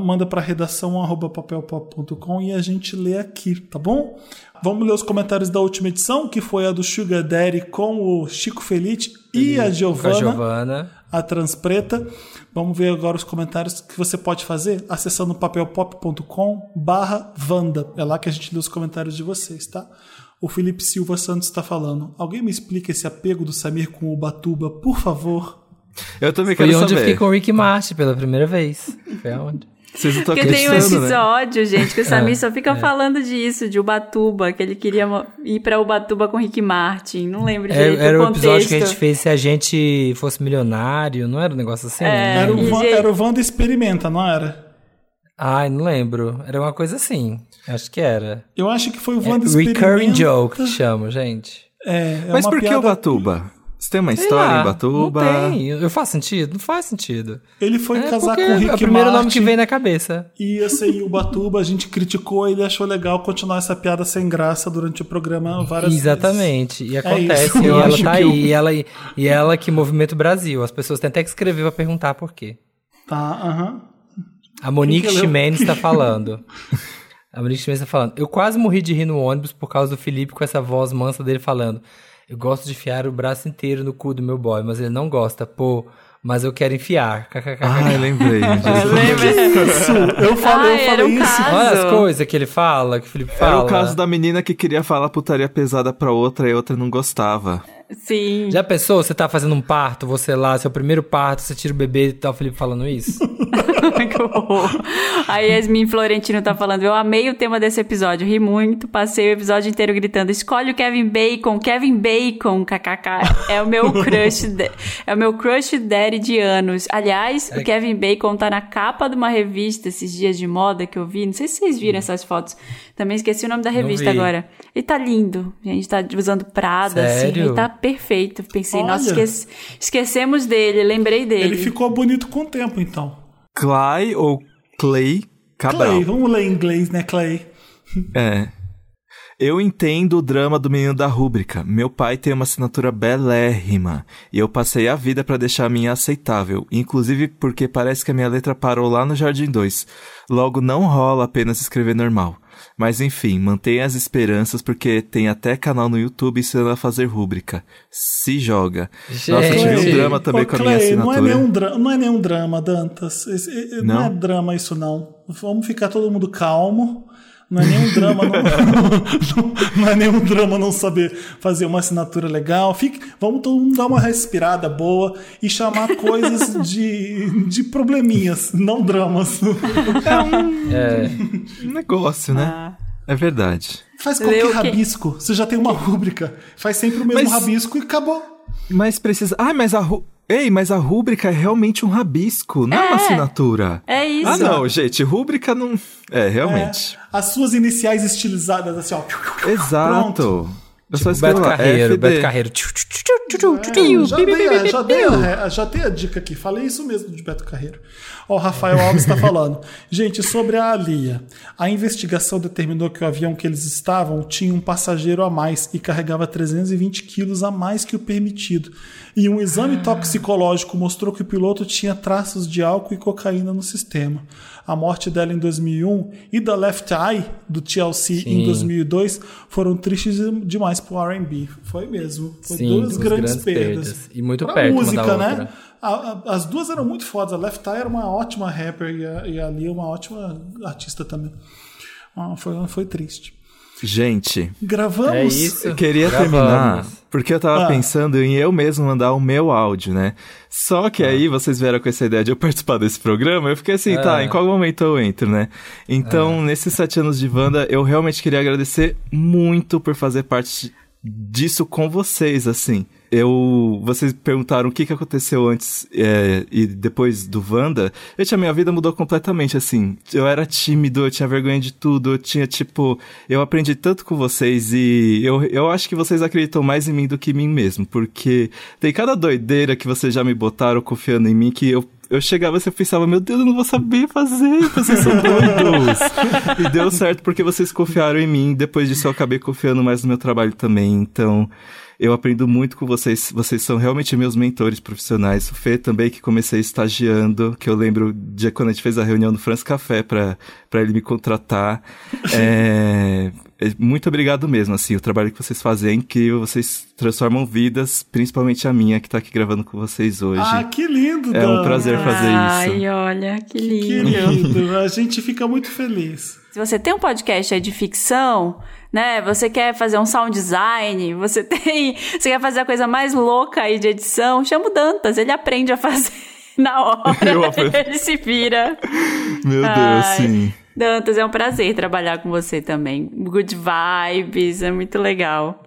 [SPEAKER 2] manda pra redação arroba papelpop.com e a gente lê aqui, tá bom? Vamos ler os comentários da última edição, que foi a do Sugar Daddy com o Chico Felite e a
[SPEAKER 4] a
[SPEAKER 2] Giovana,
[SPEAKER 4] Giovana.
[SPEAKER 2] a Transpreta. Vamos ver agora os comentários que você pode fazer acessando papelpop.com barra Vanda. É lá que a gente lê os comentários de vocês, tá? O Felipe Silva Santos está falando. Alguém me explica esse apego do Samir com o Batuba, por favor?
[SPEAKER 5] Eu também
[SPEAKER 4] Foi
[SPEAKER 5] quero
[SPEAKER 4] onde eu
[SPEAKER 5] saber.
[SPEAKER 4] fiquei com o Rick Martin pela primeira vez. Foi aonde?
[SPEAKER 5] Vocês não estão
[SPEAKER 3] Porque tem um
[SPEAKER 5] né?
[SPEAKER 3] episódio, gente, que o Samir
[SPEAKER 4] É,
[SPEAKER 3] só fica
[SPEAKER 4] é.
[SPEAKER 3] falando disso, de Ubatuba, que ele queria ir pra Ubatuba com o Rick Martin. Não lembro
[SPEAKER 4] É,
[SPEAKER 3] direito
[SPEAKER 4] era
[SPEAKER 3] o
[SPEAKER 4] o episódio que a gente fez se a gente fosse milionário, não era um negócio assim?
[SPEAKER 3] É,
[SPEAKER 2] Era o, Van-
[SPEAKER 3] gente-
[SPEAKER 2] era o Wanda Experimenta, não era?
[SPEAKER 4] Ai, não lembro. Era uma coisa assim. Acho que era.
[SPEAKER 2] Eu acho que foi o
[SPEAKER 4] É,
[SPEAKER 2] Wanda Experimenta.
[SPEAKER 4] recurring joke que chama, gente.
[SPEAKER 2] É, é
[SPEAKER 5] Mas
[SPEAKER 2] uma
[SPEAKER 5] por que
[SPEAKER 2] piada-
[SPEAKER 5] o Batuba? Você tem uma
[SPEAKER 4] Sei
[SPEAKER 5] história
[SPEAKER 4] lá,
[SPEAKER 5] em Batuba?
[SPEAKER 4] Não tem. Eu faço sentido? Não faz sentido.
[SPEAKER 2] Ele foi
[SPEAKER 4] É
[SPEAKER 2] casar com o Rick
[SPEAKER 4] É o primeiro nome
[SPEAKER 2] Martin.
[SPEAKER 4] que vem na cabeça.
[SPEAKER 2] E esse aí, o Batuba, a gente criticou, ele achou legal continuar essa piada sem graça durante o programa várias
[SPEAKER 4] Exatamente. E
[SPEAKER 2] É
[SPEAKER 4] acontece.
[SPEAKER 2] isso.
[SPEAKER 4] e ela tá
[SPEAKER 2] que
[SPEAKER 4] aí. E, ela, e ela que movimenta o Brasil. As pessoas têm até que escrever pra perguntar por quê.
[SPEAKER 2] vezes. Tá, aham.
[SPEAKER 4] A Monique? Ximenes está falando. A Monique Ximenes está falando. Eu quase morri de rir no ônibus por causa do Felipe com essa voz mansa dele falando. Eu gosto de enfiar o braço inteiro no cu do meu boy, mas ele não gosta. Pô, mas eu quero enfiar.
[SPEAKER 5] Ah, eu lembrei.
[SPEAKER 2] Isso, eu falei,
[SPEAKER 3] Ah,
[SPEAKER 2] eu falei
[SPEAKER 3] um
[SPEAKER 2] isso.
[SPEAKER 3] caso.
[SPEAKER 4] Olha as coisas que ele fala, que o Felipe fala.
[SPEAKER 5] Era o caso da menina que queria falar putaria pesada pra outra e a outra não gostava.
[SPEAKER 3] Sim.
[SPEAKER 4] Já pensou, você tá fazendo um parto, você lá, seu primeiro parto, você tira o bebê e tá o Felipe falando isso?
[SPEAKER 3] que horror. A Yasmin Florentino tá falando, eu amei o tema desse episódio, ri muito, passei o episódio inteiro gritando, escolhe o Kevin Bacon, Kevin Bacon, kkk. É o meu crush, de- é o meu crush daddy de anos. Aliás, o Kevin Bacon tá na capa de uma revista esses dias de moda que eu vi, não sei se vocês viram essas fotos. Também esqueci o nome da revista
[SPEAKER 4] vi.
[SPEAKER 3] agora. Ele tá lindo. A gente tá usando Prada, assim,
[SPEAKER 2] Sério?
[SPEAKER 3] ele tá perfeito. Pensei, nossa,
[SPEAKER 2] Olha.
[SPEAKER 3] esquece- esquecemos dele, lembrei dele.
[SPEAKER 2] Ele ficou bonito com o tempo, então.
[SPEAKER 5] Clay ou Clay Cabral.
[SPEAKER 2] Clay, vamos ler em inglês, né, Clay?
[SPEAKER 5] É. Eu entendo o drama do menino da rúbrica. Meu pai tem uma assinatura belérrima. E eu passei a vida pra deixar a minha aceitável. Inclusive porque parece que a minha letra parou lá no Jardim 2. Logo, não rola apenas escrever normal. Mas enfim, mantenha as esperanças porque tem até canal no YouTube ensinando a fazer rúbrica. Se joga. Nossa, eu tive um
[SPEAKER 2] Clay,
[SPEAKER 5] drama também
[SPEAKER 2] ô,
[SPEAKER 5] com a minha
[SPEAKER 2] Clay, não é,
[SPEAKER 5] assinatura.
[SPEAKER 2] nenhum dra- não é nenhum drama, Dantas. Esse- não?
[SPEAKER 5] Não?
[SPEAKER 2] é drama isso, não. Vamos ficar todo mundo calmo. Não é nenhum drama, não, não, não é nenhum drama não saber fazer uma assinatura legal. Fique, vamos todo mundo dar uma respirada boa e chamar coisas de, de probleminhas, não dramas.
[SPEAKER 5] É um negócio, né?
[SPEAKER 3] Ah.
[SPEAKER 5] É verdade.
[SPEAKER 2] Faz qualquer rabisco. Você já tem uma rúbrica. Faz sempre o mesmo
[SPEAKER 5] Mas-
[SPEAKER 2] rabisco e acabou.
[SPEAKER 5] Mas precisa. Ah, mas a. ru- Ei, mas a rúbrica é realmente um rabisco, não é, uma
[SPEAKER 3] É.
[SPEAKER 5] assinatura.
[SPEAKER 3] É isso.
[SPEAKER 5] Ah, não, gente, rúbrica não. É, realmente.
[SPEAKER 2] As suas iniciais estilizadas, assim, ó.
[SPEAKER 5] Exato. Eu só
[SPEAKER 4] Tipo
[SPEAKER 5] escrevo
[SPEAKER 4] Beto
[SPEAKER 5] lá,
[SPEAKER 4] Carreiro,
[SPEAKER 5] FD.
[SPEAKER 4] Beto Carreiro.
[SPEAKER 2] É, já, dei, a- já, dei a, já dei a dica aqui, falei isso mesmo de Beto Carreiro. Ó, o Rafael Alves está falando. Gente, sobre a Alia. A investigação determinou que o avião que eles estavam tinha um passageiro a mais e carregava 320 quilos a mais que o permitido. E um exame toxicológico mostrou que o piloto tinha traços de álcool e cocaína no sistema. A morte dela em 2001 e da Left Eye, do TLC, em
[SPEAKER 4] Sim.
[SPEAKER 2] 2002, foram tristes demais pro R&B. Foi mesmo. Foi
[SPEAKER 4] Sim,
[SPEAKER 2] duas grandes,
[SPEAKER 4] grandes
[SPEAKER 2] perdas.
[SPEAKER 4] perdas. E muito
[SPEAKER 2] Pra
[SPEAKER 4] perto uma
[SPEAKER 2] música,
[SPEAKER 4] da
[SPEAKER 2] né?
[SPEAKER 4] outra.
[SPEAKER 2] A- a- as duas eram muito fodas. A Left Eye era uma ótima rapper e a, e a Lia uma ótima artista também. Ah, foi, foi triste.
[SPEAKER 5] Gente.
[SPEAKER 2] Gravamos?
[SPEAKER 4] É isso.
[SPEAKER 5] Eu queria
[SPEAKER 4] Gravamos.
[SPEAKER 5] terminar porque eu tava
[SPEAKER 2] Ah.
[SPEAKER 5] pensando em eu mesmo mandar o meu áudio, né? Só que aí vocês vieram com essa ideia de eu participar desse programa, eu fiquei assim,
[SPEAKER 4] Ah.
[SPEAKER 5] tá, em qual momento eu entro, né? Então, nesses sete anos de Wanda, eu realmente queria agradecer muito por fazer parte disso com vocês, assim. Eu, vocês perguntaram o que, que aconteceu antes é, e depois do Wanda. Gente, a minha vida mudou completamente, assim. Eu era tímido, eu tinha vergonha de tudo, eu tinha, tipo... Eu aprendi tanto com vocês e eu, eu acho que vocês acreditam mais em mim do que em mim mesmo. Porque tem cada doideira que vocês já me botaram confiando em mim que eu eu chegava eu pensava, meu Deus, eu não vou saber fazer, vocês são doidos. e deu certo porque vocês confiaram em mim. Depois disso, eu acabei confiando mais no meu trabalho também. Então, eu aprendo muito com vocês. Vocês são realmente meus mentores profissionais. O Fê também, que comecei estagiando, que eu lembro de quando a gente fez a reunião no France Café para ele me contratar. É, é, muito obrigado mesmo, assim, o trabalho que vocês fazem é incrível, vocês transformam vidas, principalmente a minha, que tá aqui gravando com vocês hoje.
[SPEAKER 2] Ah, que lindo,
[SPEAKER 5] É um
[SPEAKER 2] Dan.
[SPEAKER 5] prazer fazer isso.
[SPEAKER 3] Ai, olha, que
[SPEAKER 2] Que
[SPEAKER 3] lindo.
[SPEAKER 2] lindo. A gente fica muito feliz.
[SPEAKER 3] Se você tem um podcast aí de ficção, né? Você quer fazer um sound design, você tem. Você quer fazer a coisa mais louca aí de edição, chama o Dantas, ele aprende a fazer na hora. Ele se vira.
[SPEAKER 5] Meu Deus,
[SPEAKER 3] Ai.
[SPEAKER 5] sim.
[SPEAKER 3] Dantas, é um prazer trabalhar com você também. Good vibes, é muito legal.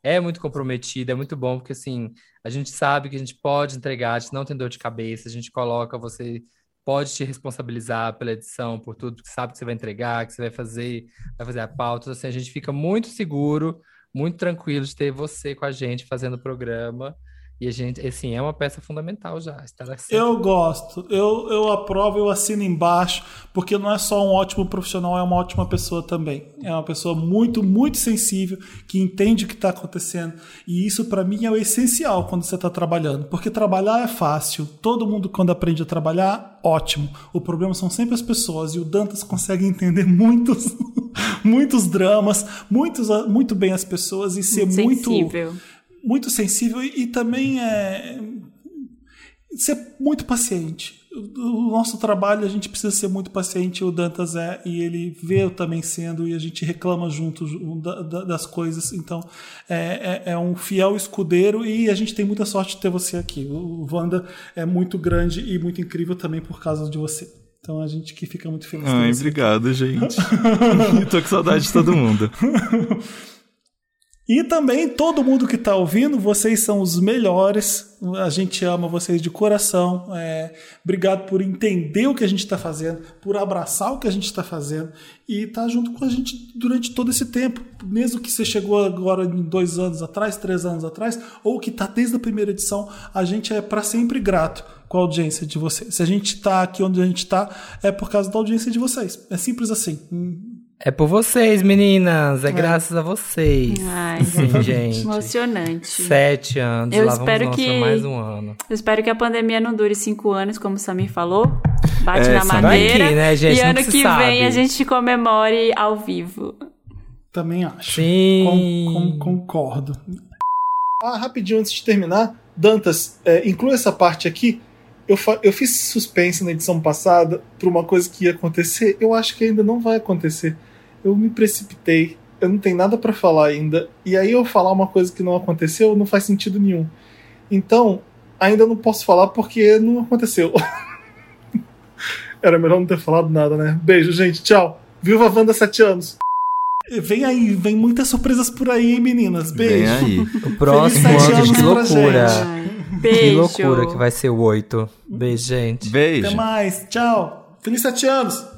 [SPEAKER 4] É muito comprometido, é muito bom, porque assim, a gente sabe que a gente pode entregar, a gente não tem dor de cabeça, a gente coloca, você pode te responsabilizar pela edição, por tudo que sabe que você vai entregar, que você vai fazer, vai fazer a pauta. Então, assim, a gente fica muito seguro, muito tranquilo de ter você com a gente fazendo o programa. E a gente, assim, é uma peça fundamental já. Sempre
[SPEAKER 2] Eu gosto, eu, eu aprovo, eu assino embaixo, porque não é só um ótimo profissional, é uma ótima pessoa também. É uma pessoa muito, muito sensível, que entende o que está acontecendo. E isso, para mim, é o essencial quando você está trabalhando. Porque trabalhar é fácil. Todo mundo, quando aprende a trabalhar, ótimo. O problema são sempre as pessoas. E o Dantas consegue entender muitos, muitos dramas, muitos, muito bem as pessoas e ser muito
[SPEAKER 3] Sensível.
[SPEAKER 2] muito sensível e, e também é ser muito paciente. o nosso trabalho a gente precisa ser muito paciente, o Dantas é, e ele vê eu também sendo, e a gente reclama da- das coisas. Então, é, é- é um fiel escudeiro e a gente tem muita sorte de ter você aqui. O Wanda é muito grande e muito incrível também por causa de você. Então a gente que fica muito feliz.
[SPEAKER 5] Ai, obrigado, gente. Tô com saudade de todo mundo.
[SPEAKER 2] E também todo mundo que está ouvindo, vocês são os melhores. A gente ama vocês de coração. É, obrigado por entender o que a gente está fazendo, por abraçar o que a gente está fazendo e estar junto com a gente durante todo esse tempo. Mesmo que você chegou agora dois anos atrás, três anos atrás, ou que está desde a primeira edição, a gente é para sempre grato com a audiência de vocês. Se a gente está aqui onde a gente está, é por causa da audiência de vocês. É simples assim.
[SPEAKER 4] É por vocês, meninas. É, graças a vocês.
[SPEAKER 3] Ai,
[SPEAKER 4] Sim, gente.
[SPEAKER 3] Emocionante.
[SPEAKER 4] Sete anos.
[SPEAKER 3] Eu
[SPEAKER 4] lá vamos
[SPEAKER 3] espero
[SPEAKER 4] nós
[SPEAKER 3] que-
[SPEAKER 4] mais um ano.
[SPEAKER 3] Eu espero que a pandemia não dure cinco anos, como o Samir falou. Bate
[SPEAKER 4] É,
[SPEAKER 3] na madeira.
[SPEAKER 4] Vai que, né, gente?
[SPEAKER 3] E ano que
[SPEAKER 4] sabe.
[SPEAKER 3] vem a gente comemore ao vivo.
[SPEAKER 2] Também acho.
[SPEAKER 4] Sim.
[SPEAKER 2] Com- com- concordo. Ah, rapidinho antes de terminar, Dantas, é, inclui essa parte aqui. Eu, eu fiz suspense na edição passada por uma coisa que ia acontecer. Eu acho que ainda não vai acontecer. Eu me precipitei. Eu não tenho nada pra falar ainda. E aí eu falar uma coisa que não aconteceu não faz sentido nenhum. Então, ainda não posso falar porque não aconteceu. Era melhor não ter falado nada, né? Beijo, gente. Tchau. Viva a Wanda 7 anos. Vem aí, vem muitas surpresas por aí, hein, meninas. Beijo.
[SPEAKER 5] aí.
[SPEAKER 4] O próximo ano,
[SPEAKER 2] anos
[SPEAKER 4] que
[SPEAKER 2] pra
[SPEAKER 4] loucura.
[SPEAKER 2] gente.
[SPEAKER 4] Que
[SPEAKER 3] Beijo.
[SPEAKER 4] loucura que vai ser o oito. Beijo, gente.
[SPEAKER 5] Beijo.
[SPEAKER 2] Até mais. Tchau. Feliz 7 anos.